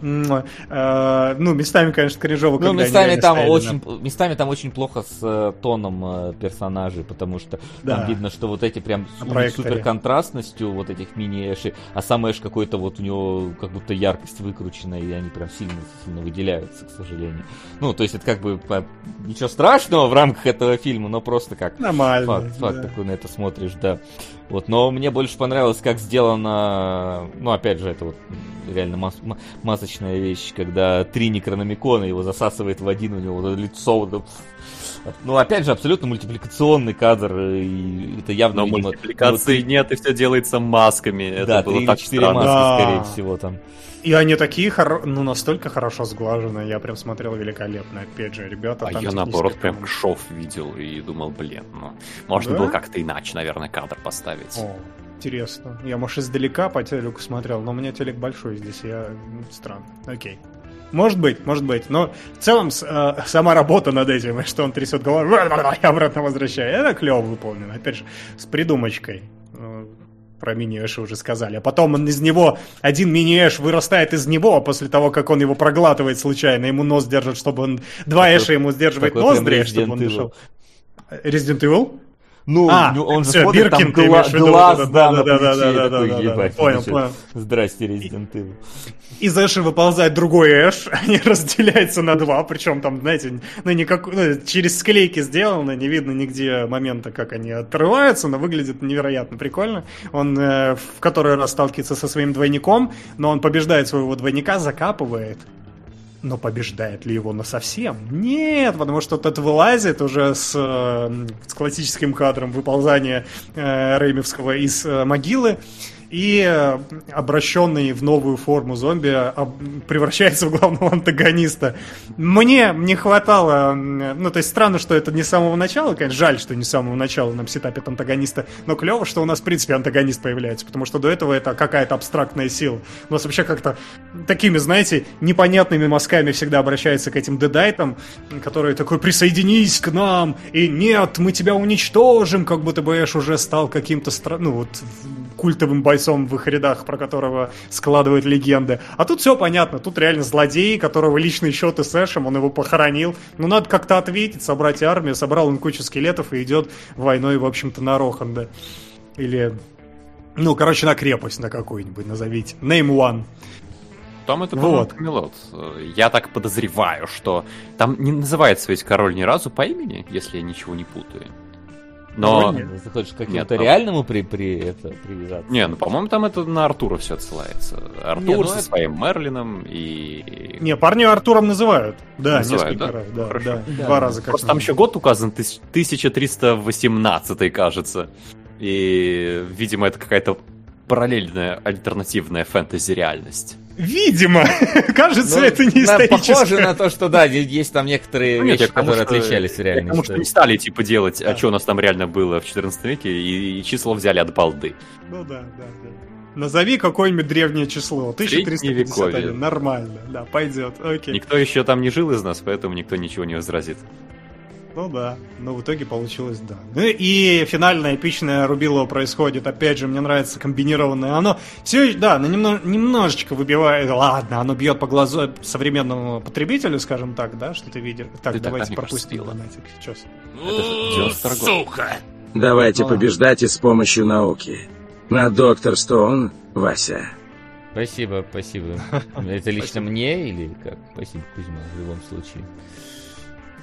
[SPEAKER 3] Э, Ну, местами, конечно, кринжово,
[SPEAKER 2] Ну, местами там, очень, местами там очень плохо с тоном персонажей, потому что
[SPEAKER 3] Да.
[SPEAKER 2] там видно, что вот эти прям супер контрастностью вот этих мини-эшей, а сам эш какой-то вот у него как будто яркость выкручена, и они прям сильно, сильно выделяются, к сожалению. Ну, то есть это как бы по- ничего страшного в рамках этого фильма, но просто как
[SPEAKER 3] Нормально.
[SPEAKER 2] Факт, факт
[SPEAKER 3] да.
[SPEAKER 2] такой на это смотришь, да. Вот, но мне больше понравилось, как сделано, ну, опять же, это вот реально мас- масочная вещь, когда три некрономикона его засасывает в один, у него вот это лицо, вот это, ну, опять же, абсолютно мультипликационный кадр, и это явно,
[SPEAKER 4] Но
[SPEAKER 2] видимо,
[SPEAKER 4] мультипликации нет, и все делается масками. Это
[SPEAKER 2] да,
[SPEAKER 4] было
[SPEAKER 2] три или
[SPEAKER 4] так
[SPEAKER 2] четыре
[SPEAKER 4] странно.
[SPEAKER 2] маски,
[SPEAKER 3] Да.
[SPEAKER 2] скорее всего, там.
[SPEAKER 3] И они такие, хоро- ну, настолько хорошо сглажены, я прям смотрел великолепно. Опять же, ребята
[SPEAKER 4] А я наоборот прям шов видел и думал, блин, ну, можно
[SPEAKER 3] Да?
[SPEAKER 4] было как-то иначе, наверное, кадр поставить.
[SPEAKER 3] О, интересно. Я, может, издалека по телеку смотрел, но у меня телек большой здесь, я... м, Странно. Окей. Может быть, может быть. Но в целом э, сама работа над этим, что он трясет головой и обратно возвращает, это клево выполнено. Опять же, с придумочкой. Про мини-эша уже сказали. А потом он из него, один мини-эш вырастает из него, после того, как он его проглатывает случайно, ему нос держит, чтобы он... Два эша ему сдерживает ноздри, чтобы он дышал. Resident Evil?
[SPEAKER 2] Ну,
[SPEAKER 3] А,
[SPEAKER 2] ну, он же
[SPEAKER 3] всё,
[SPEAKER 2] смотрит, там
[SPEAKER 3] Биркин ты
[SPEAKER 2] гла-
[SPEAKER 3] виду,
[SPEAKER 2] глаз,
[SPEAKER 3] это,
[SPEAKER 2] да, на
[SPEAKER 3] да-да-да,
[SPEAKER 2] плече, и
[SPEAKER 3] да-да-да,
[SPEAKER 2] такой,
[SPEAKER 3] да-да.
[SPEAKER 2] ебать,
[SPEAKER 3] Понял, понял.
[SPEAKER 2] Здрасте, Resident Evil.
[SPEAKER 3] Из Эши выползает другой Эш, они разделяются на два, причем там, знаете, ну, никак, ну, через склейки сделано, не видно нигде момента, как они отрываются, но выглядит невероятно прикольно. Он э, в который раз сталкивается со своим двойником, но он побеждает своего двойника, закапывает. Но побеждает ли его на совсем? Нет, потому что тот вылазит уже с, э, с классическим кадром выползания э, Реймевского из э, могилы и э, обращенный в новую форму зомби об- превращается в главного антагониста. Мне не хватало, ну то есть странно, что это не с самого начала, конечно, жаль, что не с самого начала нам сетапит антагониста, но клево, что у нас в принципе антагонист появляется, потому что до этого это какая-то абстрактная сила. У нас вообще как-то такими, знаете, непонятными мазками всегда обращается к этим дедайтам, которые такой присоединись к нам, и нет, мы тебя уничтожим, как будто бы Эш уже стал каким-то стра... ну вот культовым бойцом в их рядах, про которого складывают легенды. А тут все понятно, тут реально злодей, которого личные счеты с Эшем, он его похоронил. Ну, надо как-то ответить, собрать армию, собрал он кучу скелетов и идет войной, в общем-то, на Роханда. Или, ну, короче, на крепость на какую-нибудь назовите. Name one.
[SPEAKER 4] Там это,
[SPEAKER 3] Вот.
[SPEAKER 4] по-моему, Камелот. Я так подозреваю, что там не называется ведь король ни разу по имени, если я ничего не путаю. Но...
[SPEAKER 3] Нет.
[SPEAKER 2] Ты хочешь к
[SPEAKER 4] Нет,
[SPEAKER 2] какому-то
[SPEAKER 4] там-
[SPEAKER 2] реальному при, при это, привязаться?
[SPEAKER 4] Не, ну, по-моему, там это на Артура все отсылается. Артур
[SPEAKER 2] Не, ну
[SPEAKER 4] со
[SPEAKER 2] это-
[SPEAKER 4] своим Мерлином и...
[SPEAKER 3] Не, парни Артуром называют. Да,
[SPEAKER 4] Называют,
[SPEAKER 3] несколько
[SPEAKER 4] да?
[SPEAKER 3] раз. Да,
[SPEAKER 4] Хорошо.
[SPEAKER 3] да.
[SPEAKER 2] Да.
[SPEAKER 3] Два раза как
[SPEAKER 4] Просто там еще год указан, тысяч- 1318, кажется. И, видимо, это какая-то параллельная альтернативная фэнтези-реальность.
[SPEAKER 3] Видимо. Кажется,
[SPEAKER 2] Ну,
[SPEAKER 3] это не
[SPEAKER 2] на-
[SPEAKER 3] историческое.
[SPEAKER 2] Похоже на то, что да, есть там некоторые
[SPEAKER 4] Ну, нет,
[SPEAKER 2] вещи, которые
[SPEAKER 4] что-
[SPEAKER 2] отличались от реальной
[SPEAKER 4] Потому что не стали, типа, делать,
[SPEAKER 3] Да.
[SPEAKER 4] а что у нас там реально было в 14 веке, и, и числа взяли от балды.
[SPEAKER 3] Ну да, да, да. Назови какое-нибудь древнее число. 1351.
[SPEAKER 4] Средневековье.
[SPEAKER 3] Нормально. Да, пойдет. Окей.
[SPEAKER 4] Никто еще там не жил из нас, поэтому никто ничего не возразит.
[SPEAKER 3] Ну да, но в итоге получилось да. Ну и финальное эпичное Рубилово происходит, опять же, мне нравится комбинированное. Оно все, да, оно немно- немножечко выбивает, ладно, оно бьет по глазу современному потребителю, скажем так, да, что ты видишь. Так,
[SPEAKER 4] Ты
[SPEAKER 3] давайте
[SPEAKER 4] так, мне
[SPEAKER 3] пропустим
[SPEAKER 4] кажется,
[SPEAKER 3] донатик. Чё с-
[SPEAKER 4] Это же 92 год.
[SPEAKER 6] Сука!
[SPEAKER 5] Давайте
[SPEAKER 2] Ну.
[SPEAKER 5] побеждать и с помощью науки. На доктор Стоун, Вася.
[SPEAKER 2] Спасибо, спасибо. Это лично мне или как? Спасибо, Кузьма, в любом случае.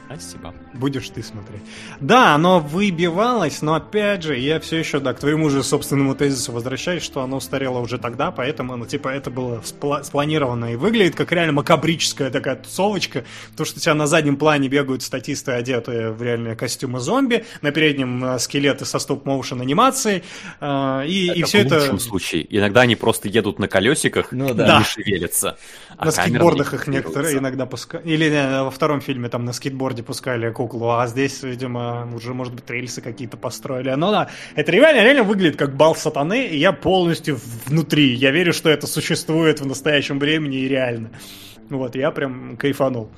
[SPEAKER 4] Спасибо.
[SPEAKER 3] Будешь ты смотреть. Да, оно выбивалось, но опять же, я все еще, да, к твоему же собственному тезису возвращаюсь, что оно устарело уже тогда, поэтому, ну, типа, это было спла- спланировано и выглядит как реально макабрическая такая тусовочка, то, что у тебя на заднем плане бегают статисты, одетые в реальные костюмы зомби, на переднем э, скелеты со стоп-моушен анимацией, э, и,
[SPEAKER 4] это
[SPEAKER 3] и все
[SPEAKER 4] в
[SPEAKER 3] это...
[SPEAKER 4] лучшем случае. Иногда они просто едут на колесиках
[SPEAKER 2] Ну
[SPEAKER 4] и
[SPEAKER 2] да.
[SPEAKER 4] не шевелятся. а
[SPEAKER 3] на скейтбордах их некоторые иногда пускали. Или э, во втором фильме там на скейтборде пускали куклу, а здесь, видимо, уже, может быть, рельсы какие-то построили. Ну да, это реально, реально выглядит как бал сатаны, и я полностью внутри. Я верю, что это существует в настоящем времени и реально. Вот, я прям кайфанул.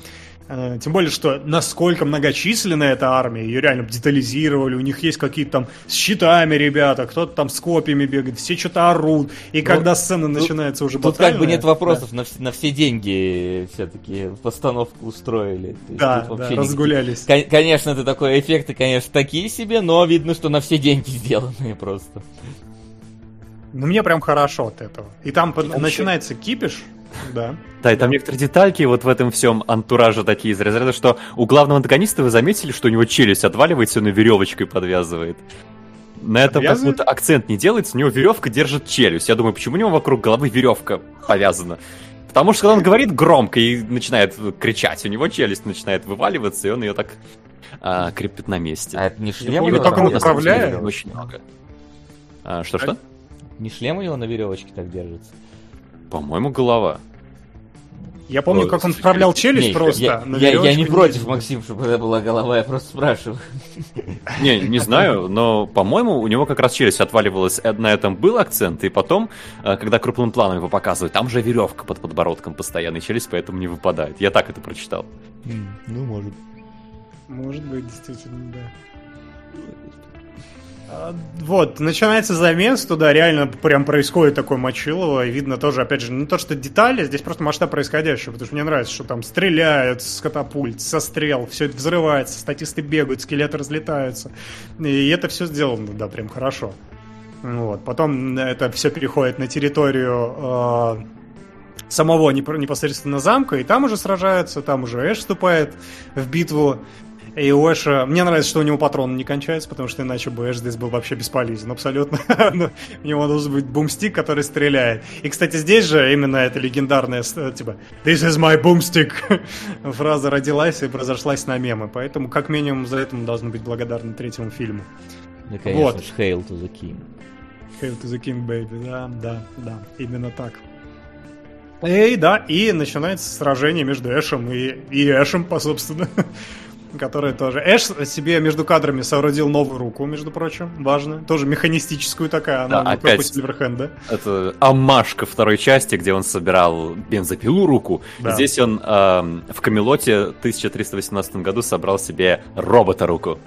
[SPEAKER 3] Э, Тем более, что насколько многочисленная эта армия, ее реально детализировали, у них есть какие-то там с щитами ребята, кто-то там с копьями бегает, все что-то орут, и когда сцена начинается уже
[SPEAKER 2] Тут как бы нет вопросов, на, вс- на все деньги все-таки постановку устроили.
[SPEAKER 3] Да,
[SPEAKER 2] тут
[SPEAKER 3] да, разгулялись.
[SPEAKER 2] Кон- Конечно, это такой эффекты, конечно, такие себе, но видно, что на все деньги сделанные просто.
[SPEAKER 3] Ну, мне прям хорошо от этого. И там
[SPEAKER 4] Вообще.
[SPEAKER 3] начинается кипиш, да.
[SPEAKER 4] Да, и там некоторые детальки вот в этом всем антураже такие из разряда, что у главного антагониста вы заметили, что у него челюсть отваливается, он ее веревочкой подвязывает. На этом будто акцент не делается, у него веревка держит челюсть. Я думаю, почему у него вокруг головы веревка повязана? Потому что когда он говорит громко и начинает кричать, у него челюсть начинает вываливаться, и он ее так а, крепит на месте.
[SPEAKER 2] А это не шлем
[SPEAKER 3] помню,
[SPEAKER 2] у него
[SPEAKER 3] как он управляет.
[SPEAKER 4] Очень много. А, Что-что?
[SPEAKER 2] Не шлем у него на веревочке так держится?
[SPEAKER 4] По-моему, голова.
[SPEAKER 3] Я помню,
[SPEAKER 4] Ой,
[SPEAKER 3] как он вправлял челюсть
[SPEAKER 2] Не,
[SPEAKER 3] просто.
[SPEAKER 2] я, я- я не против. Максим, чтобы это была голова, я просто спрашиваю.
[SPEAKER 4] Не, не знаю, но, по-моему, у него как раз челюсть отваливалась, э, на этом был акцент, и потом, э, когда крупным планом его показывают, там же веревка под подбородком постоянно, и челюсть поэтому не выпадает. Я так это прочитал.
[SPEAKER 2] Ну, может.
[SPEAKER 3] Может быть, действительно, да. А, Вот, начинается замес, туда реально прям происходит такое мочилово, и видно тоже, опять же, не то, что детали, здесь просто масштаб происходящего, потому что мне нравится, что там стреляют с катапульт, со стрел, все это взрывается, статисты бегают, скелеты разлетаются, и это все сделано, да, прям хорошо. Вот, потом это все переходит на территорию э, самого непо- непосредственно замка, и там уже сражаются, там уже Эш вступает в битву, и у Эша... Мне нравится, что у него патрон не кончается, потому что иначе бы Эш здесь был вообще бесполезен. Абсолютно. Ну, у него должен быть бумстик, который стреляет. И, кстати, здесь же именно эта легендарная, с- типа, This is my boomstick фраза родилась и произошлась на мемы. Поэтому, как минимум, за это мы должны быть благодарны третьему фильму.
[SPEAKER 2] Ну, конечно
[SPEAKER 3] Вот.
[SPEAKER 2] Hail to the King.
[SPEAKER 3] Hail to the King, baby. Да, да, да. Именно так. И да, и начинается сражение между Эшем и, и Эшем, по собственно. Который тоже... Эш себе между кадрами соорудил новую руку, между прочим. Важно. Тоже механистическую такая. Она
[SPEAKER 4] Да,
[SPEAKER 3] не
[SPEAKER 4] опять.
[SPEAKER 3] Сильверхенда.
[SPEAKER 4] Это амаш ко второй части, где он собирал бензопилу руку.
[SPEAKER 3] Да.
[SPEAKER 4] Здесь он эм, в Камелоте в 1318 году собрал себе робота руку.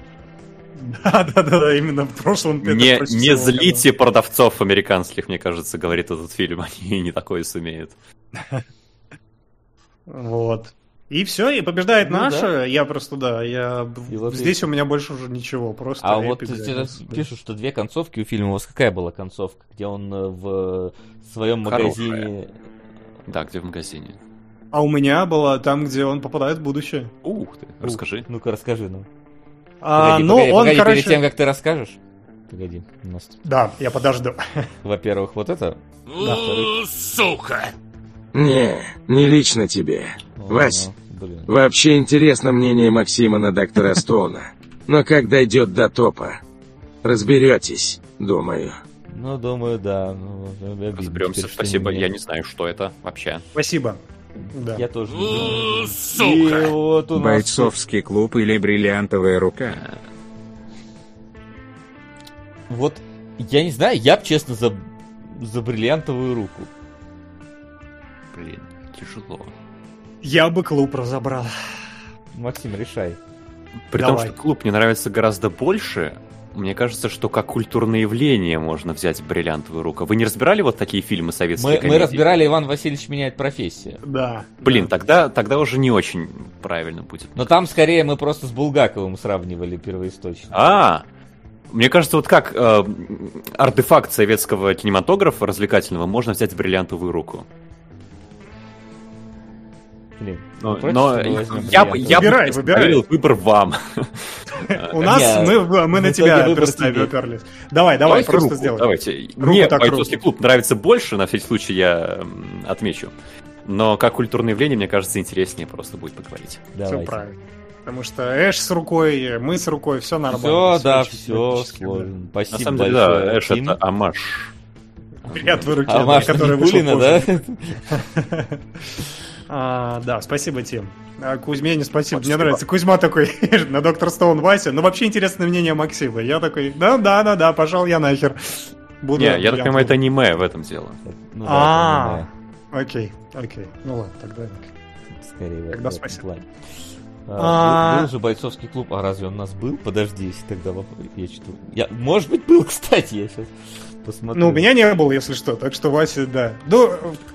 [SPEAKER 3] Да-да-да, именно в прошлом...
[SPEAKER 4] Не, не злите продавцов американских, мне кажется, говорит этот фильм. Они не такое сумеют.
[SPEAKER 3] Вот. И все, и побеждает
[SPEAKER 2] Ну
[SPEAKER 3] наша. Я просто, да, я...
[SPEAKER 2] И вот
[SPEAKER 3] Здесь у меня больше уже ничего, просто...
[SPEAKER 2] А вот тебе
[SPEAKER 3] да.
[SPEAKER 2] пишут, что две концовки у фильма. У вас какая была концовка? Где он э, в своем
[SPEAKER 4] Хорошая.
[SPEAKER 2] магазине...
[SPEAKER 4] Да, где в магазине?
[SPEAKER 3] А у меня была там, где он попадает в будущее.
[SPEAKER 4] Ух ты, расскажи.
[SPEAKER 2] Ну-ка, расскажи нам.
[SPEAKER 3] А,
[SPEAKER 2] Погоди,
[SPEAKER 3] ну,
[SPEAKER 2] погоди,
[SPEAKER 3] он,
[SPEAKER 2] погоди,
[SPEAKER 3] короче...
[SPEAKER 2] перед тем, как ты расскажешь. Погоди, у нас
[SPEAKER 3] Да, я подожду.
[SPEAKER 2] во-первых, вот это.
[SPEAKER 6] У, Сука!
[SPEAKER 5] Не, не лично тебе.
[SPEAKER 2] О,
[SPEAKER 5] Вась,
[SPEAKER 2] Блин.
[SPEAKER 5] Вообще интересно мнение Максима на доктора Стоуна. Но как дойдет до топа, разберетесь, думаю.
[SPEAKER 2] Ну, думаю, да. Ну,
[SPEAKER 4] Разберемся, спасибо. Я не знаю, что это вообще.
[SPEAKER 3] Спасибо. Да.
[SPEAKER 2] Я тоже не знаю. И
[SPEAKER 6] Сука!
[SPEAKER 2] вот у нас
[SPEAKER 5] Бойцовский клуб или бриллиантовая рука?
[SPEAKER 2] Вот, я не знаю, я б, честно, за, за бриллиантовую руку.
[SPEAKER 4] Блин, тяжело.
[SPEAKER 3] Я бы клуб разобрал.
[SPEAKER 2] Максим, решай.
[SPEAKER 4] При
[SPEAKER 3] Давай.
[SPEAKER 4] том, что клуб мне нравится гораздо больше, мне кажется, что как культурное явление можно взять бриллиантовую руку. Вы не разбирали вот такие фильмы советские?
[SPEAKER 2] Мы, мы разбирали Иван Васильевич меняет профессию.
[SPEAKER 3] Да.
[SPEAKER 4] Блин,
[SPEAKER 3] да.
[SPEAKER 4] тогда, тогда уже не очень правильно будет.
[SPEAKER 2] Но там скорее мы просто с Булгаковым сравнивали первоисточник.
[SPEAKER 4] А, мне кажется, вот как э, артефакт советского кинематографа развлекательного можно взять бриллиантовую руку.
[SPEAKER 2] Блин,
[SPEAKER 4] Но,
[SPEAKER 2] против,
[SPEAKER 4] но
[SPEAKER 2] возьмем
[SPEAKER 4] я, я бы
[SPEAKER 3] Выбирай, выбирай.
[SPEAKER 4] говорил, выбор вам.
[SPEAKER 3] У нас мы,
[SPEAKER 2] в
[SPEAKER 3] на тебя уперлись. Давай, давай,
[SPEAKER 4] Давайте
[SPEAKER 3] просто сделай.
[SPEAKER 4] Давайте. Мне бойцовский клуб нравится больше, на всякий случай я отмечу. Но как культурное явление, мне кажется, интереснее просто будет поговорить.
[SPEAKER 3] Все правильно. Потому что Эш с рукой, мы с рукой, все нормально.
[SPEAKER 2] Все, да,
[SPEAKER 3] очень
[SPEAKER 2] все сложно.
[SPEAKER 4] На
[SPEAKER 2] Спасибо
[SPEAKER 4] самом деле,
[SPEAKER 2] большое,
[SPEAKER 4] да, Эш
[SPEAKER 2] Тим.
[SPEAKER 4] это амаш.
[SPEAKER 3] Привет, вы руки,
[SPEAKER 2] А Маша
[SPEAKER 3] который вышел
[SPEAKER 2] Никулина, да?
[SPEAKER 3] А, да, спасибо, Тим. А Кузьме не спасибо. Мне
[SPEAKER 4] Спасибо.
[SPEAKER 3] нравится. Кузьма такой на доктор Стоун Вася. Но вообще интересное мнение Максима. Я такой, да, да, да, да, пошел я нахер. Буду
[SPEAKER 4] Не, я так понимаю, это аниме в этом дело.
[SPEAKER 2] Ну,
[SPEAKER 3] А,
[SPEAKER 2] да,
[SPEAKER 3] Окей, окей. Ну ладно, тогда.
[SPEAKER 2] скорее этом
[SPEAKER 3] спасибо. А-
[SPEAKER 2] А, был, был же бойцовский клуб, а разве он у нас был? Подожди, если тогда. Я что я, может быть, был, кстати, я сейчас посмотрю.
[SPEAKER 3] Ну, у меня не было, если что, так что Вася, да. Ну,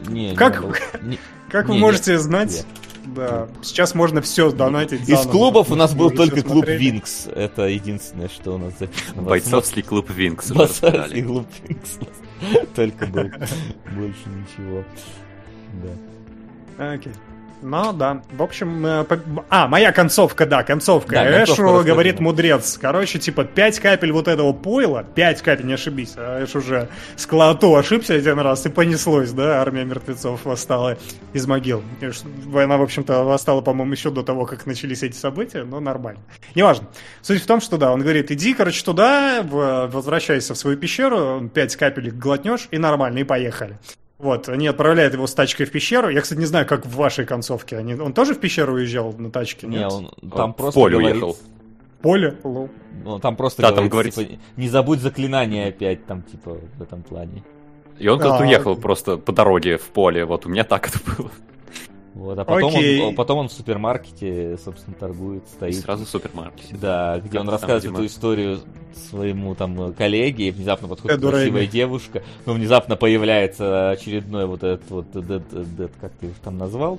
[SPEAKER 2] Не,
[SPEAKER 3] как-.
[SPEAKER 2] Не-
[SPEAKER 3] как вы можете знать, да, сейчас можно все донатить.
[SPEAKER 2] Из клубов у нас был только клуб? Винкс. Это единственное, что у нас записано.
[SPEAKER 4] Бойцовский клуб Винкс.
[SPEAKER 2] Бойцовский клуб Винкс. Только был. Больше ничего. Да.
[SPEAKER 3] Окей. Ну да, в общем, э, по- а, моя концовка, да, концовка.
[SPEAKER 2] Да,
[SPEAKER 3] Эшу говорит мудрец. Короче, типа, 5 капель вот этого пойла, 5 капель, не ошибись, а Эш уже с Клаоту ошибся один раз и понеслось, да, армия мертвецов восстала из могил. Война, в общем-то, восстала, по-моему, еще до того, как начались эти события, но нормально. Неважно. Суть в том, что да, он говорит, иди, короче, туда, возвращайся в свою пещеру, 5 капель глотнешь, и нормально, и поехали. Вот, они отправляют его с тачкой в пещеру. Я, кстати, не знаю, как в вашей концовке. Они... Он тоже в пещеру уезжал на тачке?
[SPEAKER 2] Не,
[SPEAKER 3] Нет?
[SPEAKER 2] он там
[SPEAKER 4] в
[SPEAKER 2] просто
[SPEAKER 4] поле
[SPEAKER 2] говорит-
[SPEAKER 4] уехал.
[SPEAKER 3] Поле? Лол.
[SPEAKER 2] Ну, там просто
[SPEAKER 4] Да, там
[SPEAKER 2] говорится,
[SPEAKER 4] говорится-
[SPEAKER 2] типа, не забудь заклинание опять, там, типа, в этом плане.
[SPEAKER 4] И он
[SPEAKER 3] А,
[SPEAKER 4] уехал
[SPEAKER 3] окей.
[SPEAKER 4] просто по дороге в поле. Вот у меня так это было.
[SPEAKER 2] Вот, а потом
[SPEAKER 3] Окей.
[SPEAKER 2] он, потом он в супермаркете, собственно, торгует,
[SPEAKER 4] И
[SPEAKER 2] стоит.
[SPEAKER 4] сразу в супермаркете.
[SPEAKER 2] Да, где
[SPEAKER 4] Как
[SPEAKER 2] он
[SPEAKER 4] там,
[SPEAKER 2] рассказывает
[SPEAKER 4] видимо.
[SPEAKER 2] эту историю своему там коллеге, и внезапно подходит
[SPEAKER 3] Тэду
[SPEAKER 2] красивая
[SPEAKER 3] Рэйми.
[SPEAKER 2] девушка, но внезапно появляется очередной вот этот вот дед, dead, как ты его там назвал?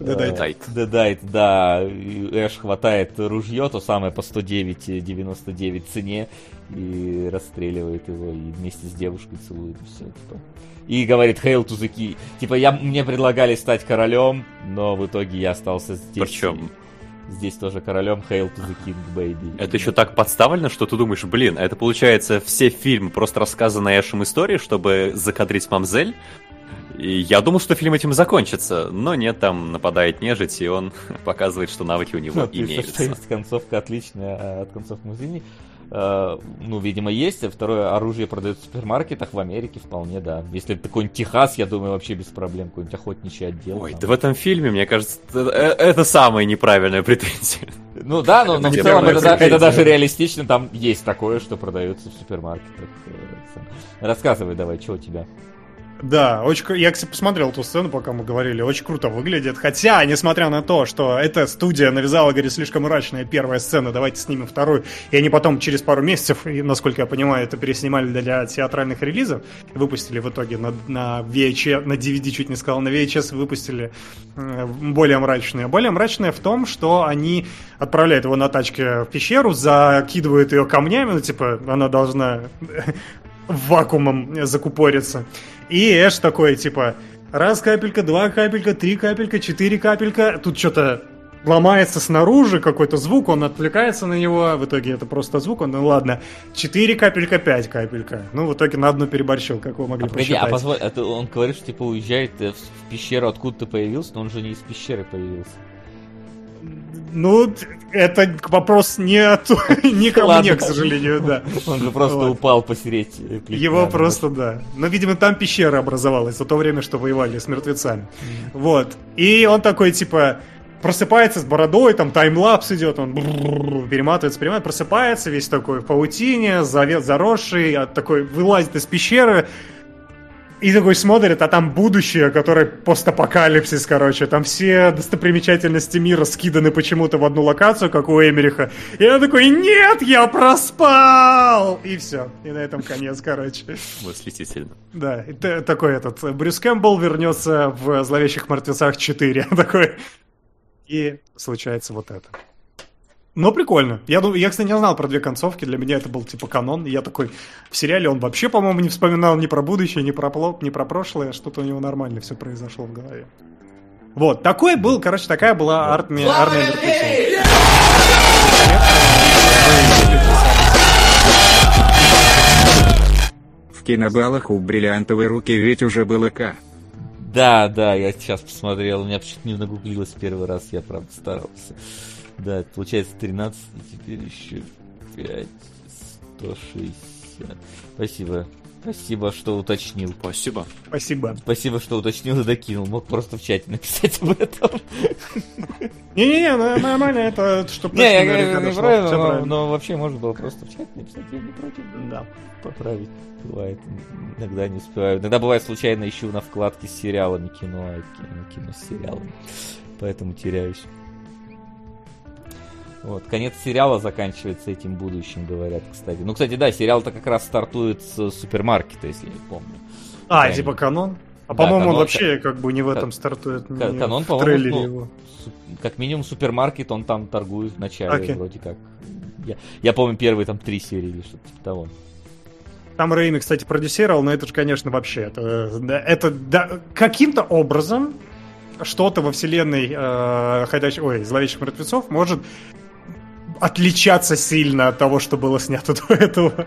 [SPEAKER 3] Deadite.
[SPEAKER 2] Э,
[SPEAKER 4] Dite.
[SPEAKER 2] Deadite, да. И Эш хватает ружье, то самое по 109,99 цене, и расстреливает его, и вместе с девушкой целует, и все, типа. И говорит Hail to the Key. Типа, я, мне предлагали стать королем, но в итоге я остался здесь.
[SPEAKER 4] Причем
[SPEAKER 2] Здесь тоже королем Hail to the King, baby.
[SPEAKER 4] это еще так подставлено, что ты думаешь, блин, а это получается все фильмы просто рассказаны Эшем истории, чтобы закадрить мамзель. И я думал, что фильм этим закончится, но нет, там нападает нежить, и он показывает, что навыки у него
[SPEAKER 2] Ну, ты что,
[SPEAKER 4] имеются.
[SPEAKER 2] есть концовка отличная от концовки музыки. Э, ну, видимо, есть. А Второе оружие продают в супермаркетах в Америке вполне, да. Если это какой-нибудь Техас, я думаю, вообще без проблем. Какой-нибудь охотничий отдел.
[SPEAKER 4] Ой,
[SPEAKER 2] там.
[SPEAKER 4] да в этом фильме, мне кажется, это, э, это самая неправильная претензия.
[SPEAKER 2] Ну да, но, но в целом это, это даже реалистично. Там есть такое, что продается в супермаркетах. Э. Рассказывай давай, что у тебя?
[SPEAKER 3] Да, очень Я, кстати, посмотрел эту сцену, пока мы говорили. Очень круто выглядит. Хотя, несмотря на то, что эта студия навязала, говорит, слишком мрачная первая сцена, давайте снимем вторую. И они потом через пару месяцев, насколько я понимаю, это переснимали для театральных релизов. Выпустили в итоге на, на VHS, на DVD чуть не сказал, на VHS выпустили более мрачные. Более мрачные в том, что они отправляют его на тачке в пещеру, закидывают ее камнями, ну, типа, она должна вакуумом закупориться. И Эш такой, типа, раз капелька, два капелька, три капелька, четыре капелька. Тут что-то ломается снаружи, какой-то звук, он отвлекается на него, в итоге это просто звук, он, ну ладно, 4 капелька, 5 капелька. Ну, в итоге на одну переборщил, как вы могли
[SPEAKER 2] А, погоди, а
[SPEAKER 3] посчитать.
[SPEAKER 2] позволь, это он говорит, что типа уезжает э, в в пещеру, откуда ты появился, но он же не из пещеры появился.
[SPEAKER 3] Ну, это вопрос не, от- не ко
[SPEAKER 2] Ладно.
[SPEAKER 3] мне, к сожалению, да.
[SPEAKER 2] Он же просто
[SPEAKER 3] Вот.
[SPEAKER 2] упал посереть
[SPEAKER 3] Его
[SPEAKER 2] ну,
[SPEAKER 3] просто, да. Но, видимо, там пещера образовалась за то время, что воевали с мертвецами. Вот. И он такой, типа, просыпается с бородой, там таймлапс идет, он перематывается, перематывается, просыпается, весь такой в паутине, заве- заросший, такой вылазит из пещеры, и такой смотрит, а там будущее, которое постапокалипсис, короче. Там все достопримечательности мира скиданы почему-то в одну локацию, как у Эмериха. И я такой, нет, я проспал! И все. И на этом конец, короче.
[SPEAKER 4] Восхитительно.
[SPEAKER 3] Да, т- такой этот, Брюс Кэмпбелл вернется в «Зловещих мертвецах 4». такой. И случается вот это. Но прикольно. Я, дум- я, кстати, не знал про две концовки. Для меня это был типа канон. Я такой, в сериале он вообще, по-моему, не вспоминал ни про будущее, ни про, пло- ни про прошлое. Что-то у него нормально все произошло в голове. Вот, такой был, короче, такая была армия, армия мертвецов.
[SPEAKER 5] В кинобалах у бриллиантовой руки ведь уже было К.
[SPEAKER 2] Да, да, я сейчас посмотрел, у меня почему-то не нагуглилось первый раз, я правда старался. Да, это получается 13, и теперь еще 5, 160. Спасибо. Спасибо, что уточнил.
[SPEAKER 4] Спасибо.
[SPEAKER 3] Спасибо.
[SPEAKER 2] Спасибо, что уточнил и докинул. Мог просто в чате написать об этом.
[SPEAKER 3] Не-не-не, нормально, это чтобы
[SPEAKER 2] Не, я говорю, неправильно, но,
[SPEAKER 3] правильно.
[SPEAKER 2] но вообще можно было просто в чате написать, я не против.
[SPEAKER 3] Да.
[SPEAKER 2] Поправить. Бывает. Иногда не успеваю. Иногда бывает случайно ищу на вкладке с сериалами кино, а кино, кино с сериалами. Поэтому теряюсь. Вот, конец сериала заканчивается этим будущим, говорят, кстати. Ну, кстати, да, сериал-то как раз стартует с супермаркета, если я не помню.
[SPEAKER 3] А,
[SPEAKER 2] Правильно.
[SPEAKER 3] типа канон? А
[SPEAKER 2] Да,
[SPEAKER 3] по-моему, он
[SPEAKER 2] канон,
[SPEAKER 3] вообще как бы не в этом стартует. Не
[SPEAKER 2] канон,
[SPEAKER 3] в
[SPEAKER 2] по-моему,
[SPEAKER 3] трейлере
[SPEAKER 2] ну,
[SPEAKER 3] его.
[SPEAKER 2] Как минимум супермаркет, он там торгует в начале,
[SPEAKER 3] Окей.
[SPEAKER 2] вроде как. Я, я помню первые там три серии или что-то типа того.
[SPEAKER 3] Там Рэйми, кстати, продюсировал, но это же, конечно, вообще, это, это да, каким-то образом что-то во вселенной э, ходячих, ой, зловещих мертвецов может отличаться сильно от того, что было снято до этого.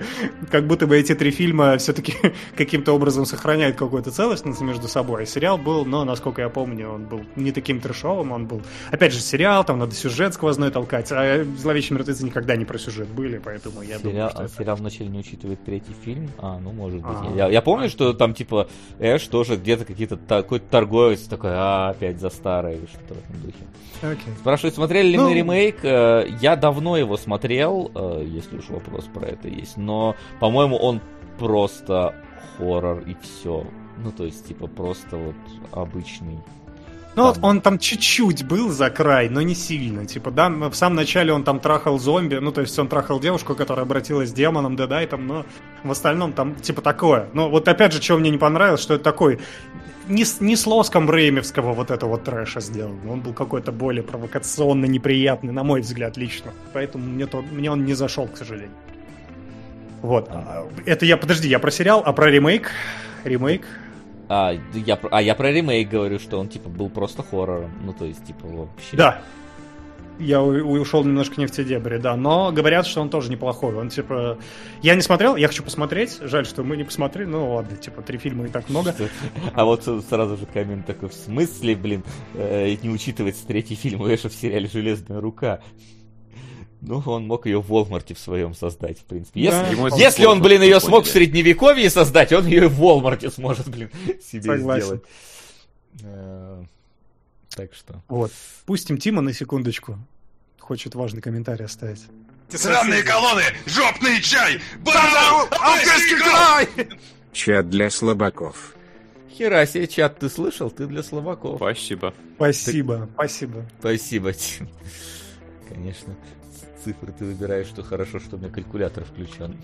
[SPEAKER 3] Как будто бы эти три фильма все-таки каким-то образом сохраняют какую-то целостность между собой. Сериал был, но, насколько я помню, он был не таким трешовым, он был... Опять же, сериал, там надо сюжет сквозной толкать, а «Зловещие мертвецы» никогда не про сюжет были, поэтому я думаю,
[SPEAKER 2] сериал,
[SPEAKER 3] что
[SPEAKER 2] а
[SPEAKER 3] это...
[SPEAKER 2] сериал вначале не учитывает третий фильм. А, ну может быть.
[SPEAKER 3] А.
[SPEAKER 2] Я, я помню, что там типа Эш тоже где-то какие-то какой-то торговец такой, а, опять за старое что-то в этом духе.
[SPEAKER 3] Окей.
[SPEAKER 2] Спрашивают, смотрели ли
[SPEAKER 3] Ну-
[SPEAKER 2] мы ремейк? Э, Я давно его смотрел, э, если уж вопрос про это есть, но, по-моему, он просто хоррор и все. Ну, то есть, типа, просто вот обычный.
[SPEAKER 3] Ну вот
[SPEAKER 2] Там.
[SPEAKER 3] он там чуть-чуть был за край, но не сильно. Типа, да, в самом начале он там трахал зомби, ну, то есть он трахал девушку, которая обратилась демоном, дедайтом, но в остальном там, типа, такое. Но вот опять же, чего мне не понравилось, что это такой не, не с лоском Реймевского вот этого трэша сделан. Он был какой-то более провокационно неприятный, на мой взгляд, лично. Поэтому мне, то, мне он не зашел, к сожалению. Вот. А, Это я, подожди, я про сериал, а про ремейк? Ремейк?
[SPEAKER 2] А я, про- а я про ремейк говорю, что он, типа, был просто хоррором. Ну, то есть, типа, вообще.
[SPEAKER 3] Да. Я ушел немножко не в те дебри, да. Но говорят, что он тоже неплохой. Он типа. Я не смотрел, я хочу посмотреть. Жаль, что мы не посмотрели. Ну ладно, типа, три фильма и так много.
[SPEAKER 2] Что- А вот сразу же коммент такой, в смысле, блин, э, не учитывается третий фильм у Эша в сериале «Железная рука». Ну, он мог ее в Волмарте в своем создать, в принципе. Если,
[SPEAKER 3] Да.
[SPEAKER 4] Ему
[SPEAKER 2] если он, блин, ее смог в средневековье создать, он ее и в Волмарте сможет, блин, себе
[SPEAKER 3] Согласен.
[SPEAKER 2] сделать. Э, Так что...
[SPEAKER 3] Вот. Пустим Тима на секундочку. Хочет важный комментарий оставить.
[SPEAKER 6] Сраные колонны! Жопный чай! Базару! Алтайский край!
[SPEAKER 5] Чат для слабаков.
[SPEAKER 2] Хера себе, чат, ты слышал? Ты для слабаков.
[SPEAKER 4] Спасибо.
[SPEAKER 3] Спасибо, спасибо.
[SPEAKER 2] Спасибо, Тим. Конечно, цифры ты выбираешь, что хорошо, что у меня калькулятор включен.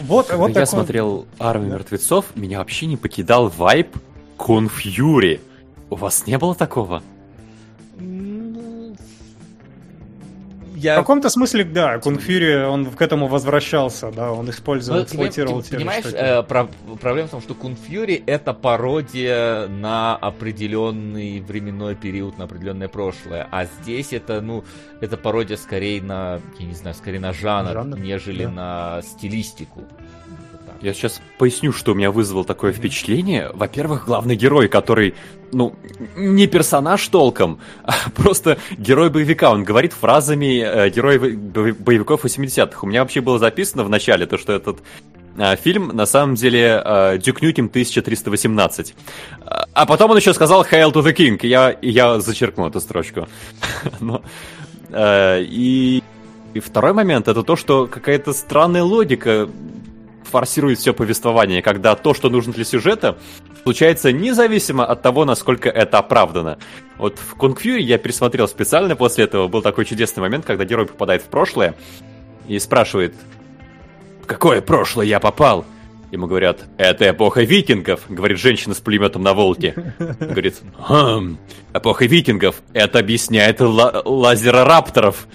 [SPEAKER 3] Вот,
[SPEAKER 4] Когда
[SPEAKER 3] вот
[SPEAKER 4] я
[SPEAKER 3] такой-
[SPEAKER 4] смотрел «Армию мертвецов», меня вообще не покидал вайп Конфьюри. У вас не было такого?
[SPEAKER 2] Ну,
[SPEAKER 3] В
[SPEAKER 2] Я...
[SPEAKER 3] каком-то смысле, да, Кунфьюри, он к этому возвращался, да, он использовал,
[SPEAKER 2] Ну,
[SPEAKER 3] эксплуатировал
[SPEAKER 2] ты
[SPEAKER 3] же
[SPEAKER 2] понимаешь,
[SPEAKER 3] штуки.
[SPEAKER 2] э, про- проблема в том, что Кун Фьюри это пародия на определенный временной период, на определенное прошлое. А здесь это, ну, это пародия скорее на, я не знаю, скорее на жанр,
[SPEAKER 3] Жанр,
[SPEAKER 2] нежели
[SPEAKER 3] да.
[SPEAKER 2] на стилистику.
[SPEAKER 4] Я сейчас поясню, что у меня вызвало такое впечатление. Во-первых, главный герой, который, ну, не персонаж толком, а просто герой боевика. Он говорит фразами э, героя бо- боевиков 80-х. У меня вообще было записано в начале то, что этот э, фильм на самом деле э, Дюк Нюкем 1318. А а потом он еще сказал Hail to the King. и Я, и я зачеркнул эту строчку. Но, э, и, и второй момент это то, что какая-то странная логика форсирует все повествование, когда то, что нужно для сюжета, случается независимо от того, насколько это оправдано. Вот в Kung Fury я пересмотрел специально после этого, был такой чудесный момент, когда герой попадает в прошлое и спрашивает, в какое прошлое я попал? Ему говорят, это эпоха викингов, говорит женщина с пулеметом на волке. Говорит, хм, эпоха викингов, это объясняет ла- лазерорапторов.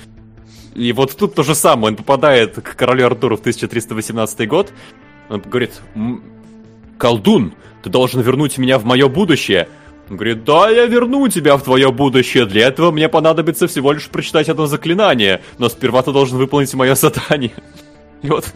[SPEAKER 4] И вот тут то же самое, он попадает к королю Артуру в 1318 год, он говорит, «М, колдун, ты должен вернуть меня в мое будущее. Он говорит, да, я верну тебя в твое будущее. Для этого мне понадобится всего лишь прочитать одно заклинание. Но сперва ты должен выполнить мое задание. И вот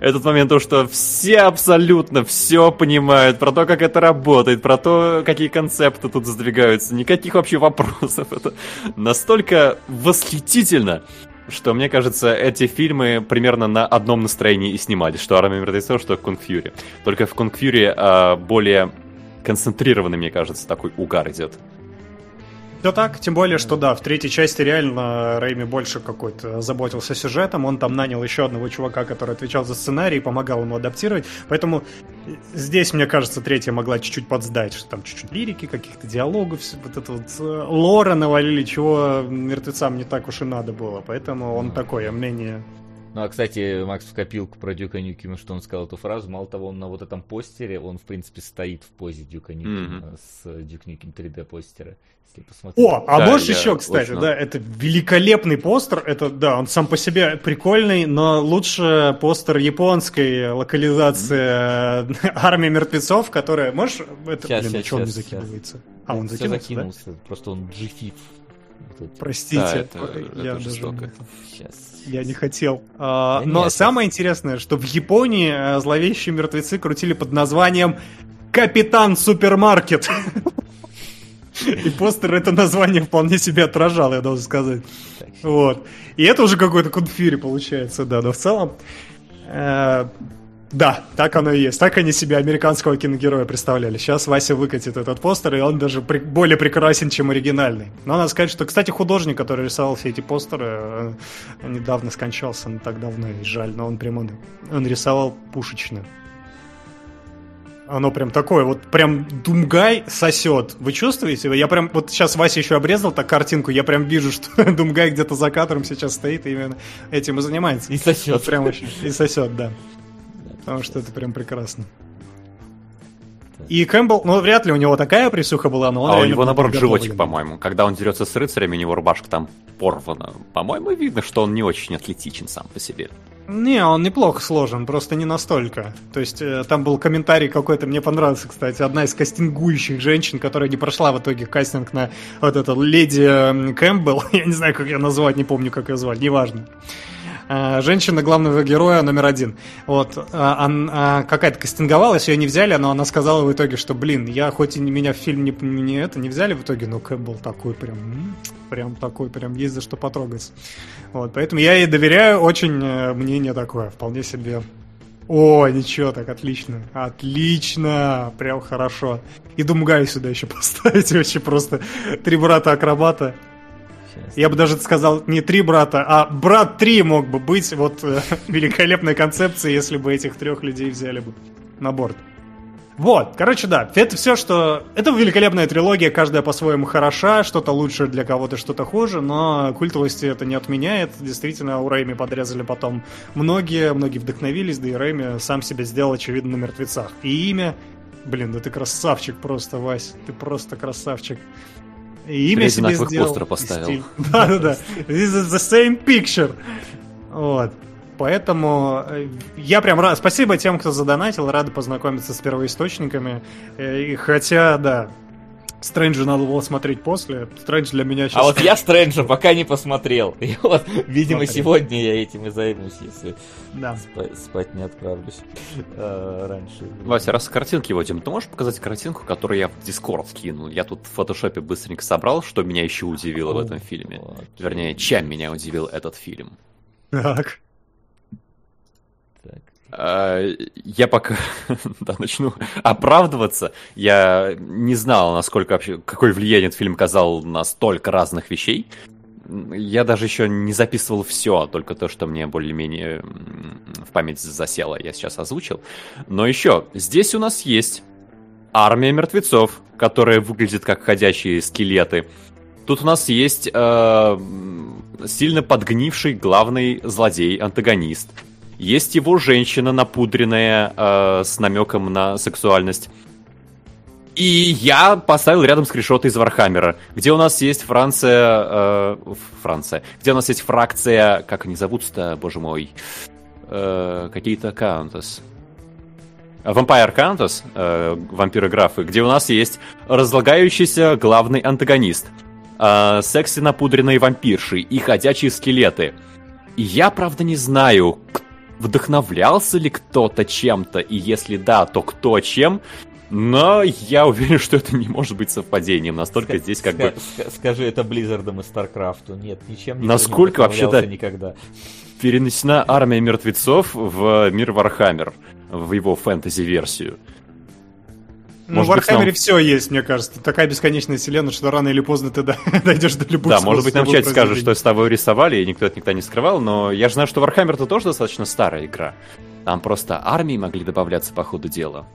[SPEAKER 4] этот момент, то, что все абсолютно все понимают про то, как это работает, про то, какие концепты тут задвигаются, никаких вообще вопросов. Это настолько восхитительно, что, мне кажется, эти фильмы примерно на одном настроении и снимались, что «Армия мертвецов», что «Конг Фьюри». Только в «Конг Фьюри» а, более концентрированный, мне кажется, такой угар идет.
[SPEAKER 3] Да так, тем более, что да, в третьей части реально Рэйми больше какой-то заботился сюжетом, он там нанял еще одного чувака, который отвечал за сценарий и помогал ему адаптировать, поэтому здесь, мне кажется, третья могла чуть-чуть подсдать, что там чуть-чуть лирики, каких-то диалогов, вот это вот э, лора навалили, чего мертвецам не так уж и надо было, поэтому он такое мнение
[SPEAKER 2] ну, а, кстати, Макс в копилку про Дюка Нюкима, что он сказал эту фразу. Мало того, он на вот этом постере, он, в принципе, стоит в позе Дюка Нюкима mm-hmm. с Дюк Нюким 3D постера.
[SPEAKER 3] Если посмотреть. О, а да, можешь еще, кстати, очень... да, это великолепный постер. Это, да, он сам по себе прикольный, но лучше постер японской локализации mm-hmm. армии мертвецов, которая, можешь, это, сейчас, блин, сейчас, что он не закидывается? Сейчас. А, он закинулся, закинулся, да?
[SPEAKER 2] просто он GIF
[SPEAKER 3] Простите, да, это, я это даже Сейчас. Я не хотел. А, но нет, самое интересное, что в Японии э, зловещие мертвецы крутили под названием Капитан Супермаркет. И постер это название вполне себе отражал, я должен сказать. Вот. И это уже какой-то конфири получается, да. Но в целом э, да, так оно и есть. Так они себе американского киногероя представляли. Сейчас Вася выкатит этот постер, и он даже при... более прекрасен, чем оригинальный. Но надо сказать, что, кстати, художник, который рисовал все эти постеры, э, недавно скончался, не так давно, и жаль, но он прям он, он рисовал пушечно. Оно прям такое, вот прям Думгай сосет. Вы чувствуете? Я прям, вот сейчас Вася еще обрезал так картинку, я прям вижу, что Думгай где-то за кадром сейчас стоит и именно этим и занимается.
[SPEAKER 2] И сосет. Вот
[SPEAKER 3] прям очень, и сосет, да. Потому что это прям прекрасно. И Кэмпбелл, ну, вряд ли у него такая присуха была, но он...
[SPEAKER 4] А у него, наоборот, животик, по-моему. Когда он дерется с рыцарями, у него рубашка там порвана. По-моему, видно, что он не очень атлетичен сам по себе.
[SPEAKER 3] Не, он неплохо сложен, просто не настолько. То есть э, там был комментарий какой-то, мне понравился, кстати, одна из кастингующих женщин, которая не прошла в итоге кастинг на вот эту леди Кэмпбелл, я не знаю, как ее назвать, не помню, как ее звать, неважно. Э, женщина главного героя номер один. Вот, она э, какая-то кастинговалась, ее не взяли, но она сказала в итоге, что, блин, я хоть и меня в фильм не, не это не взяли в итоге, но Кэмпбелл такой прям, прям такой, прям есть за что потрогать. Вот, поэтому я ей доверяю, очень э, мнение такое, вполне себе о, ничего, так отлично. Отлично. Прям хорошо. И Думгай сюда еще поставить. Вообще просто три брата-акробата. Сейчас. Я бы даже сказал не три брата, а брат три мог бы быть. Вот э, великолепная концепция, если бы этих трех людей взяли бы на борт. Вот, короче, да, это все, что... Это великолепная трилогия, каждая по-своему хороша, что-то лучше для кого-то, что-то хуже, но культовости это не отменяет. Действительно, у Рэйми подрезали потом многие, многие вдохновились, да и Рэйми сам себя сделал, очевидно, на мертвецах. И имя... Блин, да ты красавчик просто, Вась, ты просто красавчик.
[SPEAKER 4] И имя себе сделал. постера поставил.
[SPEAKER 3] Да-да-да. This is the same picture. Вот. Поэтому э, я прям рад. Спасибо тем, кто задонатил. Рады познакомиться с первоисточниками. Э, и хотя, да, Стрэнджа надо было смотреть после. Стрэндж для меня сейчас...
[SPEAKER 2] А вот я Стрэнджа пока не посмотрел. И вот, видимо, Смотри. сегодня я этим и займусь, если да. спа- спать не отправлюсь а, раньше.
[SPEAKER 4] Вася, раз картинки водим, ты можешь показать картинку, которую я в Дискорд кинул? Я тут в фотошопе быстренько собрал, что меня еще удивило О, в этом фильме. Вернее, чем меня удивил этот фильм.
[SPEAKER 3] Так.
[SPEAKER 4] А, я пока да, начну оправдываться. Я не знал, насколько вообще, какое влияние этот фильм оказал на столько разных вещей. Я даже еще не записывал все, только то, что мне более-менее в память засело, я сейчас озвучил. Но еще, здесь у нас есть армия мертвецов, которая выглядит как ходячие скелеты. Тут у нас есть э, сильно подгнивший главный злодей-антагонист есть его женщина напудренная э, с намеком на сексуальность. И я поставил рядом скриншоты из Warhammer а, где у нас есть фракция... Э, Франция. Где у нас есть фракция... Как они зовутся-то, боже мой? Э, какие-то Countess. Vampire Countess, э, вампиры графы, где у нас есть разлагающийся главный антагонист, э, секси напудренные вампирши и ходячие скелеты. Я, правда, не знаю, вдохновлялся ли кто-то чем-то, и если да, то кто чем, но я уверен, что это не может быть совпадением. Настолько
[SPEAKER 2] Ска-
[SPEAKER 4] здесь как
[SPEAKER 2] ска-
[SPEAKER 4] бы...
[SPEAKER 2] ска- Скажи это Blizzard ом и StarCraft у. Нет, ничем не
[SPEAKER 4] Насколько
[SPEAKER 2] не
[SPEAKER 4] вообще-то-
[SPEAKER 2] вдохновлялся никогда.
[SPEAKER 4] Перенесена армия мертвецов в мир Warhammer, в его фэнтези-версию.
[SPEAKER 3] Ну,
[SPEAKER 4] Может
[SPEAKER 3] в
[SPEAKER 4] быть,
[SPEAKER 3] Warhammer е
[SPEAKER 4] нам-
[SPEAKER 3] все есть, мне кажется. Такая бесконечная вселенная, что рано или поздно ты до- дойдешь до любых
[SPEAKER 4] Да, может быть, нам в чате скажут, что с тобой рисовали, и никто это никогда не скрывал, но я же знаю, что это тоже достаточно старая игра. Там просто армии могли добавляться по ходу дела.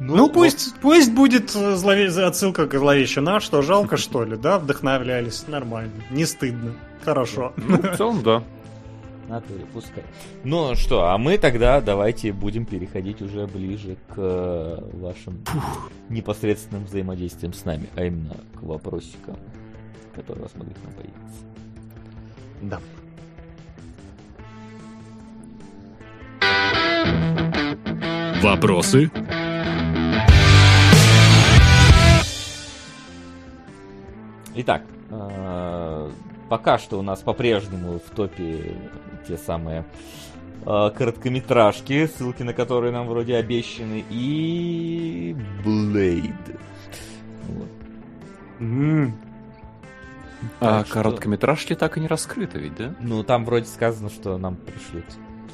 [SPEAKER 3] Ну, пусть, пусть будет э, злове- отсылка к зловещей на, что жалко, что ли, да, вдохновлялись, нормально, не стыдно, хорошо.
[SPEAKER 4] Ну, в целом, да.
[SPEAKER 2] Натуре, пускай. Ну что, а мы тогда давайте будем переходить уже ближе к э, вашим непосредственным взаимодействиям с нами, а именно к вопросикам, которые у вас могли к нам появиться.
[SPEAKER 3] Да.
[SPEAKER 7] Вопросы?
[SPEAKER 2] Итак, пока что у нас по-прежнему в топе те самые э, короткометражки, ссылки на которые нам вроде обещаны, и Blade. Вот.
[SPEAKER 4] А
[SPEAKER 2] Так что-
[SPEAKER 4] короткометражки так и не раскрыты ведь, да?
[SPEAKER 2] Ну, там вроде сказано, что нам пришлют.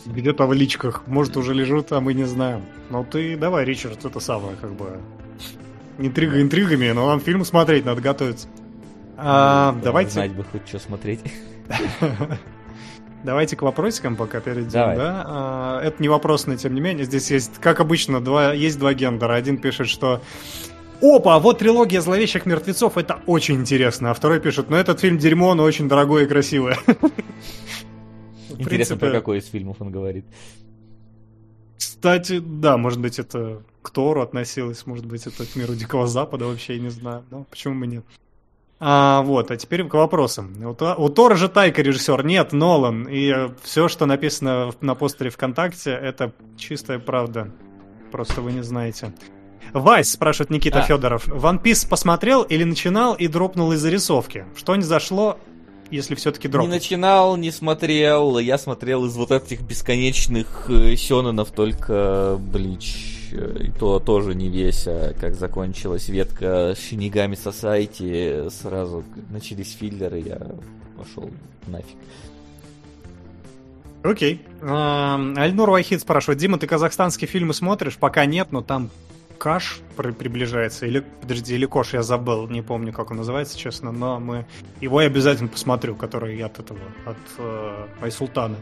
[SPEAKER 3] Где-то в личках, может, уже лежит, а мы не знаем. Ну ты давай, Ричард, это самое, как бы... Интрига интригами, но нам фильм смотреть надо готовиться. А,
[SPEAKER 2] Ну,
[SPEAKER 3] давайте...
[SPEAKER 2] Знать бы хоть что смотреть.
[SPEAKER 3] Давайте к вопросикам пока перейдем,
[SPEAKER 2] Давай.
[SPEAKER 3] да? А, Это не вопрос, но тем не менее. Здесь есть, как обычно, два, есть два гендера. Один пишет, что Опа, вот трилогия зловещих мертвецов, это очень интересно. А второй пишет, ну этот фильм дерьмо, но очень дорогое и красивое. В
[SPEAKER 2] Интересно,
[SPEAKER 3] принципе,
[SPEAKER 2] про какой из фильмов он говорит.
[SPEAKER 3] Кстати, да, может быть, это к Тору относилось, может быть, это к миру Дикого Запада, вообще я не знаю. Ну, почему бы нет? А, вот, а теперь к вопросам. У, Та- у Тора же Тайка режиссер, нет, Нолан. И все, что написано на постере ВКонтакте, это чистая правда. Просто вы не знаете. Вайс, спрашивает Никита
[SPEAKER 2] А.
[SPEAKER 3] Федоров. One Piece посмотрел или начинал и дропнул из зарисовки? Что не зашло, если все-таки
[SPEAKER 2] Не
[SPEAKER 3] дропнул?
[SPEAKER 2] начинал, не смотрел. Я смотрел из вот этих бесконечных э, только Блич. Э, И то тоже не весь, а как закончилась ветка Шинигами Society, сразу начались филлеры, я пошел нафиг.
[SPEAKER 3] Окей. Ам, Альнур Вахид спрашивает, Дима, ты казахстанские фильмы смотришь? Пока нет, но там Каш при- приближается. Или, подожди, или Кош, я забыл, не помню, как он называется, честно, но мы его я обязательно посмотрю, который от этого, от э, Айсултана.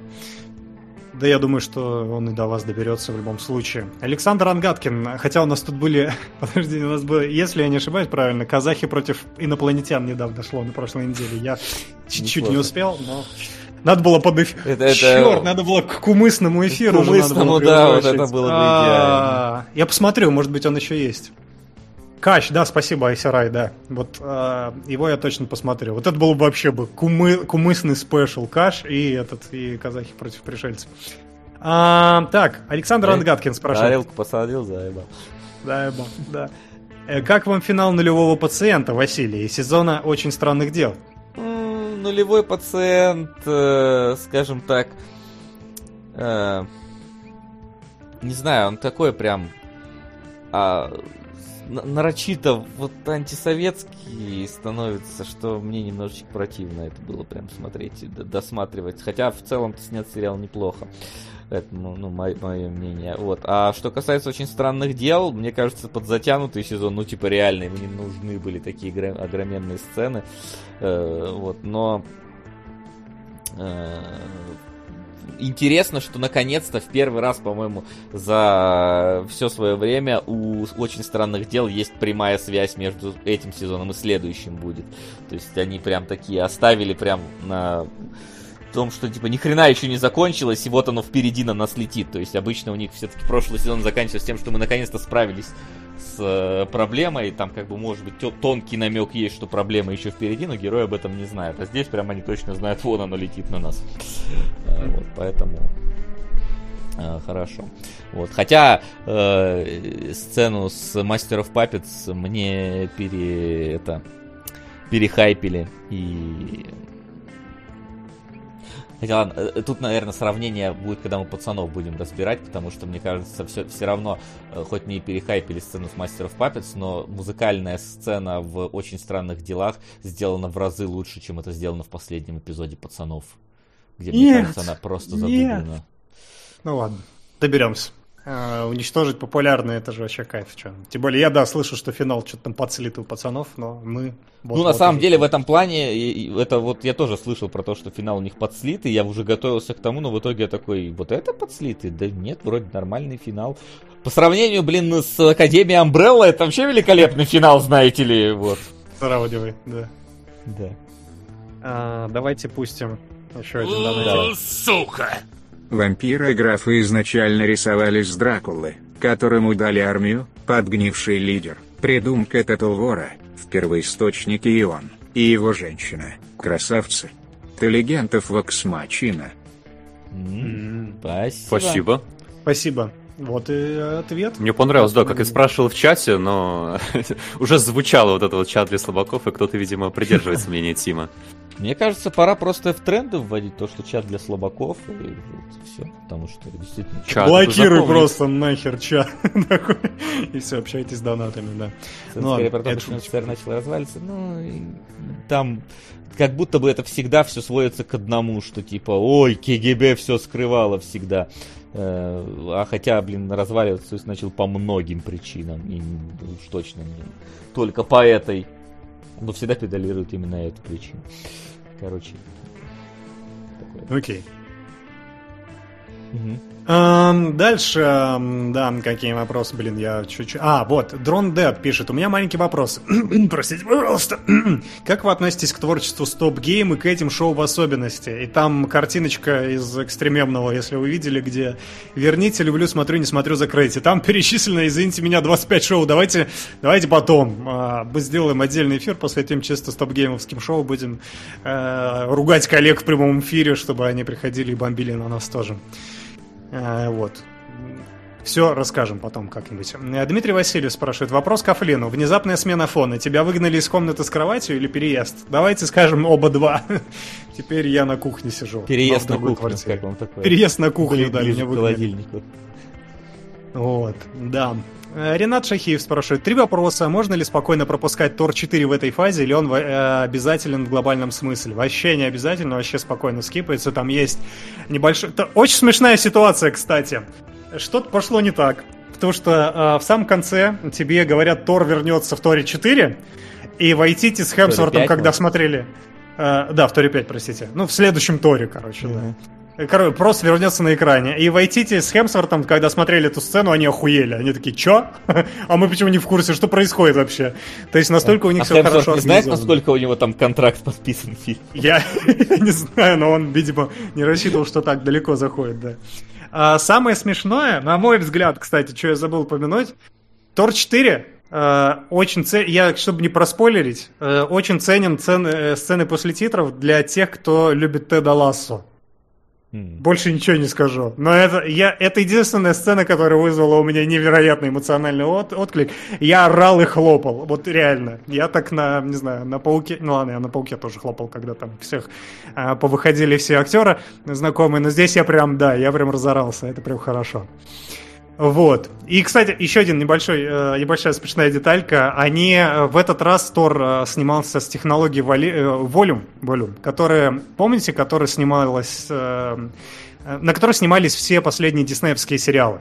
[SPEAKER 3] Да я думаю, что он и до вас доберется в любом случае. Александр Ангаткин, хотя у нас тут были, подожди, у нас было, если я не ошибаюсь правильно, казахи против инопланетян недавно шло на прошлой неделе. Я чуть-чуть не успел, но надо было под эфир.
[SPEAKER 2] Это- это-
[SPEAKER 3] Черт, надо было к кумысному эфиру.
[SPEAKER 2] К кумысному, да, вот это было бы
[SPEAKER 3] А, Я посмотрю, может быть, он еще есть. Кач, да, спасибо, Айсарай, да. Вот а, его я точно посмотрю. Вот это было бы вообще бы кумы, кумысный спешл Каш и этот, и казахи против пришельцев. А, так, Александр
[SPEAKER 2] Э,
[SPEAKER 3] Ангаткин спрашивает.
[SPEAKER 2] Тарелку посадил, заебал.
[SPEAKER 3] Да, я бал, да. Э, Как вам финал нулевого пациента, Василий, из сезона очень странных дел?
[SPEAKER 2] Нулевой пациент, э, скажем так, э, не знаю, он такой прям а, нарочито вот антисоветский становится, что мне немножечко противно это было прям смотреть досматривать. Хотя в целом-то снят сериал неплохо. Это, ну, ну, мое, мнение. Вот. А что касается очень странных дел, мне кажется, подзатянутый сезон, ну, типа, реально, ему не нужны были такие огроменные сцены. Э, вот, но э, интересно, что наконец-то в первый раз, по-моему, за все свое время у очень странных дел есть прямая связь между этим сезоном и следующим будет. То есть они прям такие оставили прям на том, что типа ни хрена еще не закончилось, и вот оно впереди на нас летит. То есть обычно у них все-таки прошлый сезон заканчивается тем, что мы наконец-то справились с э, проблемой. Там как бы может быть тонкий намек есть, что проблема еще впереди, но герой об этом не знает. А здесь прям они точно знают, вон оно летит на нас. Э, Вот, поэтому Э, хорошо. Вот. Хотя э, сцену с of Puppets мне пере, это, перехайпили. И Хотя ладно, э, тут, наверное, сравнение будет, когда мы пацанов будем разбирать, потому что, мне кажется, все, все равно, э, хоть мне и перехайпили сцену с Мастеров Puppets, но музыкальная сцена в «Очень странных делах» сделана в разы лучше, чем это сделано в последнем эпизоде «Пацанов», где, мне
[SPEAKER 3] Нет,
[SPEAKER 2] кажется, она просто
[SPEAKER 3] нет.
[SPEAKER 2] задублена.
[SPEAKER 3] Ну ладно, доберемся. А, уничтожить популярное, это же вообще кайф. Чё. Тем более, я, да, слышу, что финал что-то там подслит у пацанов, но мы...
[SPEAKER 2] Ну, на самом деле, в этом плане, и- и это вот я тоже слышал про то, что финал у них подслит, и я уже готовился к тому, но в итоге я такой, вот это подслит? И Да нет, вроде нормальный финал. По сравнению, блин, с Академией Umbrella, это вообще великолепный финал, знаете ли, вот.
[SPEAKER 3] Сравнивай, да.
[SPEAKER 2] Да.
[SPEAKER 3] А, давайте пустим еще один донатик.
[SPEAKER 6] Сука!
[SPEAKER 5] Вампиры графы изначально рисовались с Дракулы, которому дали армию, подгнивший лидер, придумка Тетлвора, в первоисточнике и он, и его женщина, красавцы. Интеллигентов Вокс Мачина.
[SPEAKER 2] М, Спасибо.
[SPEAKER 4] Спасибо.
[SPEAKER 3] Спасибо. Вот и ответ.
[SPEAKER 4] Мне понравилось, да, как я спрашивал в чате, но уже звучало вот это вот чат для слабаков, и кто-то, видимо, придерживается мнения Тима.
[SPEAKER 2] Мне кажется, пора просто в тренды вводить то, что чат для слабаков, и все, потому что действительно...
[SPEAKER 4] Чат,
[SPEAKER 3] Блокируй просто нахер чат. И все, общайтесь с донатами, да. Ну
[SPEAKER 2] скорее про то,
[SPEAKER 3] шуточка.
[SPEAKER 2] СССР начал разваливаться. Ну, там как будто бы это всегда все сводится к одному, что типа, ой, КГБ все скрывало всегда. Э, А хотя, блин, разваливаться Союз начал по многим причинам. И уж точно не только по этой. Но всегда педалирует именно эту причину. Короче.
[SPEAKER 3] Окей.
[SPEAKER 2] Мгм.
[SPEAKER 3] Дальше, да, какие вопросы, блин, я чуть-чуть... А, вот, Дрон Дед пишет, у меня маленький вопрос. Простите, пожалуйста. как вы относитесь к творчеству Стоп Гейм и к этим шоу в особенности? И там картиночка из экстремемного, если вы видели, где «Верните, люблю, смотрю, не смотрю, закройте». Там перечислено, извините меня, 25 шоу. Давайте, давайте потом. А, Мы сделаем отдельный эфир, посвятим чисто Стоп Геймовским шоу. Будем э, ругать коллег в прямом эфире, чтобы они приходили и бомбили на нас тоже. Э, Вот. Все расскажем потом как-нибудь. Э, Дмитрий Васильев спрашивает. Вопрос к Афлину. Внезапная смена фона. Тебя выгнали из комнаты с кроватью или переезд? Давайте скажем оба два. Теперь я на кухне сижу.
[SPEAKER 2] Переезд на кухню,
[SPEAKER 3] квартире.
[SPEAKER 2] как вам такое?
[SPEAKER 3] Переезд на кухню,
[SPEAKER 2] Ближе
[SPEAKER 3] да, меня выгнали. Вот, да. Э, Ренат Шахиев спрашивает. Три вопроса. Можно ли спокойно пропускать Тор 4 в этой фазе, или он э, обязателен в глобальном смысле? Вообще не обязательно, вообще спокойно скипается. Там есть небольшой... Это очень смешная ситуация, кстати. Что-то пошло не так. Потому что э, в самом конце тебе говорят, Тор вернется в Торе 4, и Вайтити с Хемсвортом,
[SPEAKER 2] 5,
[SPEAKER 3] когда
[SPEAKER 2] может?
[SPEAKER 3] смотрели... э, да, в Торе 5, простите. Ну, в следующем Торе, короче, да. Короче, просто вернется на экране. И Вайтити с Хемсвортом, когда смотрели эту сцену, они охуели. Они такие, чё? А мы почему не в курсе, что происходит вообще? То есть настолько у них
[SPEAKER 2] А
[SPEAKER 3] все
[SPEAKER 2] Хемсворт
[SPEAKER 3] хорошо
[SPEAKER 2] не
[SPEAKER 3] организовано.
[SPEAKER 2] насколько у него там контракт подписан?
[SPEAKER 3] Я не знаю, но он, видимо, не рассчитывал, что так далеко заходит, да. А самое смешное, на мой взгляд, кстати, что я забыл упомянуть, Тор 4 э, очень це... я, чтобы не проспойлерить, э, очень ценен цен- э, сцены после титров для тех, кто любит Теда Лассо. Больше ничего не скажу. Но это, я, это единственная сцена, которая вызвала у меня невероятный эмоциональный от, отклик. Я орал и хлопал. Вот реально. Я так на, не знаю, на пауке. Ну ладно, я на пауке тоже хлопал, когда там всех а, повыходили все актеры знакомые. Но здесь я прям, да, я прям разорался. Это прям хорошо. Вот. И, кстати, еще один небольшой, э, небольшая смешная деталька. Они э, в этот раз Тор э, снимался с технологией Вали- Volume, Volume, которая, помните, которая снималась, на которой снимались все последние диснеевские сериалы.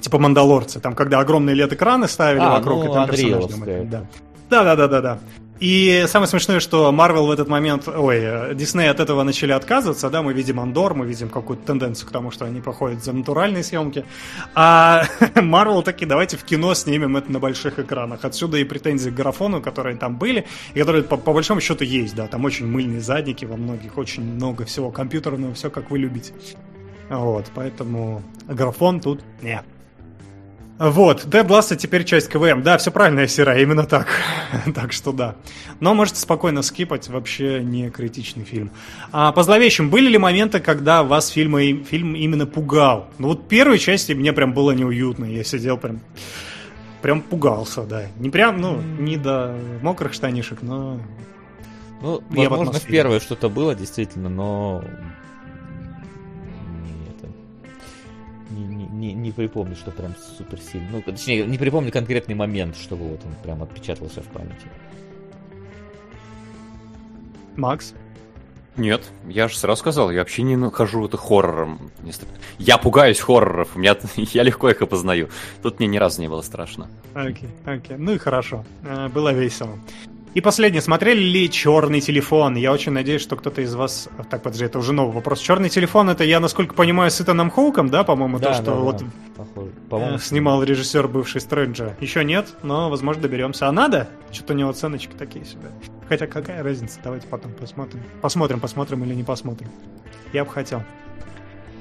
[SPEAKER 3] Типа Мандалорцы, там, когда огромные LED-экраны ставили
[SPEAKER 2] А,
[SPEAKER 3] вокруг,
[SPEAKER 2] ну,
[SPEAKER 3] и там думали. Да. Да, да, да, да, да. И самое смешное, что Marvel в этот момент, ой, Disney от этого начали отказываться, да, мы видим Андор, мы видим какую-то тенденцию к тому, что они проходят за натуральные съемки, а Marvel такие, давайте в кино снимем это на больших экранах. Отсюда и претензии к графону, которые там были, и которые по, по большому счету есть, да, там очень мыльные задники во многих, очень много всего компьютерного, все как вы любите. Вот, поэтому графон тут нет. Вот, Dead Last теперь часть КВМ. Да, все правильно, Сера, именно так. так что да. Но можете спокойно скипать, вообще не критичный фильм. А по зловещим, были ли моменты, когда вас фильм, фильм именно пугал? Ну вот первой части мне прям было неуютно. Я сидел прям прям пугался, да. Не прям, ну, не до мокрых штанишек, но...
[SPEAKER 2] Ну, я возможно, в, в первое что-то было, действительно, но не, не припомню, что прям супер сильно. Ну, точнее, не припомню конкретный момент, чтобы вот он прям отпечатался в памяти.
[SPEAKER 3] Макс?
[SPEAKER 4] Нет, я же сразу сказал, я вообще не нахожу это хоррором. Я пугаюсь хорроров, у меня, я легко их опознаю. Тут мне ни разу не было страшно.
[SPEAKER 3] Окей, okay, окей, okay. ну и хорошо, э, было весело. И последнее, смотрели ли черный телефон? Я очень надеюсь, что кто-то из вас... Так, подожди, это уже новый вопрос. Черный телефон, это, я, насколько понимаю, с Итаном Хоуком, да, по-моему, да, то, что да, вот да. снимал режиссер бывший Стрэнджа. Еще нет, но, возможно, доберемся. А надо? Что-то у него оценочки такие себе. Хотя какая разница, давайте потом посмотрим. Посмотрим, посмотрим или не посмотрим. Я бы хотел.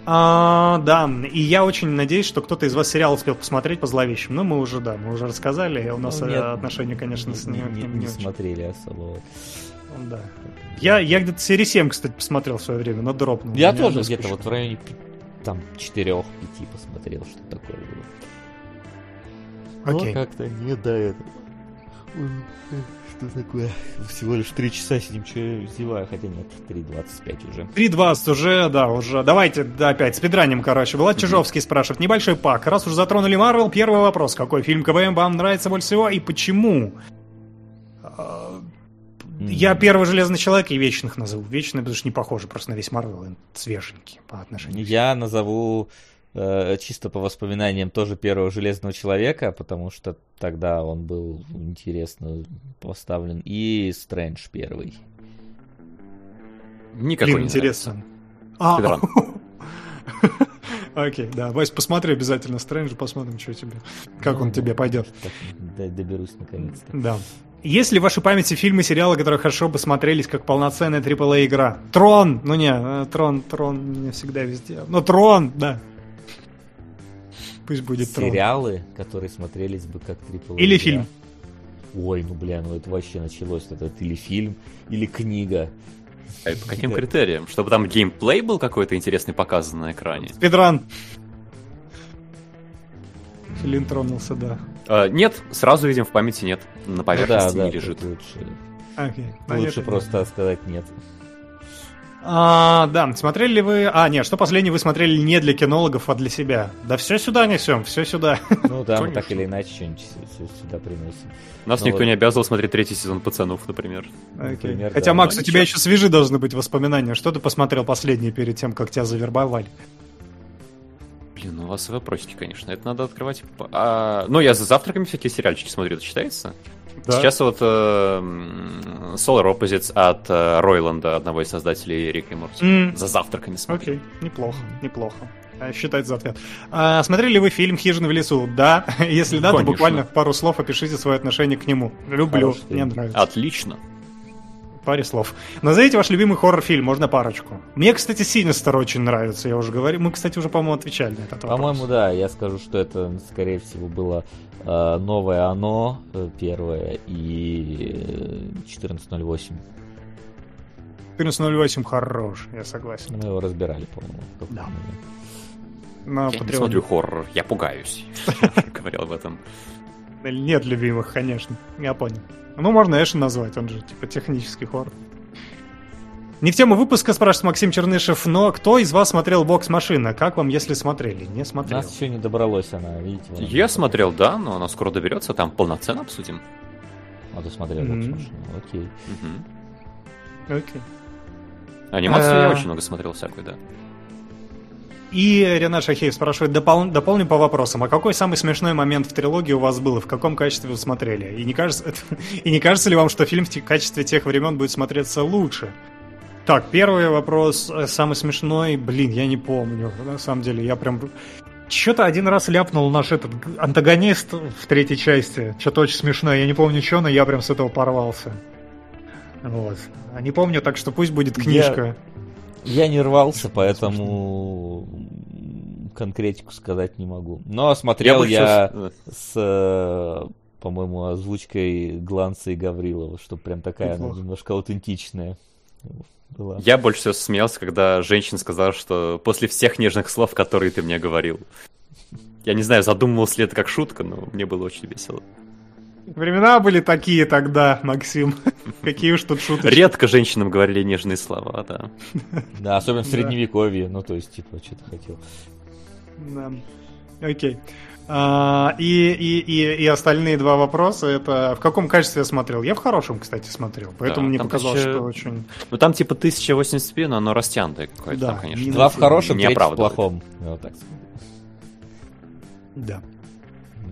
[SPEAKER 3] А, да, и я очень надеюсь, что кто-то из вас сериал успел посмотреть по зловещим. Ну, мы уже, да, мы уже рассказали, у нас ну, нет, отношения, конечно,
[SPEAKER 2] не,
[SPEAKER 3] с
[SPEAKER 2] ним не, не, не смотрели особо.
[SPEAKER 3] Да. Я, я где-то серии 7, кстати, посмотрел в свое время, но дропнул.
[SPEAKER 2] Я тоже где-то вот в районе там 4-5 посмотрел, что такое было. Окей. Но как-то не до этого. Что такое? Всего лишь 3 часа сидим, что я зеваю, хотя нет, 3.25 уже.
[SPEAKER 3] 3.20 уже, да, уже. Давайте да, опять спидраним, короче. Влад Чижовский спрашивает, небольшой пак. Раз уже затронули Марвел, первый вопрос. Какой фильм КВМ вам нравится больше всего и почему? А, я первый Железный Человек и Вечных назову. Вечный, потому что не похоже просто на весь Марвел, свеженький по отношению.
[SPEAKER 2] Я назову чисто по воспоминаниям тоже первого Железного Человека, потому что тогда он был интересно поставлен, и Стрэндж первый.
[SPEAKER 3] Никакой Блин, интересно. А, Окей, да. Вась, посмотри обязательно Стрэндж, посмотрим, что тебе, как он ну, тебе пойдет.
[SPEAKER 2] Доберусь наконец-то.
[SPEAKER 3] Да. Есть ли в вашей памяти фильмы, сериалы, которые хорошо бы смотрелись как полноценная AAA игра? Трон! Ну не, э, Трон, Трон не всегда везде. Ну Трон, да. Пусть будет
[SPEAKER 2] Сериалы, трон. которые смотрелись бы как трипл
[SPEAKER 3] Или фильм.
[SPEAKER 2] Ой, ну бля, ну это вообще началось. Это или фильм, или книга.
[SPEAKER 4] А по каким критериям? Чтобы там геймплей был какой-то интересный показан на экране?
[SPEAKER 3] Спидран. Филин тронулся, да.
[SPEAKER 4] А, нет, сразу видим в памяти нет. На поверхности ну, да, не да, лежит.
[SPEAKER 2] Лучше, okay. лучше просто сказать нет.
[SPEAKER 3] А, да, смотрели ли вы... А, нет, что последнее вы смотрели не для кинологов, а для себя? Да все сюда несем, все сюда.
[SPEAKER 2] Ну да, мы так или иначе что-нибудь сюда приносим.
[SPEAKER 4] Нас ну, никто вот. не обязывал смотреть третий сезон «Пацанов», например.
[SPEAKER 3] Okay. например Хотя, да, Макс, у тебя еще свежи должны быть воспоминания. Что ты посмотрел последнее перед тем, как тебя завербовали?
[SPEAKER 4] Блин, ну у вас вопросики, конечно. Это надо открывать. А, ну, я за завтраками всякие сериальчики смотрю, это считается? Да. Сейчас вот э, Solar Opposites от э, Ройланда, одного из создателей Рика и Морти. Mm. За завтраками смотрю.
[SPEAKER 3] Окей, неплохо, неплохо. А, считать за ответ. А, смотрели ли вы фильм «Хижина в лесу»? Да. Если да, Конечно. то буквально в пару слов опишите свое отношение к нему. Люблю, Хороший мне нравится.
[SPEAKER 4] Отлично
[SPEAKER 3] паре слов. Назовите ваш любимый хоррор-фильм, можно парочку. Мне, кстати, Синистер очень нравится, я уже говорил. Мы, кстати, уже, по-моему, отвечали на этот
[SPEAKER 2] вопрос. По-моему, да, я скажу, что это, скорее всего, было э, новое оно, э, первое, и 14.08.
[SPEAKER 3] Э, 14.08 хорош, я согласен.
[SPEAKER 2] Мы его разбирали, по-моему. Да.
[SPEAKER 4] На я не смотрю хоррор, я пугаюсь. Говорил об этом.
[SPEAKER 3] Нет любимых, конечно, я понял. Ну, можно Эшен назвать, он же типа технический хоррор. Не в тему выпуска спрашивает Максим Чернышев, но кто из вас смотрел бокс машина? Как вам, если смотрели? Не смотрел.
[SPEAKER 2] Нас еще не добралось она, видите.
[SPEAKER 4] Я смотрел, да, но она скоро доберется, там полноценно обсудим.
[SPEAKER 2] А ты смотрел бокс машину, окей.
[SPEAKER 3] Окей.
[SPEAKER 4] Анимацию я очень много смотрел всякую, да.
[SPEAKER 3] И Ренат Шахеев спрашивает, допол... дополним по вопросам, а какой самый смешной момент в трилогии у вас был и в каком качестве вы смотрели? И не кажется, и не кажется ли вам, что фильм в качестве тех времен будет смотреться лучше? Так, первый вопрос, э, самый смешной, блин, я не помню, на самом деле, я прям... Что-то один раз ляпнул наш этот антагонист в третьей части, что-то очень смешное, я не помню что, но я прям с этого порвался. Вот. А не помню, так что пусть будет книжка.
[SPEAKER 2] Я... Я не рвался, поэтому конкретику сказать не могу. Но смотрел я,
[SPEAKER 4] я
[SPEAKER 2] с, э, по-моему, озвучкой Гланца и Гаврилова, что прям такая она немножко аутентичная
[SPEAKER 4] была. Я больше всего смеялся, когда женщина сказала, что после всех нежных слов, которые ты мне говорил. Я не знаю, задумывался ли это как шутка, но мне было очень весело.
[SPEAKER 3] Времена были такие тогда, Максим. Какие уж тут шутки.
[SPEAKER 4] Редко женщинам говорили нежные слова, да.
[SPEAKER 2] Да, особенно в средневековье. Ну, то есть, типа, что ты хотел.
[SPEAKER 3] Да. Окей. А, и, и, и, и остальные два вопроса это в каком качестве я смотрел? Я в хорошем, кстати, смотрел, поэтому да, мне показалось, тысяча... что очень.
[SPEAKER 4] Ну там типа 1080p, но оно растянутое какое-то, да, там, конечно.
[SPEAKER 2] Два в хорошем, не в плохом. Вот так
[SPEAKER 3] Да.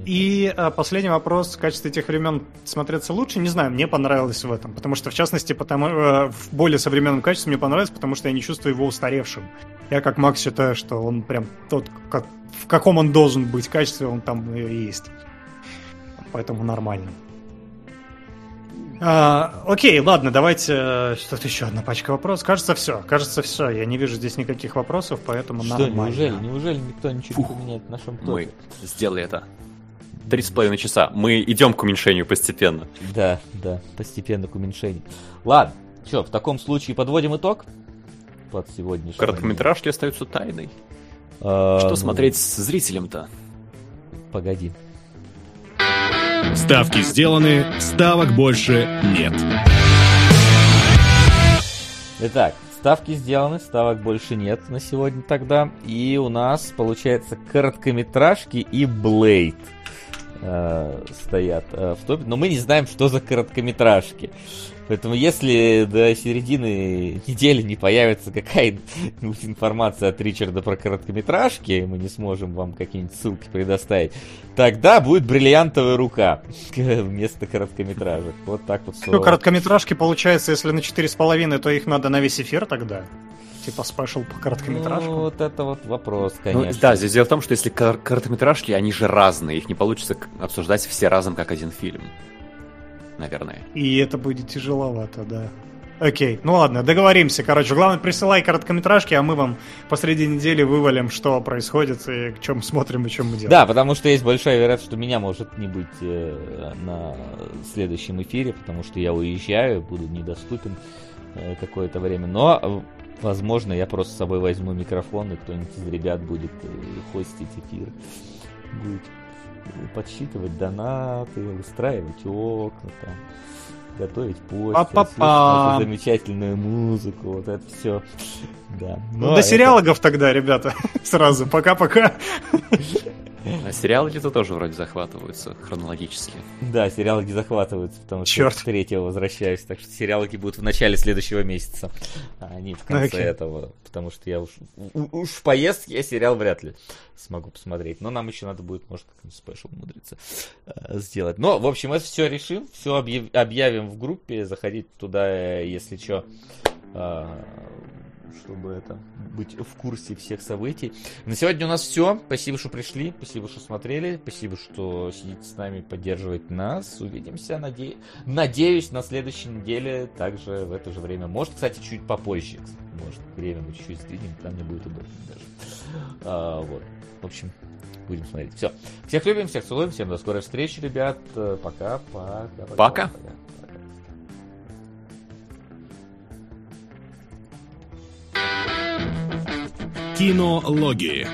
[SPEAKER 3] И а, последний вопрос. В качестве тех времен смотреться лучше? Не знаю, мне понравилось в этом. Потому что, в частности, потому, э, в более современном качестве мне понравилось, потому что я не чувствую его устаревшим. Я, как Макс, считаю, что он прям тот, как, в каком он должен быть качестве, он там и есть. Поэтому нормально. А, окей, ладно, давайте. Э, что-то еще одна пачка вопросов. Кажется, все. Кажется, все. Я не вижу здесь никаких вопросов, поэтому
[SPEAKER 2] что,
[SPEAKER 3] нормально.
[SPEAKER 2] Неужели, неужели никто ничего Фух. не поменяет в нашем топе?
[SPEAKER 4] Мы сделали это. Три с половиной часа. Мы идем к уменьшению постепенно.
[SPEAKER 2] Да, да, постепенно к уменьшению. Ладно, что, в таком случае подводим итог под сегодняшним.
[SPEAKER 4] Короткометражки остаются тайной. А, что ну... смотреть с зрителем-то?
[SPEAKER 2] Погоди.
[SPEAKER 7] Ставки сделаны, ставок больше нет.
[SPEAKER 2] Итак, ставки сделаны, ставок больше нет на сегодня тогда. И у нас получается короткометражки и Блейд э, стоят э, в топе. Но мы не знаем, что за короткометражки. Поэтому если до середины недели не появится какая-нибудь информация от Ричарда про короткометражки, мы не сможем вам какие-нибудь ссылки предоставить, тогда будет бриллиантовая рука вместо короткометражек. Вот так вот.
[SPEAKER 3] Ну, короткометражки, получается, если на 4,5, то их надо на весь эфир тогда? Типа спешл по короткометражкам? Ну,
[SPEAKER 2] вот это вот вопрос, ну, конечно.
[SPEAKER 4] Ну, да, здесь дело в том, что если короткометражки, они же разные, их не получится обсуждать все разом, как один фильм наверное.
[SPEAKER 3] И это будет тяжеловато, да. Окей, ну ладно, договоримся. Короче, главное, присылай короткометражки, а мы вам посреди недели вывалим, что происходит и к чем смотрим и чем мы делаем.
[SPEAKER 2] Да, потому что есть большая вероятность, что меня может не быть э, на следующем эфире, потому что я уезжаю, буду недоступен э, какое-то время. Но, возможно, я просто с собой возьму микрофон, и кто-нибудь из ребят будет э, хостить эфир. Будет подсчитывать донаты, устраивать окна, там, готовить постер, слушать замечательную музыку, вот это все. Да.
[SPEAKER 3] Ну, до это... сериалогов тогда, ребята, сразу. Пока-пока.
[SPEAKER 4] А сериалы где-то тоже вроде захватываются хронологически.
[SPEAKER 2] Да, сериалы не захватываются, потому что Черт. третьего возвращаюсь. Так что сериалы будут в начале следующего месяца, а не в конце okay. этого. Потому что я уж, уж в поездке я сериал вряд ли смогу посмотреть. Но нам еще надо будет, может, какой-нибудь спешл умудриться э, сделать. Но, в общем, это все решим, все объяв, объявим в группе. Заходите туда, если что. Э, чтобы это быть в курсе всех событий. На сегодня у нас все. Спасибо, что пришли, спасибо, что смотрели, спасибо, что сидите с нами, поддерживаете нас. Увидимся, наде... надеюсь, на следующей неделе, также в это же время. Может, кстати, чуть попозже. Может, время мы чуть-чуть сдвинем, там мне будет удобнее даже. А, вот. В общем, будем смотреть. Все. Всех любим, всех целуем, всем до скорой встречи, ребят. Пока, пока.
[SPEAKER 4] Пока. пока.
[SPEAKER 7] Кинологии.